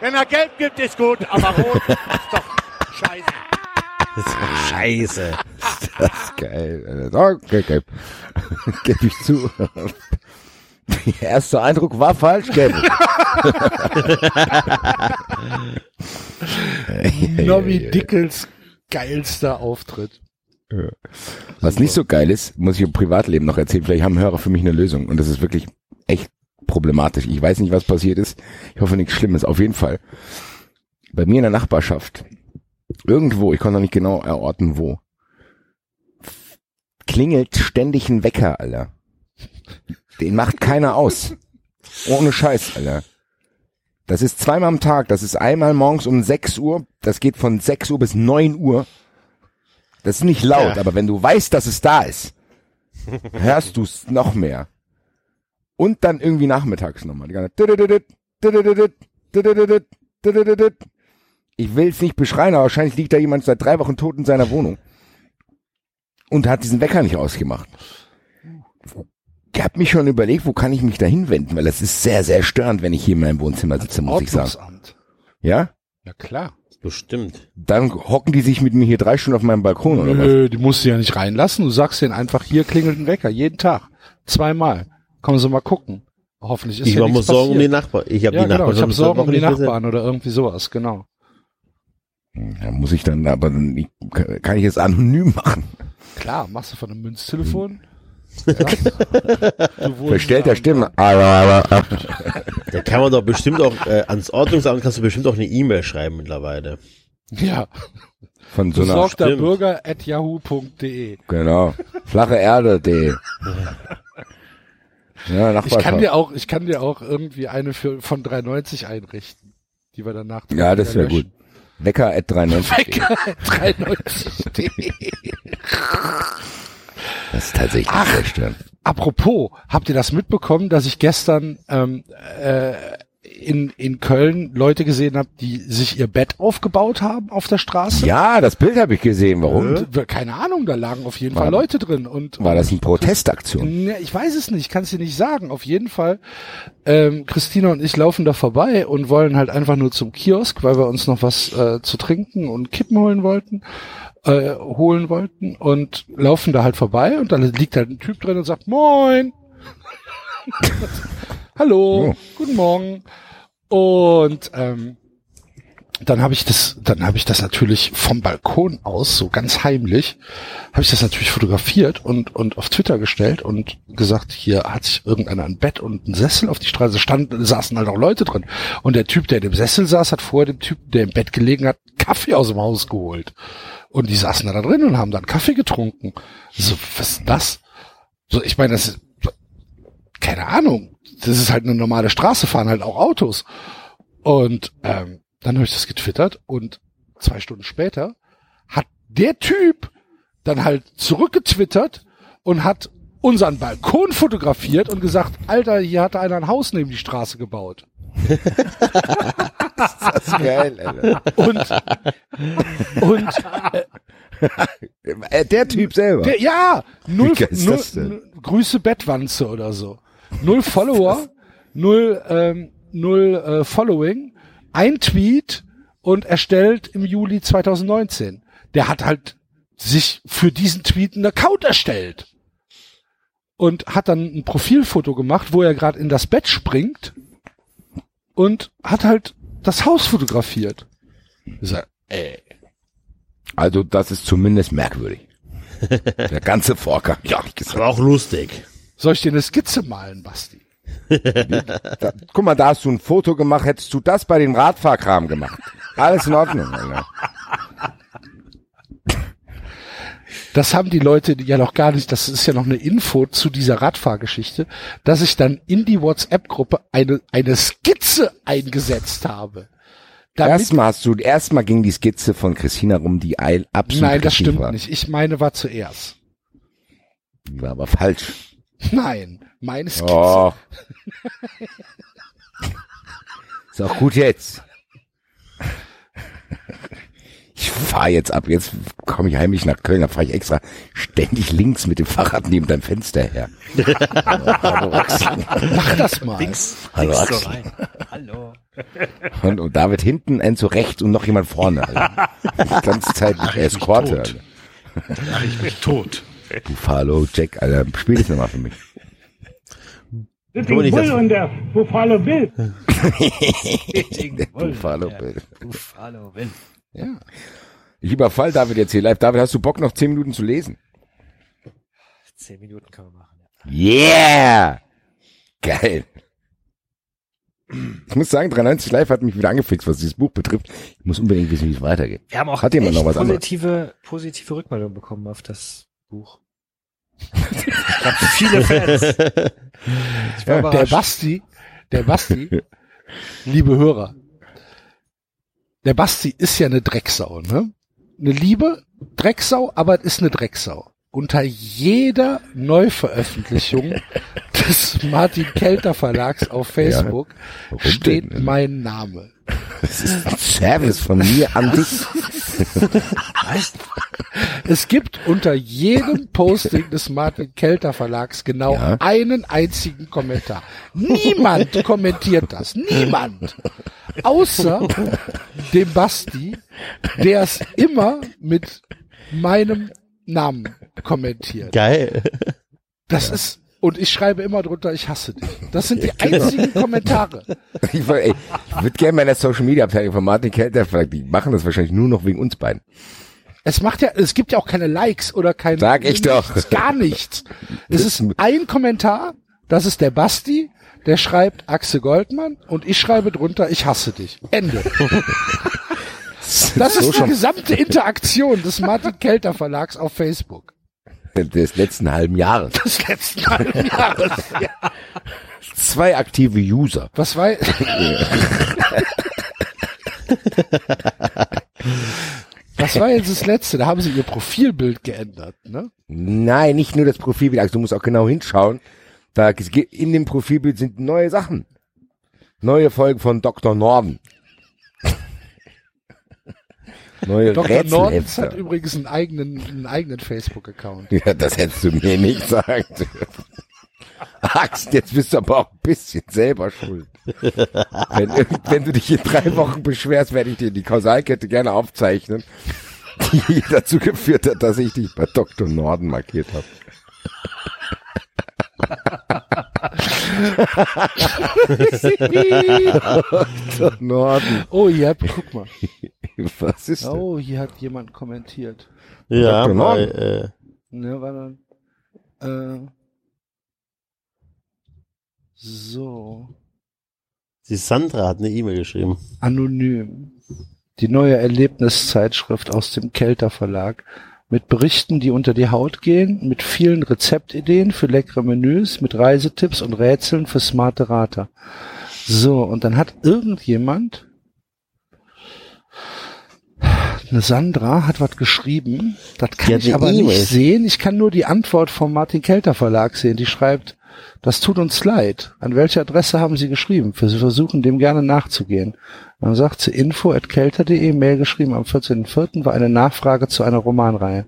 Wenn er gelb gibt, ist gut, aber rot ist doch scheiße. Scheiße. Das ist geil. Alter. Okay, okay. Geb ich zu. Der erste Eindruck war falsch, gelb. Nobby Dickels geilster Auftritt. Was nicht so geil ist, muss ich im Privatleben noch erzählen. Vielleicht haben Hörer für mich eine Lösung. Und das ist wirklich echt problematisch. Ich weiß nicht, was passiert ist. Ich hoffe nichts Schlimmes. Auf jeden Fall. Bei mir in der Nachbarschaft. Irgendwo, ich konnte noch nicht genau erorten, wo. Klingelt ständig ein Wecker, Alter. Den macht keiner aus. Ohne Scheiß, Alter. Das ist zweimal am Tag. Das ist einmal morgens um 6 Uhr. Das geht von 6 Uhr bis 9 Uhr. Das ist nicht laut, Ja. aber wenn du weißt, dass es da ist, hörst du es noch mehr. Und dann irgendwie nachmittags nochmal. Ich will es nicht beschreien, aber wahrscheinlich liegt da jemand seit drei Wochen tot in seiner Wohnung. Und hat diesen Wecker nicht ausgemacht. Ich habe mich schon überlegt, wo kann ich mich da hinwenden, weil das ist sehr, sehr störend, wenn ich hier in meinem Wohnzimmer sitze, muss ich sagen. Ja? Ja klar. Bestimmt. Dann hocken die sich mit mir hier drei Stunden auf meinem Balkon oder was? Nö, die musst du ja nicht reinlassen. Du sagst denen einfach, hier klingelt ein Wecker, jeden Tag. Zweimal. Kommen Sie mal gucken. Hoffentlich ist Ich ja mache mir nichts Sorgen um die. Nachbarn. Ich habe Ja, die genau. Nachbarn Ich habe Sorgen um die nicht gesehen. Nachbarn oder irgendwie sowas, genau. Da muss ich dann, aber dann ich, kann ich es anonym machen. Klar, machst du von einem Münztelefon. Ja. Du wohnst Verstellter da- Stimme. Aber, aber, Da kann man doch bestimmt auch, äh, ans Ordnungsamt kannst du bestimmt auch eine E-Mail schreiben mittlerweile. Ja. von so einer, stimmt. Bürger at yahoo.de. genau, flache Erde, D. Ja, Ich kann dir auch, ich kann dir auch irgendwie eine für, von 390 einrichten, die wir danach Ja, das wäre gut. Wecker at 93. Wecker 390.de. Das ist tatsächlich sehr störend. Apropos, habt ihr das mitbekommen, dass ich gestern ähm, äh, in, in Köln Leute gesehen habe, die sich ihr Bett aufgebaut haben auf der Straße? Ja, das Bild habe ich gesehen. Warum? Und, keine Ahnung, da lagen auf jeden War- Fall Leute drin. Und, War das eine Protestaktion? Ne, ich weiß es nicht, kann es dir nicht sagen. Auf jeden Fall, ähm, Christina und ich laufen da vorbei und wollen halt einfach nur zum Kiosk, weil wir uns noch was äh, zu trinken und Kippen holen wollten, äh, holen wollten und laufen da halt vorbei und da liegt halt ein Typ drin und sagt Moin. Hallo, Oh. guten Morgen. Und ähm, dann habe ich das, dann habe ich das natürlich vom Balkon aus, so ganz heimlich, habe ich das natürlich fotografiert und und auf Twitter gestellt und gesagt, hier hat sich irgendeiner ein Bett und ein Sessel auf die Straße standen, saßen halt auch Leute drin. Und der Typ, der in dem Sessel saß, hat vorher dem Typen, der im Bett gelegen hat, Kaffee aus dem Haus geholt. Und die saßen da drin und haben dann Kaffee getrunken. So, was ist das? So, ich meine, das ist, keine Ahnung. Das ist halt eine normale Straße, fahren halt auch Autos. Und ähm, dann habe ich das getwittert und zwei Stunden später hat der Typ dann halt zurückgetwittert und hat unseren Balkon fotografiert und gesagt, Alter, hier hatte einer ein Haus neben die Straße gebaut. Das ist geil, Alter. Und, und Äh, Der Typ selber. Der, ja, null, das null Grüße Bettwanze oder so. Null Follower, null, ähm, null äh, Following, ein Tweet und erstellt im Juli 2019. Der hat halt sich für diesen Tweet einen Account erstellt und hat dann ein Profilfoto gemacht, wo er gerade in das Bett springt und hat halt das Haus fotografiert. Sag, ey, Also das ist zumindest merkwürdig. Der ganze Vorgang. Ja, Aber auch lustig. Soll ich dir eine Skizze malen, Basti? da, guck mal, da hast du ein Foto gemacht, hättest du das bei dem Radfahrkram gemacht. Alles in Ordnung, Alter. Das haben die Leute ja noch gar nicht, das ist ja noch eine Info zu dieser Radfahrgeschichte, dass ich dann in die WhatsApp-Gruppe eine, eine Skizze eingesetzt habe. Erstmal hast du, erstmal ging die Skizze von Christina rum, die absolut nein, das stimmt war. nicht. Ich meine war zuerst. Die war aber falsch. Nein, meine Skizze. Oh. Ist auch gut jetzt. Ich fahre jetzt ab. Jetzt komme ich heimlich nach Köln. Da fahre ich extra ständig links mit dem Fahrrad neben deinem Fenster her. Hallo Axel. Mach das mal. Hallo Links so Axel. rein. Hallo. Und, und David hinten, Enzo rechts und noch jemand vorne. Alter. Die ganze Zeit Eskorte. Alter. Mach ich mich tot. Buffalo Jack, Alter. Spiel das nochmal für mich. Sitting Bull und der Buffalo Bill. Der Buffalo Bill. Hallo, Will. Ja. Ich überfall David jetzt hier live. David, hast du Bock noch zehn Minuten zu lesen? Zehn Minuten kann man machen. Ja. Yeah! Geil. Ich muss sagen, 93 Live hat mich wieder angefixt, was dieses Buch betrifft. Ich muss unbedingt wissen, wie es weitergeht. Wir haben auch Hat jemand noch was anderes? positive, positive Rückmeldungen bekommen auf das Buch. Ich habe viele Fans. Ich war Der. Basti, der Basti, liebe Hörer, der Basti ist ja eine Drecksau, ne? Eine liebe, Drecksau, aber es ist eine Drecksau. Unter jeder Neuveröffentlichung des Martin Kelter Verlags auf Facebook Warum steht denn? mein Name. Das ist ein Service von mir an dich. Es gibt unter jedem Posting des Martin Kelter Verlags genau Ja. einen einzigen Kommentar. Niemand kommentiert das. Niemand. Außer dem Basti, der es immer mit meinem Namen kommentiert. Geil. Das ist, und ich schreibe immer drunter, ich hasse dich. Das sind die einzigen Kommentare. Ich, ey, ich würde gerne meiner Social Media Abteilung von Martin Kelter fragen, die machen das wahrscheinlich nur noch wegen uns beiden. Es macht ja, es gibt ja auch keine Likes oder kein, Sag ich doch. nichts, gar nichts. Es ist ein Kommentar, das ist der Basti, der schreibt Axel Goldmann und ich schreibe drunter, ich hasse dich. Ende. Das ist die schon gesamte Interaktion des Martin Kelter Verlags auf Facebook. des letzten halben Jahres. Des letzten halben Jahres. Ja. Zwei aktive User. Was war, was war jetzt das letzte? Da haben sie ihr Profilbild geändert, ne? Nein, nicht nur das Profilbild. Also du musst auch genau hinschauen. Da in dem Profilbild sind neue Sachen. Neue Folgen von Dr. Norden. Neue Dr. Nordens hat übrigens einen eigenen, einen eigenen Facebook-Account. Ja, das hättest du mir nicht sagen dürfen. Axt, jetzt bist du aber auch ein bisschen selber schuld. Wenn, wenn du dich in drei Wochen beschwerst, werde ich dir die Kausalkette gerne aufzeichnen, die dazu geführt hat, dass ich dich bei Dr. Norden markiert habe. Dr. Norden. Oh, hier hat, guck mal. Was ist denn? Oh, hier hat jemand kommentiert. Ja, Dr. bei, Norden. äh, Ne, war dann, äh, so, Die Sandra hat eine E-Mail geschrieben. anonym. Die neue Erlebniszeitschrift aus dem Kelter Verlag mit Berichten, die unter die Haut gehen, mit vielen Rezeptideen für leckere Menüs, mit Reisetipps und Rätseln für smarte Rater. So, und dann hat irgendjemand, eine Sandra hat was geschrieben, das kann hat ich aber E-Mail. nicht sehen. Ich kann nur die Antwort vom Martin Kelter Verlag sehen. Die schreibt, das tut uns leid. An welche Adresse haben Sie geschrieben? Wir versuchen dem gerne nachzugehen. Dann sagt sie info.kelter.de, Mail geschrieben am 14.04. war eine Nachfrage zu einer Romanreihe.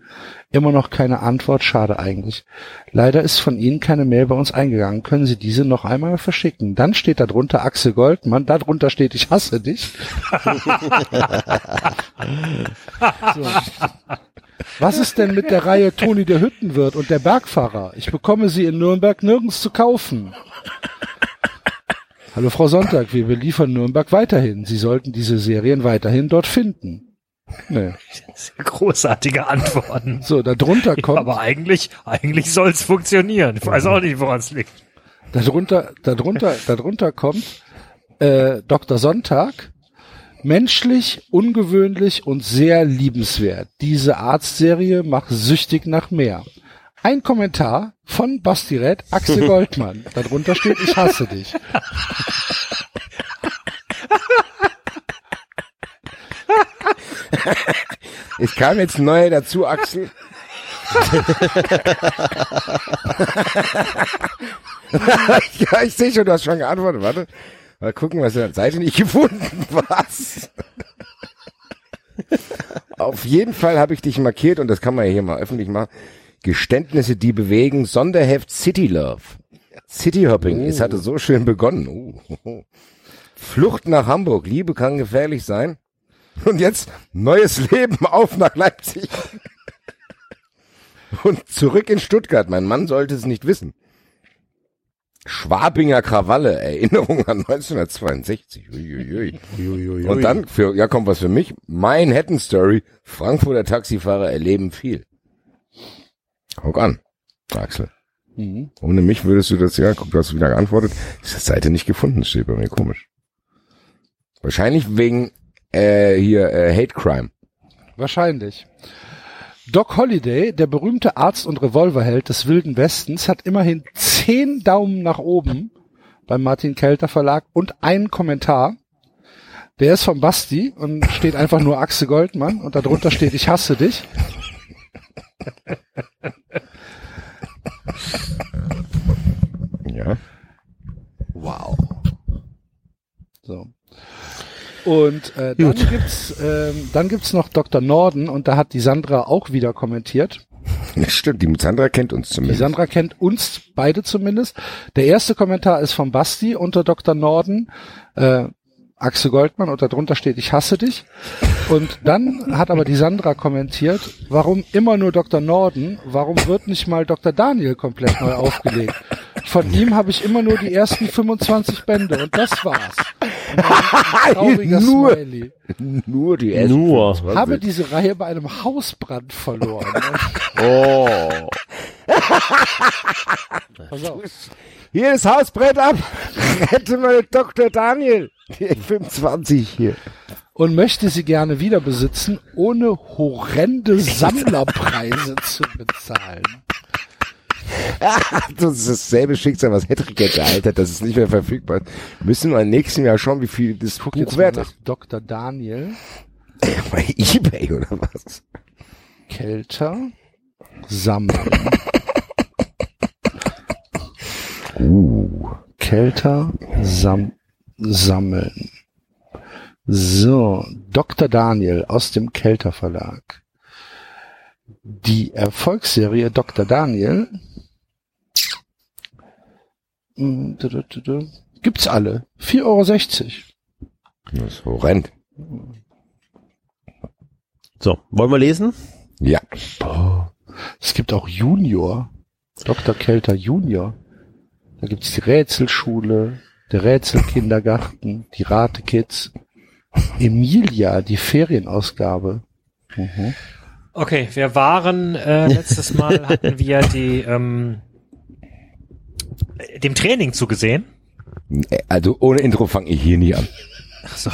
Immer noch keine Antwort, schade eigentlich. Leider ist von Ihnen keine Mail bei uns eingegangen. Können Sie diese noch einmal verschicken? Dann steht da drunter Axel Goldmann, darunter steht Ich hasse dich. so. Was ist denn mit der Reihe Toni der Hüttenwirt und der Bergfahrer? Ich bekomme sie in Nürnberg nirgends zu kaufen. Hallo Frau Sonntag, wir beliefern Nürnberg weiterhin. Sie sollten diese Serien weiterhin dort finden. Nee. Großartige Antworten. So, darunter kommt, Aber eigentlich, eigentlich soll es funktionieren. Ich weiß auch nicht, woran es liegt. darunter, darunter, darunter kommt äh, Dr. Sonntag. Menschlich, ungewöhnlich und sehr liebenswert. Diese Arztserie macht süchtig nach mehr. Ein Kommentar von Basti Red, Axel Goldmann. Darunter steht, ich hasse dich. Es kam jetzt ein neuer dazu, Axel. ja, ich sehe schon, du hast schon geantwortet. Warte. Mal gucken, was er Seite nicht gefunden. Was? Auf jeden Fall habe ich dich markiert und das kann man ja hier mal öffentlich machen. Geständnisse, die bewegen. Sonderheft City Love. City Hopping. Es hatte so schön begonnen. Oh. Flucht nach Hamburg. Liebe kann gefährlich sein. Und jetzt neues Leben auf nach Leipzig. Und zurück in Stuttgart. Mein Mann sollte es nicht wissen. Schwabinger Krawalle, Erinnerung an 1962. Uiuiui. Und dann, für, ja, kommt was für mich. Manhattan Story. Frankfurter Taxifahrer erleben viel. Guck an, Axel. Mhm. Ohne mich würdest du das, ja, guck, du hast wieder geantwortet. Ist das Seite nicht gefunden, steht bei mir komisch. Wahrscheinlich wegen, äh, hier, äh, Hate Crime. Wahrscheinlich. Doc Holliday, der berühmte Arzt und Revolverheld des Wilden Westens, hat immerhin zehn Daumen nach oben beim Martin Kelter Verlag und einen Kommentar. Der ist vom Basti und steht einfach nur Axel Goldmann und darunter steht Ich hasse dich. Ja. Wow. So. Und äh, dann gibt's ähm, dann gibt's noch Dr. Norden und da hat die Sandra auch wieder kommentiert. Stimmt, die Sandra kennt uns Die zumindest. Sandra kennt uns beide zumindest. Der erste Kommentar ist vom Basti unter Dr. Norden. Äh, Axel Goldmann und darunter steht, ich hasse dich. Und dann hat aber die Sandra kommentiert, warum immer nur Dr. Norden, warum wird nicht mal Dr. Daniel komplett neu aufgelegt? Von ihm habe ich immer nur die ersten 25 Bände und das war's. Und Nur. Smiley. Nur die ersten Nur. 25. Habe diese Reihe bei einem Hausbrand verloren. Oh. Pass auf. Hier das Haus brennt ab. Rette mal Dr. Daniel. Die 25 hier. und möchte sie gerne wieder besitzen, ohne horrende Sammlerpreise zu bezahlen. Das ist dasselbe Schicksal, was Hedrick jetzt ereilt hat. Das ist nicht mehr verfügbar. Müssen wir im nächsten Jahr schauen, wie viel das Buch jetzt wert ist. Dr. Daniel Bei Ebay oder was? Kelter sammeln. Uh. Kelter sam sammeln. So, Dr. Daniel aus dem Kelter Verlag. Die Erfolgsserie Dr. Daniel mm, du, du, du, du, gibt's alle. 4,60 Euro. Das ist horrend. So, wollen wir lesen? Ja. Es gibt auch Junior. Dr. Kelter Junior. Da gibt's die Rätselschule, der Rätselkindergarten, die Ratekids. Emilia, die Ferienausgabe. Mhm. Okay, wir waren äh, letztes Mal hatten wir die ähm, dem Training zugesehen. Also ohne Intro fange ich hier nie an. Ach so.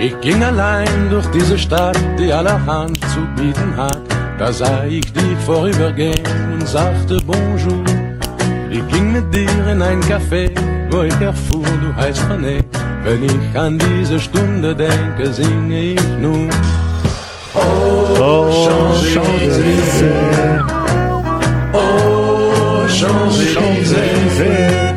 Ich ging allein durch diese Stadt, die allerhand zu bieten hat. Da sah ich dich vorübergehen und sagte Bonjour. Ich ging mit dir in ein Café, wo ich erfuhr, du heißt René. Wenn ich an diese Stunde denke, singe ich nun. Oh, Champs-Élysées. Oh, Champs-Élysées.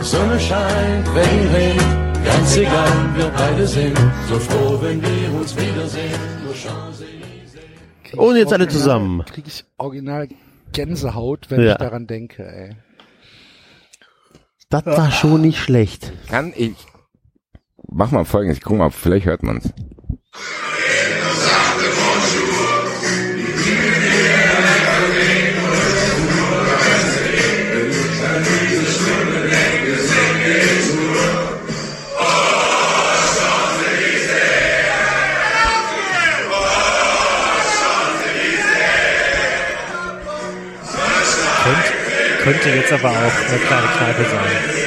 Sonne scheint, Regen rinnt, ganz egal, wir beide sind so froh, wenn wir uns wiedersehen. Nur Champs-Élysées. Und jetzt alle zusammen. Krieg ich original Gänsehaut, wenn Ja. ich daran denke, ey. Das war schon nicht schlecht. Kann ich. Mach mal folgendes, ich guck mal, vielleicht hört man's. Könnte jetzt aber auch eine kleine Kneipe sein.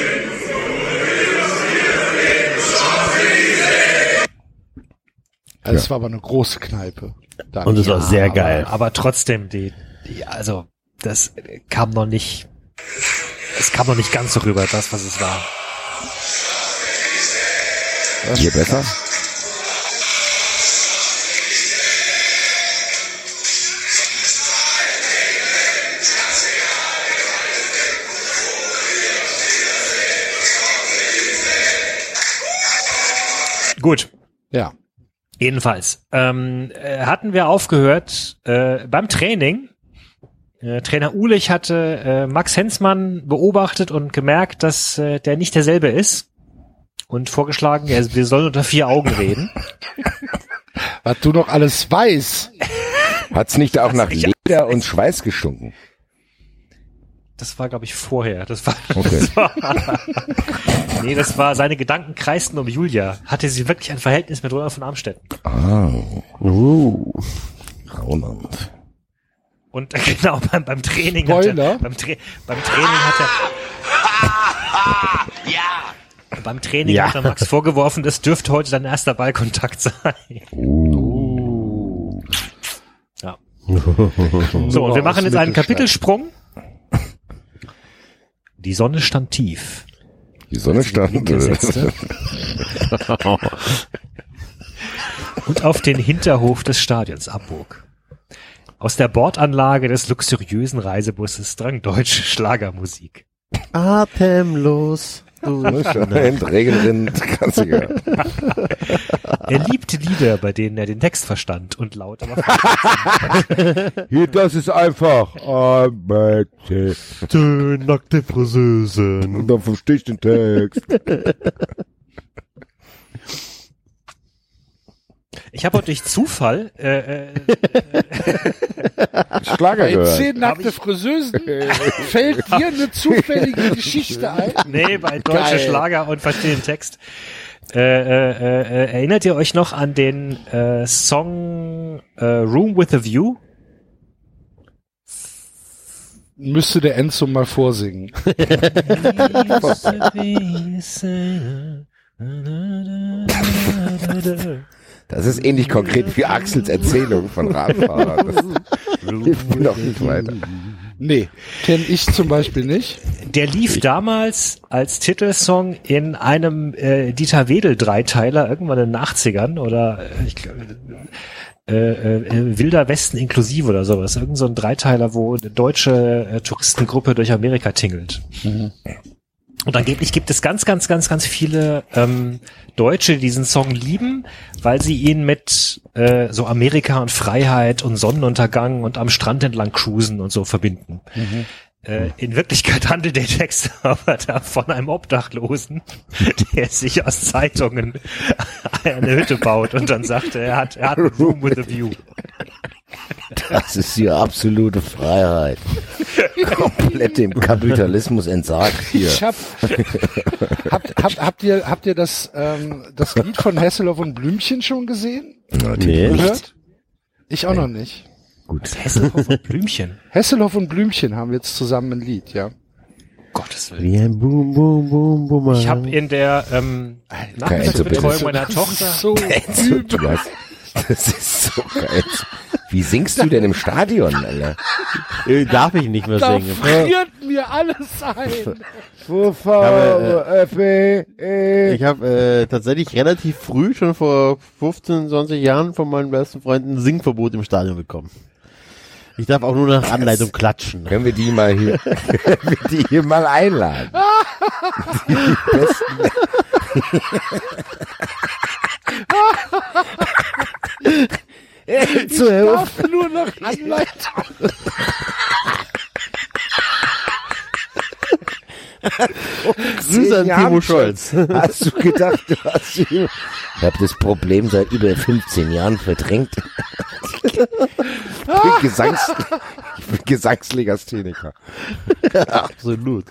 Also Es war aber eine große Kneipe. Da Und es war sehr aber, geil. Aber trotzdem, die, die, also, das kam noch nicht, es kam noch nicht ganz so rüber, das, was es war. Hier besser? Gut. Ja. Jedenfalls ähm, äh, hatten wir aufgehört äh, beim Training. Äh, Trainer Ulich hatte äh, Max Hensmann beobachtet und gemerkt, dass äh, der nicht derselbe ist und vorgeschlagen, er, wir sollen unter vier Augen reden. Was du noch alles weißt. Hat's nicht auch nach Leder und Schweiß gestunken? Das war, glaube ich, vorher. Das war, Okay. das war nee, das war seine Gedanken kreisten um Julia. Hatte sie wirklich ein Verhältnis mit Roland von Amstetten? Ah. Uh. Roland. Und genau beim, beim Training hat er, beim, Tra beim Training hat er beim Training Ja. hat er Max vorgeworfen, das dürfte heute sein erster Ballkontakt sein. Uh. Ja. So, und wir machen jetzt einen Mittelstadt. Kapitelsprung. Die Sonne stand tief. Die Sonne stand. Linke setzte. und auf den Hinterhof des Stadions abbog. Aus der Bordanlage des luxuriösen Reisebusses drang deutsche Schlagermusik. Atemlos. Regenrind, ganz egal. Er liebte Lieder, bei denen er den Text verstand und laut aber Hier, das ist einfach. Mädchen. nackte Friseusen. Und dann verstehe ich den Text. Ich habe heute durch Zufall äh, äh, Schlager Bei gehört. zehn nackte Friseusen fällt dir eine zufällige Geschichte ein? nee, bei deutsche Geil. Schlager und verstehe den Text. Äh, äh, äh, erinnert ihr euch noch an den äh, Song äh, Room with a View? Müsste der Enzo mal vorsingen. Das ist ähnlich konkret wie Axels Erzählung von Radfahrern. Das hilft mir noch nicht weiter. Nee, kenne ich zum Beispiel nicht. Der lief damals als Titelsong in einem äh, Dieter Wedel Dreiteiler irgendwann in den 80ern oder äh, ich glaube äh, äh, Wilder Westen inklusive oder sowas. Irgend so ein Dreiteiler, wo eine deutsche äh, Touristengruppe durch Amerika tingelt. Und angeblich gibt es ganz, ganz, ganz, ganz viele ähm, Deutsche, die diesen Song lieben, weil sie ihn mit äh, so Amerika und Freiheit und Sonnenuntergang und am Strand entlang cruisen und so verbinden. Äh, in Wirklichkeit handelt der Text aber da von einem Obdachlosen, der sich aus Zeitungen eine Hütte baut und dann sagt, er hat, er hat ein Room with a View. Das ist die absolute Freiheit. Komplett dem Kapitalismus entsagt hier. Ich hab, habt, habt, habt ihr, habt ihr das, ähm, das Lied von Hesselhoff und Blümchen schon gesehen? Nee. Gehört? Ich auch noch nicht. Hesselhoff und Blümchen. Hesselhoff und Blümchen haben jetzt zusammen ein Lied, ja. Gottes Willen. Wie ein Boom, Boom, Boom, Boom. Ich habe in der ähm, Nachmittagsbetreuung meiner Tochter So hast, das ist so geil. Wie singst du denn im Stadion, Alter? Äh, Darf ich nicht mehr da singen. friert mir alles ein. Ich habe äh, tatsächlich relativ früh, schon vor 15, 20 Jahren, von meinen besten Freunden ein Singverbot im Stadion bekommen. Ich darf auch nur nach Anleitung klatschen. Können wir die mal hier, können wir die hier mal einladen? Die besten. Ich darf nur noch Anleitung. Grüße an Timo Scholz. Hast du gedacht, du hast hier, Ich habe das Problem seit über 15 Jahren verdrängt. ich bin, Gesangs, ich bin Gesangslegastheniker. Absolut.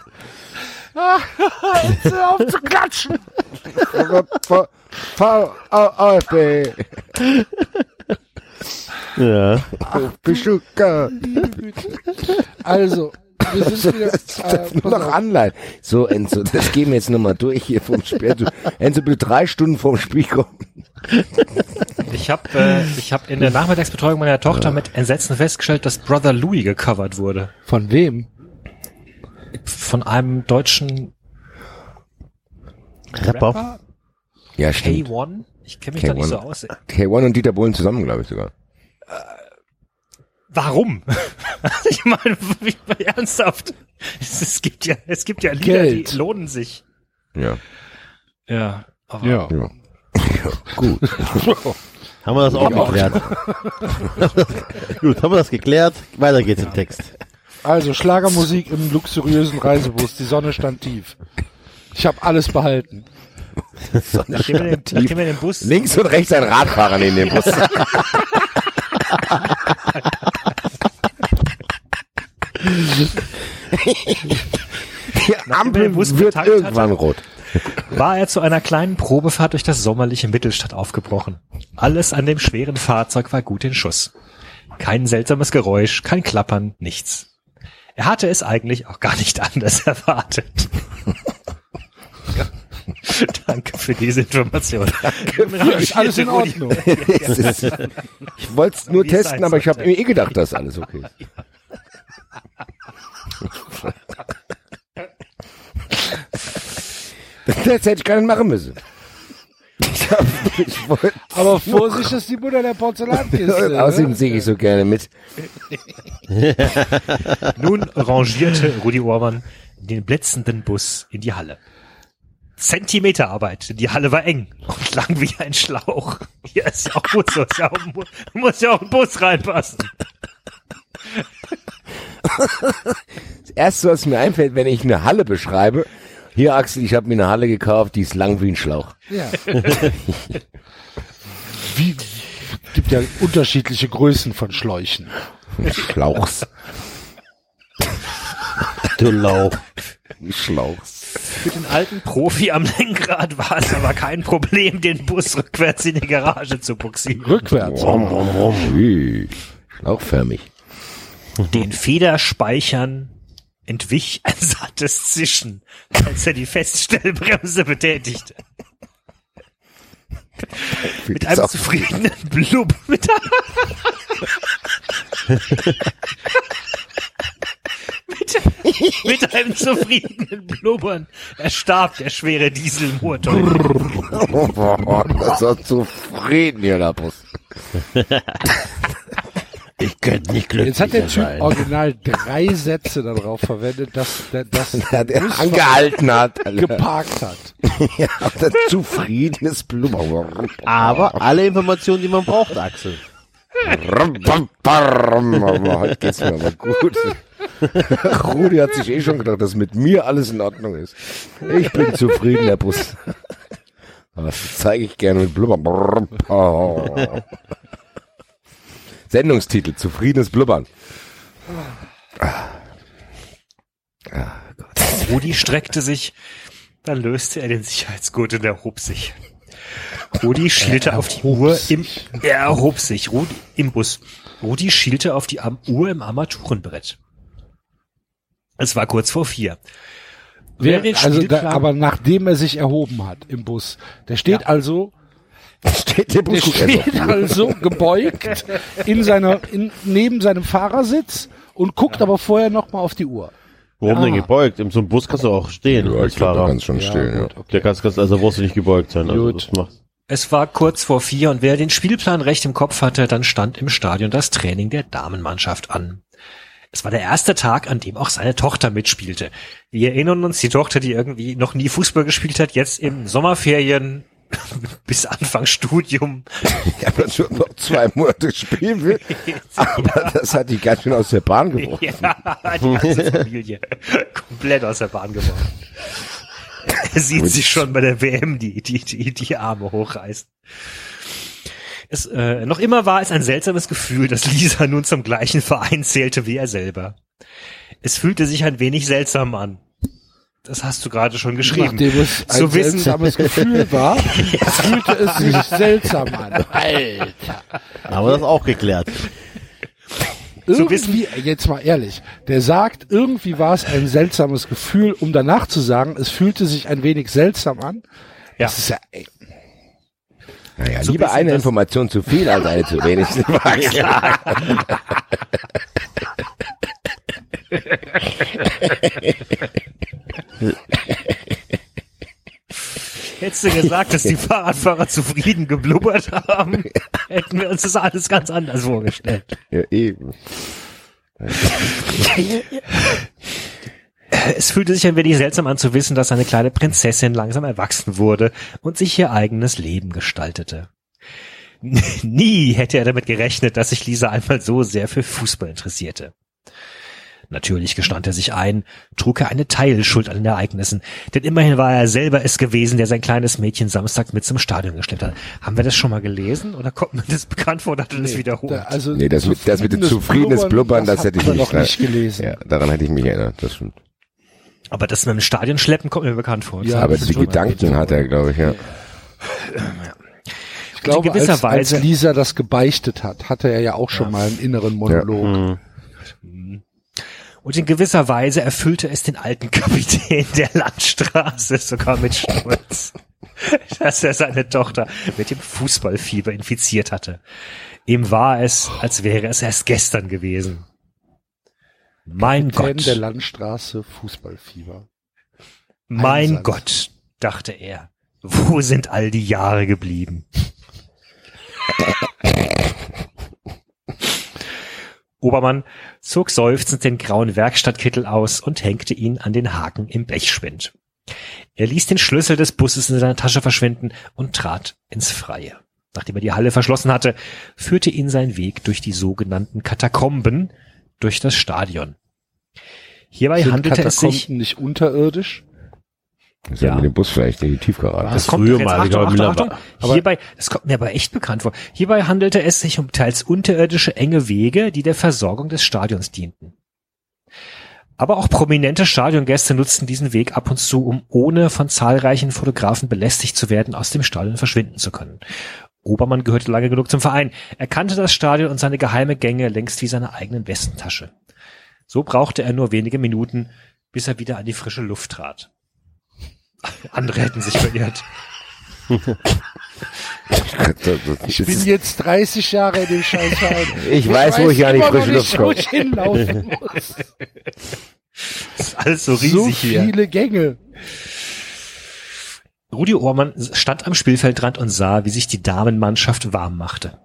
Jetzt hör auf zu klatschen. VfB, Ja. Bestucker. Also, wir sind wieder, äh, Nur noch auf. Anleihen. So, Enzo, das gehen wir jetzt nochmal durch hier vom Spiel. Enzo, Enzo, bitte drei Stunden vorm Spiel kommen. Ich habe äh, ich hab in der Nachmittagsbetreuung meiner Tochter mit Entsetzen festgestellt, dass Brother Louie gecovert wurde. Von wem? Von einem deutschen Rapper. Rapper, Ja, stimmt. K1. Ich kenne mich da nicht K1. so aus. K1 und Dieter Bohlen zusammen, glaube ich sogar. Warum? ich meine, wie- ernsthaft. Es, es gibt ja, es gibt ja Lieder, Geld. die lohnen sich. Ja. Ja. Aber Ja. ja. Gut. haben wir das auch geklärt. Gut, haben wir das geklärt. Weiter geht's im Text. Also Schlagermusik im luxuriösen Reisebus. Die Sonne stand tief. Ich habe alles behalten. nachdem wir den, nachdem wir den Bus Links und rechts ein Radfahrer neben dem Bus. Die Ampel wird irgendwann hatte. rot. war er zu einer kleinen Probefahrt durch das sommerliche Mittelstadt aufgebrochen. Alles an dem schweren Fahrzeug war gut in Schuss. Kein seltsames Geräusch, kein Klappern, nichts. Er hatte es eigentlich auch gar nicht anders erwartet. Danke für diese Information. Ist alles in Ordnung. Ich wollte es nur testen, aber ich habe mir eh gedacht, dass alles okay ist. Das hätte ich gar nicht machen müssen. Ich, hab, ich Aber Vorsicht, ist die Mutter der Porzellankiste. außerdem ne? singe ich so gerne mit. Nun rangierte Rudi Orban den blitzenden Bus in die Halle. Zentimeterarbeit. Die Halle war eng und lang wie ein Schlauch. Hier ist ja auch gut so. Ist ja auch, mu- muss ja auch ein Bus reinpassen. Das erste, was mir einfällt, wenn ich eine Halle beschreibe, hier Axel, ich habe mir eine Halle gekauft, die ist lang wie ein Schlauch. Ja. Wie, gibt ja unterschiedliche Größen von Schläuchen. Schlauchs. Du Lauch. Schlauchs. Für den alten Profi am Lenkrad war es aber kein Problem, den Bus rückwärts in die Garage zu buxieren. Rückwärts. Schlauchförmig. Den Federspeichern entwich ein sattes Zischen, als er die Feststellbremse betätigte. Mit einem zufriedenen Blub. Mit, mit, mit einem zufriedenen Blubbern erstarb der schwere Dieselmotor. das war zufrieden hier, Bus. Ich könnte nicht glücklicher Jetzt hat der Typ sein. original drei Sätze darauf verwendet, dass der das Der, der angehalten hat. Geparkt hat. ja, das zufriedenes Blubber. Aber alle Informationen, die man braucht, Axel. Heute geht's mir aber gut. Rudi hat sich eh schon gedacht, dass mit mir alles in Ordnung ist. Ich bin zufrieden, der Bus. Das zeige ich gerne mit Blubber. Sendungstitel, zufriedenes Blubbern. Rudi streckte sich, dann löste er den Sicherheitsgurt und erhob sich. Rudi schielte auf die Uhr im, er erhob sich, Rudi, im Bus. Rudi schielte auf die Am Uhr im Armaturenbrett. Es war kurz vor vier. Wer also da, aber nachdem er sich erhoben hat im Bus. Der steht also, Steht der der steht also gebeugt in seiner, in, neben seinem Fahrersitz und guckt aber vorher noch mal auf die Uhr. Warum denn Ah. gebeugt? In so einem Bus kannst du auch stehen. Ja, als ich glaube, da Fahrer. kannst du schon Ja, stehen. Ja. okay. Der kannst, kannst, also brauchst du nicht gebeugt sein. Also Gut. Es war kurz vor vier und wer den Spielplan recht im Kopf hatte, dann stand im Stadion das Training der Damenmannschaft an. Es war der erste Tag, an dem auch seine Tochter mitspielte. Wir erinnern uns, die Tochter, die irgendwie noch nie Fußball gespielt hat, jetzt im Sommerferien bis Anfang Studium. Ja, aber schon noch zwei Monate spielen will. Aber das hat die ganz schön aus der Bahn geworfen. Ja, die ganze Familie komplett aus der Bahn geworfen. Er sieht sich schon bei der WM die, die, die, die Arme hochreißen. Es, äh, noch immer war es ein seltsames Gefühl, dass Lisa nun zum gleichen Verein zählte wie er selber. Es fühlte sich ein wenig seltsam an. Das hast du gerade schon geschrieben. Nachdem es ein Zu wissen, seltsames Gefühl war, fühlte es sich seltsam an. Aber das auch geklärt. Irgendwie, jetzt mal ehrlich, der sagt, irgendwie war es ein seltsames Gefühl, um danach zu sagen, es fühlte sich ein wenig seltsam an. Ja. Das ist ja, ey, Naja, So lieber eine Information zu viel als eine zu wenig. Klar. hättest du gesagt, dass die Fahrradfahrer zufrieden geblubbert haben, hätten wir uns das alles ganz anders vorgestellt. Ja, eben. Es fühlte sich ein wenig seltsam an zu wissen, dass seine kleine Prinzessin langsam erwachsen wurde und sich ihr eigenes Leben gestaltete. Nie hätte er damit gerechnet, dass sich Lisa einmal so sehr für Fußball interessierte. Natürlich gestand er sich ein, trug er eine Teilschuld an den Ereignissen, denn immerhin war er selber es gewesen, der sein kleines Mädchen samstags mit zum Stadion geschleppt hat. Haben wir das schon mal gelesen oder kommt mir das bekannt vor, dass er das wiederholt? da, also Nee, das mit, das mit dem zufriedenes Blubbern, das hätte ich nicht, noch nicht gelesen. Ja, daran hätte ich mich erinnert, das stimmt. Aber das mit dem Stadion schleppen kommt mir bekannt vor. Ja, Aber das die Gedanken hat er, glaube ich, ja. Ich glaube, gewisser als, als Weise- Lisa das gebeichtet hat, hatte er ja auch schon mal einen inneren Monolog. Und in gewisser Weise erfüllte es den alten Kapitän der Landstraße sogar mit Stolz. dass er seine Tochter mit dem Fußballfieber infiziert hatte. Ihm war es, als wäre es erst gestern gewesen. Mein Kapitän Gott. der Landstraße, Fußballfieber. Mein Einsatz. Gott, dachte er. Wo sind all die Jahre geblieben? Obermann zog seufzend den grauen Werkstattkittel aus und hängte ihn an den Haken im Blechspind. Er ließ den Schlüssel des Busses in seiner Tasche verschwinden und trat ins Freie. Nachdem er die Halle verschlossen hatte, führte ihn sein Weg durch die sogenannten Katakomben durch das Stadion. Hierbei Sind handelte es sich Katakomben nicht unterirdisch? Das ist ja mit dem Bus vielleicht in die Tiefgarage. Das kommt früher mal, Achtung, glaube, Achtung, Müller Achtung. Hierbei, das kommt mir aber echt bekannt vor. Hierbei handelte es sich um teils unterirdische enge Wege, die der Versorgung des Stadions dienten. Aber auch prominente Stadiongäste nutzten diesen Weg ab und zu, um ohne von zahlreichen Fotografen belästigt zu werden, aus dem Stadion verschwinden zu können. Obermann gehörte lange genug zum Verein. Er kannte das Stadion und seine geheime Gänge längst wie seine eigenen Westentasche. So brauchte er nur wenige Minuten, bis er wieder an die frische Luft trat. Andere hätten sich verirrt. Ich bin jetzt 30 Jahre in dem Scheißverein. Ich weiß, wo ich an die frische nicht, Luft komme. ich hinlaufen muss. Das ist alles so riesig so hier. viele Gänge. Rudi Ohrmann stand am Spielfeldrand und sah, wie sich die Damenmannschaft warm machte.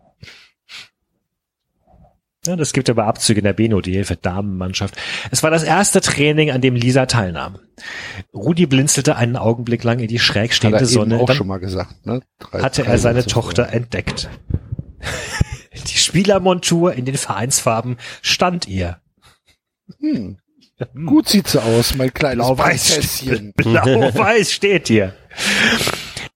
Ja, das gibt aber Abzüge in der Beno, die Hilfe Damenmannschaft. Es war das erste Training, an dem Lisa teilnahm. Rudi blinzelte einen Augenblick lang in die schräg stehende Sonne. auch Dann schon mal gesagt, ne? Drei- hatte drei er seine Tochter vorher. entdeckt. Die Spielermontur in den Vereinsfarben stand ihr. Hm. Gut sieht sie aus, mein kleines Blau-Weiß. Blau-Weiß steht hier.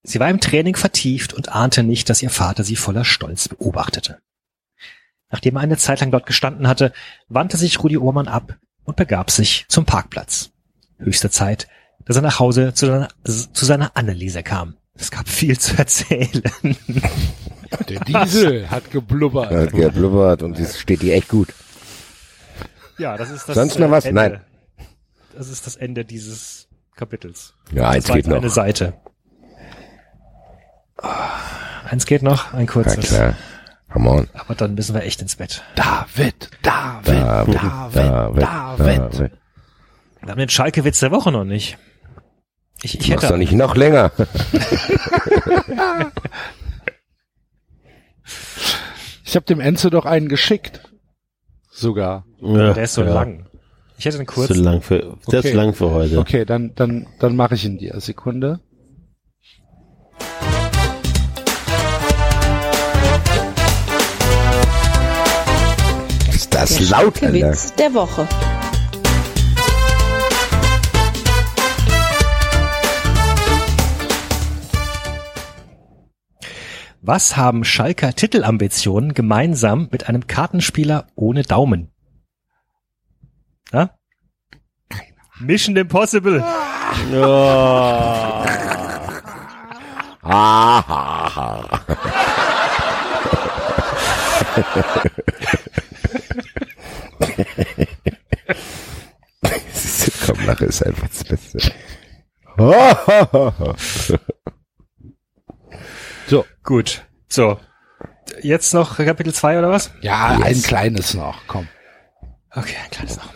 Sie war im Training vertieft und ahnte nicht, dass ihr Vater sie voller Stolz beobachtete. Nachdem er eine Zeit lang dort gestanden hatte, wandte sich Rudi Ohrmann ab und begab sich zum Parkplatz. Höchste Zeit, dass er nach Hause zu seiner, zu seiner Anneliese kam. Es gab viel zu erzählen. Der Diesel hat geblubbert. Hat geblubbert und es steht dir echt gut. Ja, das ist das Sonst noch was? Ende. Nein. Das ist das Ende dieses Kapitels. Ja, eins geht noch. Eine Seite. Eins geht noch, ein Ja, kurzes. klar. Come on. Aber dann müssen wir echt ins Bett. David, David, David, David, David, David. David. Wir haben den Schalke-Witz der Woche noch nicht. Ich, ich hätte. doch nicht noch länger. Ich habe dem Enzo doch einen geschickt. Sogar. Ja, Der ist so ja. lang. Ich hätte einen Zu kurzen. lang für, der Okay. ist lang für heute. Okay, dann, dann, dann mache ich ihn dir. Sekunde. Das Der laut, Alter? Schalke-Witz der Woche. Was haben Schalker Titelambitionen gemeinsam mit einem Kartenspieler ohne Daumen? Ja? Mission Impossible. Ha, ha. Sitcom-Lache ist einfach das Beste. So. Gut. So. Jetzt noch Kapitel 2 oder was? Ja, Yes. ein kleines noch. Komm. Okay, ein kleines noch.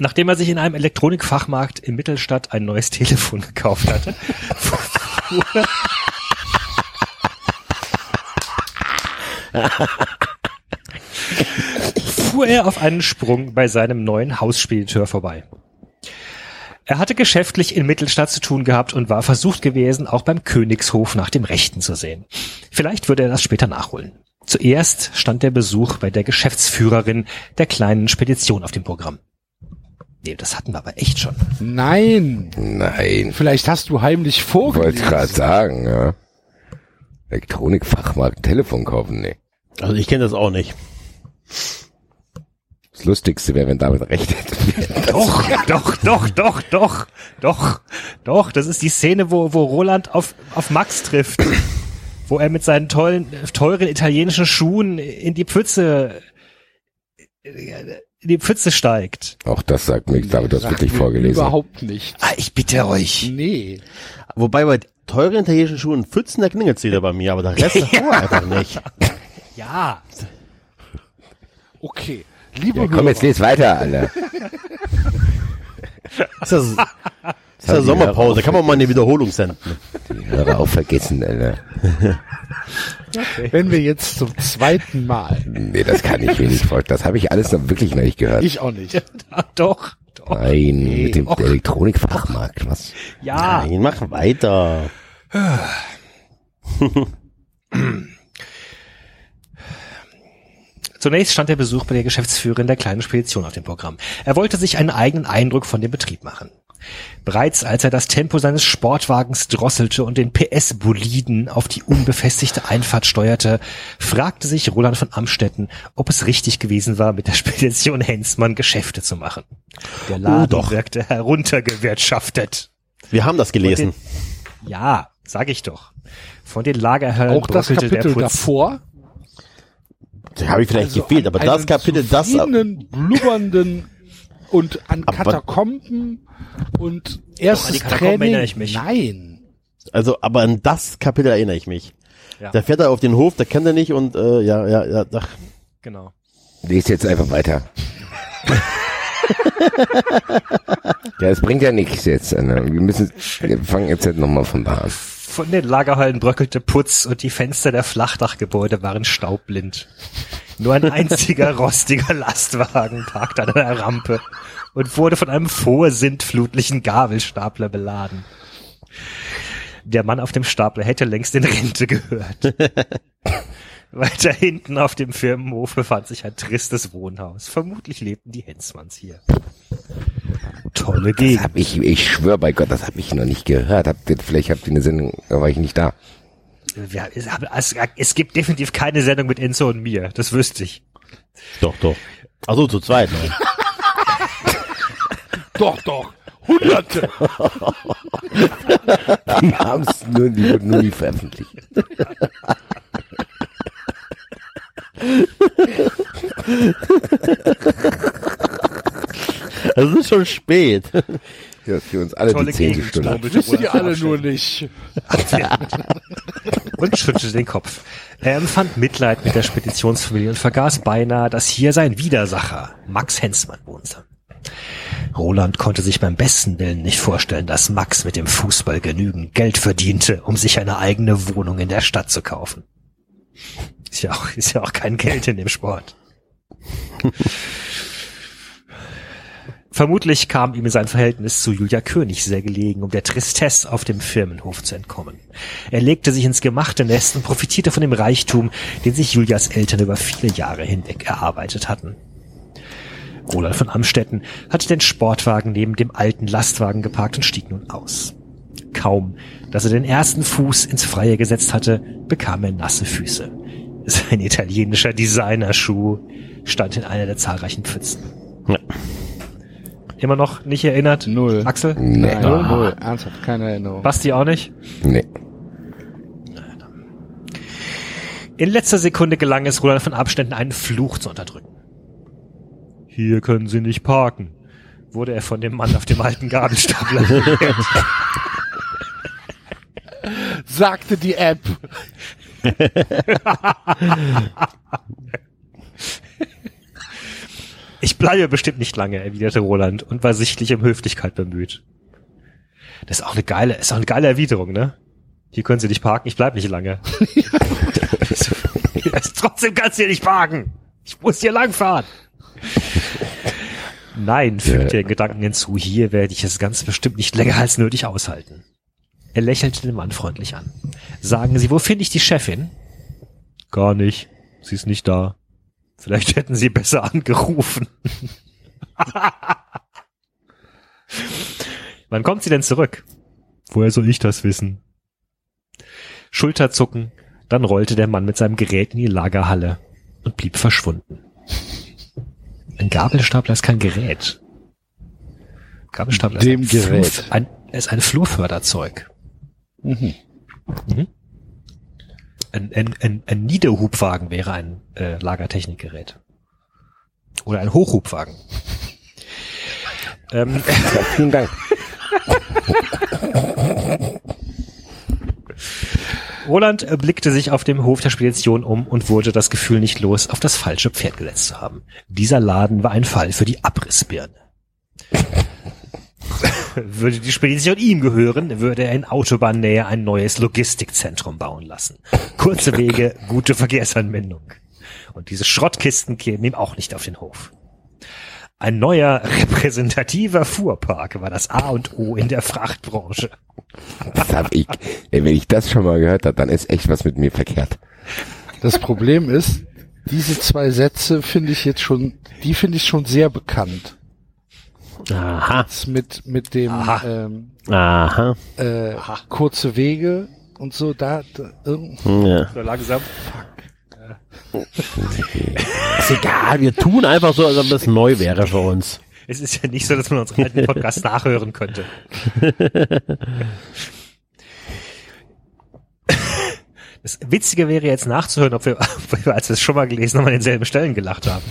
Nachdem er sich in einem Elektronikfachmarkt in Mittelstadt ein neues Telefon gekauft hatte, fuhr, er auf einen Sprung bei seinem neuen Hausspediteur vorbei. Er hatte geschäftlich in Mittelstadt zu tun gehabt und war versucht gewesen, auch beim Königshof nach dem Rechten zu sehen. Vielleicht würde er das später nachholen. Zuerst stand der Besuch bei der Geschäftsführerin der kleinen Spedition auf dem Programm. Nee, das hatten wir aber echt schon. Nein. Nein. Vielleicht hast du heimlich Ich wollte vorgelesen. gerade sagen, ja. Elektronikfachmarkt, Telefon kaufen, nee. Also ich kenne das auch nicht. Das Lustigste wäre, wenn damit recht hätte. Doch, doch, doch, doch, doch, doch, doch. Das ist die Szene, wo, wo Roland auf, auf Max trifft. Wo er mit seinen tollen, teuren italienischen Schuhen in die Pfütze. in die Pfütze steigt. Auch das sagt mir, ich glaube, du hast Sagt wirklich vorgelesen. Überhaupt nicht. Ah, ich bitte euch. Nee. Wobei bei teuren italienischen Schuhen Pfützen, da klingelt's wieder bei mir, aber der Rest davor einfach nicht. Ja. Okay. Liebe Ja, komm, jetzt Hörer, les weiter, Alter. Ist das, ist ja Sommerpause, kann man mal eine Wiederholung senden. Die Hörer auch vergessen, Alter. wenn wir jetzt zum zweiten Mal, Nee, das kann ich mir nicht vorstellen. Das habe ich alles noch wirklich noch nicht gehört. ich auch nicht, Ah, doch. doch. Nein, mit dem Elektronikfachmarkt, was? Ja. Nein, mach weiter. Zunächst stand der Besuch bei der Geschäftsführerin der kleinen Spedition auf dem Programm. Er wollte sich einen eigenen Eindruck von dem Betrieb machen. Bereits als er das Tempo seines Sportwagens drosselte und den PS-Boliden auf die unbefestigte Einfahrt steuerte, fragte sich Roland von Amstetten, ob es richtig gewesen war, mit der Spedition Hensmann Geschäfte zu machen. Der Laden doch. wirkte heruntergewirtschaftet. Wir haben das gelesen. Ja, sag ich doch. Von den Lagerhallen auch das bröckelte der Kapitel Putz. davor. Da habe ich vielleicht also gefehlt, aber das Kapitel, das, blubbernden und an Aber- Katakomben und erstes die Katakomben Training. erinnere ich mich. Nein. also, aber an das Kapitel erinnere ich mich. Ja. Da fährt er auf den Hof, da kennt er nicht und, äh, ja, ja, ja, ach, Genau. Lies jetzt einfach weiter. ja, es bringt ja nichts jetzt. Alter. Wir müssen, wir fangen jetzt halt nochmal von da an. Von den Lagerhallen bröckelte Putz und die Fenster der Flachdachgebäude waren staubblind. Nur ein einziger rostiger Lastwagen parkte an einer Rampe und wurde von einem vorsintflutlichen Gabelstapler beladen. Der Mann auf dem Stapler hätte längst in Rente gehört. Weiter hinten auf dem Firmenhof befand sich ein tristes Wohnhaus. Vermutlich lebten die Hensmanns hier. Tolle Das Gegend. hab ich, ich schwöre bei Gott, das habe ich noch nicht gehört. Habt ihr, vielleicht habt ihr eine Sendung, da war ich nicht da. Wir, es, es, es gibt definitiv keine Sendung mit Enzo und mir, das wüsste ich. doch, doch. Also zu zweit. Ne? Doch, doch. Hunderte. Die haben's nur, die wurden nur nie veröffentlicht. Es ist schon spät. Ja, für uns alle Tolle die zehnte Gegend, Stunde. Wisst ihr alle nur nicht. Und schüttelte den Kopf. Er empfand Mitleid mit der Speditionsfamilie und vergaß beinahe, dass hier sein Widersacher, Max Hensmann, wohnte. Roland konnte sich beim besten Willen nicht vorstellen, dass Max mit dem Fußball genügend Geld verdiente, um sich eine eigene Wohnung in der Stadt zu kaufen. Ist ja auch, ist ja auch kein Geld in dem Sport. Vermutlich kam ihm sein Verhältnis zu Julia König sehr gelegen, um der Tristesse auf dem Firmenhof zu entkommen. Er legte sich ins gemachte Nest und profitierte von dem Reichtum, den sich Julias Eltern über viele Jahre hinweg erarbeitet hatten. Roland von Amstetten hatte den Sportwagen neben dem alten Lastwagen geparkt und stieg nun aus. Kaum, dass er den ersten Fuß ins Freie gesetzt hatte, bekam er nasse Füße. Sein italienischer Designerschuh stand in einer der zahlreichen Pfützen. Ja. Immer noch nicht erinnert? Null. Axel? Nee. Null, null. Ernsthaft, keine Erinnerung. Basti auch nicht? Nee. In letzter Sekunde gelang es Roland von Abständen, einen Fluch zu unterdrücken. Hier können Sie nicht parken, wurde er von dem Mann auf dem alten Gabelstapler gelehrt. Sagte die App. Ich bleibe bestimmt nicht lange, erwiderte Roland und war sichtlich um Höflichkeit bemüht. Das ist auch eine geile, ist auch eine geile Erwiderung, ne? Hier können Sie nicht parken, ich bleib nicht lange. Trotzdem kannst du hier nicht parken. Ich muss hier langfahren. Nein, fügte er in Gedanken hinzu, hier werde ich es ganz bestimmt nicht länger als nötig aushalten. Er lächelte den Mann freundlich an. Sagen Sie, wo finde ich die Chefin? Gar nicht. Sie ist nicht da. Vielleicht hätten Sie besser angerufen. Wann kommt sie denn zurück? Woher soll ich das wissen? Schulterzucken, dann rollte der Mann mit seinem Gerät in die Lagerhalle und blieb verschwunden. Ein Gabelstapler ist kein Gerät. Gabelstapler Dem ist ein, Gerät. Flur, ein, ist ein Flurförderzeug. Mhm. Mhm. Ein, ein, ein, ein Niederhubwagen wäre ein äh, Lagertechnikgerät. Oder ein Hochhubwagen. ähm, Ja, vielen Dank. Roland äh, blickte sich auf dem Hof der Spedition um und wurde das Gefühl nicht los, auf das falsche Pferd gesetzt zu haben. Dieser Laden war ein Fall für die Abrissbirne. würde die Spedition ihm gehören, würde er in Autobahnnähe ein neues Logistikzentrum bauen lassen. Kurze Wege, gute Verkehrsanbindung. Und diese Schrottkisten kämen ihm auch nicht auf den Hof. Ein neuer repräsentativer Fuhrpark war das A und O in der Frachtbranche. Das hab ich. Wenn ich das schon mal gehört habe, dann ist echt was mit mir verkehrt. Das Problem ist, diese zwei Sätze finde ich jetzt schon, die finde ich schon sehr bekannt. Aha. Mit, mit dem, Aha. ähm, Aha. äh, kurze Wege und so, da, da Ja. So langsam. Ist egal, wir tun einfach so, als ob das neu wäre für uns. Es ist ja nicht so, dass man unseren alten Podcast nachhören könnte. Das Witzige wäre jetzt nachzuhören, ob wir, als wir es schon mal gelesen haben, an denselben Stellen gelacht haben.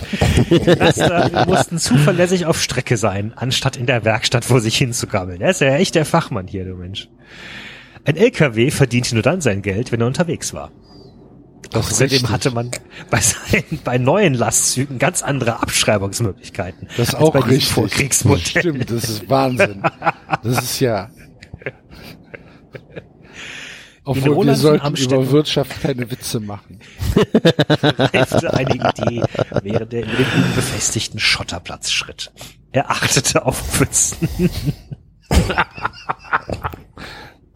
Die Laster mussten zuverlässig auf Strecke sein, anstatt in der Werkstatt vor sich hinzugammeln. Er ist ja echt der Fachmann hier, du Mensch. Ein LKW verdiente nur dann sein Geld, wenn er unterwegs war. Außerdem richtig. hatte man bei, seinen, bei neuen Lastzügen ganz andere Abschreibungsmöglichkeiten. Das ist auch bei richtig. Vorkriegsmodell. Stimmt, das ist Wahnsinn. Das ist ja. Obwohl wir sollten Amstetten- über Wirtschaft keine Witze machen. eine Idee, während er über den unbefestigten Schotterplatz schritt. Er achtete auf Pfützen.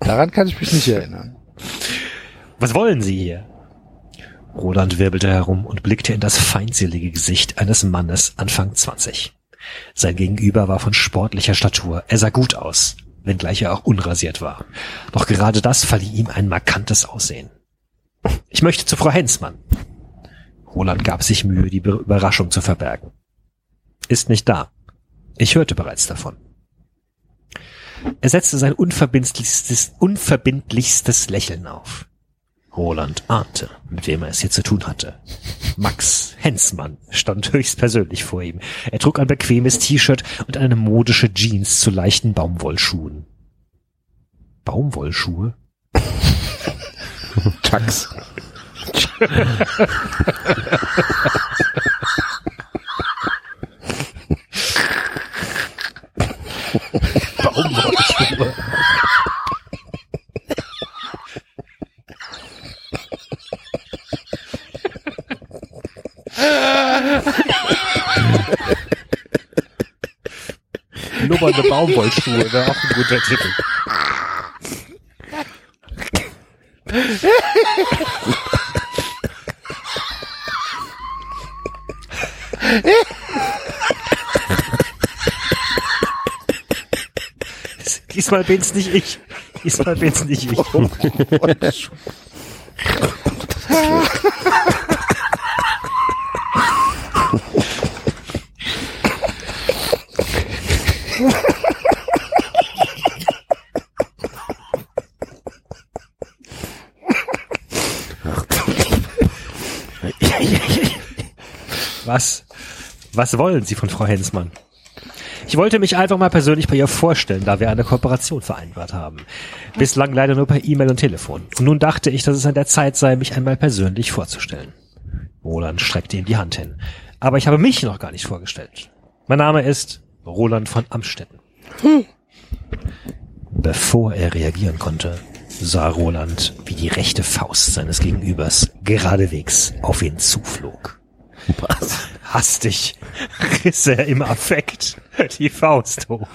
Daran kann ich mich nicht erinnern. Was wollen Sie hier? Roland wirbelte herum und blickte in das feindselige Gesicht eines Mannes Anfang 20. Sein Gegenüber war von sportlicher Statur. Er sah gut aus, wenngleich er auch unrasiert war. Doch gerade das verlieh ihm ein markantes Aussehen. Ich möchte zu Frau Hensmann. Roland gab sich Mühe, die Be- Überraschung zu verbergen. Ist nicht da. Ich hörte bereits davon. Er setzte sein unverbindlichstes, unverbindlichstes Lächeln auf. Roland ahnte, mit wem er es hier zu tun hatte. Max Hensmann stand höchstpersönlich vor ihm. Er trug ein bequemes T-Shirt und eine modische Jeans zu leichten Baumwollschuhen. Baumwollschuhe? Chucks. Blubbernde Baumwollschuhe wäre auch ein guter Titel. Diesmal bin's nicht ich. Diesmal bin's nicht ich. Was? Was wollen Sie von Frau Hensmann? Ich wollte mich einfach mal persönlich bei ihr vorstellen, da wir eine Kooperation vereinbart haben. Bislang leider nur per E-Mail und Telefon. Und nun dachte ich, dass es an der Zeit sei, mich einmal persönlich vorzustellen. Roland streckte ihm die Hand hin. Aber ich habe mich noch gar nicht vorgestellt. Mein Name ist Roland von Amstetten. Bevor er reagieren konnte, sah Roland, wie die rechte Faust seines Gegenübers geradewegs auf ihn zuflog. Was? Hastig riss er im Affekt die Faust hoch.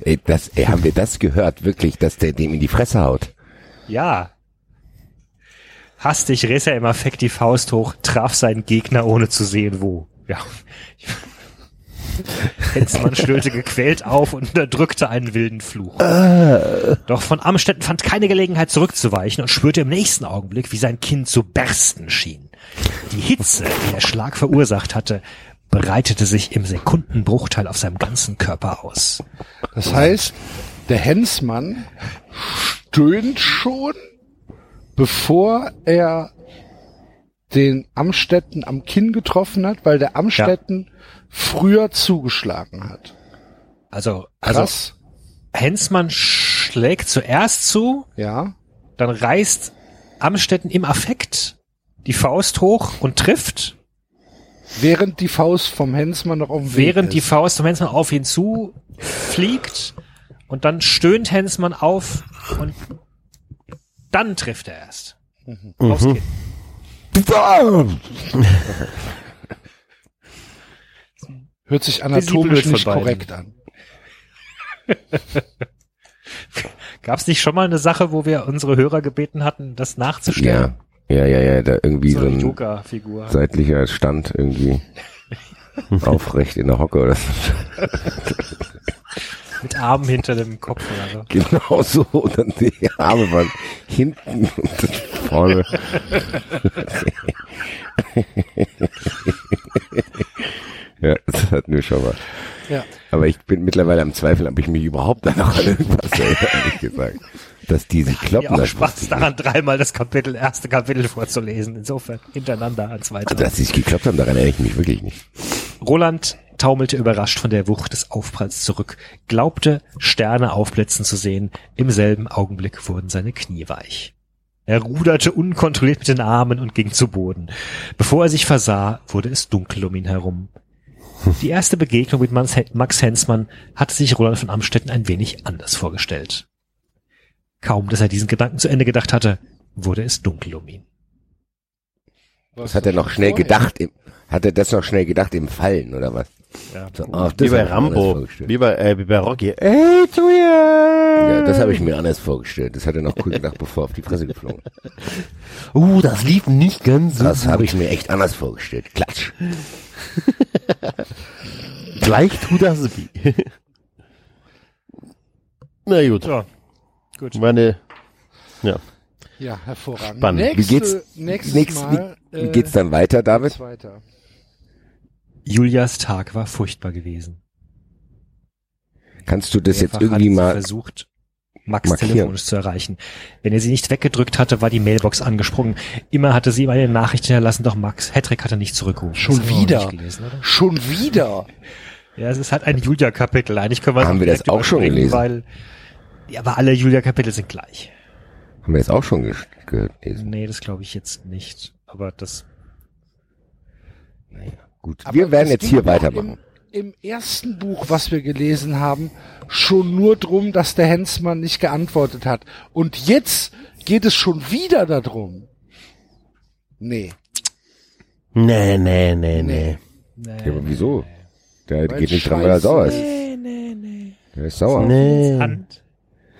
Ey, das, ey, haben wir das gehört, wirklich, dass der dem in die Fresse haut? Ja. Hastig riss er im Affekt die Faust hoch, traf seinen Gegner, ohne zu sehen, wo. Ja. Hensmann stöhnte gequält auf und unterdrückte einen wilden Fluch. Doch von Amstetten fand keine Gelegenheit zurückzuweichen und spürte im nächsten Augenblick, wie sein Kinn zu bersten schien. Die Hitze, die der Schlag verursacht hatte, breitete sich im Sekundenbruchteil auf seinem ganzen Körper aus. Das heißt, der Hensmann stöhnt schon, bevor er den Amstetten am Kinn getroffen hat, weil der Amstetten früher zugeschlagen hat. Also, also Krass. Hensmann schlägt zuerst zu, Ja. dann reißt Amstetten im Affekt die Faust hoch und trifft, Während die Faust vom Hensmann noch auf Weg während die. Faust von Hensmann auf ihn zu fliegt und dann stöhnt Hensmann auf und dann trifft er erst. Aufs Kinn. Hört sich anatomisch nicht korrekt an. Gab es nicht schon mal eine Sache, wo wir unsere Hörer gebeten hatten, das nachzustellen? Ja, ja, ja, ja, da irgendwie So so, ein Joker-Figur. seitlicher Stand irgendwie aufrecht in der Hocke oder so. Mit Armen hinter dem Kopf oder so. Genau so, und dann die Arme waren hinten und dann vorne. ja, das hatten wir schon mal. Ja. Aber ich bin mittlerweile am Zweifeln, ob ich mich überhaupt da noch an irgendwas erinnere, ehrlich gesagt. Dass die sich kloppen, auch das Spaß ich daran, dreimal das Kapitel, erste Kapitel vorzulesen. Insofern hintereinander als weiter. nicht. Dass sie sich gekloppt haben, daran erinnere ich mich wirklich nicht. Roland taumelte überrascht von der Wucht des Aufpralls zurück, glaubte, Sterne aufblitzen zu sehen. Im selben Augenblick wurden seine Knie weich. Er ruderte unkontrolliert mit den Armen und ging zu Boden. Bevor er sich versah, wurde es dunkel um ihn herum. Die erste Begegnung mit Max Max Hensmann hatte sich Roland von Amstetten ein wenig anders vorgestellt. Kaum, dass er diesen Gedanken zu Ende gedacht hatte, wurde es dunkel um ihn. Das hat er noch schnell gedacht, im, hat er das noch schnell gedacht im Fallen, oder was? Ja. So, ach, Wie das bei Rambo, wie bei, äh, wie bei Rocky. Hey, zu ihr! Ja, das habe ich mir anders vorgestellt. Das hat er noch cool gedacht, bevor er auf die Fresse geflogen ist. Uh, das lief nicht ganz so. Das habe ich mir echt anders vorgestellt. Klatsch. Gleich tut das weh. Na gut. Ja, gut. Meine, ja. Ja, hervorragend. Spannend. Nächste, Wie geht's- nächstes Nächst, Mal, wie, wie geht's dann weiter, David? weiter. Julias Tag war furchtbar gewesen. Kannst du das jetzt Mehrfach irgendwie hat sie mal versucht, Max markieren? telefonisch zu erreichen. Wenn er sie nicht weggedrückt hatte, war die Mailbox angesprungen. Immer hatte sie ihm eine Nachricht hinterlassen, doch Max Hedrick hatte nicht zurückgerufen. Schon wieder. Gelesen, oder? Schon wieder. Ja, es ist halt ein Julia-Kapitel. Eigentlich können wir Haben wir das auch schon gelesen? Weil, ja, aber alle Julia-Kapitel sind gleich. haben wir jetzt auch schon gelesen? Nee, das glaube ich jetzt nicht. Aber das, Gut, Aber wir werden jetzt hier weitermachen. Im, Im ersten Buch, was wir gelesen haben, schon nur drum, dass der Hensmann nicht geantwortet hat. Und jetzt geht es schon wieder darum. Nee. Nee, nee, nee, nee. nee. Ja, aber wieso? Der Weil geht nicht dran, weil er sauer ist. Nee, nee, nee. Der ist sauer. Nee. Hand.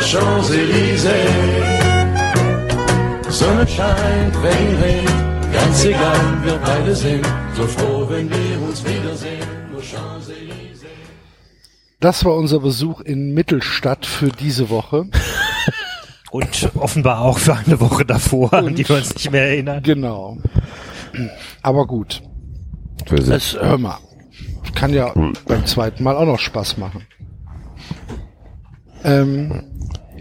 Champs-Élysées. Sonne scheint, Regen regnet, ganz egal, wir beide sind so froh, wenn wir uns wiedersehen. Nur Champs-Élysées. Das war unser Besuch in Mittelstadt für diese Woche. Und offenbar auch für eine Woche davor, an die wir uns nicht mehr erinnern. Genau. Aber gut. Das, hör mal. Kann ja beim zweiten Mal auch noch Spaß machen. Ähm,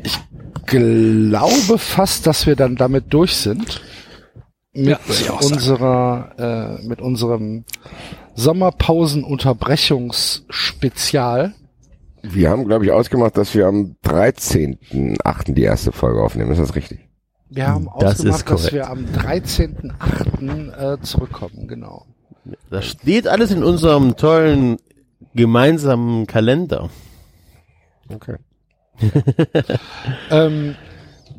ich glaube fast, dass wir dann damit durch sind. Mit Ja, unserer, äh, mit unserem Sommerpausen-Unterbrechungsspezial. Wir haben, glaube ich, ausgemacht, dass wir am 13.8. die erste Folge aufnehmen. Ist das richtig? Wir haben Das ist ausgemacht, dass wir am 13.8. Äh, zurückkommen, genau. Das steht alles in unserem tollen gemeinsamen Kalender. Okay. Ähm,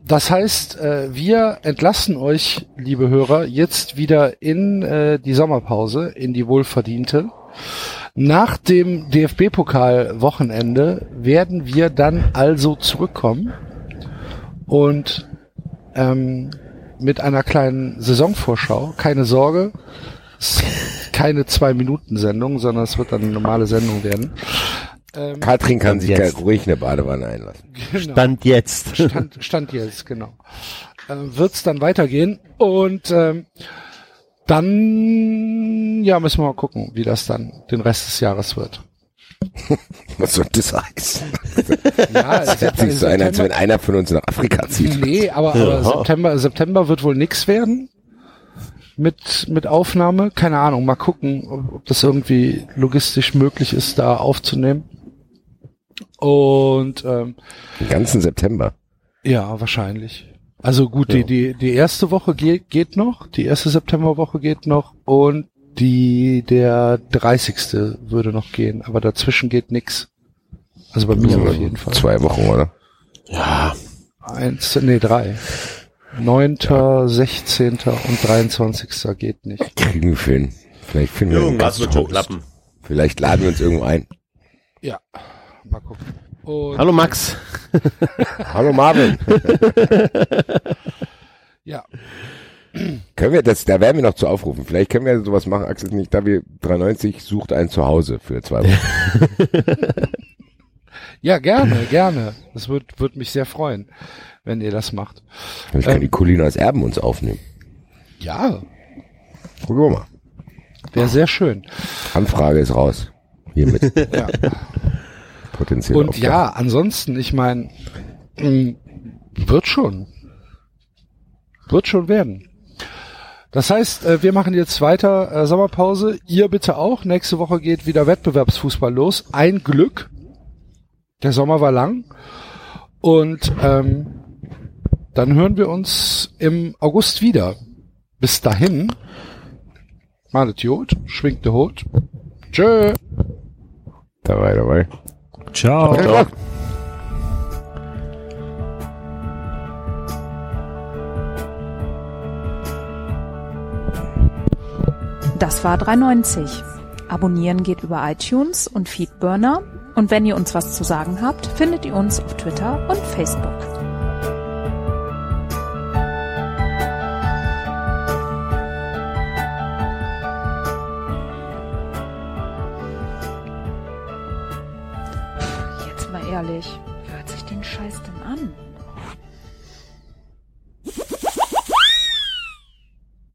das heißt, äh, wir entlassen euch, liebe Hörer, jetzt wieder in äh, die Sommerpause, in die wohlverdiente. Nach dem DFB-Pokal-Wochenende werden wir dann also zurückkommen und ähm, mit einer kleinen Saisonvorschau. Keine Sorge, keine Zwei-Minuten-Sendung, sondern es wird dann eine normale Sendung werden. Ähm, Katrin kann Stand sich jetzt. ruhig eine Badewanne einlassen. genau. Stand jetzt. Stand, Stand jetzt, genau. Äh, wird's dann weitergehen und ähm, dann ja müssen wir mal gucken, wie das dann den Rest des Jahres wird. Was soll das heißen? Ja, Das hört sich so an, als wenn einer von uns nach Afrika zieht. Nee, aber, aber. September, September wird wohl nix werden mit, mit Aufnahme. Keine Ahnung, mal gucken, ob, ob das irgendwie logistisch möglich ist, da aufzunehmen. Und ähm, Den ganzen September. ja, wahrscheinlich. Also gut, die, die, die erste Woche geht, geht noch, die erste Septemberwoche geht noch und die der 30. würde noch gehen, aber dazwischen geht nix. Also bei mir auf jeden Fall. Zwei Wochen, oder? Ja. Eins, nee, drei. 9., 16. und 23. geht nicht. Kriegen wir hin. Vielleicht finden wir Irgendwas wird schon klappen. Vielleicht laden wir uns irgendwo ein. Ja, mal gucken. Und, Hallo Max. Hallo Marvin. Ja, können wir das, da werden wir noch zu aufrufen. Vielleicht können wir sowas machen, Axel nicht, da wir 93 sucht ein Zuhause für zwei Wochen. ja, gerne, gerne. Das wird, wird mich sehr freuen, wenn ihr das macht. Vielleicht können Ähm. die Colinas Erben uns aufnehmen. Ja, Gucken wir mal. wäre sehr schön. Anfrage ist raus. Hiermit. Ja. Potenziell Und ja, ansonsten, ich meine, wird schon. Wird schon werden. Das heißt, äh, wir machen jetzt weiter äh, Sommerpause. Ihr bitte auch. Nächste Woche geht wieder Wettbewerbsfußball los. Ein Glück. Der Sommer war lang. Und ähm, dann hören wir uns im August wieder. Bis dahin. Malet Jod, schwingt der Hut. Tschö. Dabei, dabei. Ciao. Ciao. Das war 390. Abonnieren geht über iTunes und Feedburner. Und wenn ihr uns was zu sagen habt, findet ihr uns auf Twitter und Facebook.